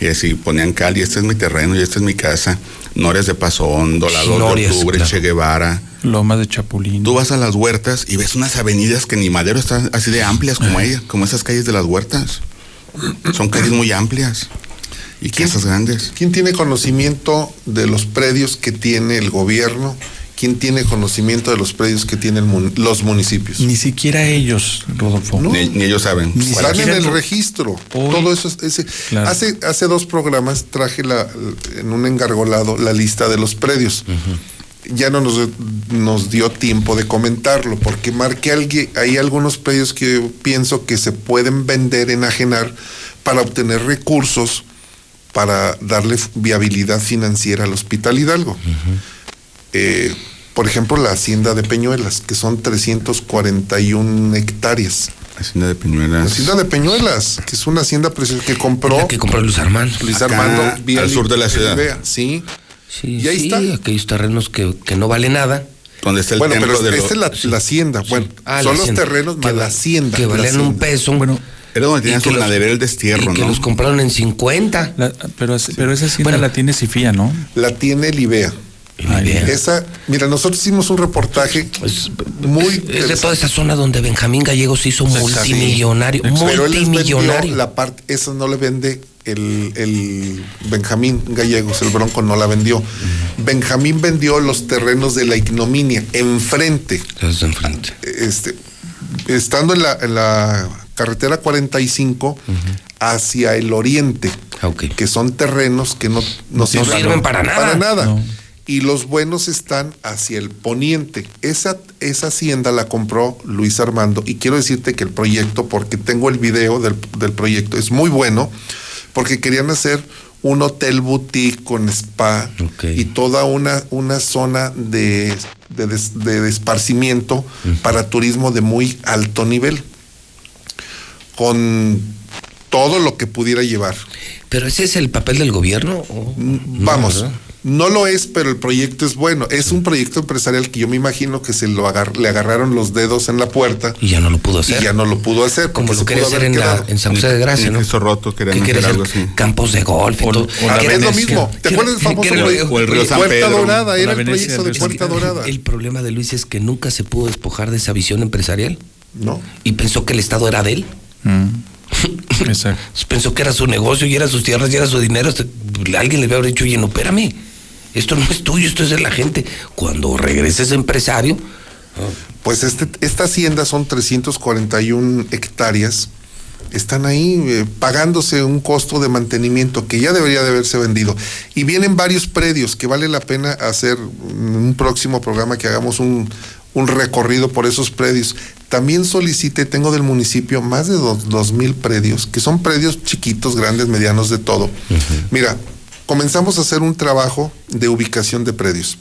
S164: y así ponían cal y este es mi terreno y esta es mi casa. Nores de Pasón, Dolador
S1: Norias,
S164: de Octubre,
S1: claro.
S164: Che Guevara.
S53: Lomas de Chapulín.
S164: Tú vas a las huertas y ves unas avenidas que ni Madero están así de amplias como ella, como esas calles de las huertas. Son calles muy amplias y casas grandes.
S163: ¿Quién tiene conocimiento de los predios que tiene el gobierno? ¿Quién tiene conocimiento de los predios que tienen mun- los municipios?
S53: Ni siquiera ellos, Rodolfo.
S163: No.
S164: Ni, ni ellos saben.
S53: Ni
S163: Están en el registro.
S53: Hoy-
S163: Todo eso es. ese-
S53: Claro.
S163: hace, hace dos programas traje la, en un engargolado la lista de los predios. Ya no nos, nos dio tiempo de comentarlo, porque marqué algui- hay algunos predios que pienso que se pueden vender, enajenar, para obtener recursos para darle viabilidad financiera al Hospital Hidalgo. Eh, por ejemplo, la hacienda de Peñuelas, que son 341 hectáreas.
S164: Hacienda de Peñuelas.
S163: La hacienda de Peñuelas, que es una hacienda preciosa que compró
S1: La que compró Luis Armando.
S163: Luis
S164: Acá,
S163: Armando vía
S164: al sur de la ciudad.
S163: Vea, Sí.
S1: Sí,
S163: Y ahí
S1: sí,
S163: está.
S1: aquellos terrenos que, que no vale nada.
S164: Donde está el
S163: Bueno,
S164: templo
S163: pero
S164: de
S163: esta
S164: los-
S163: es la, la hacienda. Bueno,
S1: Ah,
S163: son los
S1: hacienda.
S163: terrenos
S1: Que
S163: más la hacienda.
S1: Que valían un peso.
S53: Bueno,
S164: Era donde tenían
S1: que
S164: su ganadería el destierro,
S1: y que
S164: ¿no?
S1: los compraron en 50.
S53: La- pero, pero esa hacienda
S1: Bueno.
S53: la tiene Sifía, ¿no?
S163: La tiene el IBEA.
S53: Ay,
S1: Ibea.
S163: Esa, mira, nosotros hicimos un reportaje
S1: Es,
S163: muy
S1: es de toda esa zona donde Benjamín Gallegos se hizo multimillonario.
S163: Pero él
S1: multimillonario.
S163: la parte, esa no le vende el, el Benjamín Gallegos, el Bronco no la vendió. Benjamín vendió los terrenos de la ignominia enfrente. Este, estando en la, en la carretera 45 hacia el oriente,
S1: Ah,
S163: que son terrenos que no, no
S1: sirven para nada.
S163: Para nada.
S53: No.
S163: Y los buenos están hacia el poniente. Esa, esa hacienda la compró Luis Armando. Y quiero decirte que el proyecto, porque tengo el video del, del proyecto, es muy bueno, porque querían hacer un hotel boutique con spa y toda una, una zona de, de, des- de esparcimiento para turismo de muy alto nivel. Con todo lo que pudiera llevar.
S1: Pero ese es el papel del gobierno. ¿o? No,
S163: Vamos. No lo es, pero el proyecto es bueno. Es un proyecto empresarial que yo me imagino que se lo agar- le agarraron los dedos en la puerta
S1: Y ya no lo pudo hacer.
S163: y ya no lo pudo hacer.
S1: Como lo quería hacer en, la, en San José de Gracia,
S164: En
S1: ¿no?
S164: Roto
S1: que
S164: hacer
S1: hacer
S164: algo así.
S1: campos de golf y todo.
S163: es lo mismo. ¿Te
S1: que-
S163: acuerdas del famoso
S1: que era-
S163: proyecto?
S164: o el río San
S163: Puerta
S164: Pedro.
S163: Dorada,
S53: O
S163: era
S53: la
S163: el proyecto de Puerta Dorada.
S1: El problema de Luis es que nunca se pudo despojar de esa visión empresarial
S163: No.
S1: y pensó que el Estado era de él.
S53: Mm. Exacto.
S1: Pensó que era su negocio y era sus tierras y era su dinero. Este, Alguien le había dicho, oye, no, espérame, esto no es tuyo, esto es de la gente. Cuando regreses empresario,
S163: Pues este, esta hacienda son 341 hectáreas. Están ahí eh, pagándose un costo de mantenimiento que ya debería de haberse vendido. Y vienen varios predios que vale la pena hacer un próximo programa que hagamos un, un recorrido por esos predios. También solicité, tengo del municipio más de dos, dos mil predios, que son predios chiquitos, grandes, medianos, de todo. Mira, comenzamos a hacer un trabajo de ubicación de predios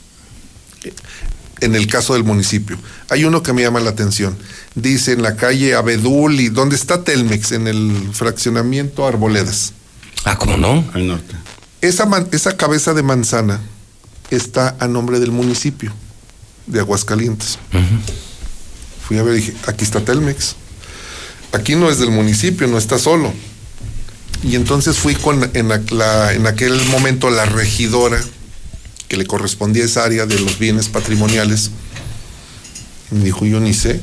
S163: en el caso del municipio. Hay uno que me llama la atención. Dice en la calle Abedul y donde está Telmex, en el fraccionamiento Arboledas.
S1: ah, ¿cómo no?
S164: Al norte.
S163: Esa, man- esa cabeza de manzana está a nombre del municipio de Aguascalientes. Fui a ver y dije, aquí está Telmex. Aquí no es del municipio, no está solo. Y entonces fui con en, la- en aquel momento la regidora que le correspondía esa área de los bienes patrimoniales. Y me dijo, yo ni sé.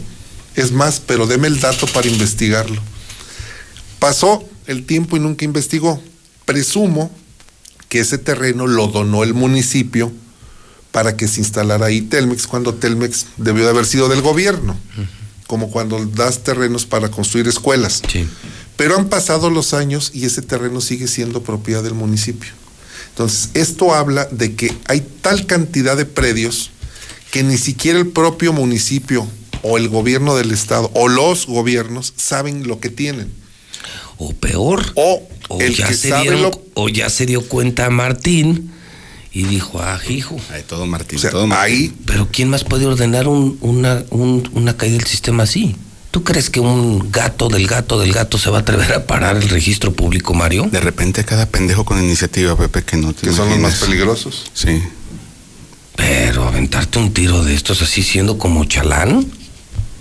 S163: Es más, pero deme el dato para investigarlo. Pasó el tiempo y nunca investigó. Presumo que ese terreno lo donó el municipio para que se instalara ahí Telmex, cuando Telmex debió de haber sido del gobierno, como cuando das terrenos para construir escuelas.
S1: Sí.
S163: Pero han pasado los años y ese terreno sigue siendo propiedad del municipio. Entonces, esto habla de que hay tal cantidad de predios que ni siquiera el propio municipio o el gobierno del estado o los gobiernos saben lo que tienen.
S1: O peor,
S163: O,
S1: o
S163: el
S1: ya,
S163: que
S1: se
S163: sabe
S1: dieron-
S163: lo
S1: o ya se dio cuenta Martín y dijo, ah, hijo.
S164: Ahí todo Martín,
S163: o sea,
S164: todo Martín.
S163: ahí
S1: Pero ¿quién más puede ordenar un- una, un- una caída del sistema así? ¿Tú crees que un gato del gato del gato se va a atrever a parar el registro público, Mario?
S164: De repente cada pendejo con iniciativa, Pepe, que no te
S163: que son los más peligrosos.
S164: Sí.
S1: Pero aventarte un tiro de estos así siendo como chalán,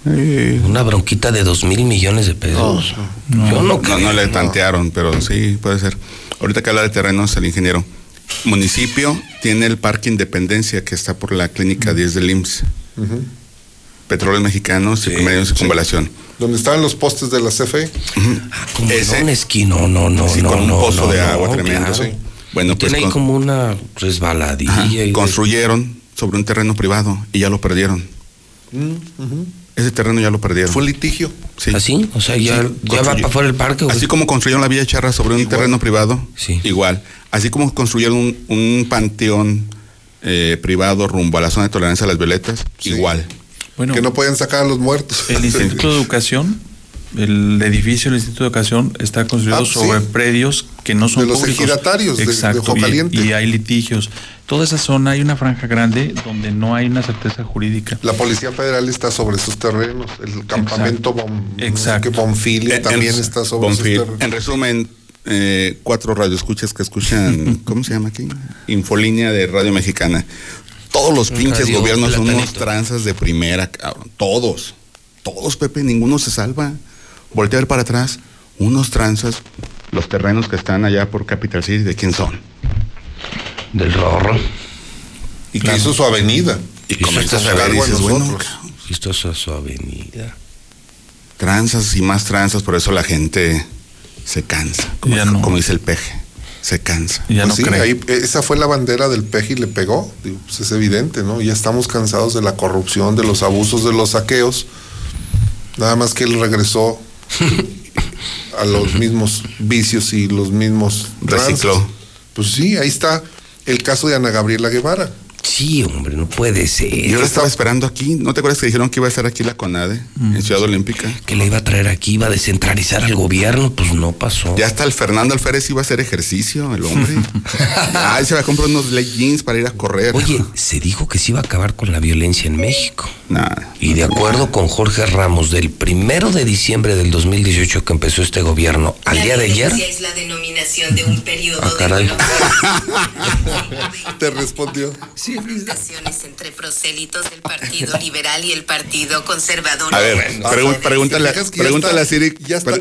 S1: una bronquita de dos mil millones de pesos. Yo no
S164: No,
S1: creo.
S164: no le tantearon, pero sí puede ser. Ahorita que habla de terrenos, el ingeniero. Municipio tiene el Parque Independencia que está por la Clínica 10 del IMSS. Petróleos Mexicanos y Primeros de Circunvalación.
S163: Donde estaban los postes de la CFE.
S1: Ah, como
S164: Ese-
S1: no, un esquino, no, no,
S164: Sí,
S1: no,
S164: con un
S1: no,
S164: pozo
S1: no,
S164: de
S1: no,
S164: agua tremendo.
S1: claro.
S164: sí. Bueno,
S1: Y
S164: pues
S1: tiene ahí como una resbaladilla.
S164: Ajá,
S1: y de-
S164: construyeron sobre un terreno privado y ya lo perdieron.
S163: Mm.
S164: Ese terreno ya lo perdieron.
S163: Fue litigio.
S164: Sí.
S1: ¿Así? O sea, ya, ya va para fuera del parque.
S164: Así como construyeron la Villa Charra sobre un
S163: Igual.
S164: terreno privado,
S1: Sí.
S164: igual. Así como construyeron un, un panteón eh, privado rumbo a la zona de tolerancia a las violetas, igual.
S53: Bueno,
S163: Que no pueden sacar a los muertos.
S53: el Instituto de Educación, el edificio del Instituto de Educación está construido
S163: Ah, sí.
S53: sobre predios que no son
S163: De los
S53: públicos.
S163: ejidatarios de- de
S53: Exacto,
S163: Ojo
S53: y- hay litigios. Toda esa zona hay una franja grande donde no hay una certeza jurídica.
S163: La Policía Federal está sobre sus terrenos. El campamento
S53: Exacto.
S164: En-
S163: también
S164: en-
S163: está sobre
S164: Bonfil.
S163: sus terrenos.
S164: En resumen, eh, cuatro radioescuchas que escuchan, ¿cómo se llama aquí? Infolínea de Radio Mexicana. Todos los pinches gobiernos son unos tranzas de primera, cabrón. Todos. Todos, Pepe, ninguno se salva. Voltea a ver para atrás. Unos tranzas. Los terrenos que están allá por Capital City, ¿de quién son?
S1: Del rorro.
S163: Y que hizo su avenida.
S164: Y
S1: Hizo
S164: comienzas
S1: esta
S164: a ver y
S163: cargo a
S164: dices, bueno,
S163: nosotros.
S1: Esto es a su avenida.
S164: tranzas y más tranzas, por eso la gente se cansa. Como,
S53: Ya no.
S164: como dice el peje, se cansa.
S53: Ya
S163: Pues
S53: no
S163: sí,
S53: cree.
S163: ahí, esa fue la bandera del peje y le pegó. Digo, pues es evidente, ¿no? Ya estamos cansados de la corrupción, de los abusos, de los saqueos. Nada más que él regresó a los mismos vicios y los mismos
S164: Recicló.
S163: Pues sí, ahí está el caso de Ana Gabriela Guevara.
S1: Sí, hombre, no puede ser.
S164: Yo la estaba esperando aquí. ¿No te acuerdas que dijeron que iba a estar aquí la CONADE en Ciudad Olímpica?
S1: Que le iba a traer aquí, iba a descentralizar al gobierno, pues no pasó.
S164: Ya hasta el Fernando Alférez iba a hacer ejercicio, el hombre. él se va a comprar unos leggings para ir a correr.
S1: Oye, se dijo que se iba a acabar con la violencia en México.
S164: Nah.
S1: Y de acuerdo con Jorge Ramos, del primero de diciembre del 2018 que empezó este gobierno al día de ayer,
S165: es la denominación de un periodo
S1: Ah, caray.
S163: Te respondió.
S165: Conversaciones entre prosélitos del Partido Liberal y el Partido Conservador.
S164: A ver,
S163: Bueno, o sea,
S164: pregúntale, pregúntale
S163: está-
S164: a Siri.
S163: ya está-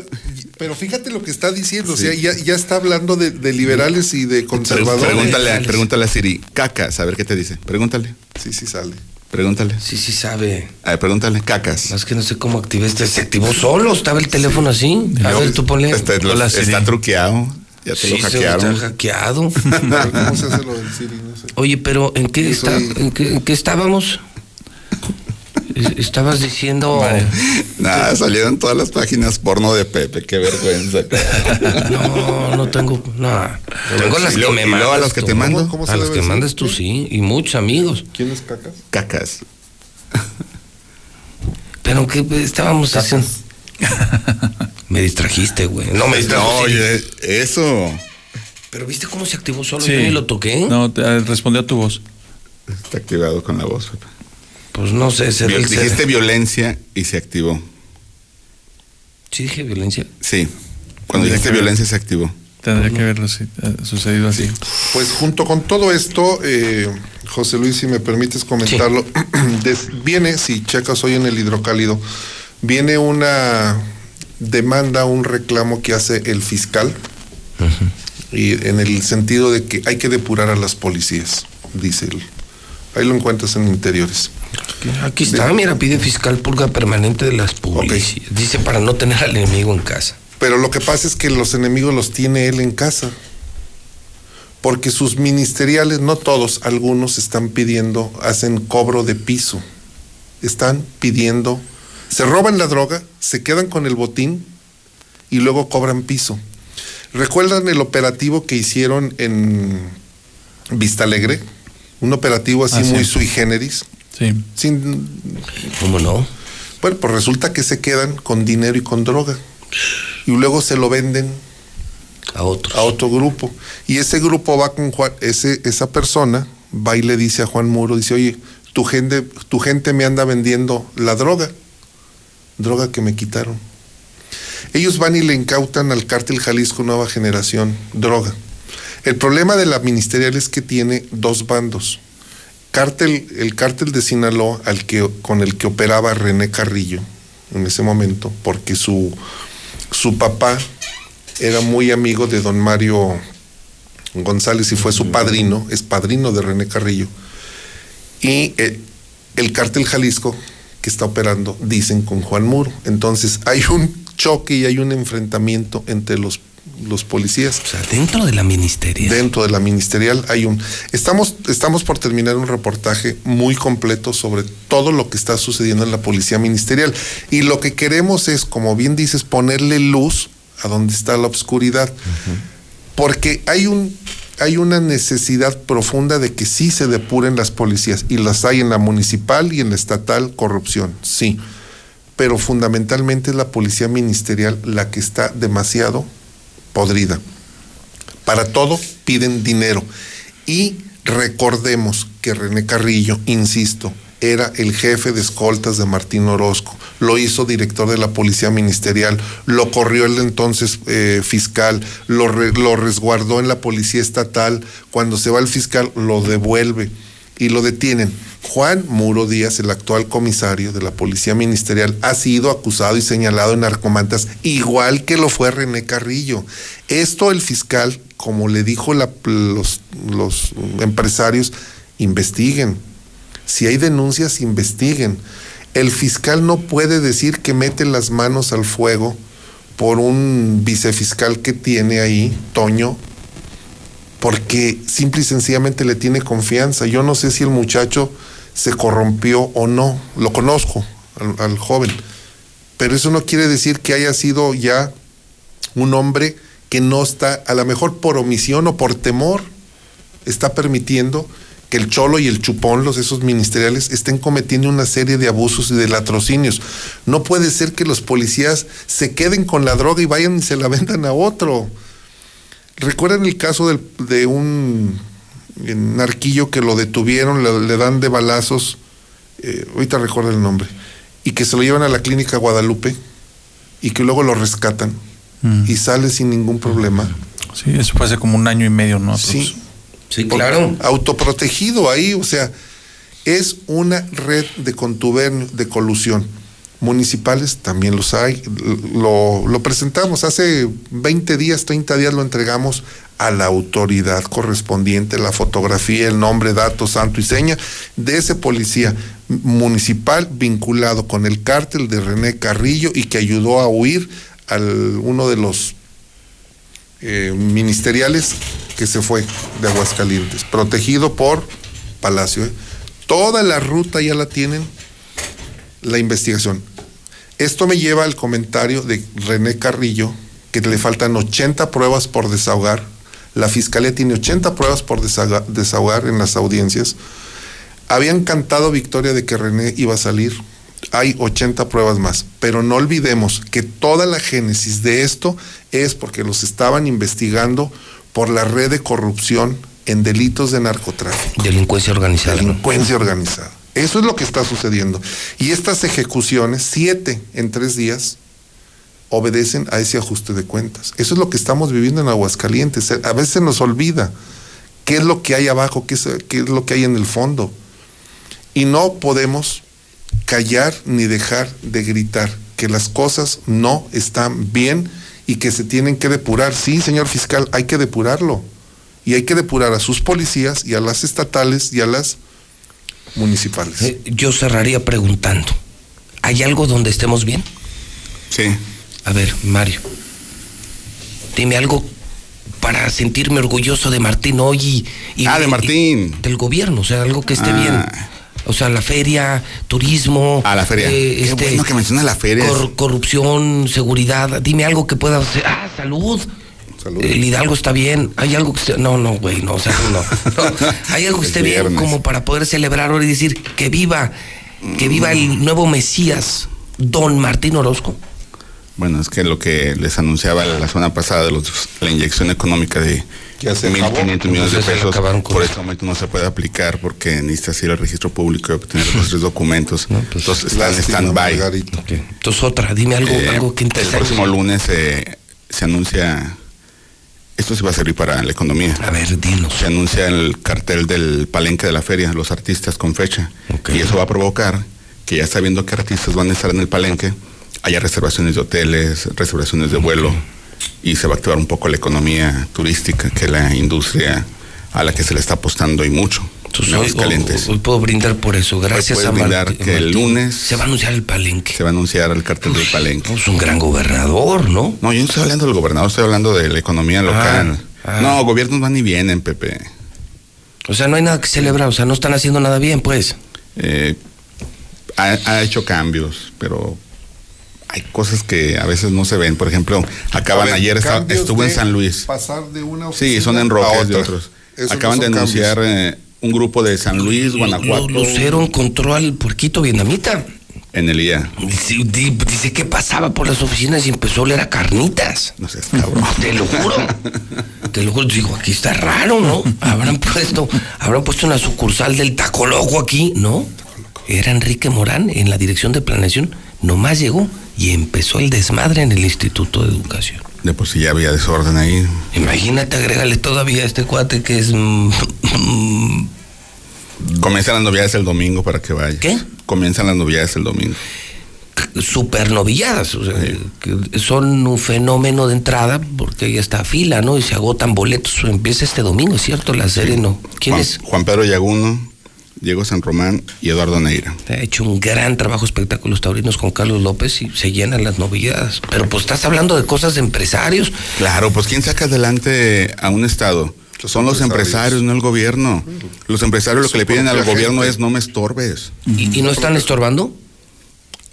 S163: pero fíjate lo que está diciendo, o sea, ya, ya está hablando de, de liberales y de conservadores.
S164: pregúntale, pregúntale a Siri. Cacas, a ver qué te dice. Pregúntale.
S163: Sí, sí sale.
S164: Pregúntale.
S1: sí, sí sabe.
S164: A ver, pregúntale. Cacas.
S1: Más que no sé cómo activé este. Se activó solo, estaba el teléfono así. A ver, tú ponle.
S164: Este, está
S1: Siri.
S164: truqueado. Ya te
S1: Sí,
S164: lo hackearon.
S1: está hackeado.
S163: ¿Cómo se hace lo del Siri? No sé.
S1: Oye, pero ¿en qué, está,
S163: soy-
S1: en qué, en qué estábamos? Es- Estabas diciendo.
S164: Nada, salieron todas las páginas porno de Pepe. Qué vergüenza.
S1: No, no tengo. No. Tengo las que me mandas.
S164: a los que te mando.
S163: ¿Cómo- cómo se
S1: a los
S163: debe
S1: que mandas tú, sí. Y muchos amigos.
S163: ¿Quién es Cacas?
S164: Cacas.
S1: Pero que estábamos haciendo. Me distrajiste, güey. No me distrajo.
S164: No, oye, eso.
S1: Pero viste cómo se activó solo.
S53: Sí.
S1: Yo ni lo toqué.
S53: No, te- eh, respondió a tu voz.
S164: Está activado con la voz, Pepe.
S1: Pues no sé. Se
S164: Viol- dijiste violencia y se activó.
S1: Sí, dije violencia.
S164: Sí. Cuando dijiste violencia se activó.
S53: Tendría que haberlo si- eh, sucedido así.
S163: Pues junto con todo esto, eh, José Luis, si me permites comentarlo, viene, si checas hoy en el hidrocálido, viene una demanda, un reclamo que hace el fiscal, y en el sentido de que hay que depurar a las policías, dice él. Ahí lo encuentras en interiores.
S1: Aquí está, mira, pide fiscal purga permanente de las policías. Dice para no tener al enemigo en casa.
S163: Pero lo que pasa es que los enemigos los tiene él en casa. Porque sus ministeriales, no todos, algunos están pidiendo, hacen cobro de piso. Están pidiendo, se roban la droga, se quedan con el botín y luego cobran piso. ¿Recuerdan el operativo que hicieron en Vista Alegre? Un operativo así
S53: Ah, sí.
S163: muy sui generis.
S53: Sí.
S163: Sin,
S1: ¿Cómo no?
S163: bueno, pues resulta que se quedan con dinero y con droga. Y luego se lo venden
S1: A otros.
S163: a otro grupo. Y ese grupo va con Juan, ese, esa persona va y le dice a Juan Muro, dice, oye, tu gente, tu gente me anda vendiendo la droga, droga que me quitaron. Ellos van y le incautan al cártel Jalisco Nueva Generación droga. El problema de la ministerial es que tiene dos bandos. Cártel, el cártel de Sinaloa, al que, con el que operaba René Carrillo en ese momento, porque su, su papá era muy amigo de don Mario González y fue su padrino, es padrino de René Carrillo. Y eh, el cártel Jalisco que está operando, dicen con Juan Muro. Entonces hay un choque y hay un enfrentamiento entre los los policías.
S166: O sea, dentro de la ministerial.
S163: Dentro de la ministerial hay un... Estamos, estamos por terminar un reportaje muy completo sobre todo lo que está sucediendo en la policía ministerial. Y lo que queremos es, como bien dices, ponerle luz a donde está la oscuridad. Porque hay un hay una necesidad profunda de que sí se depuren las policías y las hay en la municipal y en la estatal corrupción, sí. Pero fundamentalmente es la policía ministerial la que está demasiado podrida. Para todo piden dinero. Y recordemos que René Carrillo, insisto, era el jefe de escoltas de Martín Orozco, lo hizo director de la Policía Ministerial, lo corrió el entonces eh, fiscal, lo, lo resguardó en la Policía Estatal, cuando se va el fiscal lo devuelve y lo detienen. Juan Muro Díaz, el actual comisario de la Policía Ministerial, ha sido acusado y señalado en narcomantas, igual que lo fue René Carrillo. Esto el fiscal, como le dijo los empresarios, investiguen. Si hay denuncias, investiguen. El fiscal no puede decir que mete las manos al fuego por un vicefiscal que tiene ahí, Toño, porque simple y sencillamente le tiene confianza. Yo no sé si el muchacho se corrompió o no, lo conozco al, al joven, pero eso no quiere decir que haya sido ya un hombre que no está, a lo mejor por omisión o por temor, está permitiendo que el cholo y el chupón, los esos ministeriales, estén cometiendo una serie de abusos y de latrocinios. No puede ser que los policías se queden con la droga y vayan y se la vendan a otro. ¿Recuerdan el caso del- de un narquillo que lo detuvieron, le, le dan de balazos, eh, ahorita recuerdo el nombre, y que se lo llevan a la clínica Guadalupe y que luego lo rescatan y sale sin ningún problema?
S53: Sí, eso fue hace como un año y medio, ¿no?
S163: Sí.
S166: Sí,
S163: claro. Autoprotegido ahí, o sea, es una red de contubernio, de colusión. Municipales también los hay. Lo, lo presentamos hace 20 días, 30 días lo entregamos a la autoridad correspondiente, la fotografía, el nombre, datos, santo y seña de ese policía municipal vinculado con el cártel de René Carrillo y que ayudó a huir al uno de los eh, ministeriales que se fue de Aguascalientes, protegido por Palacio. ¿eh? Toda la ruta ya la tienen la investigación. Esto me lleva al comentario de René Carrillo, que le faltan 80 pruebas por desahogar. La fiscalía tiene 80 pruebas por desahogar, en las audiencias. Habían cantado victoria de que René iba a salir. Hay 80 pruebas más. Pero no olvidemos que toda la génesis de esto es porque los estaban investigando por la red de corrupción en delitos de narcotráfico.
S166: Delincuencia organizada.
S163: Delincuencia organizada. Eso es lo que está sucediendo. Y estas ejecuciones, siete en tres días, obedecen a ese ajuste de cuentas. Eso es lo que estamos viviendo en Aguascalientes. A veces nos olvida qué es lo que hay abajo, qué es, qué es lo que hay en el fondo. Y no podemos callar ni dejar de gritar que las cosas no están bien y que se tienen que depurar. Sí, señor fiscal, hay que depurarlo. Y hay que depurar a sus policías y a las estatales y a las municipales.
S166: Eh, Yo cerraría preguntando, ¿hay algo donde estemos bien?
S164: Sí.
S166: A ver, Mario, dime algo para sentirme orgulloso de Martín hoy y... y-
S164: Ah, de
S166: y-
S164: Martín.
S166: del gobierno, o sea, algo que esté
S164: Ah.
S166: bien. O sea, la feria, turismo.
S164: A la feria.
S166: eh,
S164: Qué
S166: este,
S164: bueno que mencionas la feria.
S166: cor- corrupción, seguridad. Dime algo que pueda hacer. Ah, salud. El Hidalgo está bien. Hay algo que esté. No, no, güey, no, salud no. No, Hay algo que esté bien como para poder celebrar ahora y decir que viva, que viva el nuevo Mesías, don Martín Orozco.
S164: Bueno, es que lo que les anunciaba la semana pasada de los, la inyección económica de
S163: se acabó.
S164: 1.500 millones de pesos, por
S166: eso.
S164: este momento no se puede aplicar porque necesitas ir al registro público y obtener los tres documentos. Entonces están en stand-by.
S163: Margarito.
S166: Entonces, otra, dime algo,
S164: Eh,
S166: algo que
S164: el
S166: interesa.
S164: próximo lunes eh, se anuncia, esto sí va a servir para la economía.
S166: A ver, dinos.
S164: Se anuncia el cartel del palenque de la feria, los artistas con fecha. Y eso va a provocar que ya sabiendo que artistas van a estar en el palenque, haya reservaciones de hoteles, reservaciones de vuelo y se va a activar un poco la economía turística, que es la industria a la que se le está apostando y mucho.
S1: Entonces,
S164: en
S1: hoy,
S164: Aguascalientes.
S1: hoy puedo brindar por eso. Gracias
S164: puedes
S1: a
S164: brindar que el lunes-
S1: Se va a anunciar el palenque.
S164: Se va a anunciar el cartel del Palenque.
S1: Es un gran gobernador, ¿no?
S164: No, yo no estoy hablando del gobernador, estoy hablando de la economía local.
S1: ah.
S164: No, gobiernos van y vienen, Pepe.
S1: O sea, no hay nada que celebrar. O sea, no están haciendo nada bien, pues.
S164: Eh, ha, ha hecho cambios, pero hay cosas que a veces no se ven. Por ejemplo, acaban
S163: ver,
S164: ayer, estuvo en
S163: de
S164: San Luis.
S163: Pasar de una
S164: Sí, son enroques de otros.
S163: Esos no
S164: Acaban de
S163: son
S164: anunciar eh, un grupo de San Luis, Guanajuato.
S1: Lu- Lucero encontró al puerquito vietnamita.
S164: En el IA.
S1: Dice, di- dice que pasaba por las oficinas y empezó a oler a carnitas.
S164: No sé, cabrón.
S1: Te lo juro. Te lo juro. Digo, aquí está raro, ¿no? Habrán puesto, habrán puesto una sucursal del Taco Loco aquí, ¿no? Era Enrique Morán en la dirección de planeación. Nomás llegó y empezó el desmadre en el Instituto de Educación.
S164: De por sí ya había desorden ahí.
S1: Imagínate, agrégale todavía a este cuate que es. mm,
S164: Comienzan las novedades el domingo para que vaya.
S1: ¿Qué?
S164: Comienzan las novedades el domingo.
S1: supernovilladas, o sea, que son un fenómeno de entrada porque ya está a fila, ¿no? Y se agotan boletos. Empieza este domingo, ¿es cierto? La serie, ¿no? ¿Quién
S164: Juan,
S1: es?
S164: Juan Pedro Yaguno, Diego San Román y Eduardo Neira.
S1: Ha hecho un gran trabajo espectáculos taurinos con Carlos López y se llenan las novilladas. Pero pues estás hablando de cosas de empresarios.
S164: Claro, pues ¿quién saca adelante a un Estado? Son los empresarios, no el gobierno. Los empresarios lo que le piden al gobierno
S163: gente.
S164: es no me estorbes.
S1: ¿Y, y no están estorbando?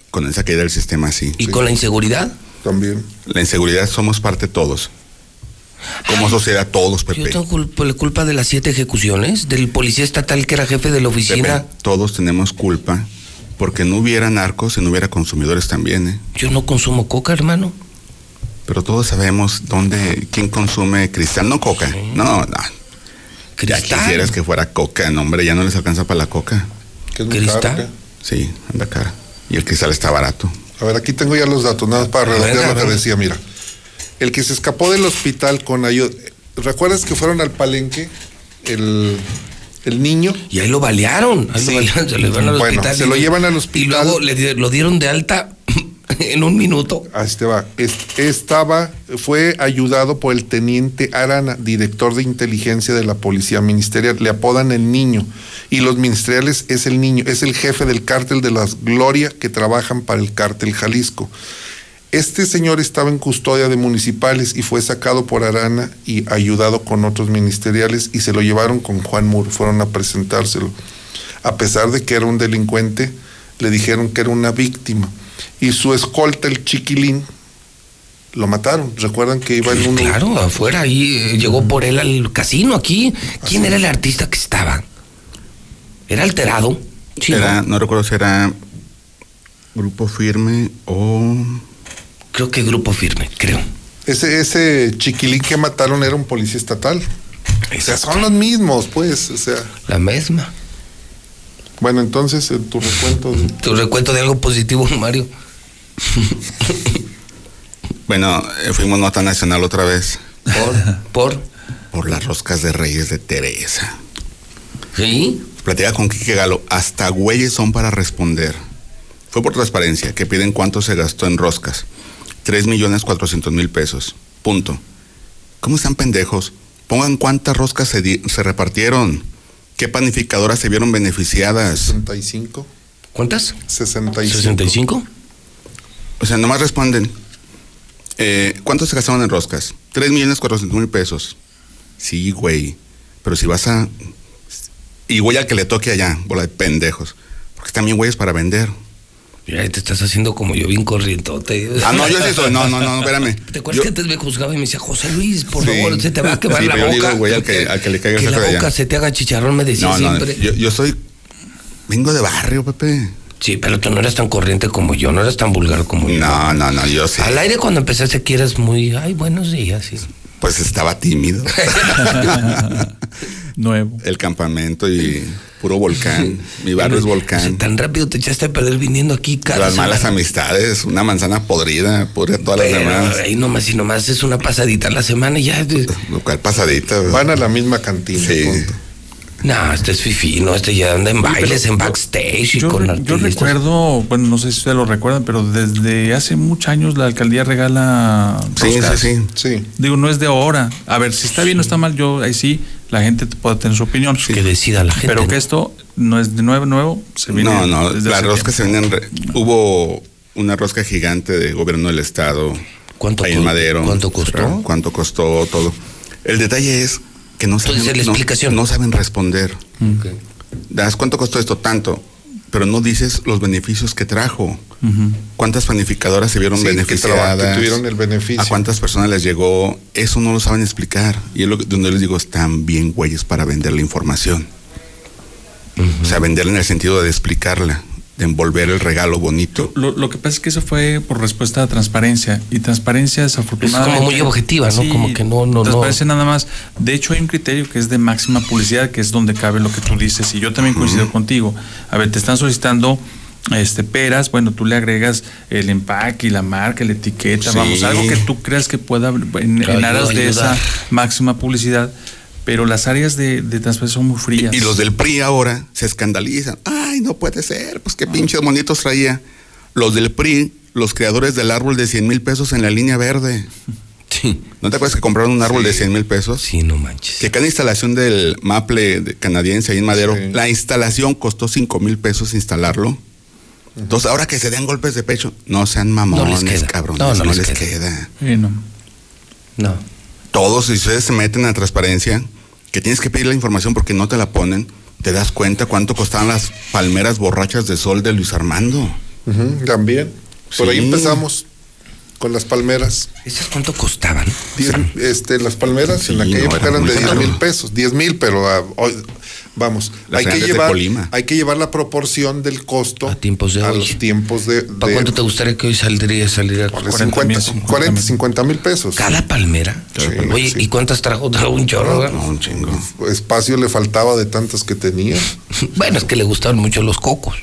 S164: Con esa caída del sistema, sí.
S1: ¿Y con la inseguridad?
S163: También.
S164: La inseguridad somos parte todos. Como sociedad, todos,
S1: Yo
S164: Pepe.
S1: tengo culpa, la culpa de las siete ejecuciones, del policía estatal que era jefe de la oficina.
S164: Pepe, todos tenemos culpa porque no hubiera narcos y no hubiera consumidores también, ¿eh?
S1: Yo no consumo coca, hermano.
S164: Pero todos sabemos dónde, quién consume cristal, no coca. No, no. Ya
S1: Cristal.
S164: quisieras que fuera coca, no, hombre, ya no les alcanza para la coca.
S163: Que es
S1: ¿Cristal?
S163: caro, ¿qué?
S164: Sí, anda cara. Y el cristal está barato.
S163: A ver, aquí tengo ya los datos, nada más para redondear lo que decía, mira. El que se escapó del hospital con ayuda. ¿Recuerdas que fueron al palenque? El, el niño.
S1: Y ahí lo balearon. Ahí
S163: Sí.
S1: lo balearon, se lo llevan al
S163: Bueno,
S1: hospital.
S163: se
S1: y-
S163: lo llevan al
S1: Y
S163: hospital.
S1: luego le lo dieron de alta en un minuto.
S163: Ahí te va. Es- Estaba, fue ayudado por el teniente Arana, director de inteligencia de la policía ministerial. Le apodan el niño. Y los ministeriales es el niño, es el jefe del cártel de las Gloria que trabajan para el cártel Jalisco. Este señor estaba en custodia de municipales y fue sacado por Arana y ayudado con otros ministeriales y se lo llevaron con Juan Mur, fueron a presentárselo. A pesar de que era un delincuente, le dijeron que era una víctima. Y su escolta, el chiquilín, lo mataron. ¿Recuerdan que iba en un...
S1: Claro, afuera, ahí eh, llegó por él al casino aquí. ¿Quién era el artista que estaba? ¿Era alterado? Sí,
S164: era,
S1: ¿no?
S164: no recuerdo si era Grupo Firme o...
S1: Creo que grupo firme, creo.
S163: Ese, ese chiquilín que mataron era un policía estatal. O sea, son los mismos, pues. O sea,
S1: La misma.
S163: bueno, entonces en tu recuento de...
S1: Tu recuento de algo positivo, Mario.
S164: Bueno, eh, fuimos nota nacional otra vez.
S1: Por, por.
S164: Por las roscas de Reyes de Teresa.
S1: ¿Sí?
S164: Platica con Quique Galo. Hasta güeyes son para responder. Fue por transparencia que piden cuánto se gastó en roscas. 3 millones 400 mil pesos. Punto. ¿Cómo están pendejos? Pongan cuántas roscas se, di- se repartieron. ¿Qué panificadoras se vieron beneficiadas?
S163: 65.
S1: ¿Cuántas?
S163: 65.
S1: ¿65?
S164: O sea, nomás responden. Eh, ¿Cuánto se gastaron en roscas? 3 millones 400 mil pesos. Sí, güey. Pero si vas a... Y güey al que le toque allá, bola de pendejos. Porque también güeyes para vender.
S1: Mira, te estás haciendo como yo bien corrientote.
S164: Ah, no, yo sí soy. No, no, no, espérame.
S1: ¿Te acuerdas que antes me juzgaba y me decía, José Luis, por
S164: Sí.
S1: favor, se te va a quemar
S164: Sí,
S1: la
S164: pero yo
S1: boca?
S164: digo, güey, al que- al que le caiga el
S1: Que la boca
S164: allá.
S1: se te haga chicharrón, me decía
S164: No, no,
S1: siempre.
S164: yo, yo soy. Vengo de barrio, Pepe.
S1: Sí, pero tú no eras tan corriente como yo, no eras tan vulgar como yo.
S164: No, no, no, yo sí.
S1: Al aire cuando empezaste aquí eras muy, ay, buenos días. Sí.
S164: Pues estaba tímido.
S53: Nuevo.
S164: El campamento y puro volcán. Mi barrio es volcán.
S1: Tan rápido te echaste a perder viniendo aquí, cada
S164: Las malas
S1: semana.
S164: amistades, una manzana podrida, pudre todas las
S1: Pero
S164: demás.
S1: ahí nomás y nomás es una pasadita a la semana y ya.
S164: Lo cual pasadita.
S163: Van a la misma cantina.
S164: Sí.
S163: punto.
S1: No, este es fifi, no, este ya anda en bailes, en backstage y
S53: Yo,
S1: con
S53: yo
S1: artistas.
S53: recuerdo, bueno, no sé si ustedes lo recuerdan, pero desde hace muchos años la alcaldía regala
S164: Sí, sí,
S163: sí.
S53: Digo, no es de ahora. A ver, si está bien o está mal, yo ahí sí, la gente puede tener su opinión.
S1: Que decida la gente.
S53: Pero que esto no es de nuevo, nuevo, se viene
S164: No, no,
S53: desde
S164: las
S53: hace
S164: roscas se re- Hubo una rosca gigante de gobierno del estado.
S1: ¿Cuánto
S164: ahí en Madero.
S1: cuánto costó?
S164: ¿Cuánto costó todo? El detalle es que no saben,
S1: la
S164: no-
S1: explicación.
S164: no saben responder. Das cuánto costó esto tanto, pero no dices los beneficios que trajo. ¿Cuántas panificadoras se vieron
S163: Sí,
S164: beneficiadas?
S163: que tuvieron el beneficio.
S164: ¿A cuántas personas les llegó? Eso no lo saben explicar. Y es lo que, donde les digo, están bien güeyes para vender la información. O sea, venderla en el sentido de explicarla, de envolver el regalo bonito.
S53: Lo, lo que pasa es que eso fue por respuesta a transparencia y transparencia desafortunadamente.
S1: Es como muy objetiva, ¿no? Como que no, no, no.
S53: Transparencia nada más. De hecho hay un criterio que es de máxima publicidad, que es donde cabe lo que tú dices y yo también coincido contigo. A ver, te están solicitando este peras, bueno, tú le agregas el empaque y la marca, la etiqueta,
S164: Sí.
S53: vamos, algo que tú creas que pueda en, en aras de esa máxima publicidad, pero las áreas de, de transparencia son muy frías.
S164: Y los del PRI ahora se escandalizan. Ay, no puede ser, pues qué pinches monitos traía. Los del PRI, los creadores del árbol de 100 mil pesos en la línea verde.
S1: Sí.
S164: ¿No te acuerdas que compraron un árbol de 100 mil pesos?
S1: Sí, no manches.
S164: Que cada instalación del Maple canadiense ahí en Madero,
S163: Sí.
S164: la instalación costó 5 mil pesos instalarlo. Entonces, ahora que se den golpes de pecho, no sean mamones,
S1: No
S164: cabrones,
S1: No, no
S164: no,
S1: les
S164: les
S1: queda.
S164: queda.
S53: Sí, no.
S1: No.
S164: Todos, si ustedes se meten a transparencia, que tienes que pedir la información porque no te la ponen, te das cuenta cuánto costaban las palmeras borrachas de sol de Luis Armando.
S163: También. Por ahí empezamos con las palmeras.
S1: ¿Esas cuánto costaban?
S163: Diez- este, las palmeras
S164: Sí,
S163: en aquella
S164: no,
S163: época
S164: era
S163: eran
S164: muy
S163: de 10
S164: caro.
S163: mil pesos, 10 mil, pero ah, hoy, vamos,
S164: Las
S163: hay que, llevar, hay que llevar la proporción del costo
S1: A tiempos de
S163: a
S1: hoy.
S163: los tiempos de,
S1: ¿Para
S163: de-
S1: cuánto te gustaría que hoy saldría saldría?
S163: de
S53: 40
S163: 50,
S53: mil, 50
S163: 40,
S53: mil.
S163: 50 mil pesos.
S1: ¿Cada palmera?
S163: Sí,
S1: Oye,
S163: sí.
S1: ¿y cuántas trajo? Trajo un chorro.
S164: No, un chingo.
S163: Espacio le faltaba de tantas que tenía.
S1: Bueno, es que le gustaban mucho los cocos.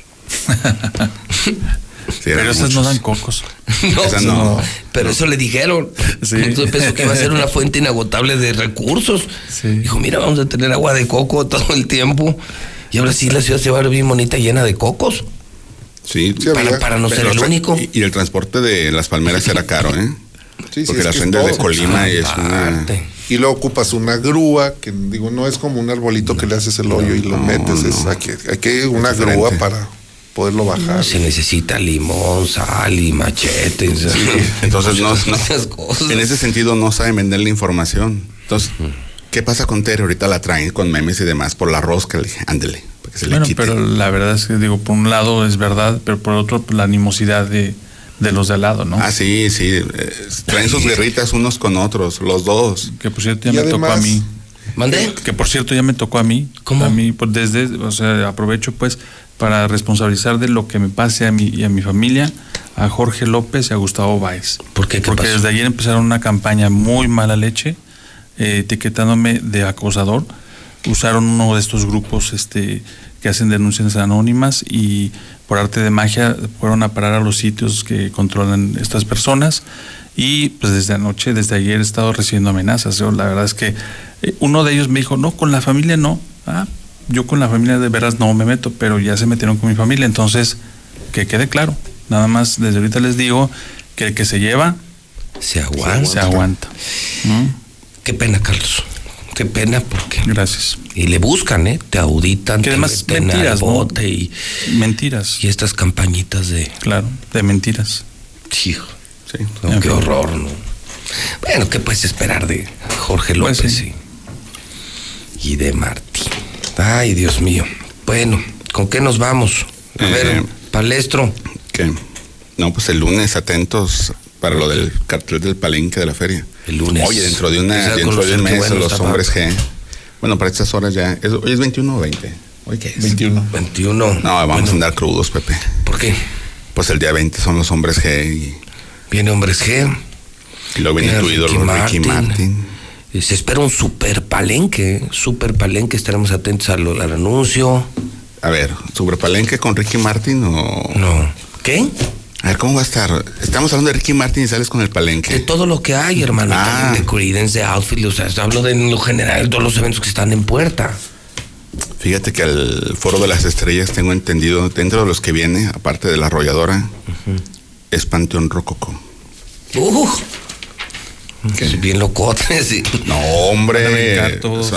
S164: Sí,
S53: Pero esas no dan cocos.
S1: No,
S164: Esas no.
S1: Pero eso le dijeron.
S53: Sí.
S1: Entonces pensó que iba a ser una fuente inagotable de recursos.
S53: Sí.
S1: Dijo, mira, vamos a tener agua de coco todo el tiempo. Y ahora sí la ciudad se va a ver bien bonita, llena de cocos.
S164: Sí,
S163: Sí,
S1: Para,
S163: había.
S1: para no ser el único.
S164: Y, y el transporte de las palmeras era caro, ¿eh?
S163: Sí, sí,
S164: Porque
S163: es es
S164: vendes de. Colima y es una...
S163: Y luego ocupas una grúa, que digo, no es como un arbolito que le haces el hoyo y lo
S164: no,
S163: metes, es
S164: no.
S163: hay que, hay que una
S164: Es
S163: grúa para poderlo bajar.
S1: Se necesita limón, sal y machetes.
S164: Entonces, no, no-
S1: cosas.
S164: en ese sentido no saben vender la información. Entonces, ¿qué pasa con Tere? Ahorita la traen con memes y demás por la rosca. Le dije, ándele, para que se
S53: Bueno,
S164: le quite.
S53: pero la verdad es que digo, por un lado es verdad, pero por otro pues, la animosidad de, de los de al lado, ¿no?
S164: Ah, sí, sí. eh, traen sus guerritas unos con otros, los dos.
S53: Que por cierto ya
S163: Y
S53: me tocó a mí.
S1: ¿Mandé?
S53: Que por cierto ya me tocó a mí.
S1: ¿Cómo?
S53: A mí, pues desde, o sea, aprovecho pues para responsabilizar de lo que me pase a mí y a mi familia a Jorge López y a Gustavo Báez.
S1: ¿Por qué? ¿Qué
S53: Porque
S1: pasó?
S53: desde ayer empezaron una campaña muy mala leche, eh, etiquetándome de acosador. Usaron uno de estos grupos este, que hacen denuncias anónimas y por arte de magia fueron a parar a los sitios que controlan estas personas. Y pues desde anoche, desde ayer he estado recibiendo amenazas. Yo, la verdad es que eh, uno de ellos me dijo, no, con la familia no. Ah, yo con la familia de veras no me meto, pero ya se metieron con mi familia. Entonces, que quede claro. Nada más desde ahorita les digo que el que se lleva,
S1: Se aguanta.
S53: se aguanta. ¿Mm?
S1: Qué pena, Carlos. Qué pena porque.
S53: Gracias.
S1: Y le buscan, ¿eh? Te auditan,
S53: Que
S1: te
S53: además mentiras, ¿no?
S1: bote y,
S53: Mentiras,
S1: y estas campañitas de.
S53: claro, de mentiras.
S1: Hijo,
S164: Sí.
S1: no, qué
S53: fin.
S1: horror, ¿no? Bueno, ¿qué puedes esperar de Jorge
S53: Pues
S1: López
S53: sí.
S1: y, y de Martín? Ay, Dios mío. Bueno, ¿con qué nos vamos? A
S164: Eh,
S1: ver, palestro.
S164: ¿Qué? No, pues el lunes atentos para lo del cartel del palenque de la feria.
S1: El lunes.
S164: Oye, dentro de una, dentro
S1: los
S164: de un mes,
S1: bueno,
S164: los hombres. G. Bueno, para estas horas ya. ¿es- ¿Hoy es 21 o 20? ¿Hoy qué es?
S163: 21.
S1: 21.
S164: No, vamos
S1: Bueno,
S164: a andar crudos, Pepe.
S1: ¿Por qué?
S164: Pues el día 20 son los hombres G y,
S1: Viene Hombres G.
S164: y luego viene
S1: Viene
S164: tu ídolo Ricky Martin.
S1: Eh, Se espera un super palenque, super palenque, estaremos atentos al, al anuncio.
S164: A ver, ¿sobre palenque con Ricky Martin o...?
S1: No. ¿Qué?
S164: A ver, ¿cómo va a estar? Estamos hablando de Ricky Martin y sales con el palenque.
S1: De todo lo que hay, hermano.
S164: Ah.
S1: De Creedence, de Outfield, o sea, hablo de en lo general, de todos los eventos que están en puerta.
S164: Fíjate que al Foro de las Estrellas tengo entendido, dentro de los que viene, aparte de la arrolladora, es Panteón Rococó.
S1: Uh, bien locote. Sí.
S164: No, hombre.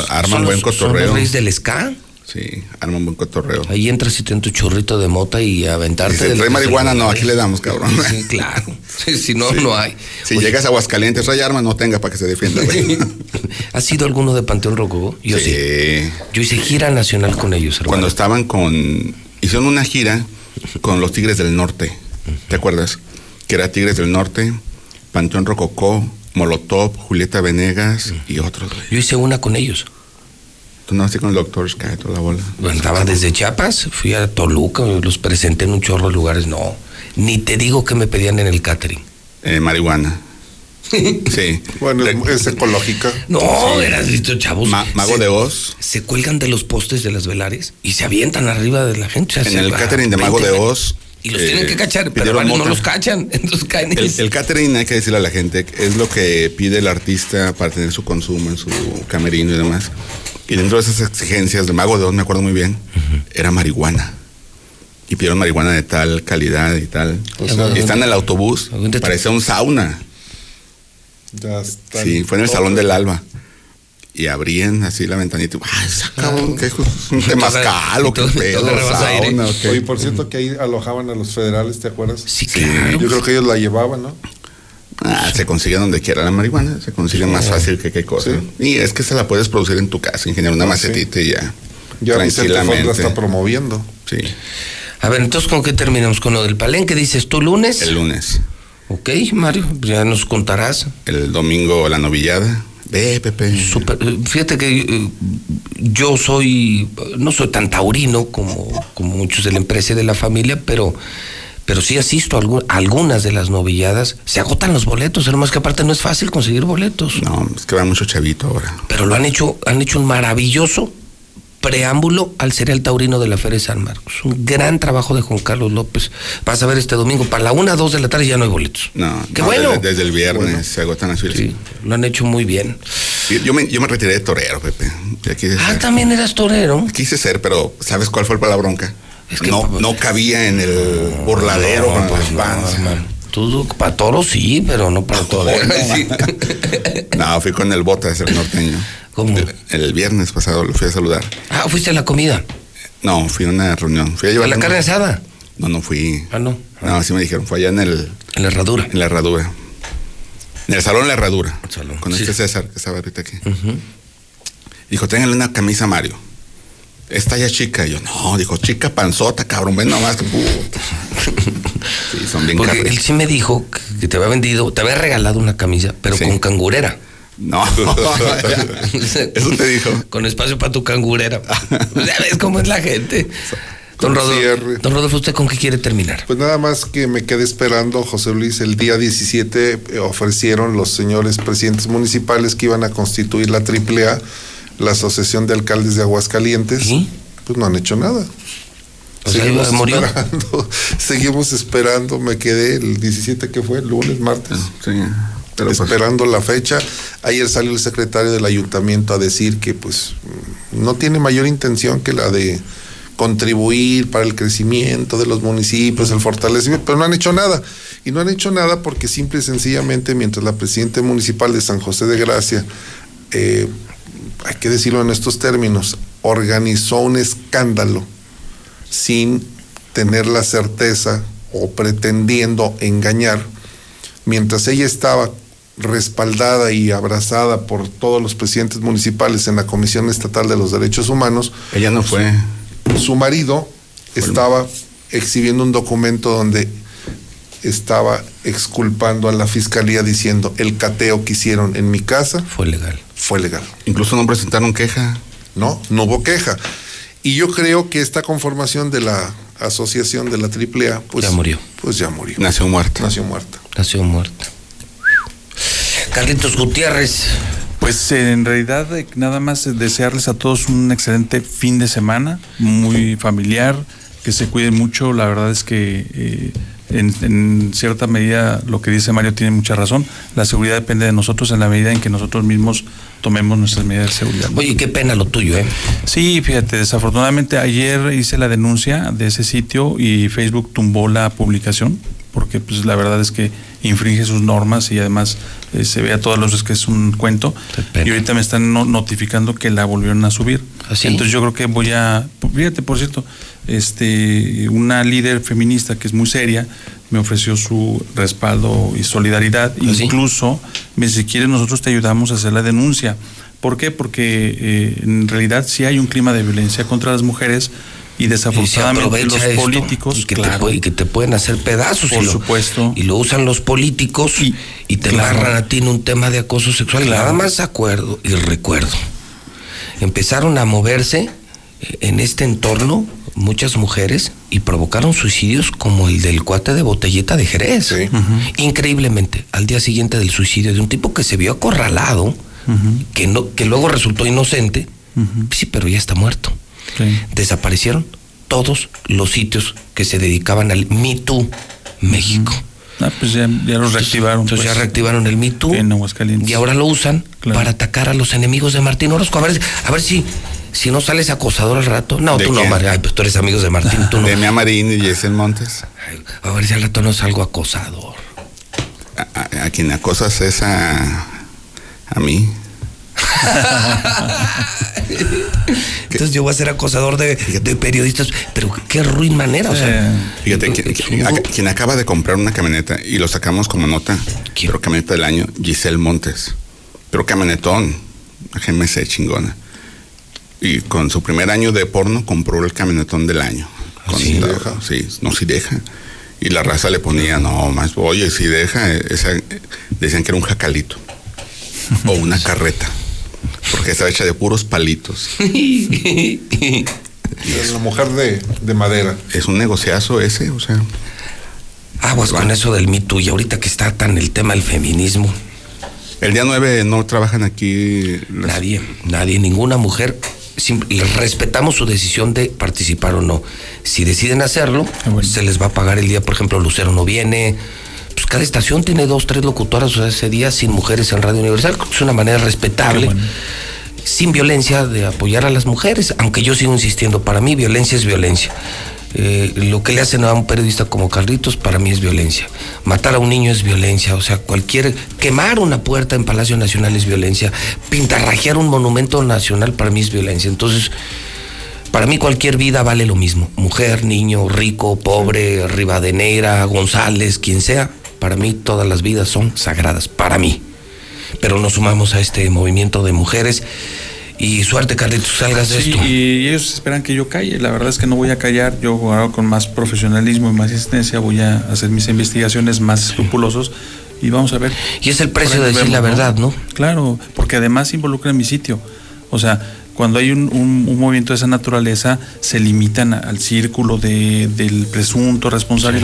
S164: Arman buen
S1: los- son
S164: cotorreo.
S1: los del ska.
S164: Sí, arman buen cotorreo.
S1: Ahí entras y te en tu churrito de mota y aventarte.
S164: Si trae marihuana, no, aquí le damos, cabrón.
S1: Sí, claro. Sí, si no, no hay.
S164: Si llegas a Aguascalientes, trae arma, no tenga para que se defienda.
S1: ¿Has sido alguno de Panteón Rococó? Yo sí.
S164: Sí.
S1: Yo hice gira nacional con ellos, hermano.
S164: Cuando estaban con. Hicieron una gira con los Tigres del Norte. ¿Te acuerdas? Que era Tigres del Norte, Panteón Rococó, Molotov, Julieta Venegas y otros, güey.
S1: Yo hice una con ellos.
S164: Tú no así con el Doctor Sky, toda la bola.
S1: Bueno, Andaba desde Chiapas, fui a Toluca, los presenté en un chorro de lugares. No, ni te digo que me pedían en el catering.
S164: Eh, marihuana. Sí.
S163: Bueno, es, ecológica.
S1: No,
S164: Sí.
S1: eras visto, chavos.
S164: Ma- Mago
S1: se,
S164: de Oz.
S1: Se cuelgan de los postes de las velares y se avientan arriba de la gente. o sea,
S164: En el catering de
S1: 20
S164: Mago de. Oz.
S1: Y los
S164: eh,
S1: tienen que cachar, pero varios no los cachan. Entonces caen
S164: El, el catering, hay que decirle a la gente, es lo que pide el artista para tener su consumo en su camerino y demás. Y dentro de esas exigencias de Mago de Oz, me acuerdo muy bien, era marihuana. Y pidieron marihuana de tal calidad y tal.
S163: O sea,
S164: y están en el autobús, parecía un sauna.
S163: Ya está.
S164: Sí, fue en el Salón del Alba. Y abrían así la ventanita. y, Ay, esa cabrón, ¿qué es un temazcal o qué pedo? sauna, o qué?"
S163: Oye, por cierto que ahí alojaban a los federales, ¿te acuerdas?
S1: Sí,
S164: claro.
S163: Yo creo que ellos la llevaban, ¿no?
S164: Ah, se consigue donde quiera la marihuana, se consigue más fácil que qué cosa. Y es que se la puedes producir en tu casa, ingeniero, una
S163: Ah, sí.
S164: macetita y ya.
S163: Ya Fox la está promoviendo.
S164: Sí.
S1: A ver, entonces, ¿con qué terminamos? ¿Con lo del palenque? ¿Dices tú lunes?
S164: El lunes.
S1: Ok, Mario, ya nos contarás.
S164: El domingo la novillada. Ve, Pepe.
S1: Súper, eh, fíjate que eh, yo soy, no soy tan taurino como, como muchos de la empresa y de la familia, pero, pero sí asisto a algunas de las novilladas. Se agotan los boletos, hermano, es que aparte no es fácil conseguir boletos.
S164: No, es que va mucho chavito ahora.
S1: Pero lo han hecho, han hecho un maravilloso preámbulo al serial taurino de la Feria de San Marcos. Un gran trabajo de Juan Carlos López. Vas a ver este domingo, para la una, dos de la tarde ya no hay boletos.
S164: No,
S1: Qué
S164: no,
S1: bueno.
S164: Desde, desde el viernes se agotan las filas.
S1: Lo han hecho muy bien.
S164: Sí, Yo me, yo me retiré de torero, Pepe.
S1: Ah,
S164: ser.
S1: también eras torero.
S164: Quise ser, pero ¿sabes cuál fue la bronca?
S1: que-
S164: no, no cabía en el burladero
S1: No,
S164: con las
S1: no,
S164: panzas.
S1: hermano. Tú para toro sí, pero no para torero. Sí.
S164: No, fui con el Botas, el norteño.
S1: ¿Cómo?
S164: El viernes pasado lo fui a saludar.
S1: Ah, fuiste a la comida.
S164: No, fui a una reunión. Fui a
S1: ¿A
S164: llevar
S1: la carne asada?
S164: No, no fui.
S1: Ah, no.
S164: No, así me dijeron. Fue allá en el.
S1: En la herradura.
S164: En la herradura. En el salón La Herradura.
S1: salón,
S164: Con
S1: sí.
S164: este César que estaba ahorita aquí. Dijo, ténganle una camisa a Mario. Esta ya chica. Y yo, no, dijo, chica panzota, cabrón, ven nomás. que puta. Sí, son bien
S1: Porque él sí me dijo que- que te había vendido, te había regalado una camisa, pero con cangurera.
S164: No. Eso te dijo.
S1: Con espacio para tu cangurera. ya ves cómo es la gente. Don Rodolfo,
S163: cierre.
S1: don Rodolfo, ¿usted con qué quiere terminar?
S163: Pues nada más que me quedé esperando, José Luis, el día 17 eh, ofrecieron los señores presidentes municipales que iban a constituir la AAA, la Asociación de Alcaldes de Aguascalientes. Pues no han hecho nada. Seguimos esperando, seguimos esperando, me quedé el 17 que fue, lunes, martes.
S164: Pues
S163: esperando la fecha. Ayer salió el secretario del ayuntamiento a decir que pues no tiene mayor intención que la de contribuir para el crecimiento de los municipios, el fortalecimiento, pero no han hecho nada. Y no han hecho nada porque simple y sencillamente, mientras la presidenta municipal de San José de Gracia, eh, hay que decirlo en estos términos, organizó un escándalo sin tener la certeza o pretendiendo engañar, mientras ella estaba respaldada y abrazada por todos los presidentes municipales en la Comisión Estatal de los Derechos Humanos.
S164: Ella no fue.
S163: Su marido estaba exhibiendo un documento donde estaba exculpando a la fiscalía diciendo el cateo que hicieron en mi casa
S1: fue legal.
S163: Fue legal.
S164: Incluso no presentaron queja.
S163: No, no hubo queja. Y yo creo que esta conformación de la asociación de la AAA, pues
S1: Ya murió.
S163: Pues ya murió.
S164: Nació muerta.
S163: Nació muerta.
S1: Nació muerta. Carlitos Gutiérrez.
S53: Pues eh, en realidad eh, nada más desearles a todos un excelente fin de semana, muy familiar, que se cuiden mucho. La verdad es que eh, en, en cierta medida lo que dice Mario tiene mucha razón. La seguridad depende de nosotros en la medida en que nosotros mismos tomemos nuestras medidas de seguridad.
S1: Oye, qué pena lo tuyo, ¿eh?
S53: Sí, fíjate, desafortunadamente ayer hice la denuncia de ese sitio y Facebook tumbó la publicación porque pues la verdad es que infringe sus normas y además eh, se ve a todas luces que es un cuento y ahorita me están no- notificando que la volvieron a subir. Entonces yo creo que voy a, fíjate por cierto, este una líder feminista que es muy seria me ofreció su respaldo y solidaridad, incluso me si quieres nosotros te ayudamos a hacer la denuncia. ¿Por qué? Porque eh, en realidad sí hay un clima de violencia contra las mujeres y
S1: Y
S53: desafortunadamente
S1: aprovecha
S53: los políticos
S1: y que, te,
S53: claro,
S1: pu- y que te pueden hacer pedazos.
S53: Por
S1: y lo-
S53: supuesto.
S1: Y lo usan los políticos y, te
S53: claro.
S1: agarran a ti en un tema de acoso sexual. Y
S53: Claro.
S1: Nada más acuerdo y recuerdo. Empezaron a moverse eh, en este entorno muchas mujeres y provocaron suicidios como el del cuate de botellita de Jerez. Increíblemente, al día siguiente del suicidio de un tipo que se vio acorralado, que, no, que luego resultó inocente, sí, pero ya está muerto. Desaparecieron todos los sitios que se dedicaban al Me Too México.
S53: Ah, pues ya, ya los reactivaron.
S1: Entonces
S53: pues,
S1: ya reactivaron el Me Too.
S53: En Aguascalientes.
S1: Y ahora lo usan para atacar a los enemigos de Martín Orozco. A ver, a ver si, si no sales acosador al rato. No,
S164: ¿De
S1: tú no,
S164: quién?
S1: María. Ay, pues tú eres amigo de Martín, tú no.
S164: De Mea Marín y Yesel Montes.
S1: A ver si al rato no salgo acosador.
S164: A, a- a quien acosas es a, a mí.
S1: Entonces yo voy a ser acosador de, de periodistas. Pero qué ruin manera, o sea.
S164: Fíjate, quien, quien- ac- quien acaba de comprar una camioneta y lo sacamos como nota, pero camioneta del año, Giselle Montes. Pero camionetón, GMC chingona. Y con su primer año de porno compró el camionetón del año. Con
S163: ¿Sí
S164: la-
S163: deja?
S164: sí, no, sí deja. Y la raza le ponía, no, más, oye, si deja, esa, decían que era un jacalito. o una carreta. Porque estaba hecha de puros palitos.
S163: La mujer de, de madera.
S164: Es un negociazo ese, o sea.
S1: Aguas con eso del Me Too. Y ahorita que está tan el tema del feminismo.
S164: El día 9 no trabajan aquí.
S1: Nadie, nadie, ninguna mujer. les respetamos su decisión de participar o no. Si deciden hacerlo, se les va a pagar el día, por ejemplo, Lucero no viene. Pues cada estación tiene dos, tres locutoras o sea, ese día sin mujeres en Radio Universal. Es una manera respetable, sin violencia, de apoyar a las mujeres. Aunque yo sigo insistiendo, para mí violencia es violencia. Eh, lo que le hacen a un periodista como Carlitos para mí es violencia. Matar a un niño es violencia. O sea, cualquier. Quemar una puerta en Palacio Nacional es violencia. Pintarrajear un monumento nacional para mí es violencia. Entonces, para mí cualquier vida vale lo mismo. Mujer, niño, rico, pobre, Rivadeneira, González, quien sea. Para mí todas las vidas son sagradas. Para mí. Pero nos sumamos a este movimiento de mujeres. Y suerte, Carlitos, salgas de
S53: Sí,
S1: esto.
S53: y ellos esperan que yo calle. La verdad es que no voy a callar. Yo ahora con más profesionalismo y más asistencia voy a hacer mis investigaciones más escrupulosos y vamos a ver.
S1: Y es el precio de decir
S53: vemos,
S1: la verdad, ¿no?
S53: Claro, porque además involucra mi sitio. O sea, cuando hay un, un- un movimiento de esa naturaleza, se limitan al círculo de, del presunto responsable.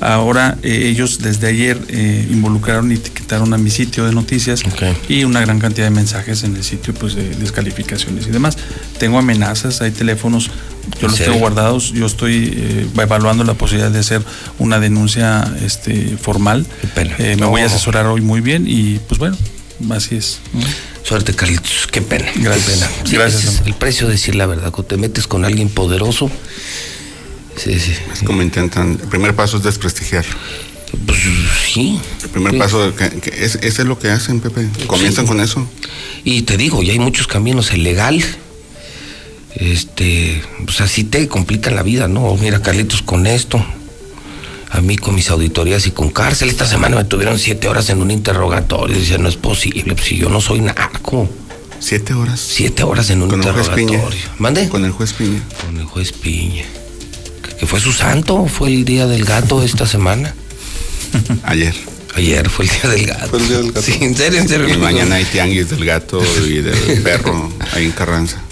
S53: Ahora eh, ellos desde ayer eh, involucraron y etiquetaron a mi sitio de noticias y una gran cantidad de mensajes en el sitio, pues de descalificaciones y demás. Tengo amenazas, hay teléfonos, yo
S1: ¿En
S53: los
S1: serio?
S53: tengo guardados, yo estoy eh, evaluando la posibilidad de hacer una denuncia este, formal. Eh, me voy a asesorar hoy muy bien y pues bueno, así es. ¿no?
S1: Suerte, Carlitos. Qué pena.
S53: Gracias.
S1: Qué pena. Sí,
S53: Gracias,
S1: ese es el precio de decir la verdad. Cuando te metes con alguien poderoso. Sí, sí.
S164: Es como intentan. El primer paso es desprestigiar.
S1: Pues sí.
S164: El primer
S1: Sí.
S164: paso, que, que es, ese es lo que hacen, Pepe. Comienzan
S1: Sí.
S164: con eso.
S1: Y te digo, ya hay muchos caminos. El legal. Este. Pues así te complican la vida, ¿no? Mira, Carlitos, con esto. A mí con mis auditorías y con cárcel. Esta semana me tuvieron siete horas en un interrogatorio. Dice, no es posible. Pues si yo no soy narco.
S164: ¿Siete horas?
S1: Siete horas en un
S164: Con el juez
S1: interrogatorio.
S164: Piña.
S1: ¿Mande?
S164: Con el juez Piña.
S1: Con el juez Piña. ¿Que- ¿Que fue su santo? ¿Fue el día del gato esta semana?
S164: Ayer.
S1: Ayer fue el día del gato.
S163: Fue el día del gato.
S1: Sí, en serio, en serio.
S164: Y mañana hay tianguis del gato y del perro ahí en Carranza.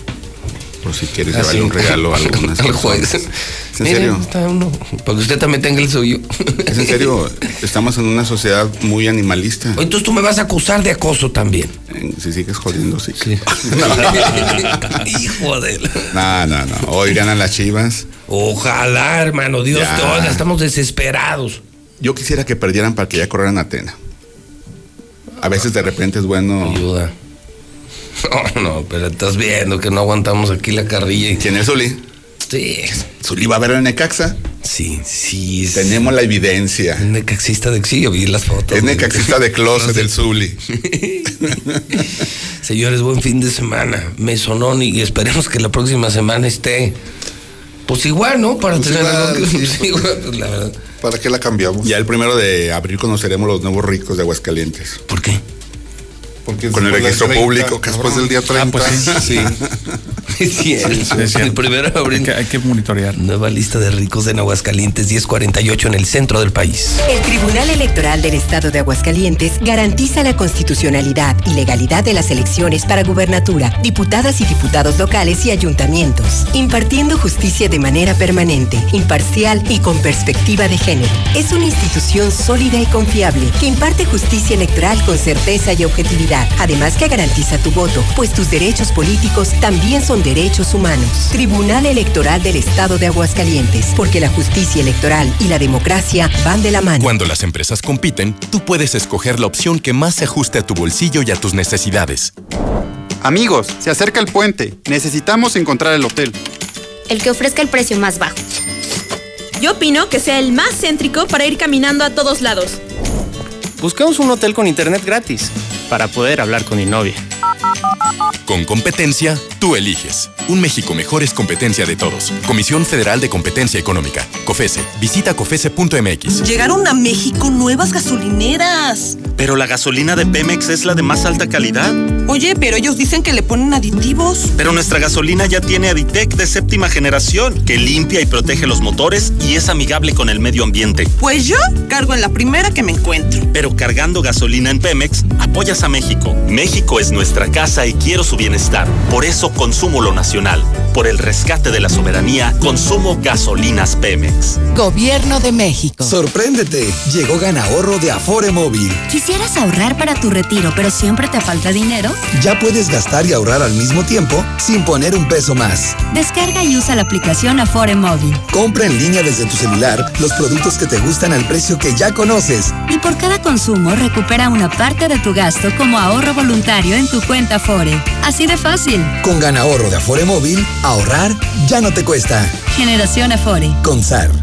S164: Por si quieres
S1: Ah,
S164: llevarle
S1: sí.
S164: un regalo a algunas
S1: Al juez.
S164: ¿Es en serio?
S1: está uno, para que usted también tenga el suyo.
S164: Es en serio, estamos en una sociedad muy animalista.
S1: Entonces tú me vas a acusar de acoso también.
S164: Eh, Si sigues jodiendo, sí.
S1: Hijo de
S164: No, no, no. Hoy ganan las chivas.
S1: Ojalá, hermano, Dios
S164: Ya.
S1: te oiga, estamos desesperados.
S164: Yo quisiera que perdieran para que ya corrieran a Atena. A veces de repente es bueno.
S1: Ayuda. No, no, pero estás viendo que no aguantamos aquí la carrilla. y-
S164: ¿Quién es Zuli?
S1: Sí.
S164: ¿Zuli va a ver en Necaxa?
S1: Sí, sí.
S164: Tenemos la evidencia.
S1: Es necaxista de sí, yo vi las fotos.
S164: Es necaxista de closet del Zuli.
S1: Señores, buen fin de semana. Mesonón y esperemos que la próxima semana esté. Pues igual, ¿no? Para
S163: Pues
S1: tener
S163: igual,
S1: algo que-
S163: sí.
S1: sí, igual, pues, la verdad.
S163: ¿Para qué la cambiamos?
S164: Ya el primero de abril conoceremos los nuevos ricos de Aguascalientes.
S1: ¿Por qué?
S163: Porque
S164: Con el
S163: después
S164: registro
S163: 30,
S164: público,
S163: Después
S164: cabrón.
S163: del día 30.
S53: Ah, pues sí.
S1: Es.
S53: Sí.
S1: El primero de abril.
S53: Hay que, hay que monitorear.
S1: Nueva lista de ricos en Aguascalientes, 1048 en el centro del país.
S167: El Tribunal Electoral del Estado de Aguascalientes garantiza la constitucionalidad y legalidad de las elecciones para gubernatura, diputadas y diputados locales y ayuntamientos, impartiendo justicia de manera permanente, imparcial y con perspectiva de género. Es una institución sólida y confiable que imparte justicia electoral con certeza y objetividad, además que garantiza tu voto, pues tus derechos políticos también son derechos humanos. Tribunal Electoral del Estado de Aguascalientes, porque la justicia electoral y la democracia van de la mano.
S73: Cuando las empresas compiten, tú puedes escoger la opción que más se ajuste a tu bolsillo y a tus necesidades.
S168: Amigos, se acerca el puente. Necesitamos encontrar el hotel.
S169: El que ofrezca el precio más bajo.
S95: Yo opino que sea el más céntrico para ir caminando a todos lados.
S170: Buscamos un hotel con internet gratis para poder hablar con mi novia.
S73: Con competencia, tú eliges. Un México mejor es competencia de todos. Comisión Federal de Competencia Económica. COFESE. Visita COFESE.mx.
S97: Llegaron a México nuevas gasolineras.
S17: Pero la gasolina de Pemex es la de más alta calidad.
S97: Oye, pero ellos dicen que le ponen aditivos.
S17: Pero nuestra gasolina ya tiene Aditec de séptima generación, que limpia y protege los motores y es amigable con el medio ambiente.
S97: Pues yo cargo en la primera que me encuentro.
S17: Pero cargando gasolina en Pemex, apoyas a México. México es nuestra casa y quiero su bienestar. Por eso consumo lo nacional. Por el rescate de la soberanía, consumo gasolinas Pemex.
S171: Gobierno de México.
S172: Sorpréndete, llegó Ganahorro de Afore Móvil.
S173: ¿Quisieras ahorrar para tu retiro, pero siempre te falta dinero?
S172: Ya puedes gastar y ahorrar al mismo tiempo sin poner un peso más.
S173: Descarga y usa la aplicación Afore Móvil.
S172: Compra en línea desde tu celular los productos que te gustan al precio que ya conoces.
S173: Y por cada consumo recupera una parte de tu gasto como ahorro voluntario en tu cuenta Afore. Así de fácil.
S172: Con Ganahorro de Afore Móvil, ahorrar ya no te cuesta.
S173: Generación Afore.
S172: Con SAR.